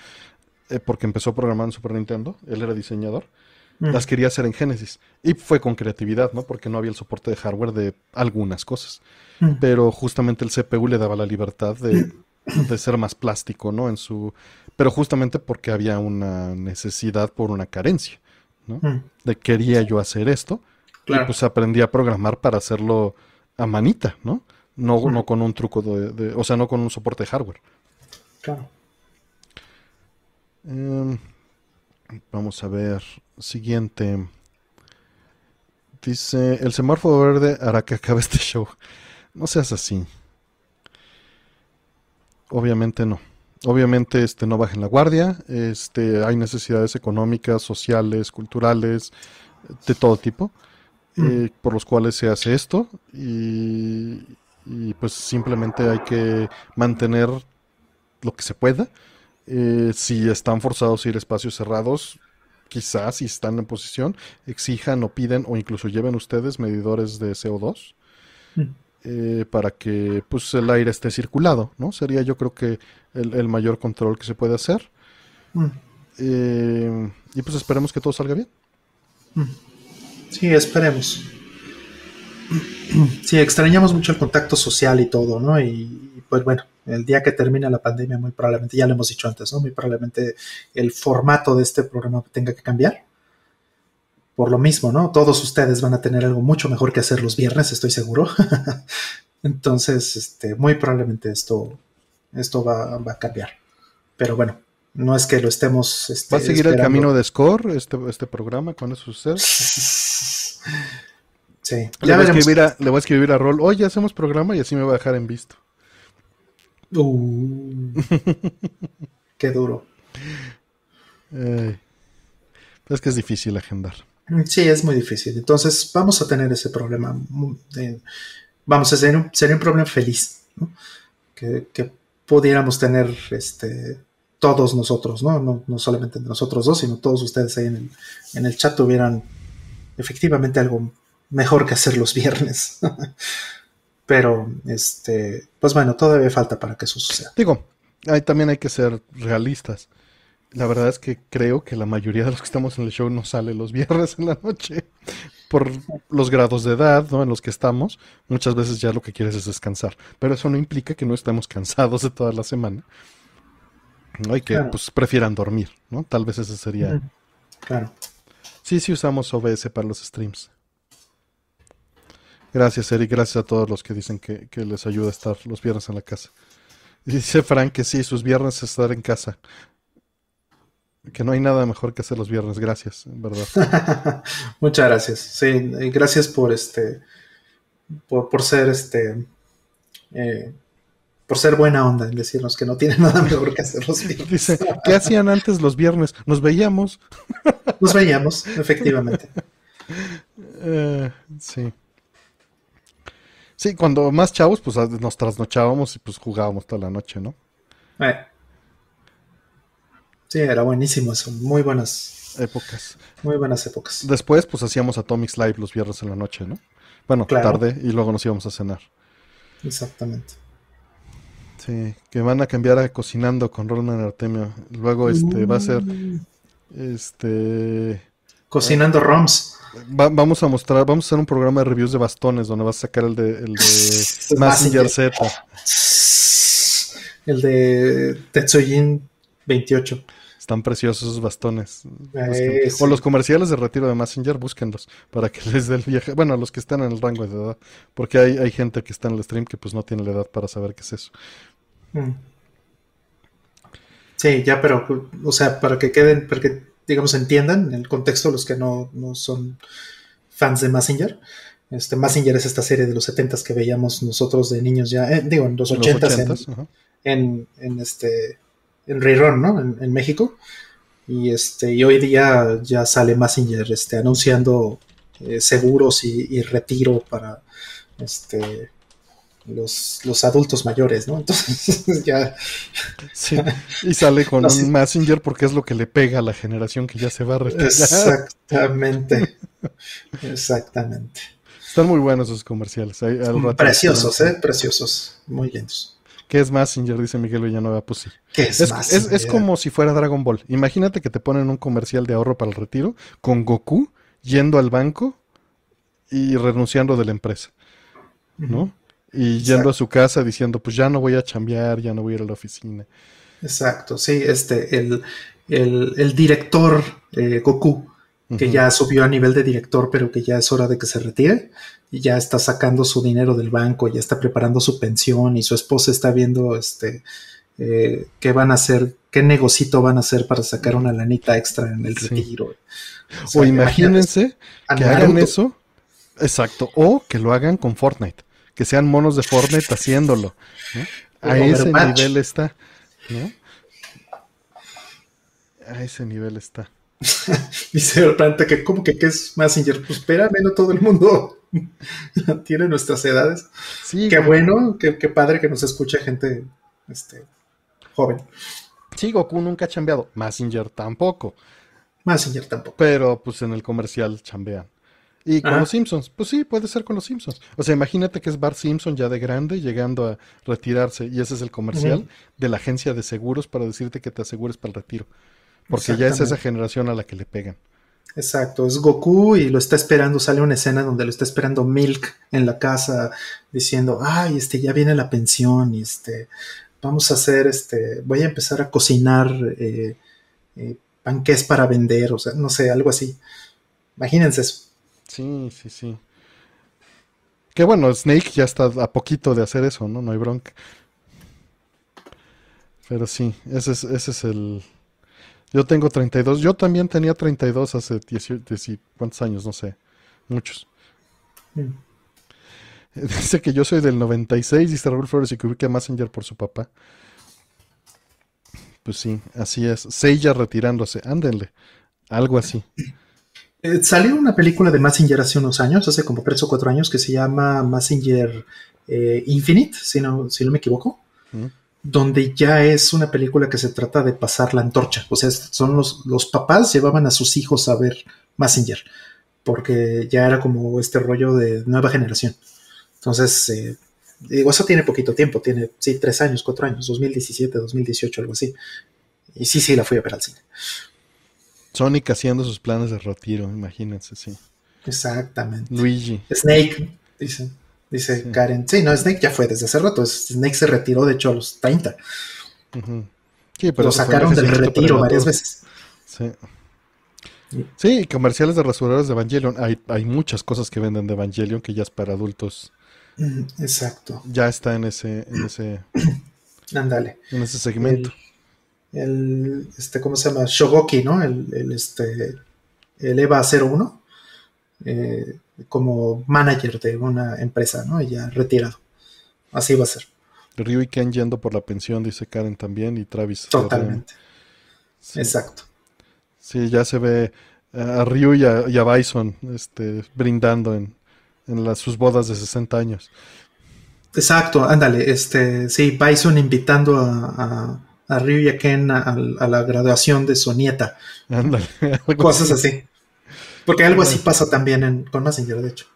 eh, porque empezó programando en Super Nintendo, él era diseñador, mm. las quería hacer en Genesis. Y fue con creatividad, ¿no? Porque no había el soporte de hardware de algunas cosas. Mm. Pero justamente el CPU le daba la libertad de, [COUGHS] de ser más plástico, ¿no? En su. Pero justamente porque había una necesidad por una carencia. ¿no? Mm. De quería yo hacer esto, Y pues aprendí a programar para hacerlo a manita, ¿no? No, no con un truco de, O sea, no con un soporte de hardware. Claro. Em, vamos a ver. Siguiente. Dice: El semáforo verde hará que acabe este show. No seas así. Obviamente no. Obviamente este, no bajen la guardia. Este, hay necesidades económicas, sociales, culturales, de todo tipo, mm. eh, por los cuales se hace esto. Y, pues simplemente hay que mantener lo que se pueda. Eh, si están forzados a ir a espacios cerrados, quizás si están en posición, exijan o piden o incluso lleven ustedes medidores de CO2. Eh, para que pues el aire esté circulado, ¿no? Sería yo creo que el, mayor control que se puede hacer. Mm. Eh, y pues esperemos que todo salga bien. Mm. Sí, esperemos. [CLEARS THROAT] Sí, extrañamos mucho el contacto social y todo, ¿no? Y, pues bueno, el día que termine la pandemia, muy probablemente, ya lo hemos dicho antes, ¿no? Muy probablemente el formato de este programa tenga que cambiar por lo mismo, ¿no? Todos ustedes van a tener algo mucho mejor que hacer los viernes, estoy seguro. [LAUGHS] Entonces, este, muy probablemente esto, esto va, a cambiar. Pero bueno, no es que lo estemos. Este, ¿Va a seguir el camino de Score, este, este programa, cuando suceda? [LAUGHS] Sí. Le voy, a escribir a, le voy a escribir a Rol, oye, hacemos programa y así me va a dejar en visto. Uh, qué duro. es que es difícil agendar. Sí, es muy difícil. Entonces vamos a tener ese problema. vamos a tener un, sería un problema feliz, ¿no? que, pudiéramos tener este, todos nosotros, ¿no? ¿no? No, solamente nosotros dos, sino todos ustedes ahí en el, en el chat tuvieran efectivamente algo mejor que hacer los viernes. [LAUGHS] Pero, este, pues bueno, todavía falta para que eso suceda. Digo, ahí también hay que ser realistas la verdad es que creo que la mayoría de los que estamos en el show no sale los [LAUGHS] viernes en la noche por los grados de edad ¿no? en los que estamos. Muchas veces ya lo que quieres es descansar, pero eso no implica que no estemos cansados de toda la semana. ¿no? Y que pues prefieran dormir, ¿no? Tal vez ese sería. Claro. Sí, sí usamos OBS para los streams. Gracias, Eric. Gracias a todos los que dicen que, que les ayuda a estar los viernes en la casa. Dice Frank que sí, sus viernes es estar en casa que no hay nada mejor que hacer los viernes. Gracias, en verdad. [LAUGHS] Muchas gracias. Sí, gracias por este, por, ser este, eh, por ser buena onda en decirnos que no tiene [LAUGHS] nada mejor que hacer los viernes. Dice, ¿qué hacían antes los viernes? Nos veíamos. Nos veíamos, efectivamente. [LAUGHS] Eh, sí. Sí, cuando más chavos, pues nos trasnochábamos y pues jugábamos toda la noche, ¿no? Eh. Sí, era buenísimo eso. Muy buenas épocas. Muy buenas épocas. Después, pues hacíamos Atomics Live los viernes en la noche, ¿no? Bueno, tarde y luego nos íbamos a cenar. Exactamente. Sí, que van a cambiar a cocinando con Roland Artemio. Luego este va a ser este cocinando ROMs. vamos a mostrar, vamos a hacer un programa de reviews de bastones donde vas a sacar el de, el de [LAUGHS] Messenger Z. El de Tetsujin 28. Están preciosos esos bastones. O los comerciales de retiro de Messenger, búsquenlos para que [LAUGHS] les dé el viaje. Bueno, los que están en el rango de edad. Porque hay, hay gente que está en el stream que pues no tiene la edad para saber qué es eso. Mm. Sí, ya, pero, o sea, para que queden, para que, digamos, entiendan el contexto los que no, son fans de Messenger. Este, Messenger es esta serie de los 70 que veíamos nosotros de niños ya, eh, digo, en los 80s, en, en, este en rerun, ¿no? En, México. Y, este, y hoy día ya sale Messenger este, anunciando eh, seguros y, retiro para este, los, los, adultos mayores, ¿no? [LAUGHS] Entonces ya... Sí, y sale con un Messenger porque es lo que le pega a la generación que ya se va a retirar. Exactamente, [LAUGHS] exactamente. Están muy buenos esos comerciales. preciosos, ¿eh? Preciosos, muy lindos. ¿Qué es Messenger? Dice Miguel Villanueva. Pues sí. es, como si fuera Dragon Ball. Imagínate que te ponen un comercial de ahorro para el retiro con Goku yendo al banco y renunciando de la empresa. ¿No? Y yendo a su casa diciendo, pues ya no voy a chambear, ya no voy a ir a la oficina. Exacto, sí, este, el, el, director eh, Goku que ya subió a nivel de director, pero que ya es hora de que se retire y ya está sacando su dinero del banco, ya está preparando su pensión y su esposa está viendo este eh, qué van a hacer, qué negocito van a hacer para sacar una lanita extra en el retiro. O, imagínense que hagan eso, exacto, o que lo hagan con Fortnite, que sean monos de Fortnite haciéndolo. A ese nivel está, ¿no? A ese nivel está. [LAUGHS] Dice el planta que como que, es Messenger. Pues espérame, no todo el mundo [LAUGHS] tiene nuestras edades. Sí, qué bueno, qué, padre que nos escucha gente este, joven. Sí, Goku nunca ha chambeado. Messenger tampoco. Messenger tampoco. Pero pues en el comercial chambean. Y con los Simpsons, pues sí, puede ser con los Simpsons. O sea, imagínate que es Bart Simpson ya de grande, llegando a retirarse, y ese es el comercial de la agencia de seguros para decirte que te asegures para el retiro. Porque ya es esa generación a la que le pegan. Exacto, es Goku y lo está esperando, sale una escena donde lo está esperando Milk en la casa diciendo, ay, este, ya viene la pensión y este, vamos a hacer, este, voy a empezar a cocinar eh, eh, para vender, o sea, no sé, algo así. Imagínense eso. Sí, sí, sí. Qué bueno, Snake ya está a poquito de hacer eso, ¿no? No hay bronca. Pero sí, ese es, ese es el, yo tengo 32. Yo también tenía 32 hace 18, ¿cuántos años? No sé. Muchos. [LAUGHS] Dice que yo soy del 96, dice Raúl Flores, y que ubica a Messenger por su papá. Pues sí, así es. Seiya retirándose. Ándenle. Algo así. Eh, salió una película de Messenger hace unos años, hace como 3 o 4 años, que se llama Messenger eh, Infinite, si no, si no me equivoco. Mm donde ya es una película que se trata de pasar la antorcha. O sea, son los, los papás llevaban a sus hijos a ver Messenger, porque ya era como este rollo de nueva generación. Entonces, eh, digo, eso tiene poquito tiempo, tiene, sí, tres años, cuatro años, 2017, 2018, algo así. Y sí, sí, la fui a ver al cine. Sonic haciendo sus planes de retiro, imagínense, sí. Exactamente. Luigi. Snake, dice. Dice Karen. Sí, no, Snake ya fue desde hace rato. Snake se retiró, de hecho, a los 30. sí, pero Lo sacaron del retiro varias veces. Sí. Sí, comerciales de rasuradores de Evangelion. Hay, hay muchas cosas que venden de Evangelion que ya es para adultos. Exacto. Ya está en ese, en ese. [CLEARS THROAT] Ándale. En ese segmento. El, este, ¿cómo se llama? Shogoki, ¿no? El, el este, el EVA 01. Eh, como manager de una empresa, ¿no? Y ya retirado. Así va a ser. Ryu y Ken yendo por la pensión, dice Karen también, y Travis. Totalmente. Exacto. Sí, ya se ve a Ryu y a, Bison este, brindando en, las, sus bodas de 60 años. Exacto, ándale, este, sí, Bison invitando a, a, Ryu y a Ken a, la graduación de su nieta. [LAUGHS] Cosas así. Porque algo así pasa también en, con Messenger, de hecho.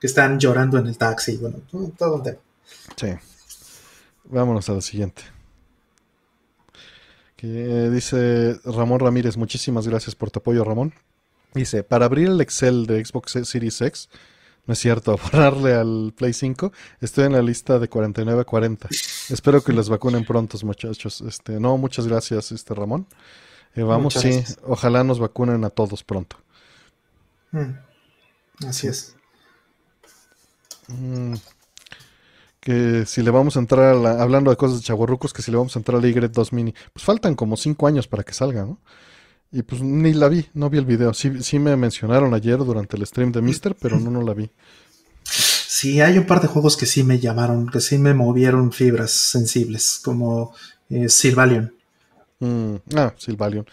Que están llorando en el taxi, bueno, todo un tema. Sí. Vámonos a la siguiente. Que dice Ramón Ramírez, muchísimas gracias por tu apoyo, Ramón. Dice, para abrir el Excel de Xbox Series X, no es cierto, [LAUGHS] borrarle al Play 5, estoy en la lista de 49 a 40. Espero que les vacunen pronto, muchachos. Este, no, muchas gracias, este Ramón. Eh, vamos, sí, ojalá nos vacunen a todos pronto. Mm. Así es. Mm. Que si le vamos a entrar hablando de cosas de chaborrucos, que si le vamos a entrar a la Y2 Mini, pues faltan como 5 años para que salga, ¿no? Y pues ni la vi, no vi el video. Sí, sí me mencionaron ayer durante el stream de Mister, pero no, no la vi. Sí, hay un par de juegos que sí me llamaron, que sí me movieron fibras sensibles, como eh, Silvalion. Mm, ah, Silvalion.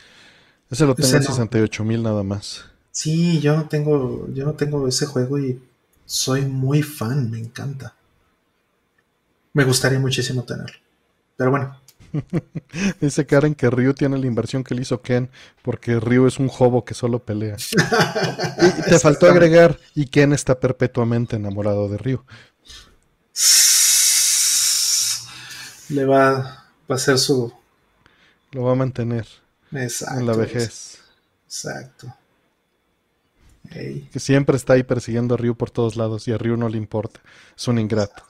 Ese lo tengo en 68 mil nada más. Sí, yo no tengo, yo no tengo ese juego y soy muy fan, me encanta. Me gustaría muchísimo tenerlo. Pero bueno. [LAUGHS] Dice Karen que Ryu tiene la inversión que le hizo Ken, porque Ryu es un jobo que solo pelea. [LAUGHS] y te faltó agregar, y Ken está perpetuamente enamorado de Ryu. Le va, va a ser su... Lo va a mantener en la vejez. Exacto. Que siempre está ahí persiguiendo a Ryu por todos lados y a Ryu no le importa. Es un ingrato.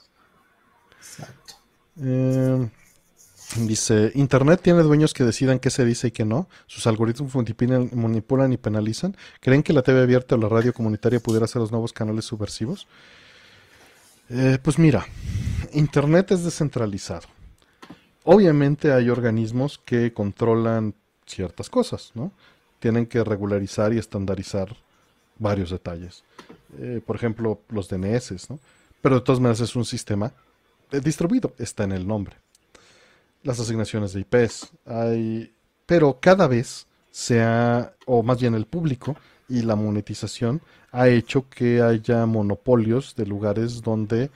Exacto. Eh, Dice, Internet tiene dueños que decidan qué se dice y qué no. Sus algoritmos manipulan y penalizan. ¿Creen que la TV abierta o la radio comunitaria pudiera ser los nuevos canales subversivos? Eh, pues mira, Internet es descentralizado. Obviamente hay organismos que controlan ciertas cosas, ¿no? Tienen que regularizar y estandarizar varios detalles. Eh, por ejemplo, los DNS, ¿no? Pero de todas maneras es un sistema eh, distribuido, está en el nombre las asignaciones de IPs. Hay, pero cada vez se ha, o más bien el público y la monetización ha hecho que haya monopolios de lugares donde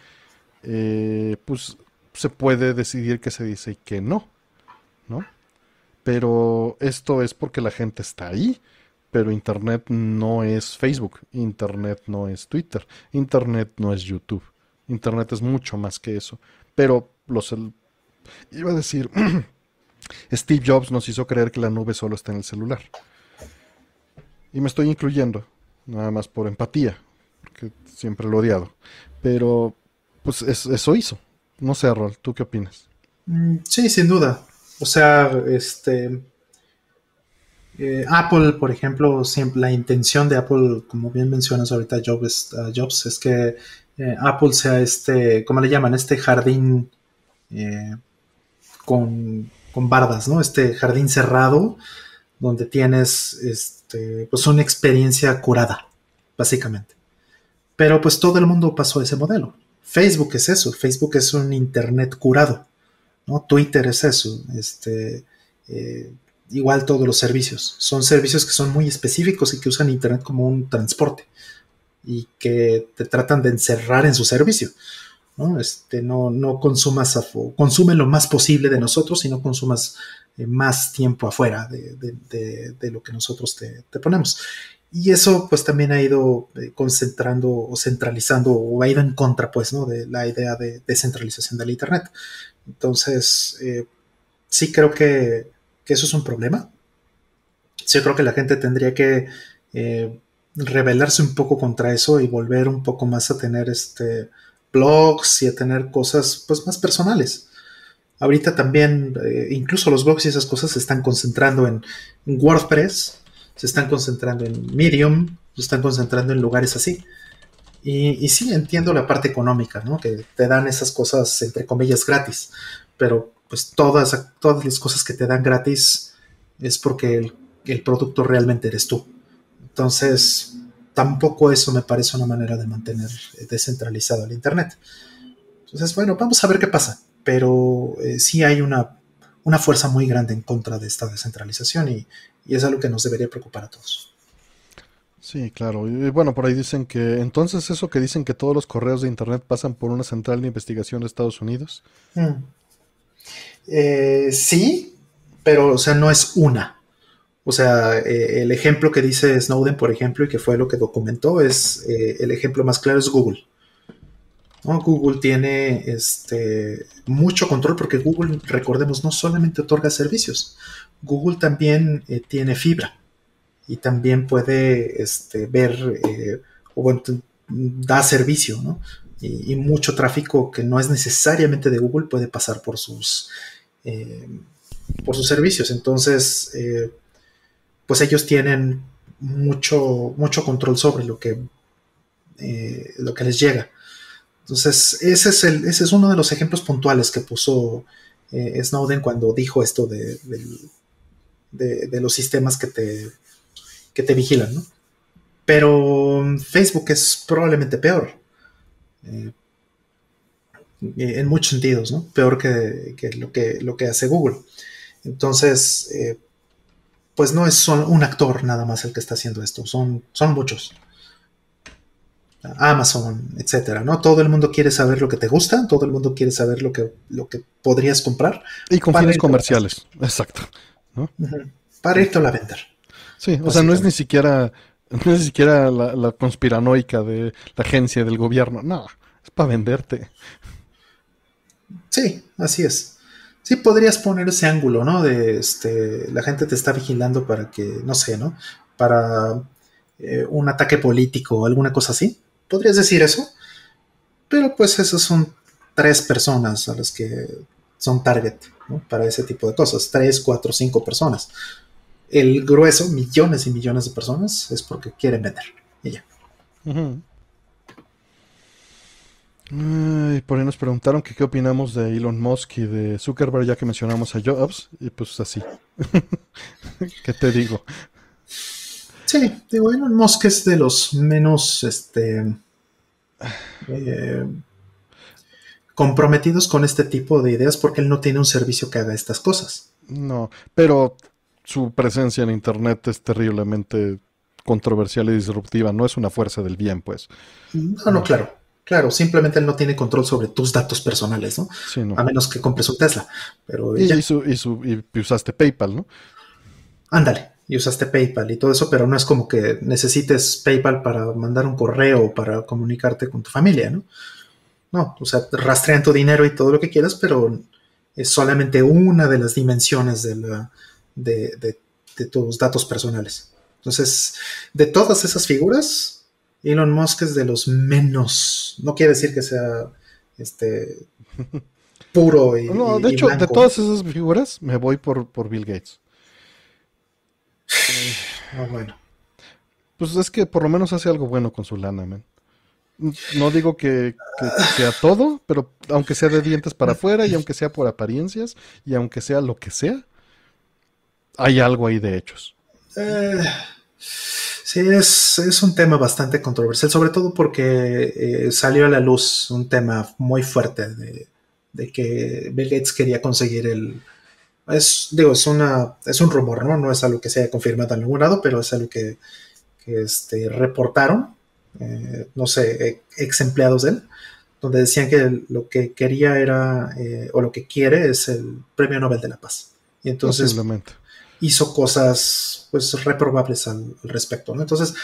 eh, pues se puede decidir qué se dice y qué no, ¿no? Pero esto es porque la gente está ahí. Pero Internet no es Facebook, Internet no es Twitter, Internet no es YouTube. Internet es mucho más que eso. Pero los, Iba a decir, [CLEARS THROAT] Steve Jobs nos hizo creer que la nube solo está en el celular. Y me estoy incluyendo, nada más por empatía, porque siempre lo he odiado. Pero, pues eso hizo. No sé, Rol, ¿tú qué opinas? Mm, sí, sin duda. O sea, este... Eh, Apple, por ejemplo, siempre la intención de Apple, como bien mencionas ahorita Jobs, uh, Jobs es que eh, Apple sea este, ¿cómo le llaman? Este jardín eh, con, bardas, ¿no? Este jardín cerrado donde tienes este, pues una experiencia curada, básicamente. Pero pues todo el mundo pasó ese modelo. Facebook es eso, Facebook es un Internet curado, ¿no? Twitter es eso, este, eh, igual todos los servicios. Son servicios que son muy específicos y que usan Internet como un transporte y que te tratan de encerrar en su servicio. ¿No? Este, no, no consumas, consume lo más posible de nosotros y no consumas eh, más tiempo afuera de, lo que nosotros te, ponemos. Y eso pues también ha ido eh, concentrando o centralizando o ha ido en contra pues, ¿no? De la idea de descentralización del Internet. Entonces, eh, sí creo que, eso es un problema. Sí creo que la gente tendría que rebelarse un poco contra eso y volver un poco más a tener este, blogs y a tener cosas pues más personales. Ahorita también, eh, incluso los blogs y esas cosas se están concentrando en, WordPress, se están concentrando en Medium, se están concentrando en lugares así. Y, sí, entiendo la parte económica, ¿no? Que te dan esas cosas, entre comillas, gratis. Pero pues todas, todas las cosas que te dan gratis es porque el producto realmente eres tú. Entonces, tampoco eso me parece una manera de mantener eh, descentralizado el Internet. Entonces, bueno, vamos a ver qué pasa, pero eh, sí hay una, una, fuerza muy grande en contra de esta descentralización y, es algo que nos debería preocupar a todos. Sí, claro. Y bueno, por ahí dicen que entonces eso que dicen que todos los correos de Internet pasan por una central de investigación de Estados Unidos. Mm. Eh, sí, pero o sea, no es una. O sea, eh, el ejemplo que dice Snowden, por ejemplo, y que fue lo que documentó, es eh, el ejemplo más claro es Google. Google tiene este, mucho control porque Google, recordemos, no solamente otorga servicios, Google también eh, tiene fibra y también puede este, ver o da servicio, ¿no? Y, mucho tráfico que no es necesariamente de Google puede pasar por sus, por sus servicios. Entonces, pues ellos tienen mucho, mucho control sobre lo que, eh, lo que les llega. Entonces, ese es, el, ese es uno de los ejemplos puntuales que puso eh, Snowden cuando dijo esto de, de, los sistemas que te, que te vigilan, ¿no? Pero Facebook es probablemente peor. Eh, en muchos sentidos, ¿no? Peor que, lo, que lo que hace Google. Entonces, pues no es solo un actor nada más el que está haciendo esto, son, son muchos. Amazon, etcétera, ¿no? Todo el mundo quiere saber lo que te gusta, todo el mundo quiere saber lo que, lo que podrías comprar. Y con fines comerciales, exacto. Para irte a la vender. Sí, o sea, no es ni siquiera, no es ni siquiera la, la conspiranoica de la agencia del gobierno, no, es para venderte. Sí, así es sí podrías poner ese ángulo, ¿no? De este, la gente te está vigilando para que, no sé, ¿no? Para eh, un ataque político o alguna cosa así. Podrías decir eso. Pero pues esas son tres personas a las que son target. para ese tipo de cosas. Tres, cuatro, cinco personas. El grueso, millones y millones de personas, es porque quieren vender. Y ya. Por ahí nos preguntaron que qué opinamos de Elon Musk y de Zuckerberg, ya que mencionamos a Jobs, y pues así. [LAUGHS] ¿Qué te digo? Sí, digo, Elon Musk es de los menos este, eh, comprometidos con este tipo de ideas porque él no tiene un servicio que haga estas cosas. No, pero su presencia en Internet es terriblemente controversial y disruptiva, no es una fuerza del bien, pues. No, no, claro. Claro, simplemente él no tiene control sobre tus datos personales, ¿no? Sí, no. A menos que compres un Tesla. Pero y, y, usaste PayPal, ¿no? Ándale, y usaste PayPal y todo eso, pero no es como que necesites PayPal para mandar un correo o para comunicarte con tu familia, ¿no? No, o sea, rastrean tu dinero y todo lo que quieras, pero es solamente una de las dimensiones de, la, de, tus datos personales. Entonces, de todas esas figuras, Elon Musk es de los menos. No quiere decir que sea este [LAUGHS] puro y. No, de hecho, de todas esas figuras, me voy por, por Bill Gates. Ah, bueno. Pues es que por lo menos hace algo bueno con su lana, man. No digo que, sea todo, pero aunque sea de dientes para afuera y aunque sea por apariencias y aunque sea lo que sea, hay algo ahí de hechos. Eh, sí, es, un tema bastante controversial, sobre todo porque eh, salió a la luz un tema muy fuerte de, que Bill Gates quería conseguir el, es, digo, es, una, es un rumor, ¿no? No es algo que se haya confirmado en ningún lado, pero es algo que, este, reportaron, eh, no sé, ex empleados de él, donde decían que lo que quería era, eh, o lo que quiere es el Premio Nobel de la Paz. Y entonces hizo cosas, pues, reprobables al, respecto, ¿no? Entonces,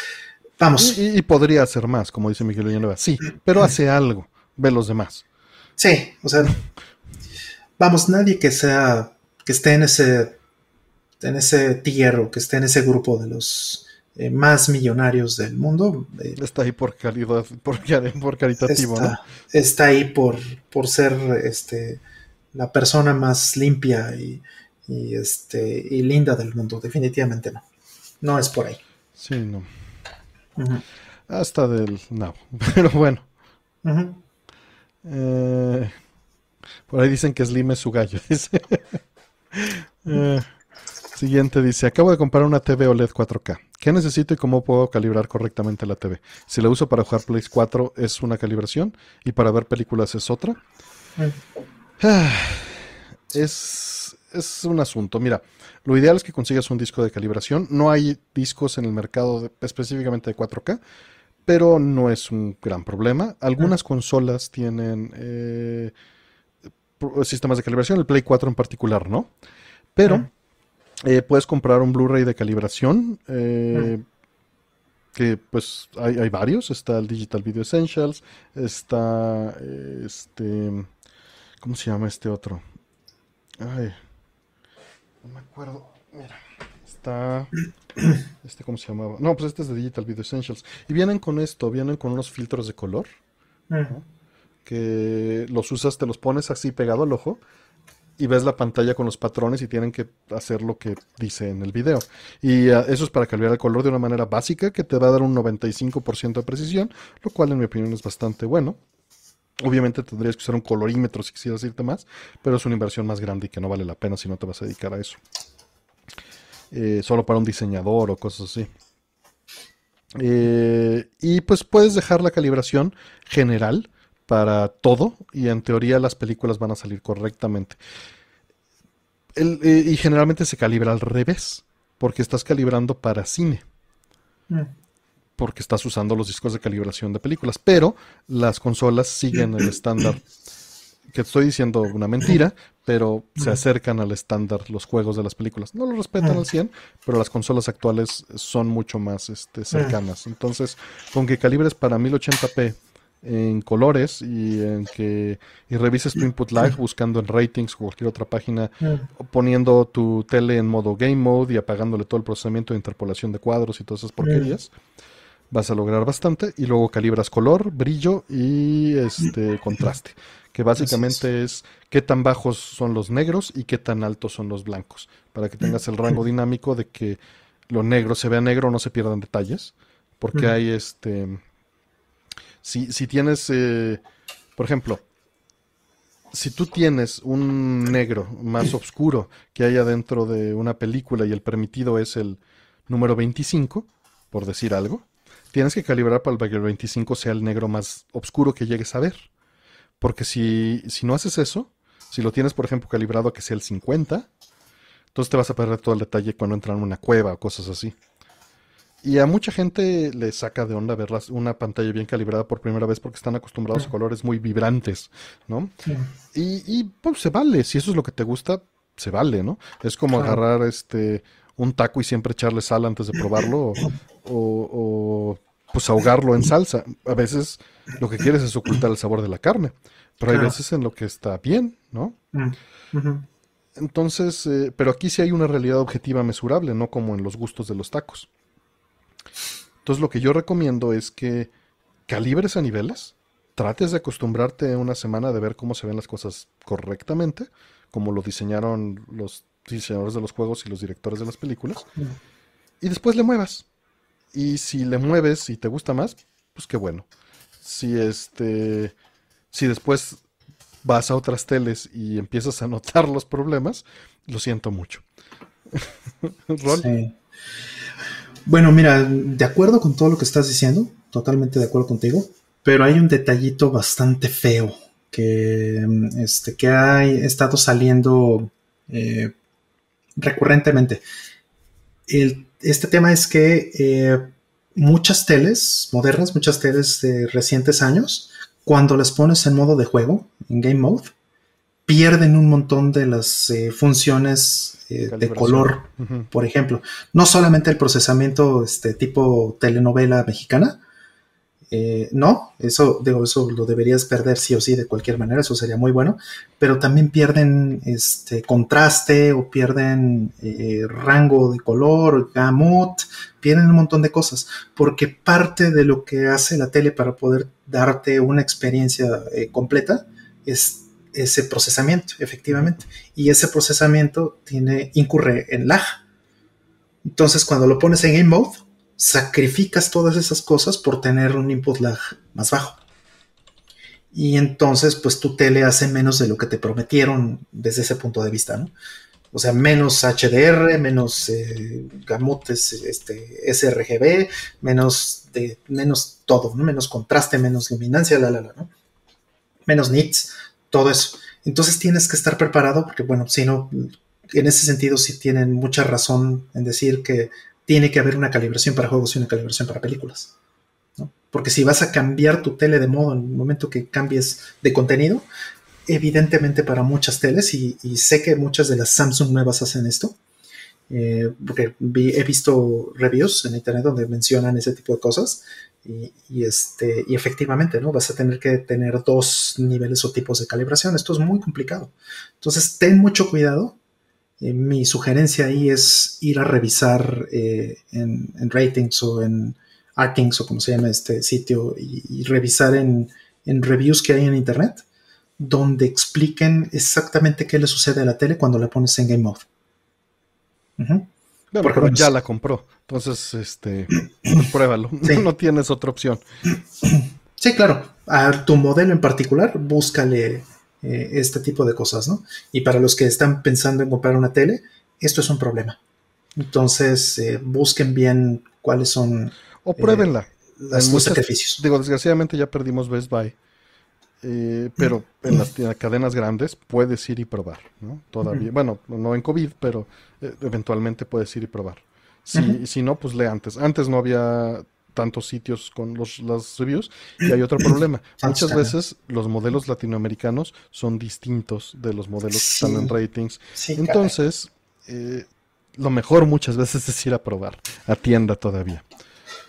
vamos. Y, podría hacer más, como dice Miguel Villanueva. Sí, pero hace algo, ve los demás. Sí, o sea, vamos, nadie que sea que esté en ese, en ese tier que esté en ese grupo de los eh, más millonarios del mundo. Eh, está ahí por calidad, por, por caritativo, está, ¿no? Está ahí por, por ser este, la persona más limpia y, este, y linda del mundo. Definitivamente no. No es por ahí. Sí, no. Hasta del no. [LAUGHS] Pero bueno. Eh, por ahí dicen que Slim es su gallo. [LAUGHS] Eh, siguiente dice, acabo de comprar una TV OLED 4K. ¿Qué necesito y cómo puedo calibrar correctamente la TV? Si la uso para jugar Play 4 es una calibración y para ver películas es otra. Ah, es, es un asunto. Mira, lo ideal es que consigas un disco de calibración. No hay discos en el mercado específicamente de 4K, pero no es un gran problema. Algunas consolas tienen... Eh, sistemas de calibración, el Play 4 en particular, ¿no? Pero eh, puedes comprar un Blu-ray de calibración. Eh, que pues hay, varios. Está el Digital Video Essentials. Está este. ¿Cómo se llama este otro? Ay. No me acuerdo. Mira. Está. [CLEARS THROAT] Este, ¿cómo se llamaba? No, pues este es de Digital Video Essentials. Y vienen con esto, vienen con unos filtros de color que los usas, te los pones así pegado al ojo y ves la pantalla con los patrones y tienen que hacer lo que dice en el video. Y ah, eso es para cambiar el color de una manera básica que te va a dar un 95% de precisión, lo cual en mi opinión es bastante bueno. Obviamente tendrías que usar un colorímetro si quisieras irte más, pero es una inversión más grande y que no vale la pena si no te vas a dedicar a eso. Eh, solo para un diseñador o cosas así. Eh, y pues puedes dejar la calibración general para todo y en teoría las películas van a salir correctamente. Eh, y generalmente se calibra al revés, porque estás calibrando para cine. Mm. Porque estás usando los discos de calibración de películas, pero las consolas siguen el estándar. Que estoy diciendo una mentira, pero se acercan al estándar los juegos de las películas. No lo respetan al 100, pero las consolas actuales son mucho más este, cercanas. Entonces, con que calibres para 1080p en colores y en que y revises tu input lag buscando en ratings o cualquier otra página poniendo tu tele en modo game mode y apagándole todo el procesamiento de interpolación de cuadros y todas esas porquerías vas a lograr bastante y luego calibras color, brillo y este contraste, que básicamente es. qué tan bajos son los negros y qué tan altos son los blancos, para que tengas el rango dinámico de que lo negro se vea negro, no se pierdan detalles, porque hay este si, si tienes eh, por ejemplo, si tú tienes un negro más oscuro que haya dentro de una película y el permitido es el número 25, por decir algo, tienes que calibrar para que el 25 sea el negro más oscuro que llegues a ver. Porque si, si no haces eso, si lo tienes, por ejemplo, calibrado a que sea el 50, entonces te vas a perder todo el detalle cuando entran en una cueva o cosas así. Y a mucha gente le saca de onda ver una pantalla bien calibrada por primera vez porque están acostumbrados a colores muy vibrantes, ¿no? Y, y, pues se vale, si eso es lo que te gusta, se vale, ¿no? Es como agarrar este un taco y siempre echarle sal antes de probarlo o, pues ahogarlo en salsa. A veces lo que quieres es ocultar el sabor de la carne, pero hay veces en lo que está bien, ¿no? Mm, Entonces, eh, pero aquí sí hay una realidad objetiva mesurable, no como en los gustos de los tacos. Entonces lo que yo recomiendo es que calibres a niveles, trates de acostumbrarte una semana de ver cómo se ven las cosas correctamente, como lo diseñaron los diseñadores de los juegos y los directores de las películas, y después le muevas. Y si le mueves y te gusta más, pues qué bueno. Si este si después vas a otras teles y empiezas a notar los problemas, lo siento mucho. [LAUGHS] Sí. Bueno, mira, de acuerdo con todo lo que estás diciendo, totalmente de acuerdo contigo, pero hay un detallito bastante feo que, este, que ha estado saliendo eh, recurrentemente. Este tema es que eh, muchas teles modernas, muchas teles de recientes años, cuando las pones en modo de juego, en game mode, pierden un montón de las eh, funciones eh, de color, por ejemplo. No solamente el procesamiento este, tipo telenovela mexicana, eh, no, eso, digo, eso lo deberías perder sí o sí de cualquier manera, eso sería muy bueno, pero también pierden este, contraste o pierden rango de color, gamut, pierden un montón de cosas, porque parte de lo que hace la tele para poder darte una experiencia completa es ese procesamiento, efectivamente. Y ese procesamiento tiene, incurre en lag. Entonces, cuando lo pones en game mode, sacrificas todas esas cosas por tener un input lag más bajo. Y entonces, pues tu tele hace menos de lo que te prometieron desde ese punto de vista, ¿no? O sea, menos HDR, menos eh, este, sRGB, menos de, menos todo, ¿no? Menos contraste, menos luminancia, la, la, la, ¿no? Menos nits todo eso. Entonces tienes que estar preparado porque, bueno, si no, en ese sentido sí tienen mucha razón en decir que tiene que haber una calibración para juegos y una calibración para películas. Porque si vas a cambiar tu tele de modo en el momento que cambies de contenido, evidentemente para muchas teles, y, sé que muchas de las Samsung nuevas hacen esto, eh, porque he visto reviews en internet donde mencionan ese tipo de cosas, y, este, y efectivamente, ¿no? Vas a tener que tener dos niveles o tipos de calibración. Esto es muy complicado. Entonces, ten mucho cuidado. Eh, mi sugerencia ahí es ir a revisar eh, en, ratings o en Artings o como se llama este sitio y, revisar en, reviews que hay en internet donde expliquen exactamente qué le sucede a la tele cuando la pones en Game Mode. pero ya la compró. Entonces, este, [CLEARS THROAT] pues pruébalo. [LAUGHS] No tienes otra opción. Sí, claro. A tu modelo en particular, búscale eh, este tipo de cosas, ¿no? Y para los que están pensando en comprar una tele, esto es un problema. Entonces, eh, busquen bien cuáles son. O pruébenla. Eh, los sacrificios. Digo, desgraciadamente ya perdimos Best Buy. pero en las, cadenas grandes puedes ir y probar, ¿no? Todavía. Bueno, no en COVID, pero eventualmente puedes ir y probar. Si, si no, pues lee antes. Antes no había tantos sitios con los, las reviews y hay otro [CLEARS THROAT] problema. Muchas veces los modelos latinoamericanos son distintos de los modelos que están en ratings. Entonces, eh, lo mejor muchas veces es ir a probar, a tienda todavía.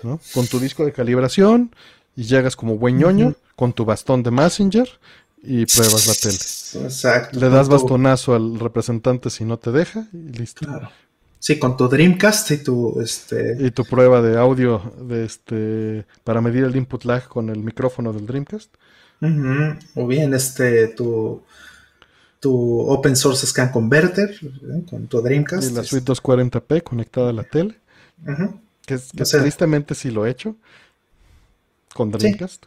¿no? Con tu disco de calibración y llegas como buen ñoño con tu bastón de Messenger y pruebas la tele. Exacto. Le das bastonazo al representante si no te deja y listo. Sí, con tu Dreamcast y tu este y tu prueba de audio de este para medir el input lag con el micrófono del Dreamcast. O bien este tu tu Open Source Scan Converter ¿eh? con tu Dreamcast. Y la suite 240p conectada a la tele. Que, tristemente sí lo he hecho con Dreamcast.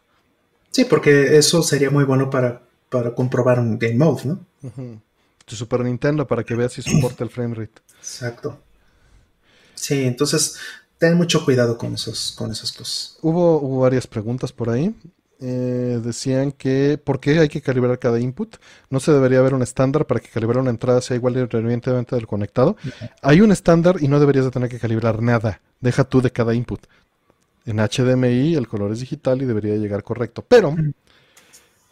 Sí. porque eso sería muy bueno para, para comprobar un game mode, ¿no? Tu Super Nintendo para que veas si soporta el frame rate. Exacto. Sí, entonces ten mucho cuidado con esos, con esas cosas. Hubo, hubo varias preguntas por ahí. Eh, decían que ¿por qué hay que calibrar cada input? No se debería haber un estándar para que calibrar una entrada sea igual independientemente del conectado. Hay un estándar y no deberías de tener que calibrar nada. Deja tú de cada input. En HDMI el color es digital y debería llegar correcto. Pero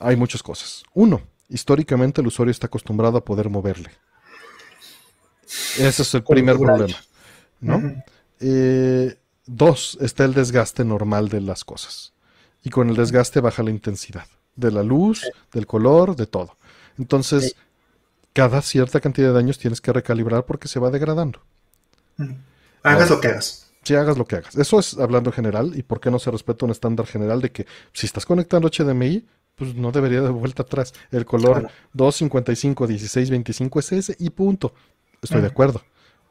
hay muchas cosas. Uno, históricamente el usuario está acostumbrado a poder moverle. Ese es el primer problema. ¿No? Eh, dos, está el desgaste normal de las cosas y con el desgaste baja la intensidad de la luz, del color, de todo. Entonces, cada cierta cantidad de años tienes que recalibrar porque se va degradando. Hagas lo que hagas. Sí, hagas lo que hagas. Eso es hablando en general y por qué no se respeta un estándar general de que si estás conectando HDMI, pues no debería de vuelta atrás. El color 255, 16, 25 es ese y punto. Estoy de acuerdo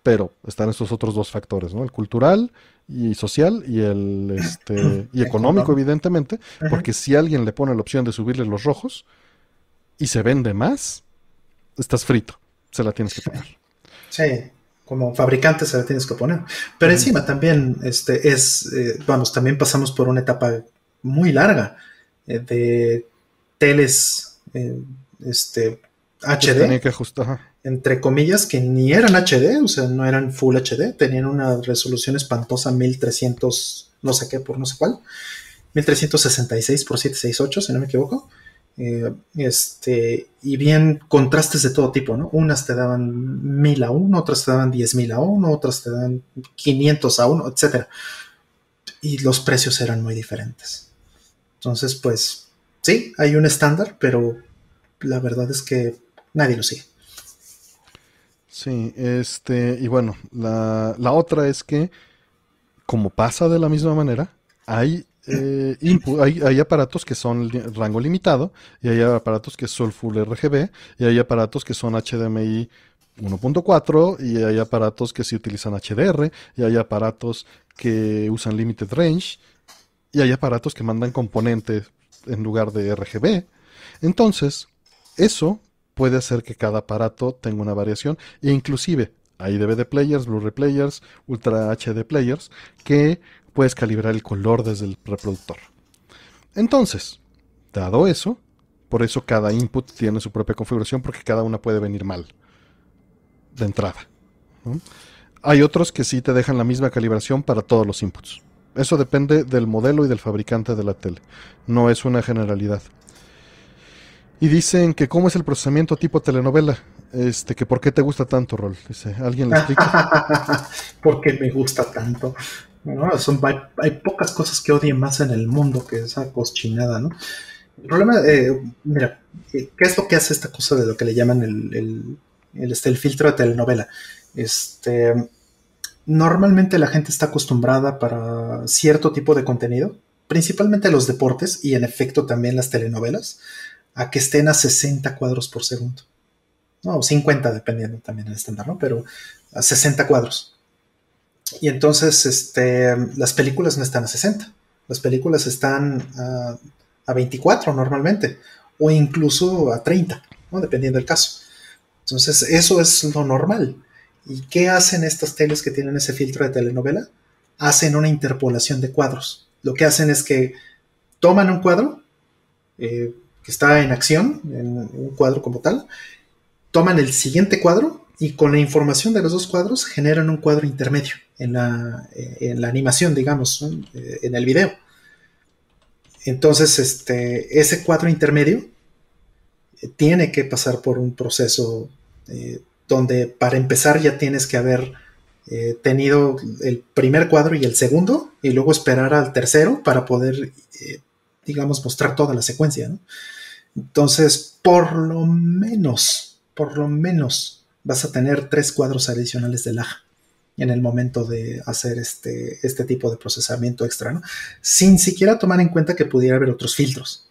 pero están estos otros dos factores, ¿no? El cultural y social y el este, [CLEARS THROAT] y económico, evidentemente, porque si alguien le pone la opción de subirle los rojos y se vende más, estás frito, se la tienes que poner. Sí, como fabricante se la tienes que poner. Pero encima también este es, eh, vamos, también pasamos por una etapa muy larga eh, de teles eh, este HD. tenía que ajustar entre comillas, que ni eran HD, o sea, no eran Full HD, tenían una resolución espantosa 1300, no sé qué, por no sé cuál, 1366 por 768, si no me equivoco. Eh, este, y bien contrastes de todo tipo, ¿no? Unas te daban 1000 a 1, otras te daban 10000 a 1, otras te dan 500 a 1, etc. Y los precios eran muy diferentes. Entonces, pues, sí, hay un estándar, pero la verdad es que nadie lo sigue. Sí, este, y bueno, la, la otra es que, como pasa de la misma manera, hay, eh, hay, hay, aparatos que son rango limitado, y hay aparatos que son Full RGB, y hay aparatos que son HDMI 1.4, y hay aparatos que se utilizan HDR, y hay aparatos que usan Limited Range, y hay aparatos que mandan componentes en lugar de RGB. Entonces, eso puede hacer que cada aparato tenga una variación e inclusive hay DVD players, Blu-ray players, Ultra HD players que puedes calibrar el color desde el reproductor. Entonces, dado eso, por eso cada input tiene su propia configuración porque cada una puede venir mal de entrada. Hay otros que sí te dejan la misma calibración para todos los inputs. Eso depende del modelo y del fabricante de la tele. No es una generalidad. Y dicen que cómo es el procesamiento tipo telenovela. Este, que por qué te gusta tanto, Rol. Dice, ¿alguien le explica? [LAUGHS] Porque me gusta tanto. Son, hay, pocas cosas que odie más en el mundo que esa cochinada, ¿no? El problema, eh, mira, eh, ¿qué es lo que hace esta cosa de lo que le llaman el, este, el filtro de telenovela? Este, normalmente la gente está acostumbrada para cierto tipo de contenido, principalmente los deportes y en efecto también las telenovelas, a que estén a 60 cuadros por segundo. No, 50 dependiendo también del estándar, ¿no? Pero a 60 cuadros. Y entonces este, las películas no están a 60. Las películas están a, a 24 normalmente. O incluso a 30, ¿no? Dependiendo del caso. Entonces eso es lo normal. ¿Y qué hacen estas teles que tienen ese filtro de telenovela? Hacen una interpolación de cuadros. Lo que hacen es que toman un cuadro, eh, que está en acción, en un cuadro como tal, toman el siguiente cuadro y con la información de los dos cuadros generan un cuadro intermedio en la, eh, en la animación, digamos, eh, en el video. Entonces, este, ese cuadro intermedio eh, tiene que pasar por un proceso donde para empezar ya tienes que haber tenido el primer cuadro y el segundo y luego esperar al tercero para poder, digamos, mostrar toda la secuencia. ¿no? Entonces, por lo menos, por lo menos vas a tener tres cuadros adicionales de laja en el momento de hacer este, este tipo de procesamiento extra, ¿no? Sin siquiera tomar en cuenta que pudiera haber otros filtros,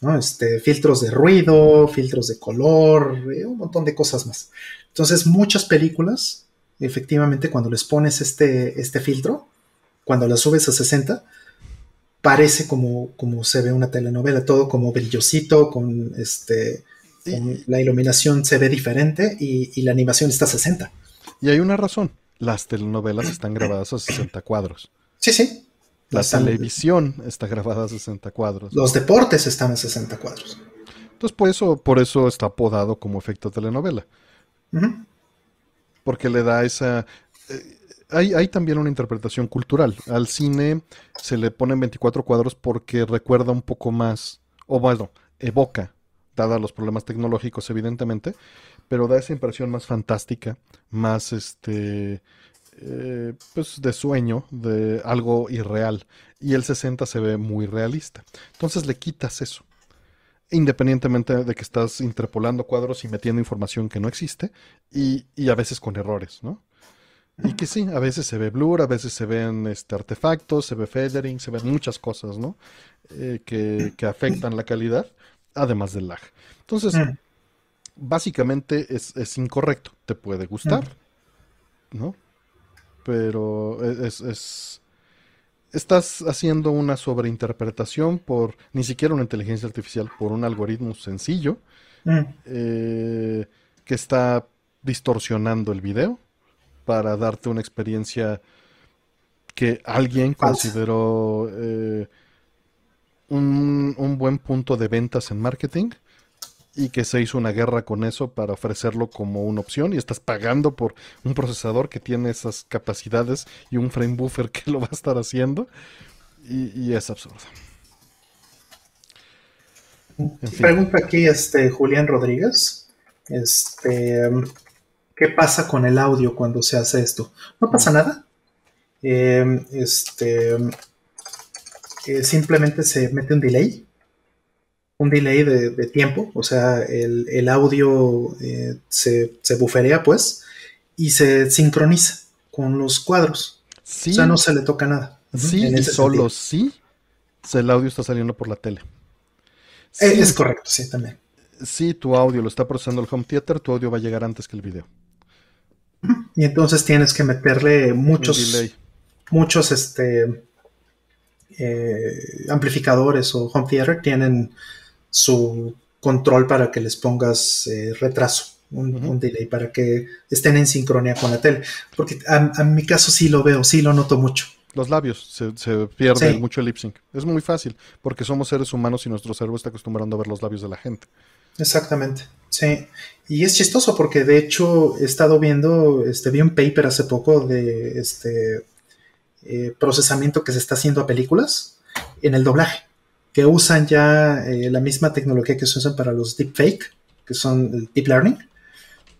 ¿no? Este, filtros de ruido, filtros de color, eh, un montón de cosas más. Entonces, muchas películas, efectivamente, cuando les pones este, este filtro, cuando las subes a 60, parece como, como se ve una telenovela, todo como brillosito, con este, la iluminación se ve diferente y, la animación está a 60. Y hay una razón, las telenovelas están grabadas a 60 cuadros. Sí, sí. La televisión está grabada a 60 cuadros. Los deportes están a 60 cuadros. Entonces, por eso, por eso está apodado como efecto telenovela. Porque le da esa... Eh, hay, también una interpretación cultural. Al cine se le ponen 24 cuadros porque recuerda un poco más, o bueno, evoca, dada los problemas tecnológicos evidentemente, pero da esa impresión más fantástica, más este, eh, pues de sueño, de algo irreal. Y el 60 se ve muy realista. Entonces le quitas eso. Independientemente de que estás interpolando cuadros y metiendo información que no existe, y, y a veces con errores, ¿no? Y que sí, a veces se ve blur, a veces se ven este, artefactos, se ve feathering, se ven muchas cosas, ¿no? Eh, que, afectan la calidad, además del lag. Entonces, mm. básicamente es, incorrecto. Te puede gustar, mm. ¿no? Pero es, es, Estás haciendo una sobreinterpretación por ni siquiera una inteligencia artificial, por un algoritmo sencillo mm. eh, que está distorsionando el video para darte una experiencia que alguien consideró eh, un, buen punto de ventas en marketing y que se hizo una guerra con eso para ofrecerlo como una opción y estás pagando por un procesador que tiene esas capacidades y un frame buffer que lo va a estar haciendo y, es absurdo. Pregunta aquí este Julián Rodríguez. Este ¿Qué pasa con el audio cuando se hace esto? No pasa nada. Em, este, eh, simplemente se mete un delay, un delay de, tiempo, o sea, el, audio eh, se, se buferea pues y se sincroniza con los cuadros. O sea, no se le toca nada. Sí, y solo sí, el audio está saliendo por la tele. Eh, es correcto, sí, también. Si tu audio lo está procesando el home theater, tu audio va a llegar antes que el video. Y entonces tienes que meterle muchos, muchos este, eh, amplificadores o home theater tienen su control para que les pongas eh, retraso, un, delay, para que estén en sincronía con la tele. Porque a, mi caso sí lo veo, sí lo noto mucho. Los labios, se, pierde mucho el lip sync. Es muy fácil, porque somos seres humanos y nuestro cerebro está acostumbrando a ver los labios de la gente. Exactamente, sí. Y es chistoso porque de hecho he estado viendo, este, vi un paper hace poco de este eh, procesamiento que se está haciendo a películas en el doblaje, que usan ya eh, la misma tecnología que se usan para los deepfake, que son el deep learning,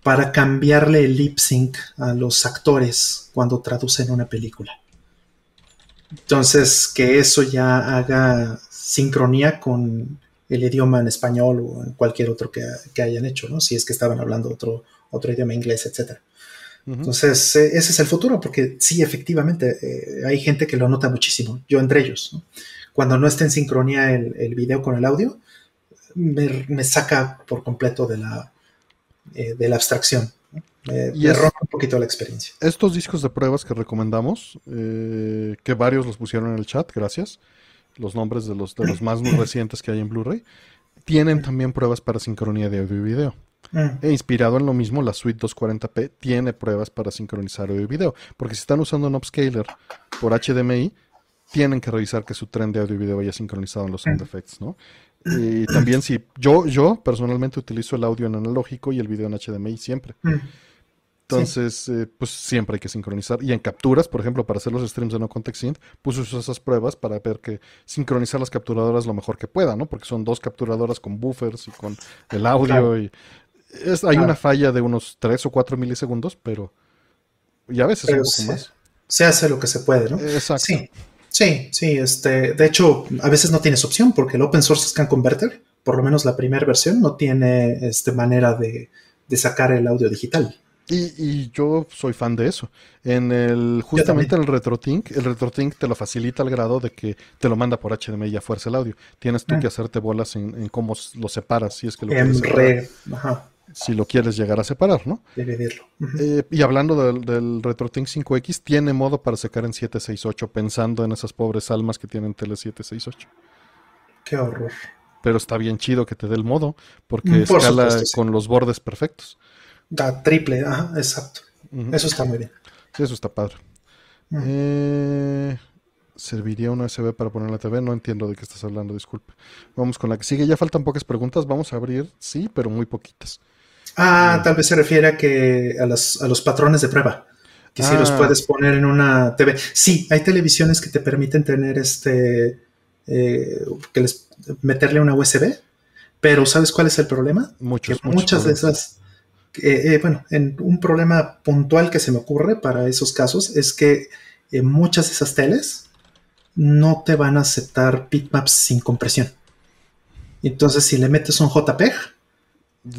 para cambiarle el lip sync a los actores cuando traducen una película. Entonces, que eso ya haga sincronía con el idioma en español o en cualquier otro que, hayan hecho, ¿no? Si es que estaban hablando otro, otro idioma inglés, etc. Entonces, e, ese es el futuro, porque sí, efectivamente, eh, hay gente que lo nota muchísimo, yo entre ellos. Cuando no está en sincronía el, video con el audio, me, saca por completo de la, eh, de la abstracción. Me, rompe un poquito la experiencia. Estos discos de pruebas que recomendamos, eh, que varios los pusieron en el chat, gracias los nombres de los, de los más recientes que hay en Blu-ray, tienen también pruebas para sincronía de audio y video. Mm. E inspirado en lo mismo, la suite 240p tiene pruebas para sincronizar audio y video. Porque si están usando un upscaler por HDMI, tienen que revisar que su tren de audio y video haya sincronizado en los sound mm. effects, ¿no? Y también si yo, yo personalmente utilizo el audio en analógico y el video en HDMI siempre. Mm. Entonces, eh, pues siempre hay que sincronizar. Y en capturas, por ejemplo, para hacer los streams de No Context Synth, puse esas pruebas para ver que sincronizar las capturadoras lo mejor que pueda, ¿no? Porque son dos capturadoras con buffers y con el audio. y es, Hay una falla de unos 3 o 4 milisegundos, pero. Y a veces un poco se, más. Se hace lo que se puede, ¿no? Exacto. Sí, sí, sí. Este, de hecho, a veces no tienes opción porque el Open Source Scan Converter, por lo menos la primera versión, no tiene este, manera de, de sacar el audio digital. Y, y, yo soy fan de eso. En el, justamente en el RetroTink, el RetroTink te lo facilita al grado de que te lo manda por HDMI a fuerza el audio. Tienes tú Ah. que hacerte bolas en, en cómo lo separas, si es que lo En quieres ajá, si lo quieres llegar a separar, ¿no? dividirlo. Eh, y hablando del, del RetroTink 5X, tiene modo para secar en 768, pensando en esas pobres almas que tienen tele 768. Qué horror. Pero está bien chido que te dé el modo, porque Mm, por escala supuesto, sí. con los bordes perfectos. Da triple, ajá, exacto. Eso está muy bien. Sí, eso está padre. Mm. Eh, ¿Serviría una USB para poner en la TV? No entiendo de qué estás hablando, disculpe. Vamos con la que sigue. Ya faltan pocas preguntas. Vamos a abrir, sí, pero muy poquitas. Ah, Mm. tal vez se refiere a que a, las- a los patrones de prueba. Que si los Ah. puedes poner en una TV. Sí, hay televisiones que te permiten tener este. eh, que les meterle una USB. Pero ¿sabes cuál es el problema? Muchos, que muchos muchas de esas. Eh, eh, bueno, en un problema puntual que se me ocurre para esos casos es que eh, muchas de esas teles no te van a aceptar bitmaps sin compresión. Entonces, si le metes un JPEG,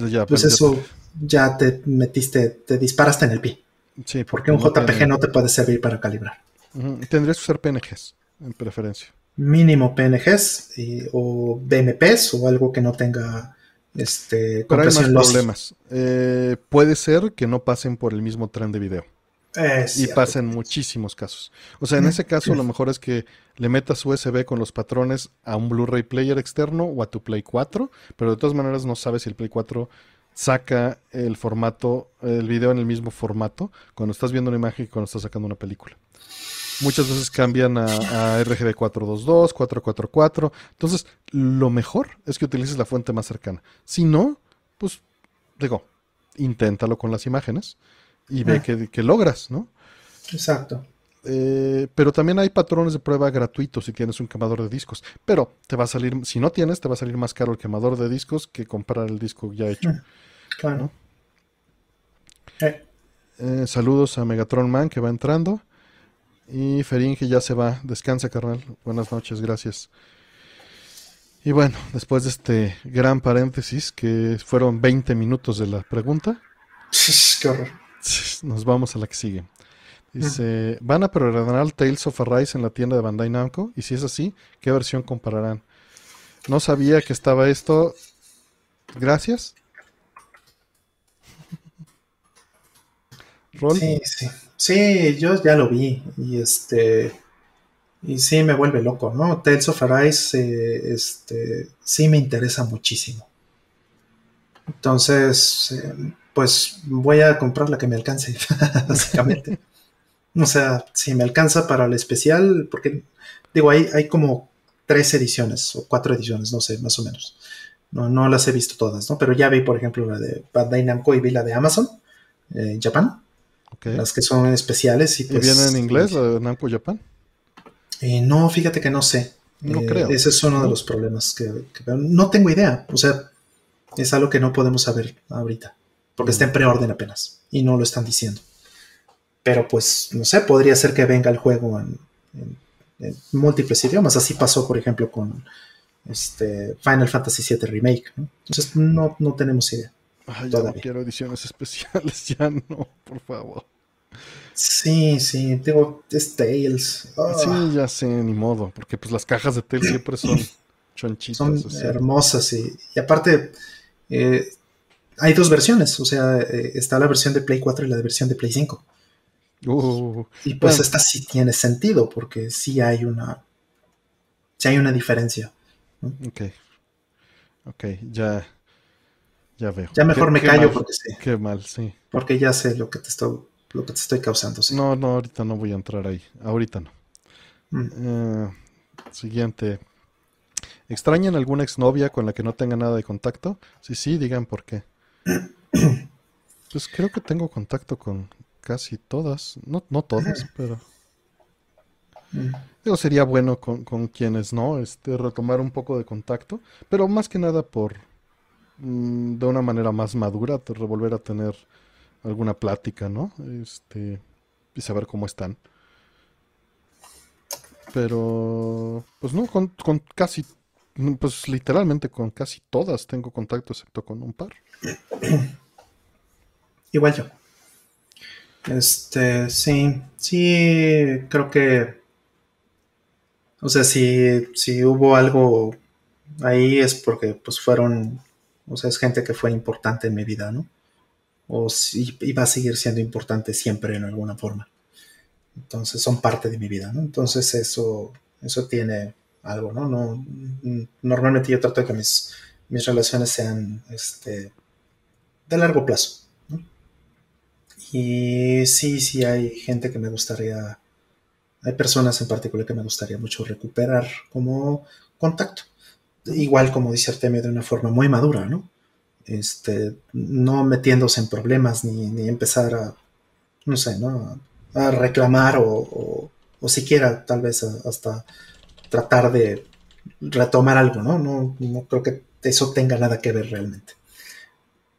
Ya, pues eso ya te metiste, te disparaste en el pie. Sí, Porque un no JPG tiene- no te puede servir para calibrar. Tendrías que usar PNGs, en preferencia. Mínimo PNGs y- o BMPs o algo que no tenga este, Pero hay más problemas. Eh, puede ser que no pasen por el mismo tren de video. Es Y cierto. pasa en muchísimos casos. O sea, en Mm. ese caso, lo mejor es que le metas USB con los patrones a un Blu-ray player externo o a tu Play 4, pero de todas maneras no sabes si el Play 4 saca el formato, el video en el mismo formato cuando estás viendo una imagen y cuando estás sacando una película. Muchas veces cambian a, a RGB 422, 444. Entonces, lo mejor es que utilices la fuente más cercana. Si no, pues, digo, inténtalo con las imágenes y ve Ah. que, que logras, ¿no? Exacto. Eh, pero también hay patrones de prueba gratuitos si tienes un quemador de discos. Pero te va a salir, si no tienes, te va a salir más caro el quemador de discos que comprar el disco ya hecho. Mm. Claro. Eh, Eh, saludos a Megatron Man que va entrando. Y Ferín que ya se va. Descansa, carnal. Buenas noches, gracias. Y bueno, después de este gran paréntesis, que fueron 20 minutos de la pregunta, qué horror. nos vamos a la que sigue. Dice, ¿van a preordenar Tales of Arise en la tienda de Bandai Namco? Y si es así, ¿qué versión compararán? No sabía que estaba esto. Gracias. [LAUGHS] Rol. Sí, sí. Sí, yo ya lo vi. Y este. Y sí me vuelve loco, ¿no? Tales of Arise, eh, este, sí me interesa muchísimo. Entonces, eh, pues voy a comprar la que me alcance, [LAUGHS] básicamente. o sea, si me alcanza para el especial, porque digo, hay, hay como tres ediciones o cuatro ediciones, no sé, más o menos. No, no las he visto todas, ¿no? Pero ya vi, por ejemplo, la de Bandai Namco y vi la de Amazon, eh, Japan, Las que son especiales. ¿Y, ¿Y pues, viene en inglés la de Namco Japan? eh, no, fíjate que no sé. No Eh, creo. Ese es uno de los problemas que, que veo. No tengo idea. O sea, es algo que no podemos saber ahorita. Porque está en preorden apenas. Y no lo están diciendo. Pero pues, no sé, podría ser que venga el juego en, en- en múltiples idiomas. Así pasó, por ejemplo, con este Final Fantasy VII Remake. ¿no? Entonces, no, no tenemos idea. Ay, ya no quiero ediciones [LAUGHS] especiales, ya no, por favor. Sí, sí, digo, es Tales. Ah, Sí, ya sé, ni modo, porque pues las cajas de tel siempre son [CLEARS THROAT] chonchitas. son hermosas y, y aparte eh, hay dos versiones, o sea, eh, está la versión de Play 4 y la versión de Play 5. Uh, Y pues Bueno. esta sí tiene sentido porque sí hay una sí hay una diferencia. ok. Ok, ya, ya veo. Ya mejor Qué- me qué callo mal, porque sí, Qué mal, sí. porque ya sé lo que te estoy lo que te estoy causando. sí. No, no, ahorita no voy a entrar ahí. Ahorita no. Mm. Eh, siguiente. ¿Extrañan alguna exnovia con la que no tenga nada de contacto? Sí, sí, digan por qué. [CLEARS THROAT] Pues creo que tengo contacto con casi todas. No, no todas, [CLEARS THROAT] pero Mm. digo, sería bueno con, con quienes no, este, retomar un poco de contacto, pero más que nada por de una manera más madura, te- volver a tener alguna plática, ¿no? Este, y saber cómo están. Pero, pues no, con, con casi, pues literalmente con casi todas tengo contacto, excepto con un par. [CLEARS THROAT] Igual yo. Este, sí, sí, creo que, o sea, si, si hubo algo ahí es porque pues fueron, o sea, es gente que fue importante en mi vida, ¿no? O si iba a seguir siendo importante siempre en alguna forma. Entonces son parte de mi vida, ¿no? Entonces eso, eso tiene algo, ¿no? no normalmente yo trato de que mis, mis relaciones sean este, de largo plazo. Y sí, sí hay gente que me gustaría, hay personas en particular que me gustaría mucho recuperar como contacto. Igual como dice Artemio de una forma muy madura, ¿no? Este, no metiéndose en problemas ni, empezar a, no sé, ¿no? A reclamar o, o, siquiera tal vez hasta tratar de retomar algo, ¿no? ¿no? No creo que eso tenga nada que ver realmente.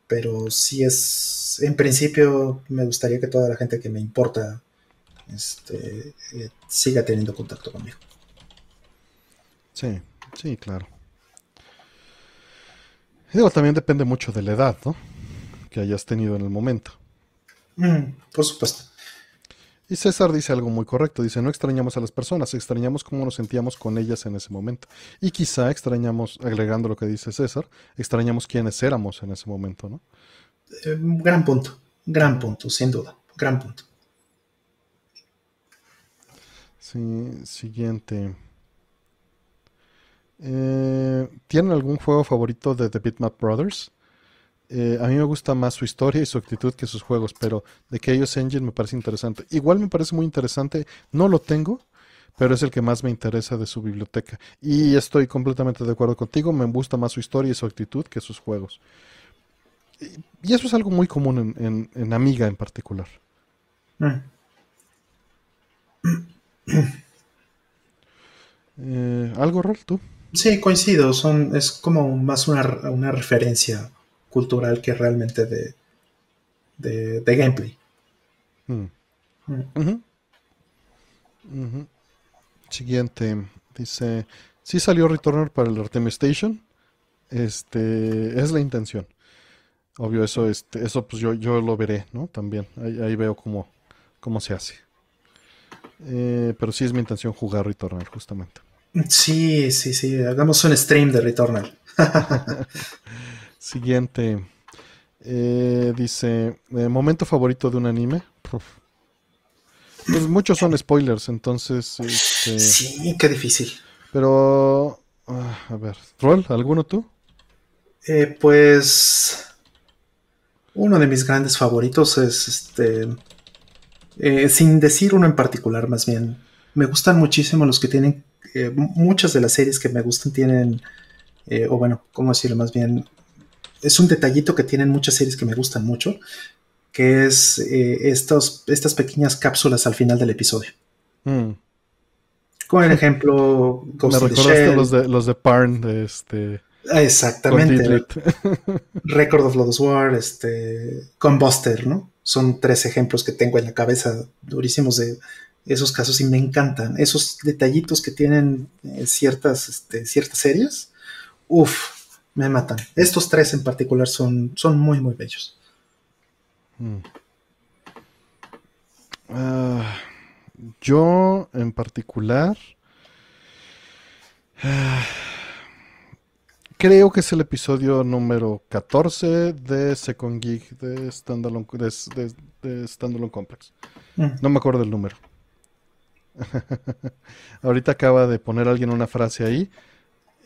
Pero sí es, en principio me gustaría que toda la gente que me importa este, eh, siga teniendo contacto conmigo. Sí, sí, claro. Digo, también depende mucho de la edad, ¿no? Que hayas tenido en el momento. Mm, por supuesto. Y César dice algo muy correcto, dice, no extrañamos a las personas, extrañamos cómo nos sentíamos con ellas en ese momento. Y quizá extrañamos, agregando lo que dice César, extrañamos quiénes éramos en ese momento, ¿no? Eh, gran punto, gran punto, sin duda, gran punto. Sí, siguiente. Eh, ¿Tienen algún juego favorito de The Bitmap Brothers? Eh, a mí me gusta más su historia y su actitud que sus juegos, pero de que ellos Engine me parece interesante. Igual me parece muy interesante, no lo tengo, pero es el que más me interesa de su biblioteca. Y estoy completamente de acuerdo contigo, me gusta más su historia y su actitud que sus juegos. Y, eso es algo muy común en, Amiga en particular. Mm. Eh, ¿Algo, Rol, tú? Sí, coincido, son, es como más una, una referencia cultural que realmente de, de, gameplay. Hmm. Hmm. Siguiente, dice, si salió Returner para el Artemis Station, este, es la intención. Obvio, eso, este, eso pues yo, yo lo veré, ¿no? También, ahí, veo cómo, cómo se hace. Eh, pero sí es mi intención jugar Returnal, justamente. Sí, sí, sí, hagamos un stream de Returnal. [LAUGHS] Siguiente. Eh, dice, eh, momento favorito de un anime. Pues muchos son spoilers, entonces... Este, sí, qué difícil. Pero... Ah, a ver, ¿Roll? ¿Alguno tú? Eh, pues... Uno de mis grandes favoritos es este... sin decir uno en particular, más bien. Me gustan muchísimo los que tienen... muchas de las series que me gustan tienen... o bueno, ¿cómo decirlo? Más bien es un detallito que tienen muchas series que me gustan mucho, que es eh, estos, estas pequeñas cápsulas al final del episodio. Mm. Como el [LAUGHS] ejemplo, Ghost me recordaste los de los de Parn de este. Exactamente. [LAUGHS] Record of Lodoss War, este, con Buster, ¿no? Son tres ejemplos que tengo en la cabeza durísimos de esos casos y me encantan. Esos detallitos que tienen eh, ciertas, este, ciertas series. Uf, me matan. Estos tres en particular son, son muy, muy bellos. Hmm. Ah, yo en particular ah, creo que es el episodio número 14 de Second Geek de Standalone, de, Complex. Hmm. No me acuerdo del número. [LAUGHS] Ahorita acaba de poner alguien una frase ahí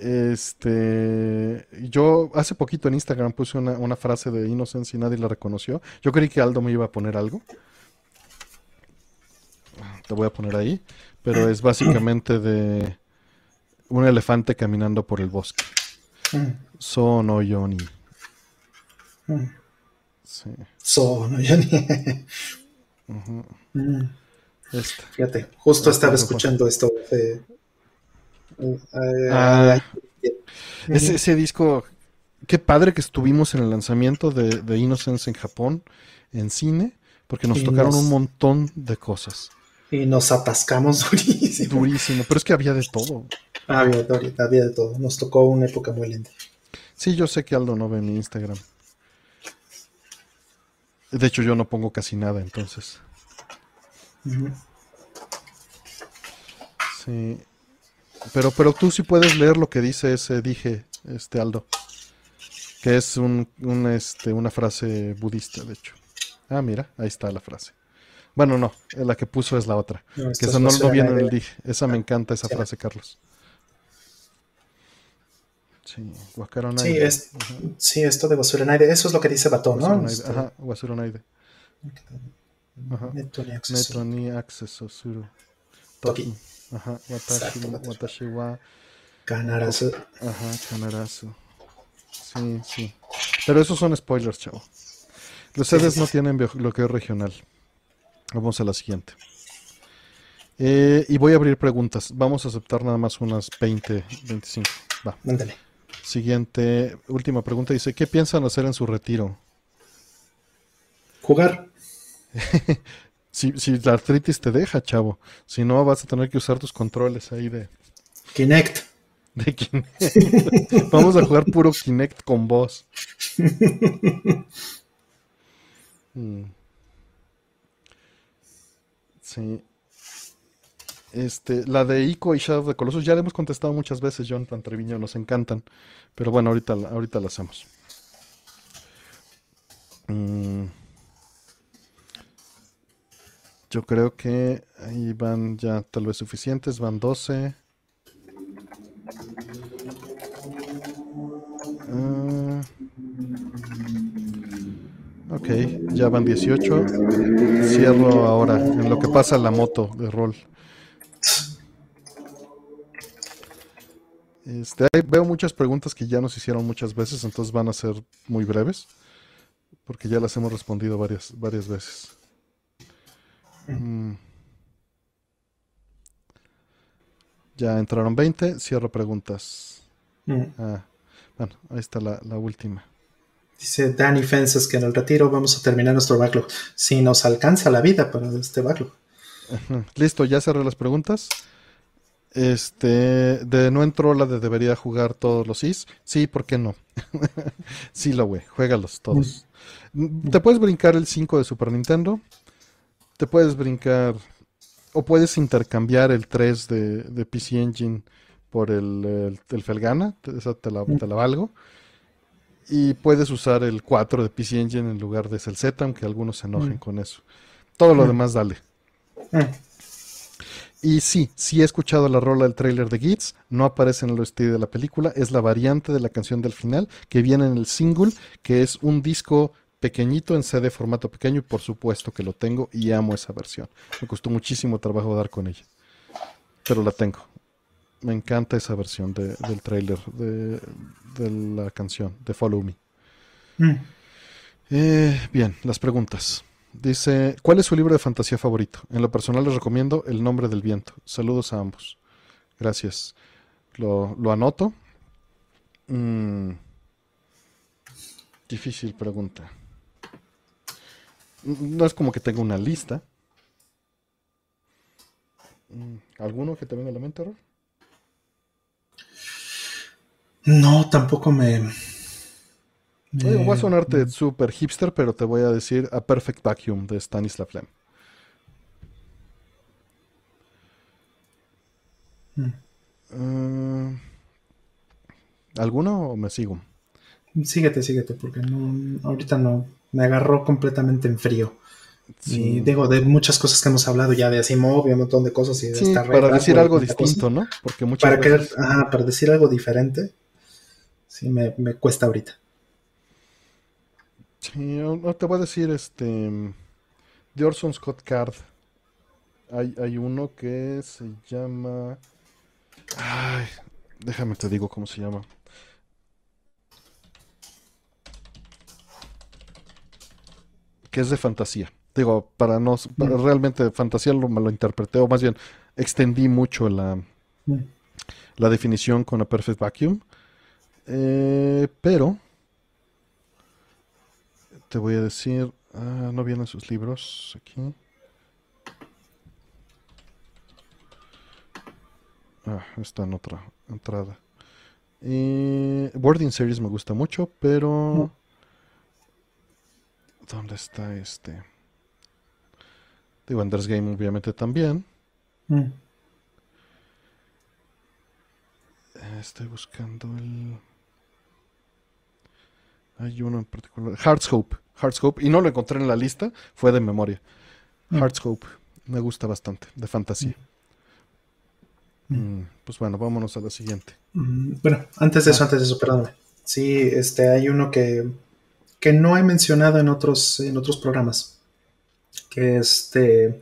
este, yo hace poquito en Instagram puse una, frase de Innocence y nadie la reconoció. Yo creí que Aldo me iba a poner algo. Te voy a poner ahí. Pero es básicamente de un elefante caminando por el bosque. Sono Yoni. Sí. Sono Yoni. Mm. Este. Fíjate, justo estaba escuchando esto. Ah, ese, disco, qué padre que estuvimos en el lanzamiento de, Innocence en Japón, en cine, porque nos tocaron un montón de cosas. Y nos atascamos [LAUGHS] durísimo. Durísimo, pero es que había de todo. Había, había de todo. Nos tocó una época muy linda. Sí, yo sé que Aldo no ve mi Instagram. De hecho, yo no pongo casi nada, entonces. Sí. Pero, pero tú sí puedes leer lo que dice ese dije, este Aldo. Que es un, este, una frase budista, de hecho. Ah, mira, ahí está la frase. Bueno, no, la que puso es la otra. que esa no lo viene en el dije. Esa me encanta, esa frase, Carlos. Sí, Sí, es, sí, esto de Wasurenaide, eso es lo que dice Batón, ¿no? Este, ajá. Ajá. Neto ni acceso. suru. Toki. Ajá, watashi, watashi wa. Ajá. Sí, sí. Pero esos son spoilers, chavo. Los sedes no tienen bloqueo regional. Vamos a la siguiente. Eh, y voy a abrir preguntas. Vamos a aceptar nada más unas 20, 25. Va. Mándale. Siguiente, última pregunta. Dice, ¿qué piensan hacer en su retiro? Jugar. [LAUGHS] si, si la artritis te deja, chavo. Si no, vas a tener que usar tus controles ahí de... Kinect. De Kinect. [LAUGHS] Vamos a jugar puro Kinect con voz. [LAUGHS] Mm. Sí. Este, la de Ico y Shadow of the Colossus ya le hemos contestado muchas veces, John Treviño, nos encantan. Pero bueno, ahorita, ahorita la hacemos. Mm. Yo creo que ahí van ya tal vez suficientes, van 12. Ah. ok, ya van 18. Cierro ahora en lo que pasa la moto de rol. Este, veo muchas preguntas que ya nos hicieron muchas veces, entonces van a ser muy breves, porque ya las hemos respondido varias, varias veces. Mm. Ya entraron 20, cierro preguntas. Mm. Ah, bueno, ahí está la, la, última. Dice Danny Fences que en el retiro vamos a terminar nuestro backlog. Si nos alcanza la vida para este backlog. Listo, ya cerré las preguntas. Este, de no entró la de debería jugar todos los Is. Sí, ¿por qué no? [LAUGHS] sí, lo güey, juégalos todos. Mm, te puedes brincar el 5 de Super Nintendo. Te puedes brincar. O puedes intercambiar el 3 de, PC Engine por el, el, Felgana. Esa te la, te la, valgo. Y puedes usar el 4 de PC Engine en lugar de Z, aunque algunos se enojen con eso. Todo lo demás, dale. Y sí, sí he escuchado la rola del trailer de Gits, no aparece en el estilo de la película, es la variante de la canción del final que viene en el single, que es un disco pequeñito en CD formato pequeño y por supuesto que lo tengo y amo esa versión. Me costó muchísimo trabajo dar con ella, pero la tengo. Me encanta esa versión del trailer de, la canción, de Follow Me. Mm. Eh, bien, las preguntas. Dice, ¿cuál es su libro de fantasía favorito? En lo personal les recomiendo El nombre del viento. Saludos a ambos. Gracias. Lo, anoto. Mm. Difícil pregunta. No es como que tenga una lista. Mm, ¿Alguno que te venga a la mente, No, tampoco me, voy a sonarte súper hipster, pero te voy a decir A Perfect Vacuum de Stanislav Lem. Mm. Eh, ¿Alguno o me sigo? Síguete, síguete, porque no, ahorita no. Me agarró completamente en frío. Y digo, de muchas cosas que hemos hablado ya de Asimov y un montón de cosas. Y de sí, para decir algo distinto, ¿no? Porque muchas para, veces... para decir algo diferente, sí me, me cuesta ahorita. Sí, no te voy a decir, este, de Orson Scott Card. Hay, hay uno que se llama... Ay, déjame te digo cómo se llama. Que es de fantasía. Digo, para no... Mm. realmente fantasía lo, me lo interpreté, o más bien extendí mucho la, mm. la definición con A Perfect Vacuum. Eh, pero te voy a decir, ah, no vienen sus libros aquí. Ah, está en otra entrada. Y Boarding Series me gusta mucho, pero... ¿Dónde está este? Digo, Ender's Game obviamente también. Mm. Estoy buscando el... Hay uno en particular. Hearts Hope. Hearts Hope. Y no lo encontré en la lista. Fue de memoria. Mm. Hearts Hope. Me gusta bastante. De fantasía. Mm, Pues bueno, vámonos a la siguiente. Mm, Bueno, antes de eso, antes de eso, perdóname. Sí, este, hay uno que, que no he mencionado en otros, en otros programas. Que este,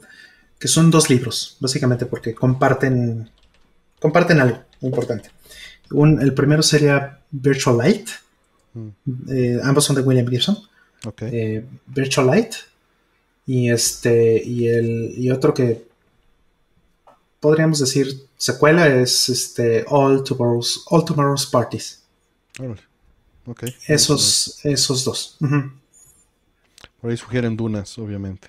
que son dos libros, básicamente, porque comparten, comparten algo importante. Un- el primero sería Virtual Light. Mm, eh, ambos son de William Gibson. Eh, Virtual Light y este y el y otro que podríamos decir secuela es este All Tomorrow's All Tomorrow's Parties Órale. Ok. esos esos dos. Por ahí sugieren dunas, obviamente.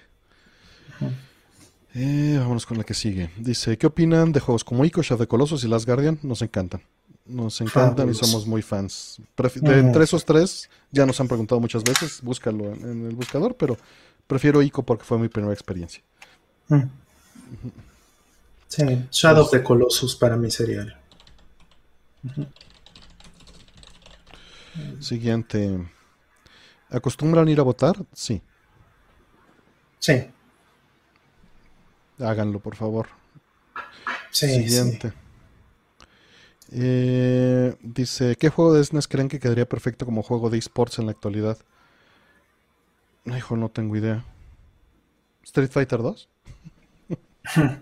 Eh, vámonos con la que sigue. Dice, ¿qué opinan de juegos como Ico, Shadow the Colossus y Last Guardian? Nos encantan. Nos encantan y somos muy fans. Pref- de entre esos tres, ya nos han preguntado muchas veces, búscalo en, en el buscador, pero prefiero Ico porque fue mi primera experiencia. Sí Shadow of the Colossus para mí sería Siguiente. ¿Acostumbran ir a votar? Sí. sí Háganlo, por favor. sí, sí. Siguiente. Eh, dice, ¿qué juego de SNES creen que quedaría perfecto como juego de esports en la actualidad? Hijo, no tengo idea. ¿Street Fighter 2? [LAUGHS]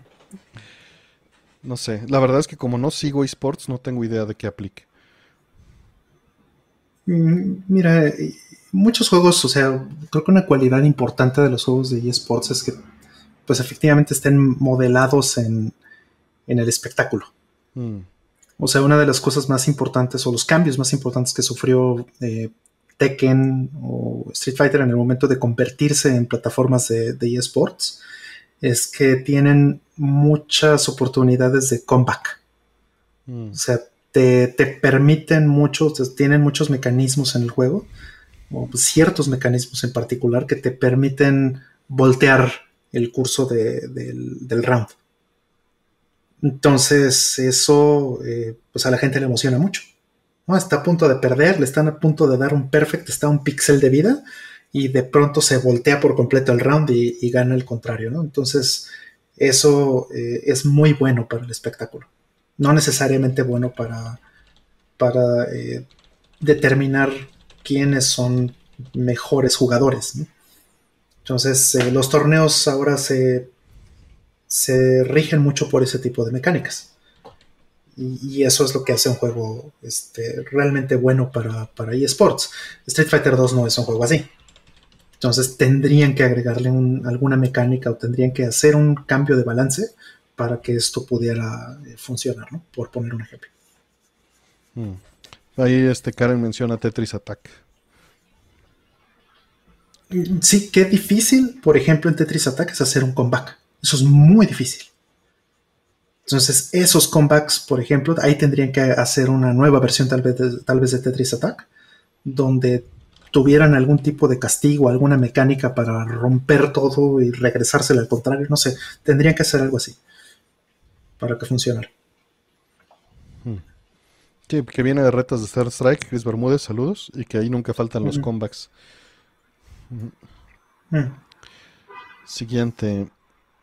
no sé. La verdad es que como no sigo esports, no tengo idea de qué aplique. Mm, Mira, eh, muchos juegos, o sea, creo que una cualidad importante de los juegos de eSports es que, pues efectivamente estén modelados en, en el espectáculo. Mm, O sea, una de las cosas más importantes o los cambios más importantes que sufrió eh, Tekken o Street Fighter en el momento de convertirse en plataformas de, de eSports es que tienen muchas oportunidades de comeback. mm, O sea, te, te permiten muchos, tienen muchos mecanismos en el juego, o ciertos mecanismos en particular que te permiten voltear el curso de- del, round. Entonces, eso eh, pues a la gente le emociona mucho. ¿no? Está a punto de perder, le están a punto de dar un perfect, está un píxel de vida y de pronto se voltea por completo el round y, y gana el contrario. ¿no? Entonces, eso eh, es muy bueno para el espectáculo no necesariamente bueno para, para eh, determinar quiénes son mejores jugadores. Entonces, eh, los torneos ahora se, se rigen mucho por ese tipo de mecánicas. Y, eso es lo que hace un juego este, realmente bueno para, para eSports. Street Fighter 2 no es un juego así. Entonces tendrían que agregarle un- alguna mecánica o tendrían que hacer un cambio de balance para que esto pudiera eh, funcionar, ¿no? Por poner un ejemplo. mm. Ahí este Karen menciona Tetris Attack. Sí, qué difícil, por ejemplo, en Tetris Attack es hacer un comeback. Eso es muy difícil. Entonces, esos comebacks, por ejemplo, ahí tendrían que hacer una nueva versión tal vez de, tal vez de Tetris Attack, donde tuvieran algún tipo de castigo, alguna mecánica para romper todo y regresársela al contrario, no sé, tendrían que hacer algo así para que funcionara. Sí, que viene de retas de Star Strike, Chris Bermúdez, saludos. Y que ahí nunca faltan los Ujú. comebacks. Siguiente.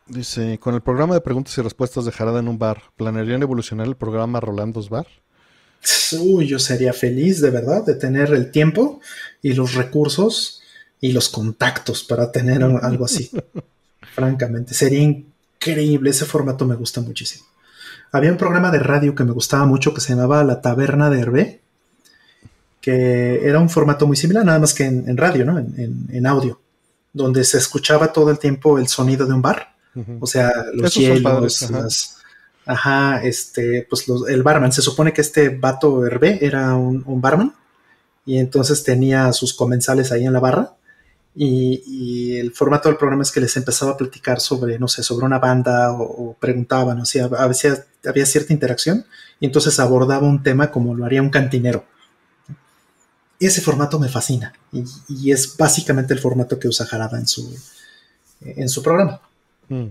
Dice, con el programa de preguntas y respuestas de Jarada en un bar, ¿planearían evolucionar el programa Rolando's Bar? Uy, yo sería feliz de verdad de tener el tiempo y los recursos y los contactos para tener al- [LAUGHS] algo así. Francamente, sería increíble. Ese formato me gusta muchísimo. Había un programa de radio que me gustaba mucho que se llamaba La Taberna de Hervé, que era un formato muy similar, nada más que en, en radio, ¿no? En, en- en audio, donde se escuchaba todo el tiempo el sonido de un bar. O sea, los Esos son hielos, padres, ajá. las- ajá, este, pues los- el barman. Se supone que este vato Hervé era un, un barman y entonces tenía sus comensales ahí en la barra. Y, y el formato del programa es que les empezaba a platicar sobre, no sé, sobre una banda o, o preguntaban, o sea, a veces había cierta interacción y entonces abordaba un tema como lo haría un cantinero. Ese formato me fascina y, y es básicamente el formato que usa Jarada en su, en su programa. Mm.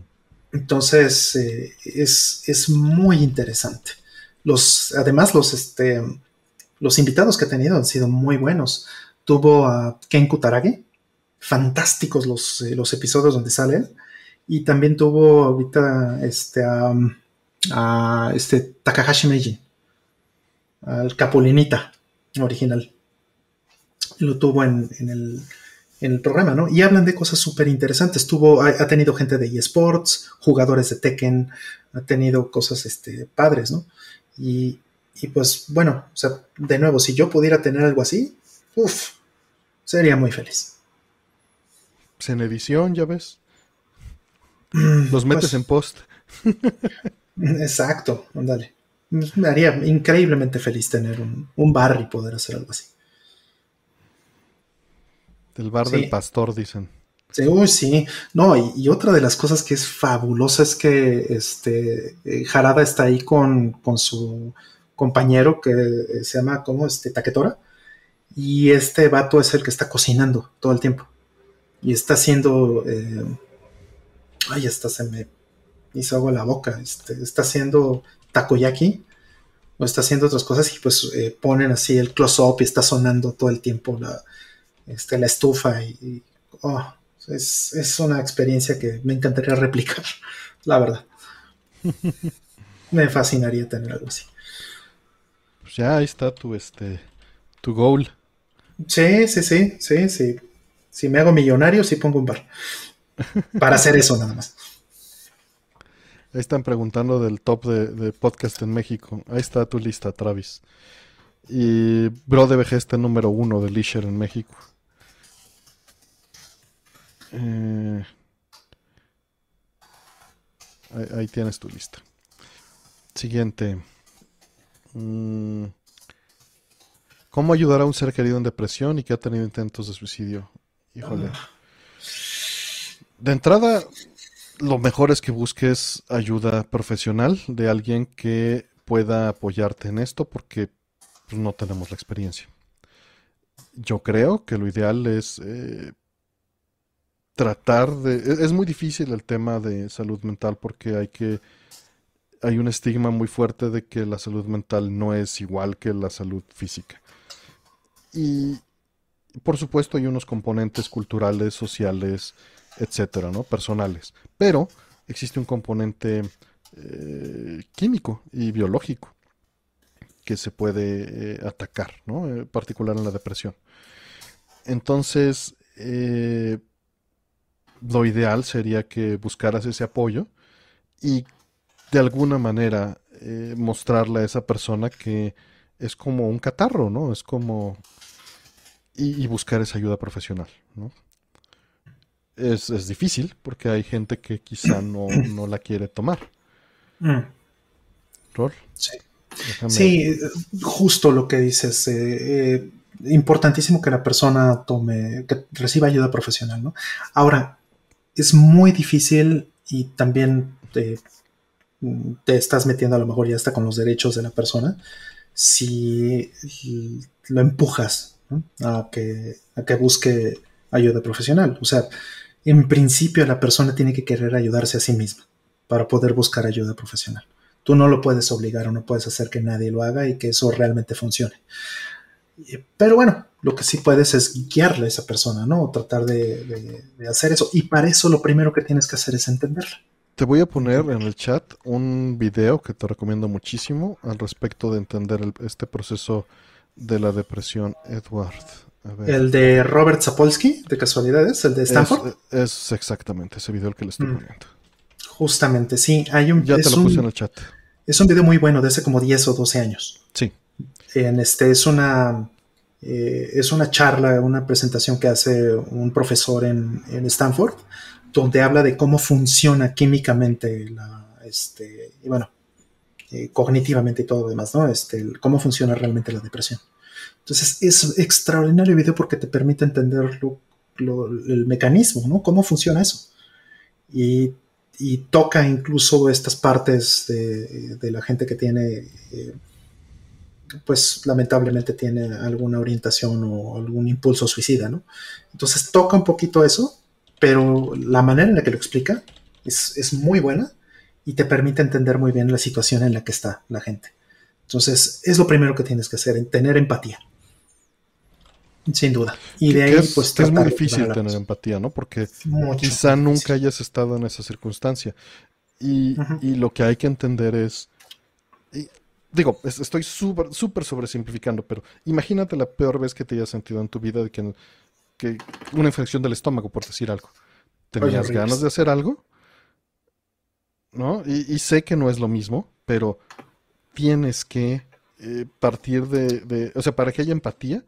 Entonces, eh, es, muy interesante. Los, además, los, este, los invitados que ha tenido han sido muy buenos. Tuvo a Ken Kutaragi, fantásticos los, eh, los episodios donde salen. Y también tuvo ahorita este, a, este Takahashi Meiji, al Capulinita original. Lo tuvo en, el, en el programa, ¿no? Y hablan de cosas súper interesantes. Tuvo, ha, tenido gente de eSports, jugadores de Tekken, ha tenido cosas este, padres, ¿no? Y, y pues bueno, o sea, de nuevo, si yo pudiera tener algo así, uff, sería muy feliz. Pues en edición, ya ves. Mm, Los metes pues en post. [LAUGHS] exacto, ándale. Me haría increíblemente feliz tener un, un bar y poder hacer algo así. Del bar del pastor, dicen. Sí, uy, sí. No, y, otra de las cosas que es fabulosa es que este eh, Jarada está ahí con, su compañero que eh, se llama, ¿cómo? Este, Taquetora. Y este vato es el que está cocinando todo el tiempo. Y está haciendo. Eh, ay, hasta se me hizo agua la boca. Este, está haciendo takoyaki. O está haciendo otras cosas y pues ponen así el close-up y está sonando todo el tiempo la, este, la estufa y, oh, es, una experiencia que me encantaría [LAUGHS] replicar, la verdad. [LAUGHS] me fascinaría tener algo así. Pues ya ahí está tu este tu goal. Sí, sí, sí, sí, sí. Si me hago millonario, sí pongo un bar. Para hacer eso nada más. Ahí están preguntando del top de, podcast en México. Ahí está tu lista, Travis. Y Bro de está número uno de Leisure en México. Eh, ahí, tienes tu lista. Siguiente. Mm, ¿Cómo ayudar a un ser querido en depresión y que ha tenido intentos de suicidio? Híjole. De entrada, lo mejor es que busques ayuda profesional de alguien que pueda apoyarte en esto porque pues, no tenemos la experiencia. Yo creo que lo ideal es eh, tratar de... E, es muy difícil el tema de salud mental porque hay que... Hay un estigma muy fuerte de que la salud mental no es igual que la salud física. Y por supuesto hay unos componentes culturales, sociales, etcétera, ¿no? Personales. Pero existe un componente eh, químico y biológico que se puede eh, atacar, ¿no? En particular en la depresión. Entonces, eh, lo ideal sería que buscaras ese apoyo y de alguna manera eh, mostrarle a esa persona que es como un catarro, ¿no? Es como... Y, buscar esa ayuda profesional, ¿no? Es, difícil porque hay gente que quizá [CLEARS THROAT] no, la quiere tomar. Mm. ¿Rol? Sí. Sí, justo lo que dices. Eh, eh, importantísimo que la persona tome, que reciba ayuda profesional, ¿no? Ahora, es muy difícil y también te, estás metiendo a lo mejor ya está con los derechos de la persona si lo empujas a, que, a que busque ayuda profesional. O sea, en principio la persona tiene que querer ayudarse a sí misma para poder buscar ayuda profesional. Tú no lo puedes obligar o no puedes hacer que nadie lo haga y que eso realmente funcione. Pero bueno, lo que sí puedes es guiarle a esa persona, ¿no? O tratar de, hacer eso. Y para eso lo primero que tienes que hacer es entenderla. Te voy a poner en el chat un video que te recomiendo muchísimo al respecto de entender este proceso de la depresión, Edward. El de Robert Sapolsky, de casualidades, el de Stanford. Es, exactamente ese video el que le estoy mm. poniendo. Justamente, sí. Hay un, ya te lo puse en el chat. Es un video muy bueno de hace como 10 o 12 años. Sí. En este es una eh, es una charla, una presentación que hace un profesor en, Stanford, donde habla de cómo funciona químicamente este, y bueno, eh, cognitivamente y todo lo demás, ¿no? Este, cómo funciona realmente la depresión. Entonces es extraordinario video porque te permite entender el mecanismo, ¿no? Cómo funciona eso. Y, toca incluso estas partes de, la gente que tiene eh, pues lamentablemente tiene alguna orientación o algún impulso suicida, ¿no? Entonces toca un poquito eso, pero la manera en la que lo explica es, es muy buena y te permite entender muy bien la situación en la que está la gente. Entonces, es lo primero que tienes que hacer, tener empatía. Sin duda. Y de ahí, es, pues. es muy difícil tener empatía, ¿no? Porque quizá nunca hayas estado en esa circunstancia. Y, y lo que hay que entender es. Y, digo, estoy súper, súper sobresimplificando, pero imagínate la peor vez que te hayas sentido en tu vida de que, que una infección del estómago, por decir algo. ¿Tenías ganas de hacer algo? ¿No? Y, sé que no es lo mismo, pero tienes que eh, partir de, de. O sea, para que haya empatía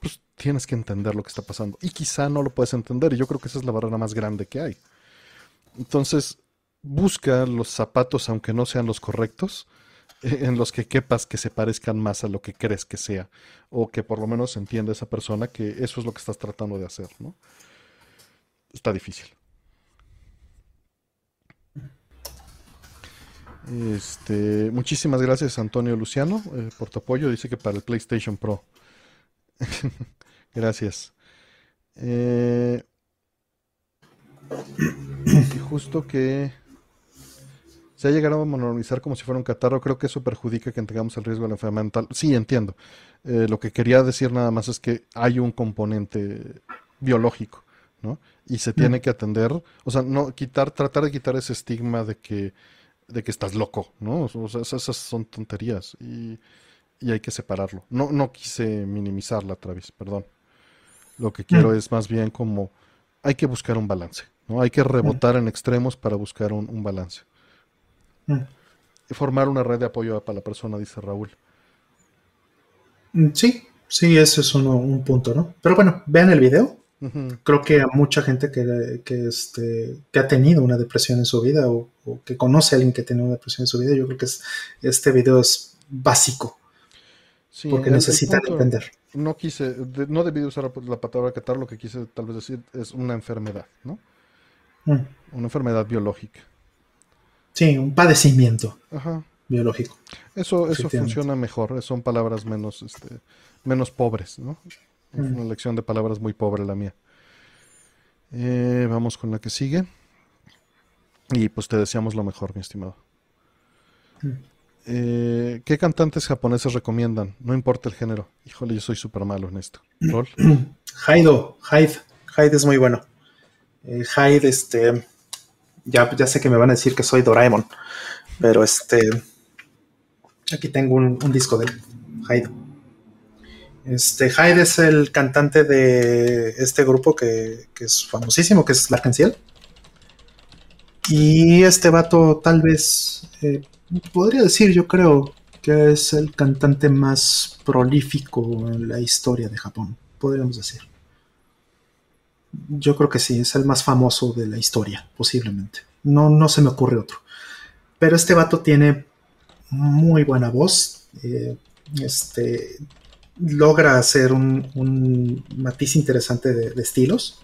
pues tienes que entender lo que está pasando. Y quizá no lo puedes entender, y yo creo que esa es la barrera más grande que hay. Entonces, busca los zapatos, aunque no sean los correctos, en los que quepas que se parezcan más a lo que crees que sea, o que por lo menos entienda esa persona que eso es lo que estás tratando de hacer, ¿no? Está difícil. Este, muchísimas gracias Antonio Luciano eh, por tu apoyo. Dice que para el PlayStation Pro. [LAUGHS] Gracias. Eh, y justo que se ha llegado a monotonizar como si fuera un catarro, creo que eso perjudica que tengamos el riesgo de la enfermedad mental. Sí, entiendo. Eh, lo que quería decir nada más es que hay un componente biológico, ¿no? Y se tiene mm. que atender, o sea, no quitar, tratar de quitar ese estigma de que, de que estás loco, ¿no? O sea, esas son tonterías. Y y hay que separarlo. No, no quise minimizarla, Travis, perdón. Lo que quiero mm. es más bien como hay que buscar un balance, ¿no? Hay que rebotar mm. en extremos para buscar un, balance. Mm. Y formar una red de apoyo para la persona, dice Raúl. Sí, sí, ese es un punto, ¿no? Pero bueno, vean el video. Creo que a mucha gente que, que, este, que ha tenido una depresión en su vida o, que conoce a alguien que tiene una depresión en su vida, yo creo que es, este video es básico porque necesitan entender. No quise, no debí usar la palabra catar, lo que quise tal vez decir es una enfermedad, ¿no? Mm. Una enfermedad biológica. Sí, un padecimiento biológico. Eso, eso funciona mejor, son palabras menos, este, menos pobres, ¿no? Es mm. una lección de palabras muy pobre la mía. Eh, vamos con la que sigue. Y pues te deseamos lo mejor, mi estimado. Mm. Eh, ¿Qué cantantes japoneses recomiendan? No importa el género. Híjole, yo soy súper malo en esto. ¿Rol? [CLEARS THROAT] Haido, Hyde. Hyde es muy bueno. Eh, Hyde, este. Ya, ya sé que me van a decir que soy Doraemon. Pero este. Aquí tengo un, disco de Hyde. Este, Hyde es el cantante de este grupo que, es famosísimo, que es Larkenciel. Y este vato tal vez eh, podría decir, yo creo, que es el cantante más prolífico en la historia de Japón, podríamos decir. Yo creo que sí, es el más famoso de la historia, posiblemente. No, no se me ocurre otro. Pero este vato tiene muy buena voz. Eh, este, logra hacer un, matiz interesante de estilos.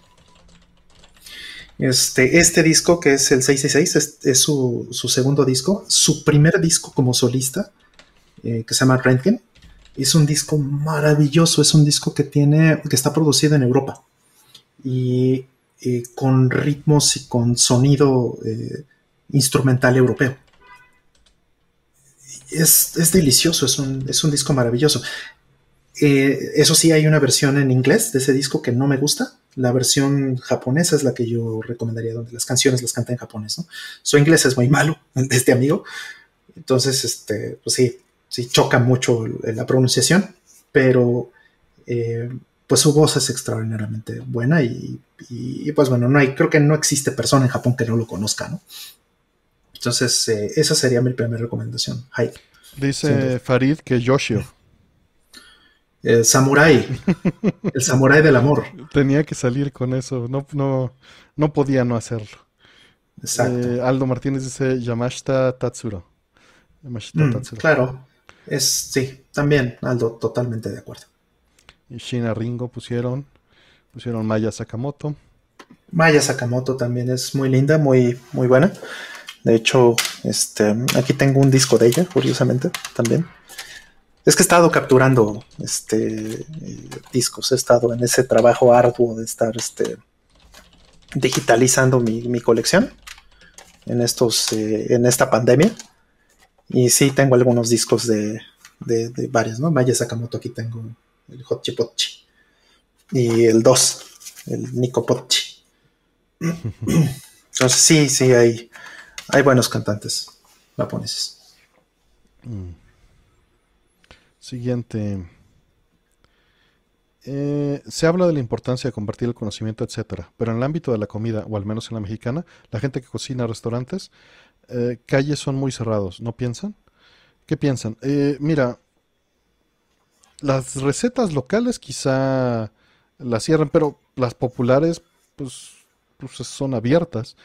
Este, este disco, que es el 666, es, su, segundo disco. Su primer disco como solista, eh, que se llama Rentgen, es un disco maravilloso. Es un disco que tiene, que está producido en Europa. Y con ritmos y con sonido eh, instrumental europeo. Es, delicioso, es un, es un, disco maravilloso. Eh, eso sí, hay una versión en inglés de ese disco que no me gusta, la versión japonesa es la que yo recomendaría, donde las canciones las canta en japonés, ¿no? Su inglés es muy malo, [LAUGHS] de este amigo. Entonces, este, pues sí, sí choca mucho la pronunciación, pero eh, pues su voz es extraordinariamente buena y, pues bueno, no hay, creo que no existe persona en Japón que no lo conozca, ¿no? Entonces, eh, esa sería mi primera recomendación. Dice Farid que Yoshio. El samurai, el samurai del amor. Tenía que salir con eso, no, no, no podía no hacerlo. Exacto. Eh, Aldo Martínez dice Yamashita Tatsuro. Yamashita mm, Tatsuro. Claro, es sí, también Aldo, totalmente de acuerdo. Y Shina Ringo pusieron, pusieron Maya Sakamoto. Maya Sakamoto también es muy linda, muy, muy buena. De hecho, este, aquí tengo un disco de ella, curiosamente, también. Es que he estado capturando este, discos, he estado en ese trabajo arduo de estar este, digitalizando mi, colección. en estos, eh, en esta pandemia. Y sí tengo algunos discos de, de, varios, ¿no? Maya Sakamoto, aquí tengo el Hochipochi. Y el 2, el Nikopochi. [CLEARS THROAT] Entonces sí, sí, hay, hay buenos cantantes japoneses. Mm. Siguiente. Eh, se habla de la importancia de compartir el conocimiento, etcétera, pero en el ámbito de la comida, o al menos en la mexicana, la gente que cocina restaurantes, eh, calles son muy cerrados, ¿no piensan? ¿Qué piensan? Eh, mira, las recetas locales quizá las cierran, pero las populares, pues, pues son abiertas.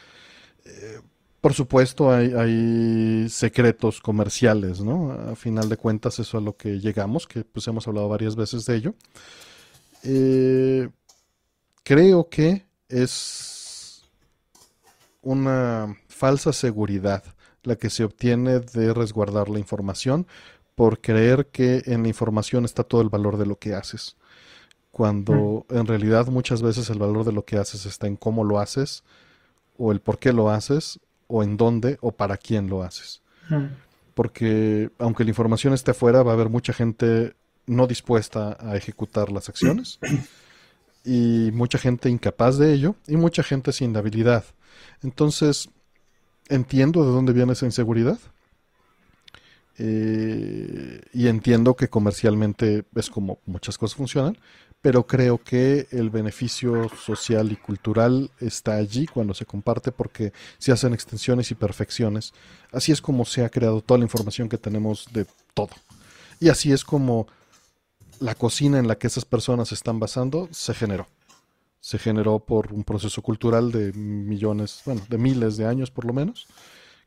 Por supuesto, hay, hay, secretos comerciales, ¿no? A final de cuentas, eso es a lo que llegamos, que pues hemos hablado varias veces de ello. Eh, creo que es una falsa seguridad la que se obtiene de resguardar la información por creer que en la información está todo el valor de lo que haces. Cuando en realidad muchas veces el valor de lo que haces está en cómo lo haces, o el por qué lo haces, o en dónde, o para quién lo haces. Porque aunque la información esté afuera, va a haber mucha gente no dispuesta a ejecutar las acciones [CLEARS THROAT] y mucha gente incapaz de ello y mucha gente sin habilidad. Entonces, entiendo de dónde viene esa inseguridad eh, y entiendo que comercialmente es como muchas cosas funcionan, pero creo que el beneficio social y cultural está allí cuando se comparte porque se hacen extensiones y perfecciones. Así es como se ha creado toda la información que tenemos de todo. Y así es como la cocina en la que esas personas están basando se generó. Se generó por un proceso cultural de millones, bueno, de miles de años por lo menos,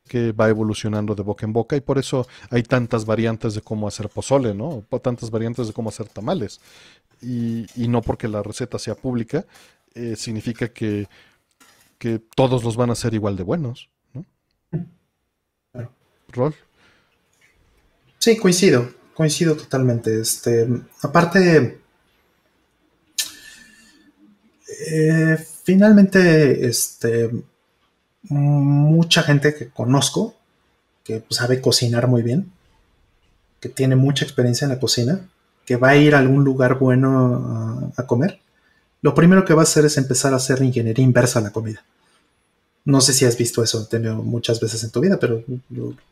que va evolucionando de boca en boca y por eso hay tantas variantes de cómo hacer pozole, ¿no? Tantas variantes de cómo hacer tamales. Y, no porque la receta sea pública, eh, significa que, que todos los van a ser igual de buenos, ¿no? Rol. Sí, coincido coincido totalmente. Este, aparte, eh, finalmente, este, mucha gente que conozco que sabe cocinar muy bien, que tiene mucha experiencia en la cocina, que va a ir a algún lugar bueno a comer, lo primero que va a hacer es empezar a hacer ingeniería inversa a la comida. No sé si has visto eso muchas veces en tu vida, pero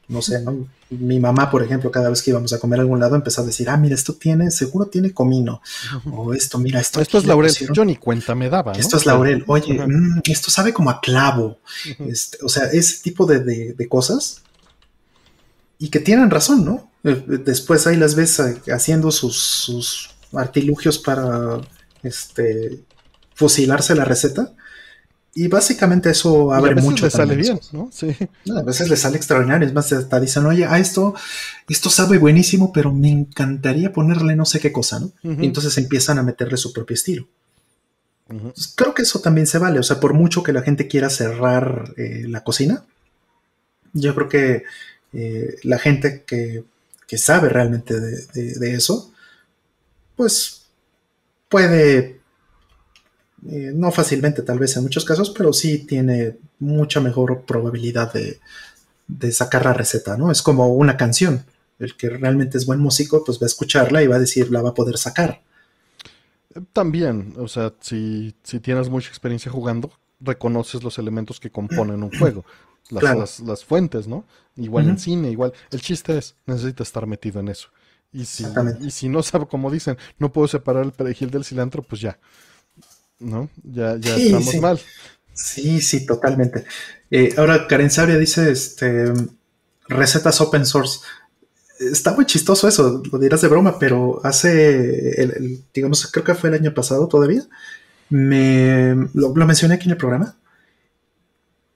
no sé, ¿no? Mi mamá, por ejemplo, cada vez que íbamos a comer a algún lado, empezó a decir, ah, mira, esto tiene, seguro tiene comino. O esto, mira, esto. Esto es laurel. Yo ni cuenta me daba. Esto es laurel. Oye, mm, esto sabe como a clavo. Este, o sea, ese tipo de, cosas. Y que tienen razón, ¿no? Eh, después ahí las ves eh, haciendo sus, sus artilugios para este, fusilarse la receta y básicamente eso abre mucho. Le sale bien, ¿no? Sí. A veces le sale extraordinario. Es más, hasta dicen, oye, a esto, esto sabe buenísimo, pero me encantaría ponerle no sé qué cosa, ¿no? Y entonces empiezan a meterle su propio estilo. creo que eso también se vale. O sea, por mucho que la gente quiera cerrar eh, la cocina, yo creo que eh, la gente que, sabe realmente de eso, pues puede eh, no fácilmente tal vez en muchos casos, pero sí tiene mucha mejor probabilidad de, sacar la receta, ¿no? Es como una canción. El que realmente es buen músico, pues va a escucharla y va a decir, la va a poder sacar. También, o sea, si, tienes mucha experiencia jugando, reconoces los elementos que componen un juego, las, las, fuentes, ¿no? Igual en cine, igual. El chiste es, necesita estar metido en eso. Y si, y si no sabe, como dicen, no puedo separar el perejil del cilantro, pues ya, ¿no? Ya, ya estamos mal. Sí, sí, totalmente. Eh, ahora, Karen Sabria dice, este, recetas open source. Está muy chistoso eso, lo dirás de broma, pero hace, el, digamos, creo que fue el año pasado todavía, me, lo, mencioné aquí en el programa.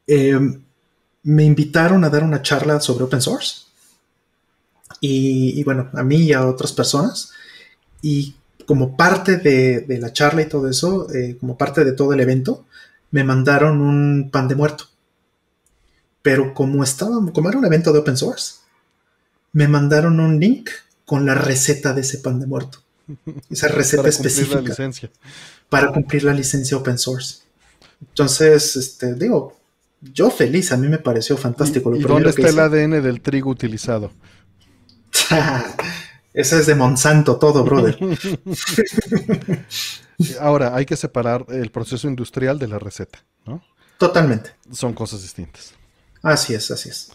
Eh, me invitaron a dar una charla sobre open source. Y, y, bueno, a mí y a otras personas. Y como parte de, la charla y todo eso, eh, como parte de todo el evento, me mandaron un pan de muerto. Pero como estaba, como era un evento de open source, me mandaron un link con la receta de ese pan de muerto. Esa [LAUGHS] receta específica. Para cumplir la licencia open source. Entonces, este, digo, yo feliz, a mí me pareció fantástico. ¿Y, dónde está el ADN del trigo utilizado? [LAUGHS] Ese es de Monsanto todo, brother. [LAUGHS] Ahora, hay que separar el proceso industrial de la receta, ¿no? Totalmente. Son cosas distintas. Así es, así es.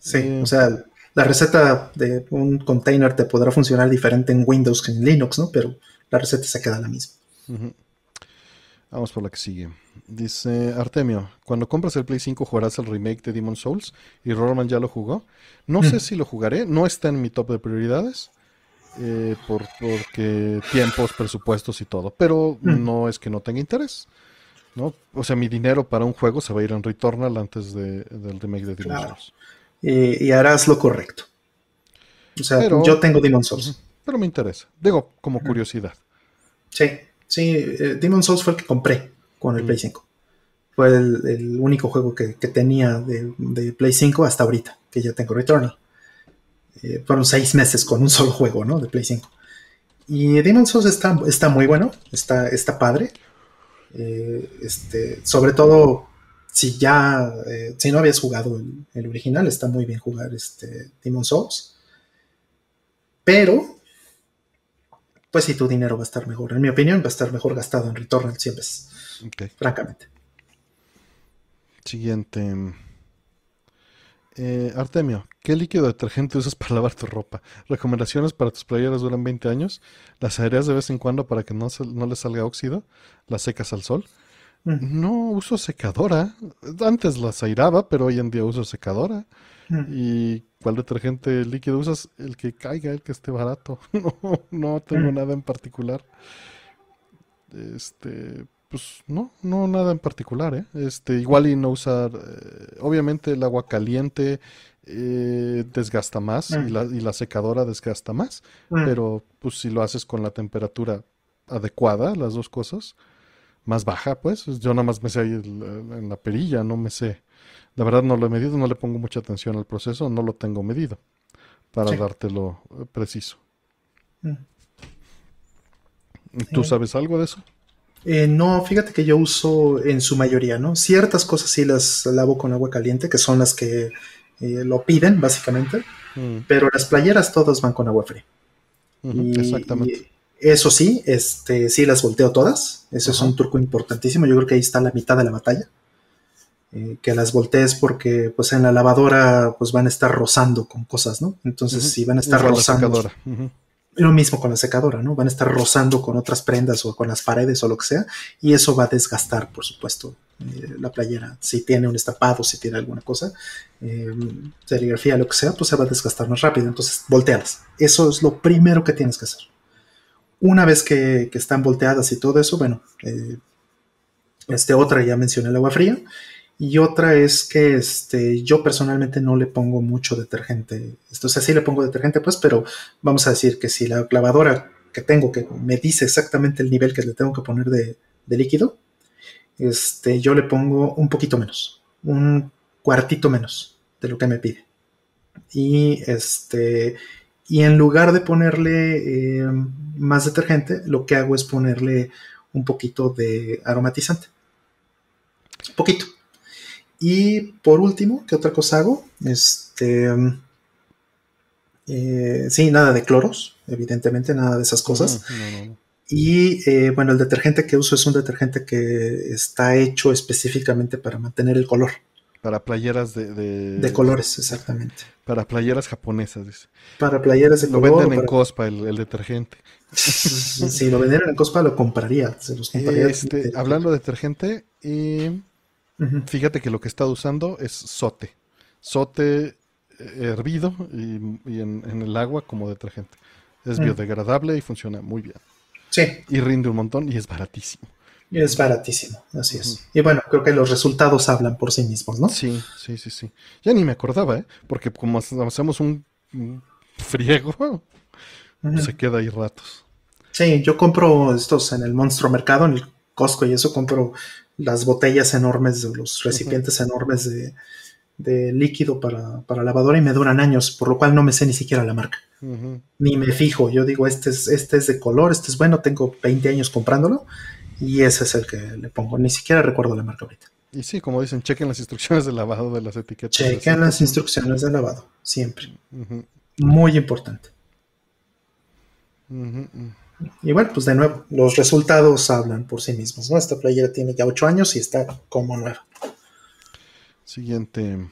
Sí, eh, o sea, la receta de un container te podrá funcionar diferente en Windows que en Linux, ¿no? Pero la receta se queda la misma. Vamos por la que sigue. Dice Artemio, cuando compras el Play 5 jugarás el remake de Demon Souls y Roman ya lo jugó. No sé si lo jugaré, no está en mi top de prioridades. Eh, por, porque tiempos, presupuestos y todo, pero no es que no tenga interés. ¿no? O sea, mi dinero para un juego se va a ir en Returnal antes de, del remake de Demon Souls. Y, harás lo correcto. O sea, yo tengo Demon Souls. Pero me interesa. Digo, como curiosidad. Sí. Sí, eh, Demon Souls fue el que compré con el Play 5. Fue el, único juego que, tenía de, Play 5 hasta ahorita, que ya tengo Returnal. Eh, fueron seis meses con un solo juego, ¿no? De Play 5. Y Demon Souls está, está muy bueno, está, está padre. Eh, este, sobre todo, si ya, si no habías jugado el, el, original, está muy bien jugar este Demon Souls. Pero pues si tu dinero va a estar mejor. En mi opinión, va a estar mejor gastado en Returnal 100 veces. Francamente. Siguiente. Eh, Artemio, ¿qué líquido detergente usas para lavar tu ropa? ¿Recomendaciones para tus playeras duran 20 años? ¿Las aireas de vez en cuando para que no, no le salga óxido? ¿Las secas al sol? Mm. No uso secadora. Antes las airaba, pero hoy en día uso secadora. Mm. ¿Y cuál detergente líquido usas? El que caiga, el que esté barato. [LAUGHS] no, no tengo mm. nada en particular. Este, pues no, no nada en particular, ¿eh? Este, igual y no usar, eh, obviamente el agua caliente eh, desgasta más y, mm. la, y, la, secadora desgasta más, pero pues si lo haces con la temperatura adecuada, las dos cosas, más baja, pues, yo nada más me sé ahí en la perilla, no me sé la verdad no lo he medido, no le pongo mucha atención al proceso, no lo tengo medido para dártelo eh, preciso. Mm. ¿Tú sabes algo de eso? Eh, no, fíjate que yo uso en su mayoría, ¿no? Ciertas cosas sí las lavo con agua caliente, que son las que eh, lo piden, básicamente. Mm. Pero las playeras todas van con agua fría. exactamente. eso sí, este, sí las volteo todas. Eso es un truco importantísimo. Yo creo que ahí está la mitad de la batalla. Eh, que las voltees porque pues en la lavadora pues van a estar rozando con cosas, ¿no? Entonces si van a estar rozando. Lo mismo con la secadora, ¿no? Van a estar rozando con otras prendas o con las paredes o lo que sea, y eso va a desgastar, por supuesto, eh, la playera. Si tiene un estapado, si tiene alguna cosa, eh, serigrafía, lo que sea, pues se va a desgastar más rápido. Entonces, voltealas. Eso es lo primero que tienes que hacer. Una vez que, están volteadas y todo eso, bueno, este otra ya mencioné el agua fría y otra es que este, yo personalmente no le pongo mucho detergente. O sea, sí le pongo detergente, pues, pero vamos a decir que si la clavadora que tengo, que me dice exactamente el nivel que le tengo que poner de, líquido, este, yo le pongo un poquito menos, un cuartito menos de lo que me pide. Y este, y en lugar de ponerle eh, más detergente, lo que hago es ponerle un poquito de aromatizante. Un poquito y por último, ¿qué otra cosa hago? Este. Eh, sí, nada de cloros, evidentemente, nada de esas cosas. Y eh, bueno, el detergente que uso es un detergente que está hecho específicamente para mantener el color. Para playeras de, de, colores, exactamente. Para playeras japonesas, dice. Para playeras de Lo venden en Cospa, el, detergente. [LAUGHS] si lo vendieran en Cospa, lo compraría. Se los compraría este, hablando de detergente, y Fíjate que lo que he estado usando es sote. Sote eh, hervido y, en, el agua como detergente. Es mm. biodegradable y funciona muy bien. Sí. Y rinde un montón y es baratísimo. Es baratísimo, así es. Y bueno, creo que los resultados hablan por sí mismos, ¿no? Sí, sí, sí, sí. Ya ni me acordaba, ¿eh? Porque como hacemos un, friego, se queda ahí ratos. Sí, yo compro estos en el Monstruo Mercado, en el Costco y eso compro las botellas enormes, los recipientes enormes de, líquido para, para, lavadora y me duran años, por lo cual no me sé ni siquiera la marca. Ni me fijo, yo digo, este es, este es de color, este es bueno, tengo 20 años comprándolo y ese es el que le pongo, ni siquiera recuerdo la marca ahorita. Y sí, como dicen, chequen las instrucciones de lavado de las etiquetas. Chequen las instrucciones de lavado, siempre. Muy importante. Y bueno, pues de nuevo, los resultados hablan por sí mismos. ¿no? Esta playera tiene ya 8 años y está como nueva. Siguiente.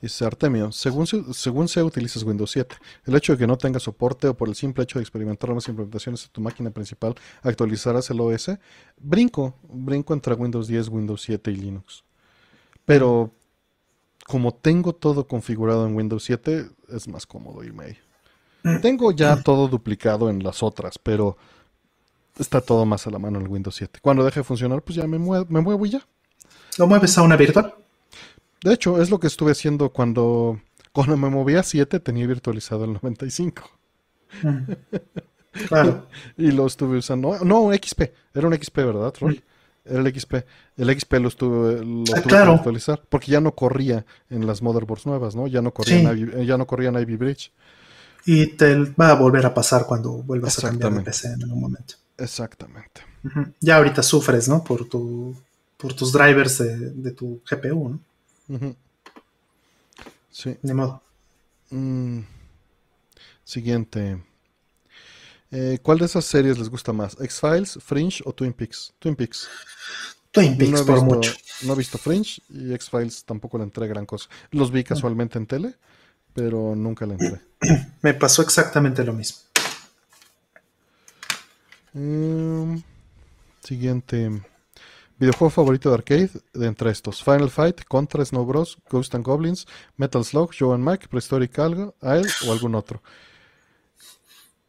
Dice Artemio, según, según sea utilizas Windows 7, el hecho de que no tenga soporte o por el simple hecho de experimentar nuevas implementaciones de tu máquina principal, actualizarás el OS. Brinco, brinco entre Windows 10, Windows 7 y Linux. Pero como tengo todo configurado en Windows 7, es más cómodo irme ahí. Tengo ya todo duplicado en las otras, pero está todo más a la mano en el Windows 7. Cuando deje de funcionar, pues ya me, me muevo y ya. ¿Lo mueves a una virtual? De hecho, es lo que estuve haciendo cuando, cuando me movía a 7, tenía virtualizado el 95. Mm. Claro. [LAUGHS] y lo estuve usando. No, un XP. Era un XP, ¿verdad, Roy? Era el XP. El XP lo estuve, lo ah, tuve que virtualizar. Porque ya no corría en las motherboards nuevas, ¿no? Ya no corría, en, ya no corría en Ivy Bridge. Y te va a volver a pasar cuando vuelvas a cambiar de PC en algún momento. Exactamente. Ya ahorita sufres, ¿no? Por tu por tus drivers de, tu GPU, ¿no? Sí. De modo. Mm. Siguiente. Eh, ¿Cuál de esas series les gusta más? ¿X-Files, Fringe o Twin Peaks? Twin Peaks. Twin Peaks, por mucho. No he visto Fringe y X-Files tampoco le entré gran cosa. Los vi casualmente en tele, pero nunca le entré. [CLEARS THROAT] Me pasó exactamente lo mismo. Mm, siguiente. Videojuego favorito de arcade de entre estos: Final Fight, Contra, Snow Bros, Ghost and Goblins, Metal Slug, Joe and Mac, Prehistoric Algo, él o algún otro.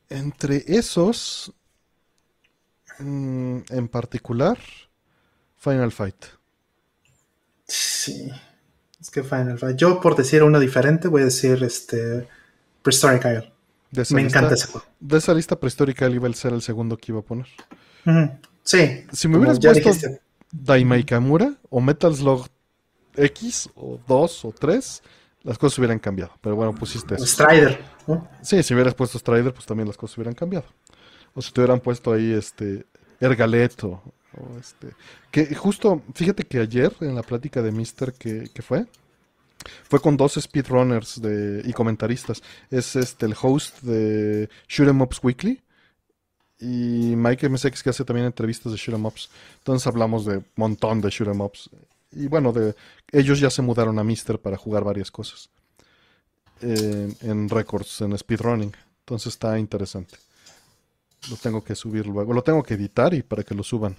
Entre esos, mm, en particular, Final Fight. Sí, es que Final Fight. Yo, por decir uno diferente, voy a decir este Prehistoric Isle. Me encanta ese juego. De esa lista, Prehistoric Isle iba a ser el segundo que iba a poner. Sí. Si me hubieras puesto Daimai Kamura o Metal Slug X o 2 o 3, las cosas hubieran cambiado. Pero bueno, pusiste eso. Strider. Sí, si hubieras puesto Strider, pues también las cosas hubieran cambiado. O si te hubieran puesto ahí este Ergaleto. Este, que justo, fíjate que ayer en la plática de Mister que, fue, fue con dos speedrunners de, y comentaristas. Es este el host de Shoot 'em Ups Weekly y Mike MSX que hace también entrevistas de shoot'em ups. Entonces hablamos de montón de shoot'em ups. Y bueno, de, ellos ya se mudaron a Mister para jugar varias cosas. en records, en speedrunning. Entonces está interesante. Lo tengo que subir luego. Lo tengo que editar y para que lo suban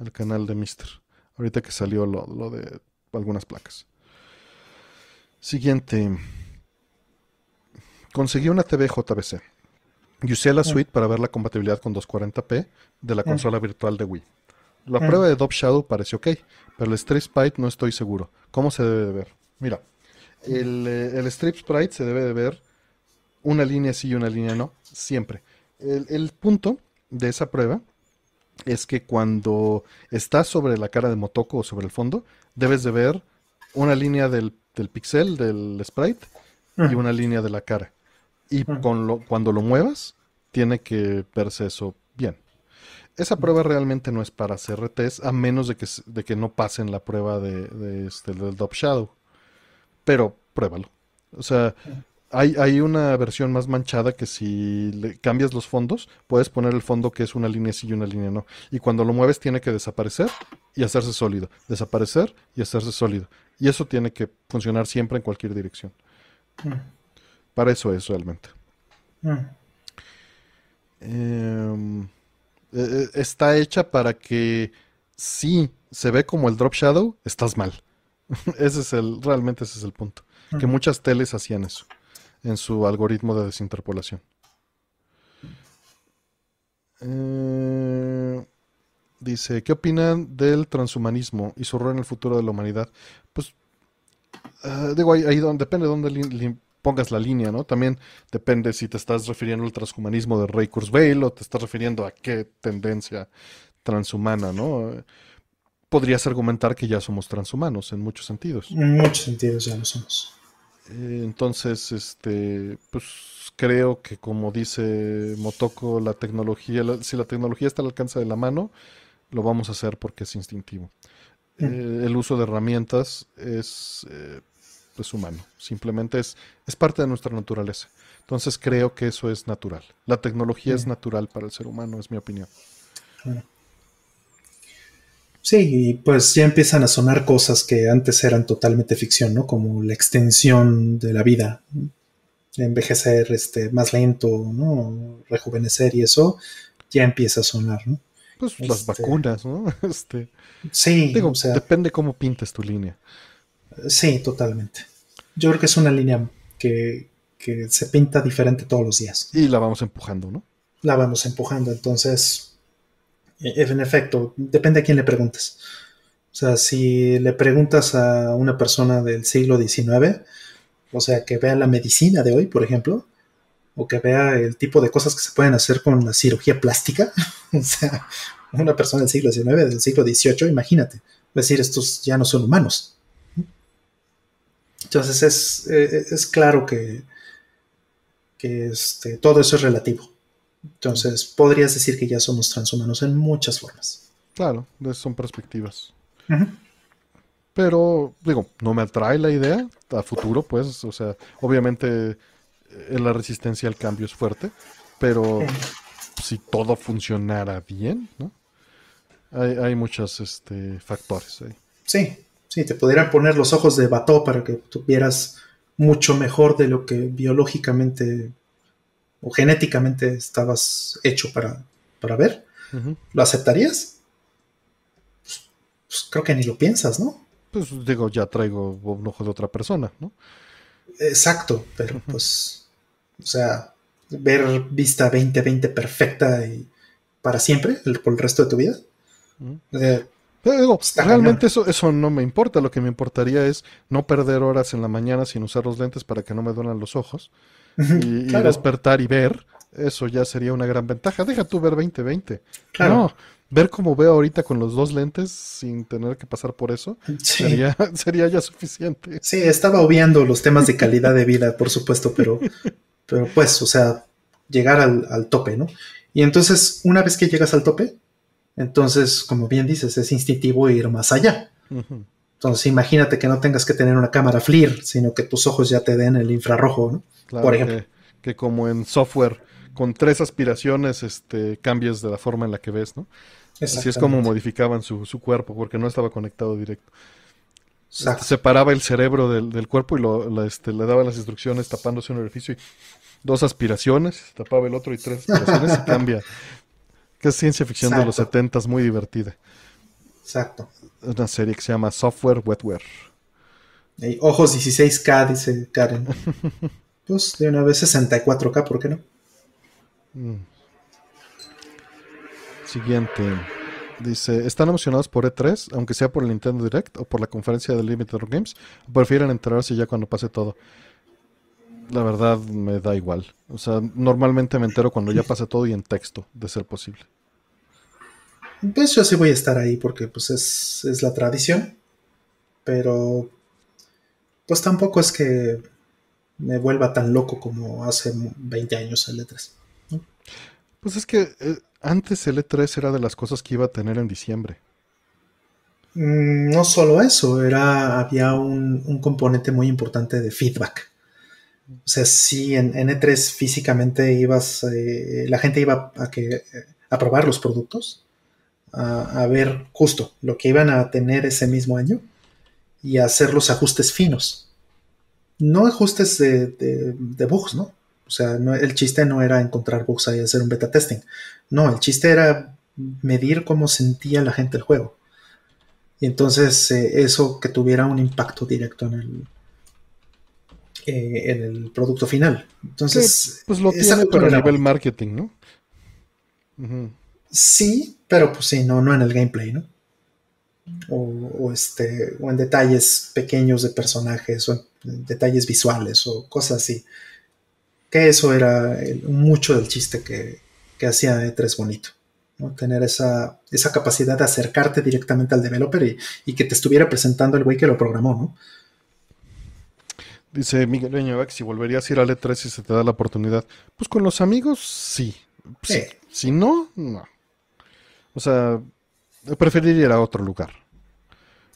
al canal de Mister. Ahorita que salió lo, lo de algunas placas. Siguiente. Conseguí una TV JBC. Y usé la suite para ver la compatibilidad con 240p de la consola virtual de Wii. La prueba de Dop Shadow parece ok, pero el Strip Sprite no estoy seguro. ¿Cómo se debe de ver? Mira, el, eh, Strip Sprite se debe de ver una línea sí y una línea no, siempre. El, punto de esa prueba es que cuando estás sobre la cara de Motoko o sobre el fondo, debes de ver una línea del, del pixel, del sprite, y una línea de la cara y con lo, cuando lo muevas, tiene que verse eso bien. Esa prueba realmente no es para CRTs, a menos de que, de que no pasen la prueba de, este, del Dop Shadow. Pero pruébalo. O sea, hay, hay, una versión más manchada que si le cambias los fondos, puedes poner el fondo que es una línea sí y una línea no. Y cuando lo mueves tiene que desaparecer y hacerse sólido. Desaparecer y hacerse sólido. Y eso tiene que funcionar siempre en cualquier dirección. Para eso es realmente. Mm. Em, e, e, está hecha para que si se ve como el drop shadow, estás mal. [LAUGHS] ese es el, realmente ese es el punto. Que mm. muchas teles hacían eso en su algoritmo de desinterpolación. Eh, dice, ¿qué opinan del transhumanismo y su rol en el futuro de la humanidad? Pues, ah, digo, ahí, donde, depende de dónde pongas la línea, ¿no? También depende si te estás refiriendo al transhumanismo de Ray Kurzweil o te estás refiriendo a qué tendencia transhumana, ¿no? Podrías argumentar que ya somos transhumanos en muchos sentidos. En muchos sentidos ya lo somos. Eh, entonces, este, pues creo que como dice Motoko, la tecnología, si la tecnología está al alcance de la mano, lo vamos a hacer porque es instintivo. eh, el uso de herramientas es, eh, es humano. Simplemente es, es parte de nuestra naturaleza. Entonces creo que eso es natural. La tecnología es natural para el ser humano, es mi opinión. Sí, y pues ya empiezan a sonar cosas que antes eran totalmente ficción, ¿no? Como la extensión de la vida, envejecer este, más lento, ¿no? Rejuvenecer y eso ya empieza a sonar, ¿no? Pues las Este, vacunas, ¿no? [LAUGHS] Este, Sí, digo, o sea, depende cómo pintes tu línea. sí, totalmente. Yo creo que es una línea que, que se pinta diferente todos los días. Y la vamos empujando, ¿no? La vamos empujando, entonces, en efecto, depende a quién le preguntes. O sea, si le preguntas a una persona del siglo XIX, o sea, que vea la medicina de hoy, por ejemplo, o que vea el tipo de cosas que se pueden hacer con la cirugía plástica, [LAUGHS] o sea, una persona del siglo XIX, del siglo XVIII, imagínate, a decir, estos ya no son humanos. Entonces es, eh, es claro que, que este, todo eso es relativo. Entonces podrías decir que ya somos transhumanos en muchas formas. Claro, son perspectivas. Pero, digo, no me atrae la idea a futuro, pues, o sea, obviamente eh, la resistencia al cambio es fuerte, pero si todo funcionara bien, ¿no? Hay, hay muchos este, factores ahí. Sí, sí, te pudieran poner los ojos de Bato para que tuvieras mucho mejor de lo que biológicamente o genéticamente estabas hecho para, para ver. ¿Lo aceptarías? Pues, pues creo que ni lo piensas, ¿no? Pues digo, ya traigo un ojo de otra persona, ¿no? Exacto, pero pues, o sea, ver vista 2020 perfecta y para siempre, el- por el resto de tu vida. Eh, Pero digo, Está realmente eso, eso no me importa. Lo que me importaría es no perder horas en la mañana sin usar los lentes para que no me duelan los ojos. Y, [LAUGHS] despertar y ver, eso ya sería una gran ventaja. Deja tú ver 2020. claro. No, ver como veo ahorita con los dos lentes sin tener que pasar por eso, Sí. sería, [LAUGHS] sería ya suficiente. Sí, estaba obviando los temas de calidad de vida, por supuesto, pero, [LAUGHS] pero pues, o sea, llegar al, al tope, ¿no? Y entonces, una vez que llegas al tope, entonces, como bien dices, es instintivo ir más allá. Entonces, imagínate que no tengas que tener una cámara FLIR, sino que tus ojos ya te den el infrarrojo, ¿no? Claro Por ejemplo. Que, que como en software, con tres aspiraciones, este, cambies de la forma en la que ves, ¿no? Así es como modificaban su, su cuerpo, porque no estaba conectado directo. Exacto. Separaba el cerebro del, del cuerpo y lo, la, este, le daba las instrucciones tapándose un orificio y dos aspiraciones, tapaba el otro y tres aspiraciones y [LAUGHS] cambia. Que es ciencia ficción de los. 70 muy divertida. Exacto. Una serie que se llama Software Wetware. Ojos 16K, dice Karen. [LAUGHS] Pues de una vez 64K, ¿por qué no? Mm. Siguiente. Dice, ¿están emocionados por E3, aunque sea por el Nintendo Direct o por la conferencia de Limited Games? ¿O prefieren enterarse ya cuando pase todo? La verdad me da igual. O sea, normalmente me entero cuando ya pase todo y en texto, de ser posible. Pues yo sí voy a estar ahí porque pues es, es la tradición. Pero pues tampoco es que me vuelva tan loco como hace 20 años el E3. Pues es que eh, antes el E3 era de las cosas que iba a tener en diciembre. Mm, No solo eso, era, había un, un componente muy importante de feedback. O sea, sí, en, en E3 físicamente ibas, eh, la gente iba a, que, eh, a probar los productos, a, a ver justo lo que iban a tener ese mismo año y a hacer los ajustes finos. No ajustes de, de- de bugs, ¿no? O sea, no- el chiste no era encontrar bugs ahí y hacer un beta testing. No, el chiste era medir cómo sentía la gente el juego. Y entonces eh, eso que tuviera un impacto directo en el, eh, en el producto final. Entonces, Pues lo tiene, pero a nivel marketing, ¿no? Sí, pero pues sí, no, no en el gameplay, ¿no? O, o, este, o en detalles pequeños de personajes, o en detalles visuales, o cosas así. Que eso era el- mucho del chiste que, que hacía E3 bonito. ¿no? Tener esa, esa capacidad de acercarte directamente al developer y, y que te estuviera presentando el güey que lo programó, ¿no? Dice Miguel Leño, si volverías a ir al E3 si se te da la oportunidad. Pues con los amigos, sí. Si, Sí. si no, no. O sea, preferiría ir a otro lugar.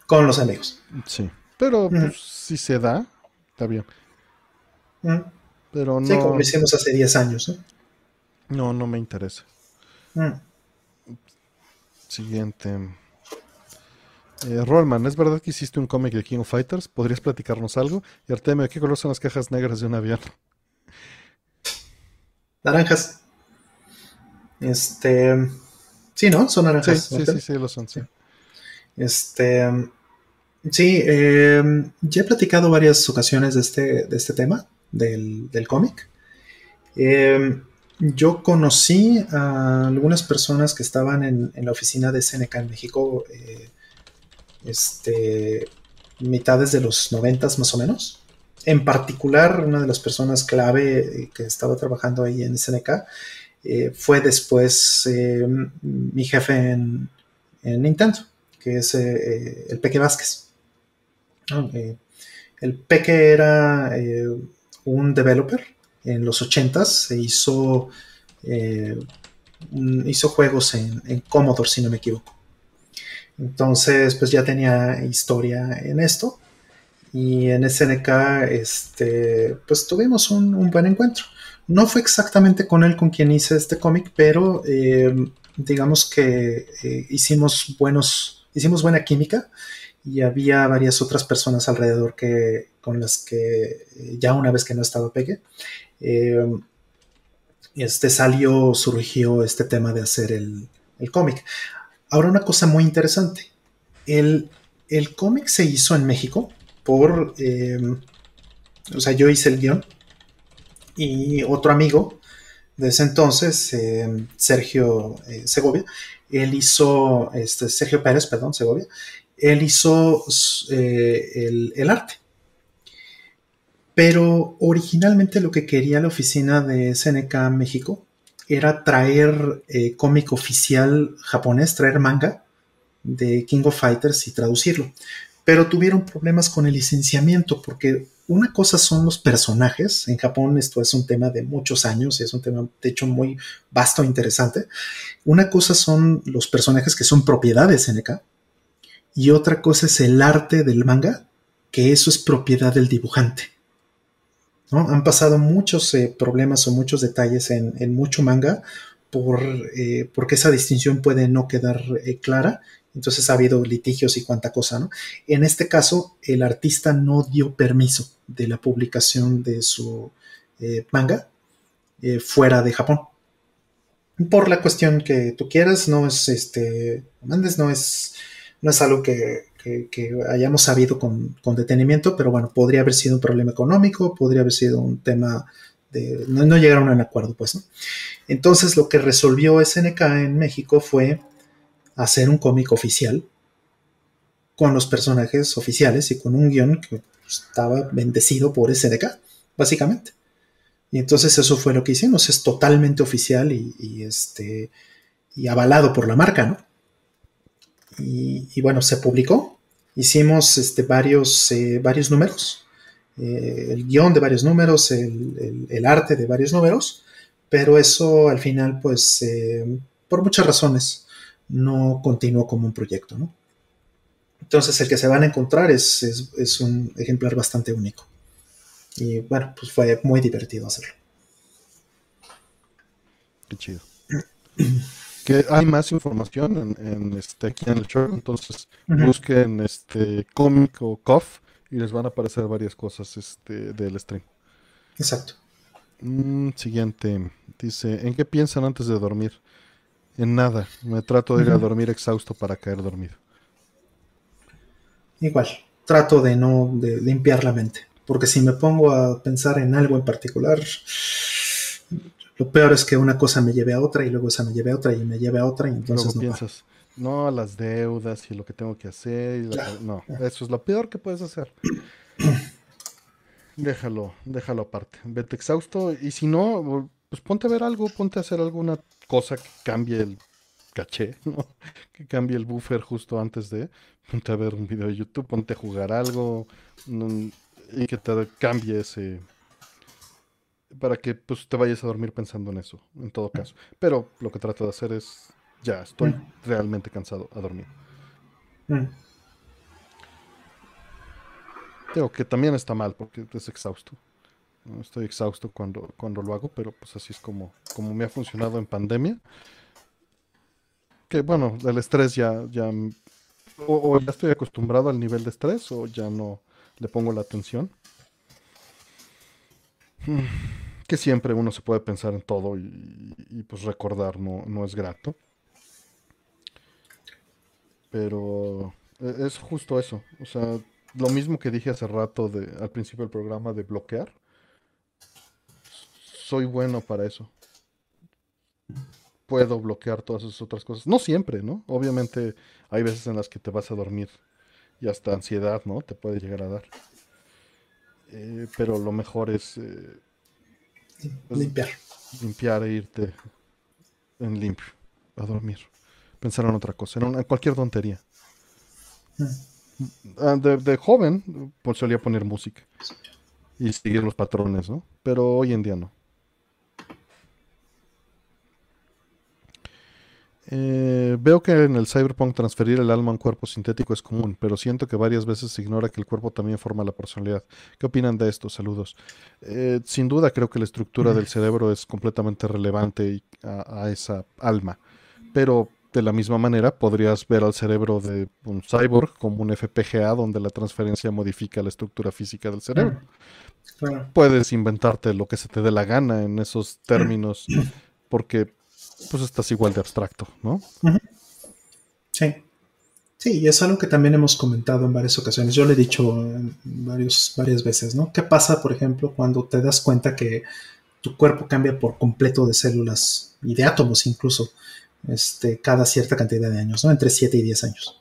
con los amigos. Sí, pero pues, si se da, está bien. Pero no. Sí, como lo hicimos hace 10 años. ¿no? No, no me interesa. Siguiente. Eh, Rollman, ¿es verdad que hiciste un cómic de King of Fighters? ¿Podrías platicarnos algo? Y Artemio, ¿qué color son las cajas negras de un avión? Naranjas. Este. Sí, ¿no? Son naranjas. Sí, sí, sí, lo son, sí. Este. Sí, em, ya he platicado varias ocasiones de este, de este tema, del, cómic. Em, yo conocí a algunas personas que estaban en, la oficina de SNK en México, eh, este, mitades de los noventas más o menos. En particular, una de las personas clave que estaba trabajando ahí en SNK eh, fue después em, mi jefe en, en, Nintendo, que es eh, el Peque Vázquez. el Peque era un developer en los 80s, se hizo, eh, hizo juegos en, Commodore, si no me equivoco. Entonces, pues ya tenía historia en esto. Y en SNK, este, pues tuvimos un, buen encuentro. No fue exactamente con él con quien hice este cómic, pero eh, digamos que eh, hicimos buenos, hicimos buena química y había varias otras personas alrededor que, con las que eh, ya una vez que no estaba Pegue, este salió, surgió este tema de hacer el, cómic. Ahora una cosa muy interesante, el, cómic se hizo en México por, o sea, yo hice el guion y otro amigo de ese entonces, Sergio Segovia, él hizo, este, Sergio Pérez, perdón, Segovia, él hizo eh, el, arte. Pero originalmente lo que quería la oficina de SNK México era traer eh, cómic oficial japonés, traer manga de King of Fighters y traducirlo. Pero tuvieron problemas con el licenciamiento porque una cosa son los personajes. En Japón esto es un tema de muchos años y es un tema de hecho muy vasto e interesante. Una cosa son los personajes que son propiedad de SNK y otra cosa es el arte del manga, que eso es propiedad del dibujante. ¿no? Han pasado muchos eh, problemas o muchos detalles en, mucho manga por, eh, porque esa distinción puede no quedar eh, clara. Entonces ha habido litigios y cuánta cosa, ¿no? En este caso, el artista no dio permiso de la publicación de su manga fuera de Japón. Por la cuestión que tú quieras, no es este. No es no es algo que, hayamos sabido con, detenimiento, pero bueno, podría haber sido un problema económico, podría haber sido un tema de no, llegaron a un acuerdo, pues. Entonces lo que resolvió SNK en México fue hacer un cómic oficial con los personajes oficiales y con un guion que estaba bendecido por SNK, básicamente. Y entonces eso fue lo que hicimos, es totalmente oficial y, este, y avalado por la marca, ¿no? y, bueno, se publicó. Hicimos este, varios, eh, varios números, eh, el guion de varios números, el, arte de varios números, pero eso al final, pues, eh, por muchas razones, no continuó como un proyecto, ¿no? Entonces el que se van a encontrar es, es un ejemplar bastante único. Y bueno, pues fue muy divertido hacerlo. Qué chido. [CLEARS THROAT] que hay más información en, este, aquí en el show, entonces busquen este cómic o COF y les van a aparecer varias cosas este, del stream. Exacto. Mm, siguiente, dice, ¿en qué piensan antes de dormir? En nada, me trato de ir a dormir exhausto para caer dormido. Igual, trato de no de limpiar la mente, porque si me pongo a pensar en algo en particular, lo peor es que una cosa me lleve a otra y luego esa me lleve a otra y me lleve a otra y entonces no piensas, no, las deudas y lo que tengo que hacer. no, eso es lo peor que puedes hacer. [CLEARS THROAT] déjalo, déjalo aparte. Vete exhausto y si no, pues ponte a ver algo, ponte a hacer alguna cosa que cambie el caché, [LAUGHS] ¿no? que cambie el buffer justo antes de, ponte a ver un video de YouTube, ponte a jugar algo mm, y que te cambie ese, para que pues, te vayas a dormir pensando en eso, en todo caso. Pero lo que trato de hacer es, ya, estoy realmente cansado a dormir. Digo que también está mal porque es exhausto. Estoy exhausto cuando, cuando lo hago, pero pues así es como, como me ha funcionado en pandemia. Que bueno, el estrés ya, ya o, ya estoy acostumbrado al nivel de estrés o ya no le pongo la atención. Que siempre uno se puede pensar en todo y, pues recordar no, no es grato. Pero e, es justo eso. O sea, lo mismo que dije hace rato de, al principio del programa de bloquear. Soy bueno para eso. Puedo bloquear todas esas otras cosas. No siempre, ¿no? Obviamente hay veces en las que te vas a dormir y hasta ansiedad, ¿no? Te puede llegar a dar. Eh, pero lo mejor es eh, pues, limpiar. Limpiar e irte en limpio a dormir. Pensar en otra cosa, en, en cualquier tontería. Mm. Ah, de, joven, pues solía poner música y seguir los patrones, ¿no? Pero hoy en día no. Eh, veo que en el cyberpunk transferir el alma a un cuerpo sintético es común, pero siento que varias veces se ignora que el cuerpo también forma la personalidad. ¿Qué opinan de esto? Saludos. Eh, sin duda creo que la estructura del cerebro es completamente relevante a esa alma, pero de la misma manera, podrías ver al cerebro de un cyborg como un FPGA donde la transferencia modifica la estructura física del cerebro. Puedes inventarte lo que se te dé la gana en esos términos porque pues estás igual de abstracto, ¿no? Sí. Sí, y es algo que también hemos comentado en varias ocasiones. Yo le he dicho varios, varias veces, ¿no? ¿Qué pasa, por ejemplo, cuando te das cuenta que tu cuerpo cambia por completo de células y de átomos incluso? este, cada cierta cantidad de años, ¿no? Entre 7 y 10 años.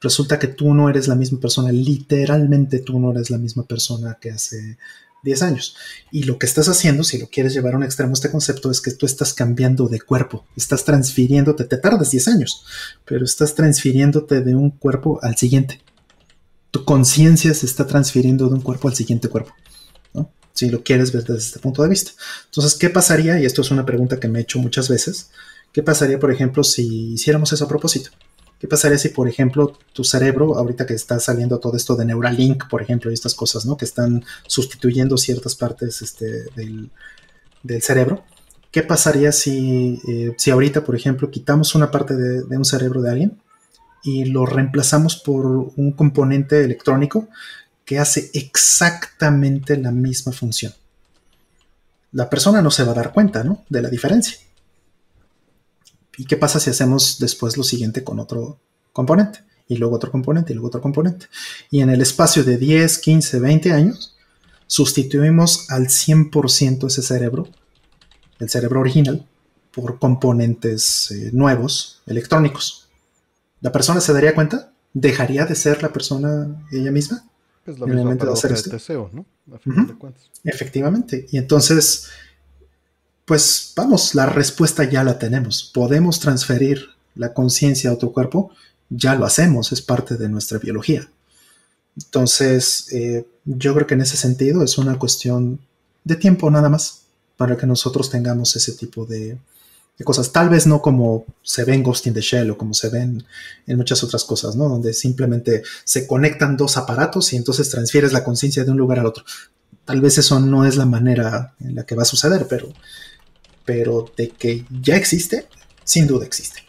Resulta que tú no eres la misma persona, literalmente tú no eres la misma persona que hace 10 años. Y lo que estás haciendo, si lo quieres llevar a un extremo este concepto, es que tú estás cambiando de cuerpo, estás transfiriéndote, te tardas 10 años, pero estás transfiriéndote de un cuerpo al siguiente. Tu conciencia se está transfiriendo de un cuerpo al siguiente cuerpo. Si lo quieres ver desde este punto de vista. Entonces, ¿qué pasaría? Y esto es una pregunta que me he hecho muchas veces. ¿Qué pasaría, por ejemplo, si hiciéramos eso a propósito? ¿Qué pasaría si, por ejemplo, tu cerebro, ahorita que está saliendo todo esto de Neuralink, por ejemplo, y estas cosas, ¿no? Que están sustituyendo ciertas partes este, del, cerebro. ¿Qué pasaría si, eh, si ahorita, por ejemplo, quitamos una parte de, de un cerebro de alguien y lo reemplazamos por un componente electrónico que hace exactamente la misma función? La persona no se va a dar cuenta, ¿no? De la diferencia ¿Y qué pasa si hacemos después lo siguiente con otro componente? Y luego otro componente y luego otro componente. Y en el espacio de 10, 15, 20 años, sustituimos al 100% ese cerebro, el cerebro original, por componentes eh, nuevos, electrónicos. ¿La persona se daría cuenta? ¿Dejaría de ser la persona ella misma? Es lo mismo de hacer esto? ¿no? Efectivamente. Y entonces pues vamos, la respuesta ya la tenemos. Podemos transferir la conciencia a otro cuerpo, ya lo hacemos, es parte de nuestra biología. Entonces, eh, yo creo que en ese sentido es una cuestión de tiempo nada más para que nosotros tengamos ese tipo de, cosas. Tal vez no como se ven Ghost in the Shell o como se ven en muchas otras cosas, ¿no? Donde simplemente se conectan dos aparatos y entonces transfieres la conciencia de un lugar al otro. Tal vez eso no es la manera en la que va a suceder, pero pero de que ya existe, sin duda existe.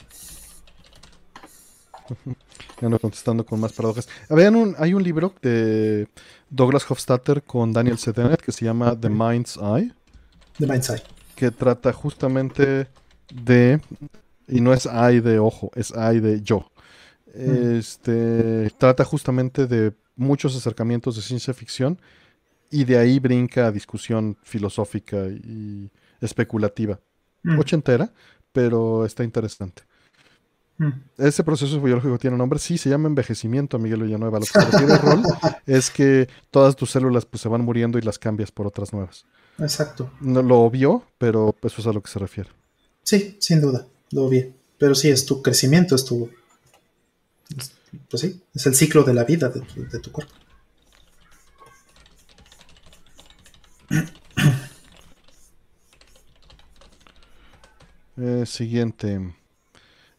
[LAUGHS] Ya contestando con más paradojas. un, hay un libro de Douglas Hofstadter con Daniel Sedenet que se llama The Mind's Eye. The Mind's Eye. Que trata justamente de. Y no es eye de ojo, es eye de yo. Este. Trata justamente de muchos acercamientos de ciencia ficción. Y de ahí brinca a discusión filosófica y especulativa. Mm. Ochentera, pero está interesante. Mm. Ese proceso biológico tiene nombre, sí, se llama envejecimiento, Miguel Villanueva. Lo que se [LAUGHS] refiere rol es que todas tus células pues, se van muriendo y las cambias por otras nuevas. Exacto. No lo obvio, pero eso es a lo que se refiere. Sí, sin duda, lo obvio. Pero sí, es tu crecimiento, es tu... Pues sí, es el ciclo de la vida de tu, de tu cuerpo. Eh, siguiente.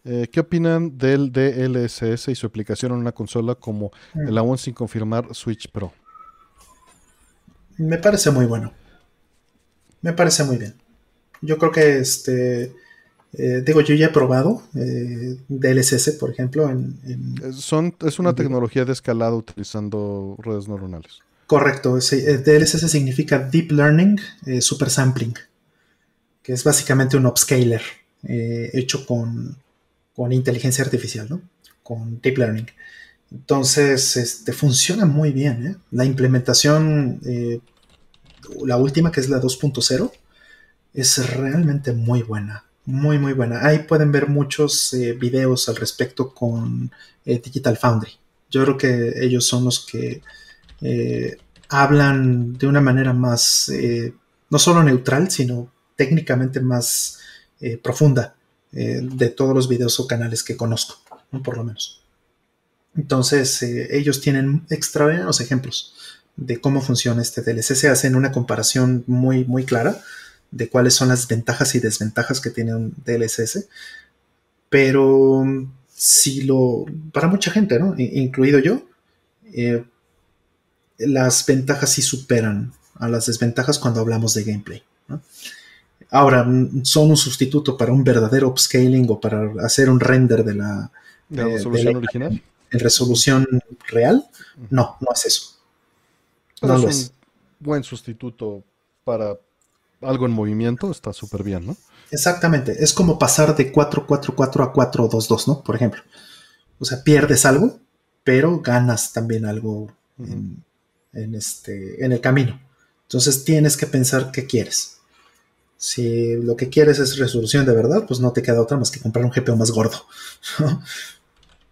Eh, ¿Qué opinan del DLSS y su aplicación en una consola como mm. el aún sin confirmar Switch Pro? Me parece muy bueno. Me parece muy bien. Yo creo que este. Eh, digo, yo ya he probado eh, DLSS, por ejemplo. En, Son, es una tecnología de escalado utilizando redes neuronales. Correcto. DLSS significa Deep Learning Super Sampling, que es básicamente un upscaler hecho con, con inteligencia artificial, ¿no? Con Deep Learning. Entonces, este, funciona muy bien. ¿eh? La implementación, eh, la última, que es la 2.0, es realmente muy buena. Muy, muy buena. Ahí pueden ver muchos eh, videos al respecto con Digital Foundry. Yo creo que ellos son los que hablan de una manera más, no solo neutral, sino técnicamente más profunda de todos los videos o canales que conozco, por lo menos. Entonces, eh, ellos tienen extraordinarios ejemplos de cómo funciona este DLSS. Hacen una comparación muy, muy clara de cuáles son las ventajas y desventajas que tiene un DLSS. Pero si lo, para mucha gente, ¿no? incluido yo, eh, las ventajas sí superan a las desventajas cuando hablamos de gameplay. Ahora, son un sustituto para un verdadero upscaling o para hacer un render de la, ¿De la resolución original en resolución real, no, no es eso. no es, un buen sustituto para algo en movimiento, está súper bien, ¿no? Exactamente, es como pasar de 444 a 422, ¿no? Por ejemplo. O sea, pierdes algo, pero ganas también algo en, este, en el camino. Entonces tienes que pensar qué quieres. Si lo que quieres es resolución de verdad, pues no te queda otra más que comprar un GPU más gordo.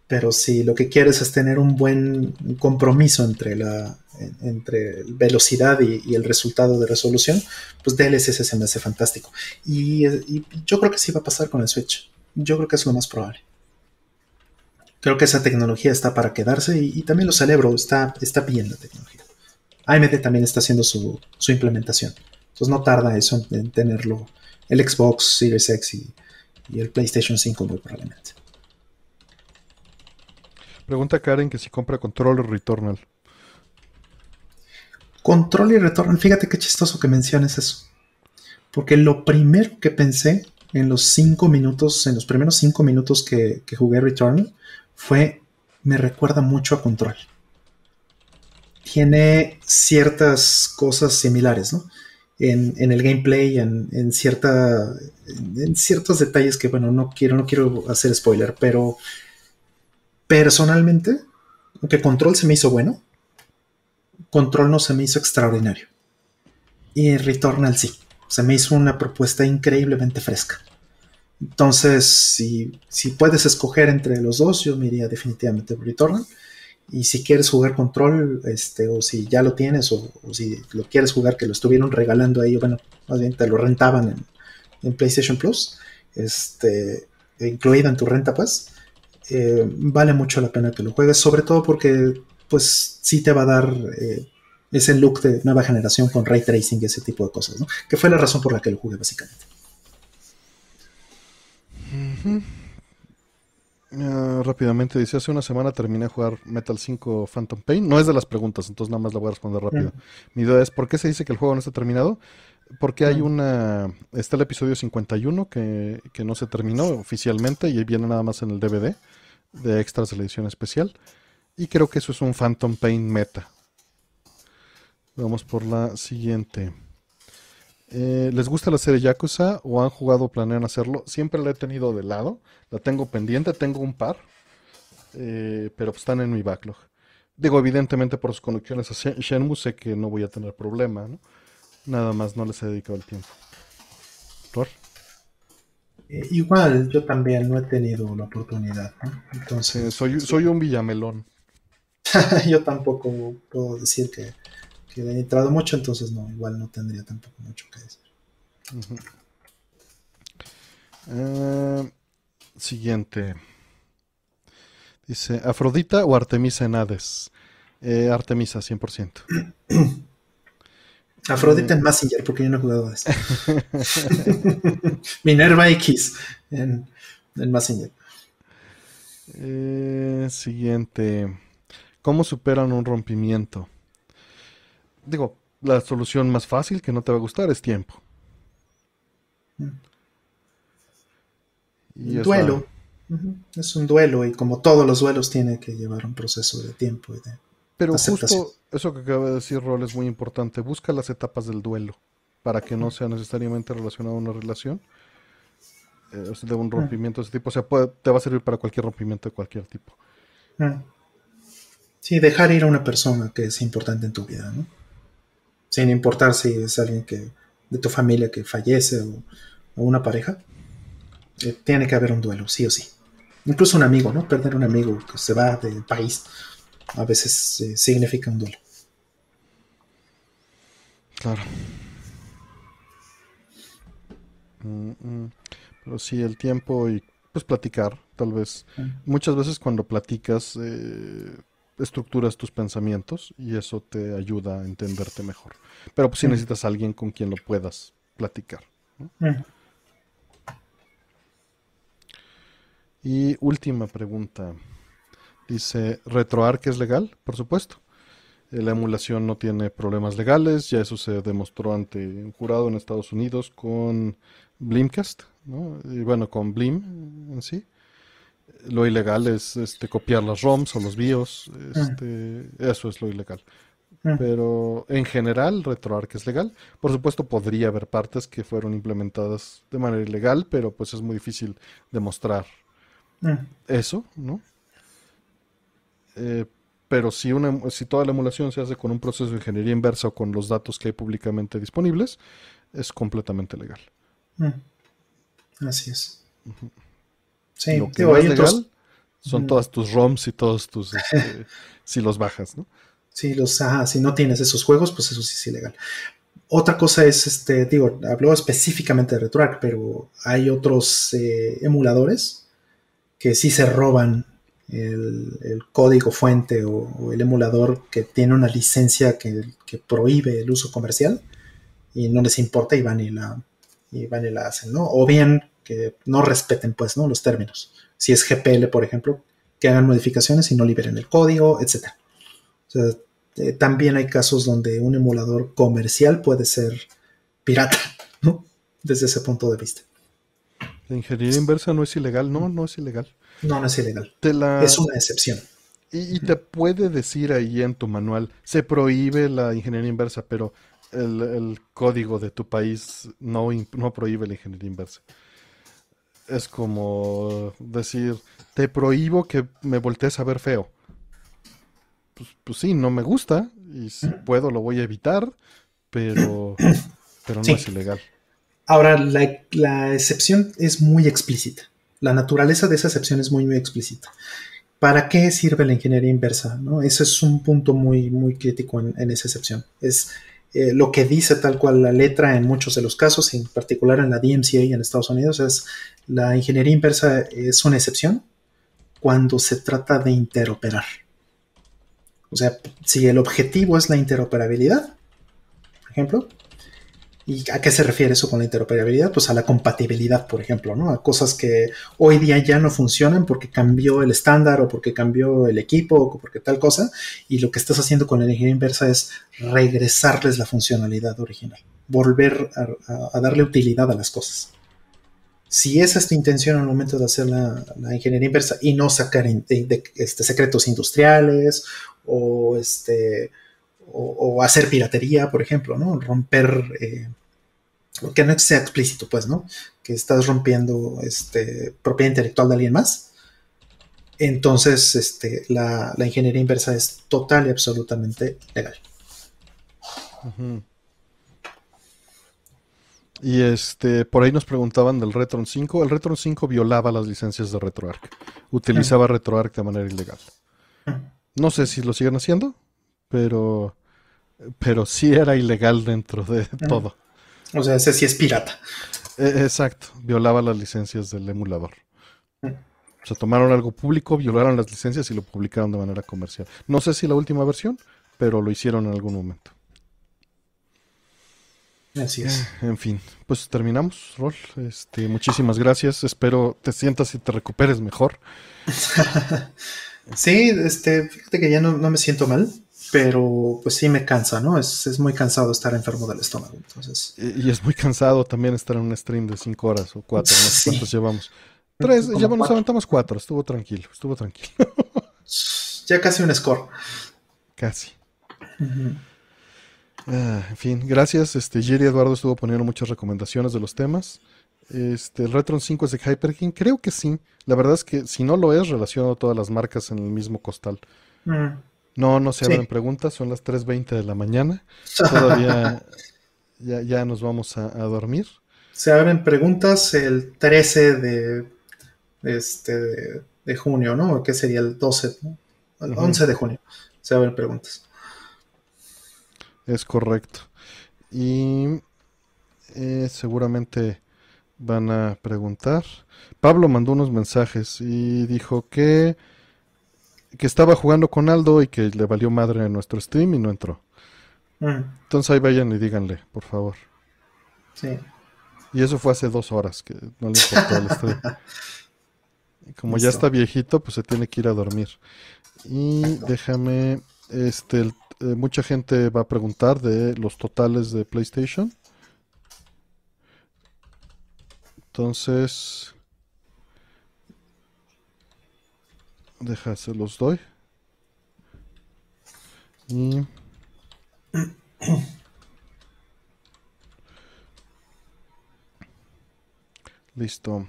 Pero si lo que quieres es tener un buen compromiso entre la entre velocidad y, el resultado de resolución, pues DLSS se me hace fantástico. Y, yo creo que sí va a pasar con el Switch. Yo creo que es lo más probable. Creo que esa tecnología está para quedarse y, también lo celebro, está, está bien la tecnología. AMD también está haciendo su, implementación. Entonces no tarda eso en, tenerlo el Xbox Series X y, y el PlayStation 5 muy probablemente. Pregunta Karen que si compra control o Returnal. Control y Returnal, fíjate qué chistoso que menciones eso. Porque lo primero que pensé en los cinco minutos, en los primeros cinco minutos que, jugué Returnal, fue, me recuerda mucho a Control. Tiene ciertas cosas similares, ¿no? En, el gameplay, en, cierta, en, ciertos detalles que, bueno, no quiero, no quiero hacer spoiler, pero personalmente, aunque Control se me hizo bueno, Control no se me hizo extraordinario. Y Returnal sí, se me hizo una propuesta increíblemente fresca. Entonces, si, si puedes escoger entre los dos, yo me iría definitivamente Returnal. Y si quieres jugar Control, este, o si ya lo tienes, o, si lo quieres jugar, que lo estuvieron regalando ahí, bueno, más bien te lo rentaban en, PlayStation Plus, este, incluida en tu renta, pues, eh, vale mucho la pena que lo juegues, sobre todo porque pues sí te va a dar eh, ese look de nueva generación con ray tracing y ese tipo de cosas, ¿no? Que fue la razón por la que lo jugué básicamente. Ah, rápidamente, dice, hace una semana terminé de jugar Metal 5 Phantom Pain. No es de las preguntas, entonces nada más la voy a responder rápido. Mi duda es, ¿por qué se dice que el juego no está terminado? Porque hay una... Está el episodio 51 que, que no se terminó oficialmente y viene nada más en el DVD de extras de la edición especial. Y creo que eso es un Phantom Pain meta. Vamos por la siguiente. Eh, ¿Les gusta la serie Yakuza o han jugado o planean hacerlo? Siempre la he tenido de lado. La tengo pendiente, tengo un par. Eh, pero están en mi backlog. Digo, evidentemente por sus conexiones a Shenmue sé que no voy a tener problema. Nada más no les he dedicado el tiempo. Eh, igual, yo también no he tenido la oportunidad, Entonces... soy, soy un villamelón. [LAUGHS] yo tampoco puedo decir que, he entrado mucho, entonces no, igual no tendría tampoco mucho que decir. Eh, siguiente. Dice, ¿Afrodita o Artemisa en Hades? Eh, Artemisa, 100%. [CLEARS THROAT] Afrodita en Messenger, porque yo no he jugado a eso. [LAUGHS] Minerva X en, en Messenger. Eh, siguiente. ¿Cómo superan un rompimiento? Digo, la solución más fácil que no te va a gustar es tiempo. Y duelo. Es un duelo y como todos los duelos tiene que llevar un proceso de tiempo y de Pero justo eso que acaba de decir Rol es muy importante. Busca las etapas del duelo para que no sea necesariamente relacionado a una relación eh, de un rompimiento de ese tipo. O sea, te va a servir para cualquier rompimiento de cualquier tipo. Sí, dejar ir a una persona que es importante en tu vida, ¿no? Sin importar si es alguien que de tu familia que fallece o, una pareja. Eh, tiene que haber un duelo, sí o sí. Incluso un amigo, ¿no? Perder un amigo que se va del país a veces eh, significa un duelo. Claro. Mm, mm. Pero sí, el tiempo y pues platicar, tal vez. Muchas veces cuando platicas eh, estructuras tus pensamientos y eso te ayuda a entenderte mejor. Pero pues si necesitas a alguien con quien lo puedas platicar. Y última pregunta. Dice, ¿RetroArch es legal? Por supuesto. La emulación no tiene problemas legales, ya eso se demostró ante un jurado en Estados Unidos con Blimcast, ¿no? y bueno, con Blim en sí. Lo ilegal es este, copiar las ROMs o los BIOS, este, eso es lo ilegal. Pero en general RetroArch es legal. Por supuesto podría haber partes que fueron implementadas de manera ilegal, pero pues es muy difícil demostrar eso, ¿no? Eh, pero si, una, si toda la emulación se hace con un proceso de ingeniería inversa o con los datos que hay públicamente disponibles, es completamente legal. Así es. Sí, lo que no es legal son todas tus ROMs y todos tus, [LAUGHS] este, si los bajas, ¿no? Sí, los, si no tienes esos juegos, pues eso sí es ilegal. Otra cosa es, este, digo, hablo específicamente de RetroArch, pero hay otros eh, emuladores que sí se roban el, código fuente o, el emulador que tiene una licencia que, que, prohíbe el uso comercial y no les importa y van y la, y van y la hacen, ¿no? O bien que no respeten, pues, ¿no? Los términos. Si es GPL, por ejemplo, que hagan modificaciones y no liberen el código, etc. O sea, eh, también hay casos donde un emulador comercial puede ser pirata, [LAUGHS] ¿no? Desde ese punto de vista. La ingeniería inversa no es ilegal, no, no es ilegal. No, no es ilegal. Es una excepción. Y, te puede decir ahí en tu manual, se prohíbe la ingeniería inversa, pero el, código de tu país no, no prohíbe la ingeniería inversa. Es como decir, te prohíbo que me voltees a ver feo. Pues, pues sí, no me gusta, y si puedo lo voy a evitar, pero, pero no es ilegal. Ahora, la, la excepción es muy explícita. La naturaleza de esa excepción es muy, muy explícita. ¿Para qué sirve la ingeniería inversa? ¿no? Ese es un punto muy, muy crítico en, esa excepción. Es eh, lo que dice tal cual la letra en muchos de los casos, en particular en la DMCA en Estados Unidos, es la ingeniería inversa es una excepción cuando se trata de interoperar. O sea, si el objetivo es la interoperabilidad, por ejemplo, ¿Y a qué se refiere eso con la interoperabilidad? Pues a la compatibilidad, por ejemplo, ¿no? A cosas que hoy día ya no funcionan porque cambió el estándar o porque cambió el equipo o porque tal cosa. Y lo que estás haciendo con la ingeniería inversa es regresarles la funcionalidad original, volver a, darle utilidad a las cosas. Si esa es tu intención al momento de hacer la, ingeniería inversa y no sacar este, secretos industriales o este o, hacer piratería, por ejemplo, ¿no? Romper, eh, que no sea explícito, pues, ¿no? Que estás rompiendo este, propiedad intelectual de alguien más. Entonces, este, la, ingeniería inversa es total y absolutamente legal. Y este, por ahí nos preguntaban del Retron 5. El Retron 5 violaba las licencias de RetroArch. Utilizaba RetroArch de manera ilegal. No sé si lo siguen haciendo pero, pero sí era ilegal dentro de todo. O sea, ese sí es pirata. E, exacto, violaba las licencias del emulador. O sea, tomaron algo público, violaron las licencias y lo publicaron de manera comercial. No sé si la última versión, pero lo hicieron en algún momento. Así es. Eh, en fin, pues terminamos, Rol. Este, muchísimas gracias. Espero te sientas y te recuperes mejor. [LAUGHS] sí, este, fíjate que ya no, no me siento mal. Pero pues sí me cansa, ¿no? Es, es, muy cansado estar enfermo del estómago. Entonces... Y, es muy cansado también estar en un stream de cinco horas o cuatro, no [LAUGHS] sé cuántos llevamos. Tres, ya nos aventamos cuatro, estuvo tranquilo, estuvo tranquilo. [LAUGHS] ya casi un score. Casi. Ah, en fin, gracias. Este, Jerry Eduardo estuvo poniendo muchas recomendaciones de los temas. Este, el Retron 5 es de Hyperkin, creo que sí. La verdad es que si no lo es, relaciono todas las marcas en el mismo costal. Mm. No, no se abren preguntas, son las 3.20 de la mañana. [LAUGHS] Todavía ya, ya nos vamos a, dormir. Se abren preguntas el 13 de, este, de, junio, ¿no? ¿Qué sería el 12? El 11 de junio se abren preguntas. Es correcto. Y eh, seguramente van a preguntar. Pablo mandó unos mensajes y dijo que que estaba jugando con Aldo y que le valió madre en nuestro stream y no entró. Mm. Entonces ahí vayan y díganle, por favor. Sí. Y eso fue hace dos horas, que no le importó el stream. [LAUGHS] Como ya está viejito, pues se tiene que ir a dormir. Y déjame, este, eh, mucha gente va a preguntar de los totales de PlayStation. Entonces, Deja, se los doy. Y... [CLEARS THROAT] Listo.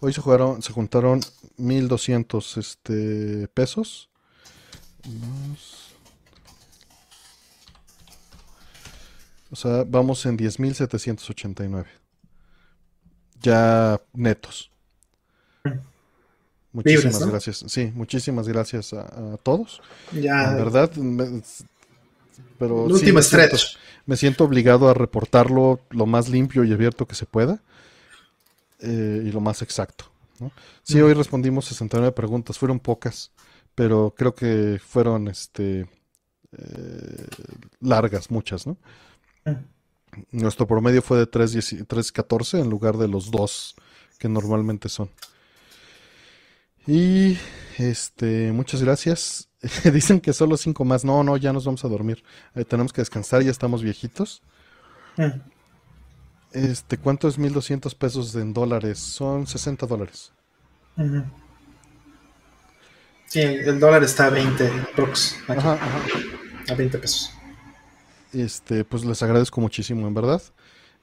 Hoy se jugaron, se juntaron 1200 este, pesos. O sea, vamos en 10.789. Ya netos. Muchísimas gracias. Sí, muchísimas gracias a, todos. Ya. En verdad, pero último me, siento, me siento obligado a reportarlo lo más limpio y abierto que se pueda eh, y lo más exacto. Sí, hoy respondimos 69 preguntas, fueron pocas, pero creo que fueron este eh, largas, muchas, ¿no? Nuestro promedio fue de 3.14 en lugar de los dos que normalmente son. Y este, muchas gracias. [LAUGHS] Dicen que solo cinco más. No, no, ya nos vamos a dormir. Eh, tenemos que descansar, ya estamos viejitos. Mm. Este, ¿cuánto es 1200 pesos en dólares? Son 60 dólares. Sí, el dólar está a 20 prox. Ajá, ajá. A 20 pesos. Este, pues les agradezco muchísimo, en verdad.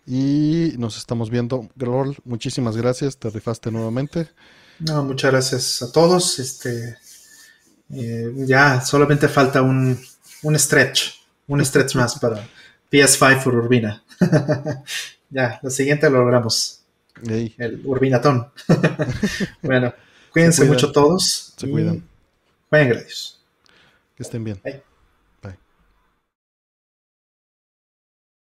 Y nos estamos viendo. Grol, muchísimas gracias. Te rifaste nuevamente. No, muchas gracias a todos. Este, eh, ya solamente falta un, un stretch, un stretch más para PS5 for Urbina. [LAUGHS] ya, lo siguiente lo logramos. El Urbinatón. [LAUGHS] bueno, cuídense mucho todos. Se cuidan. Vayan gracias. Que estén bien.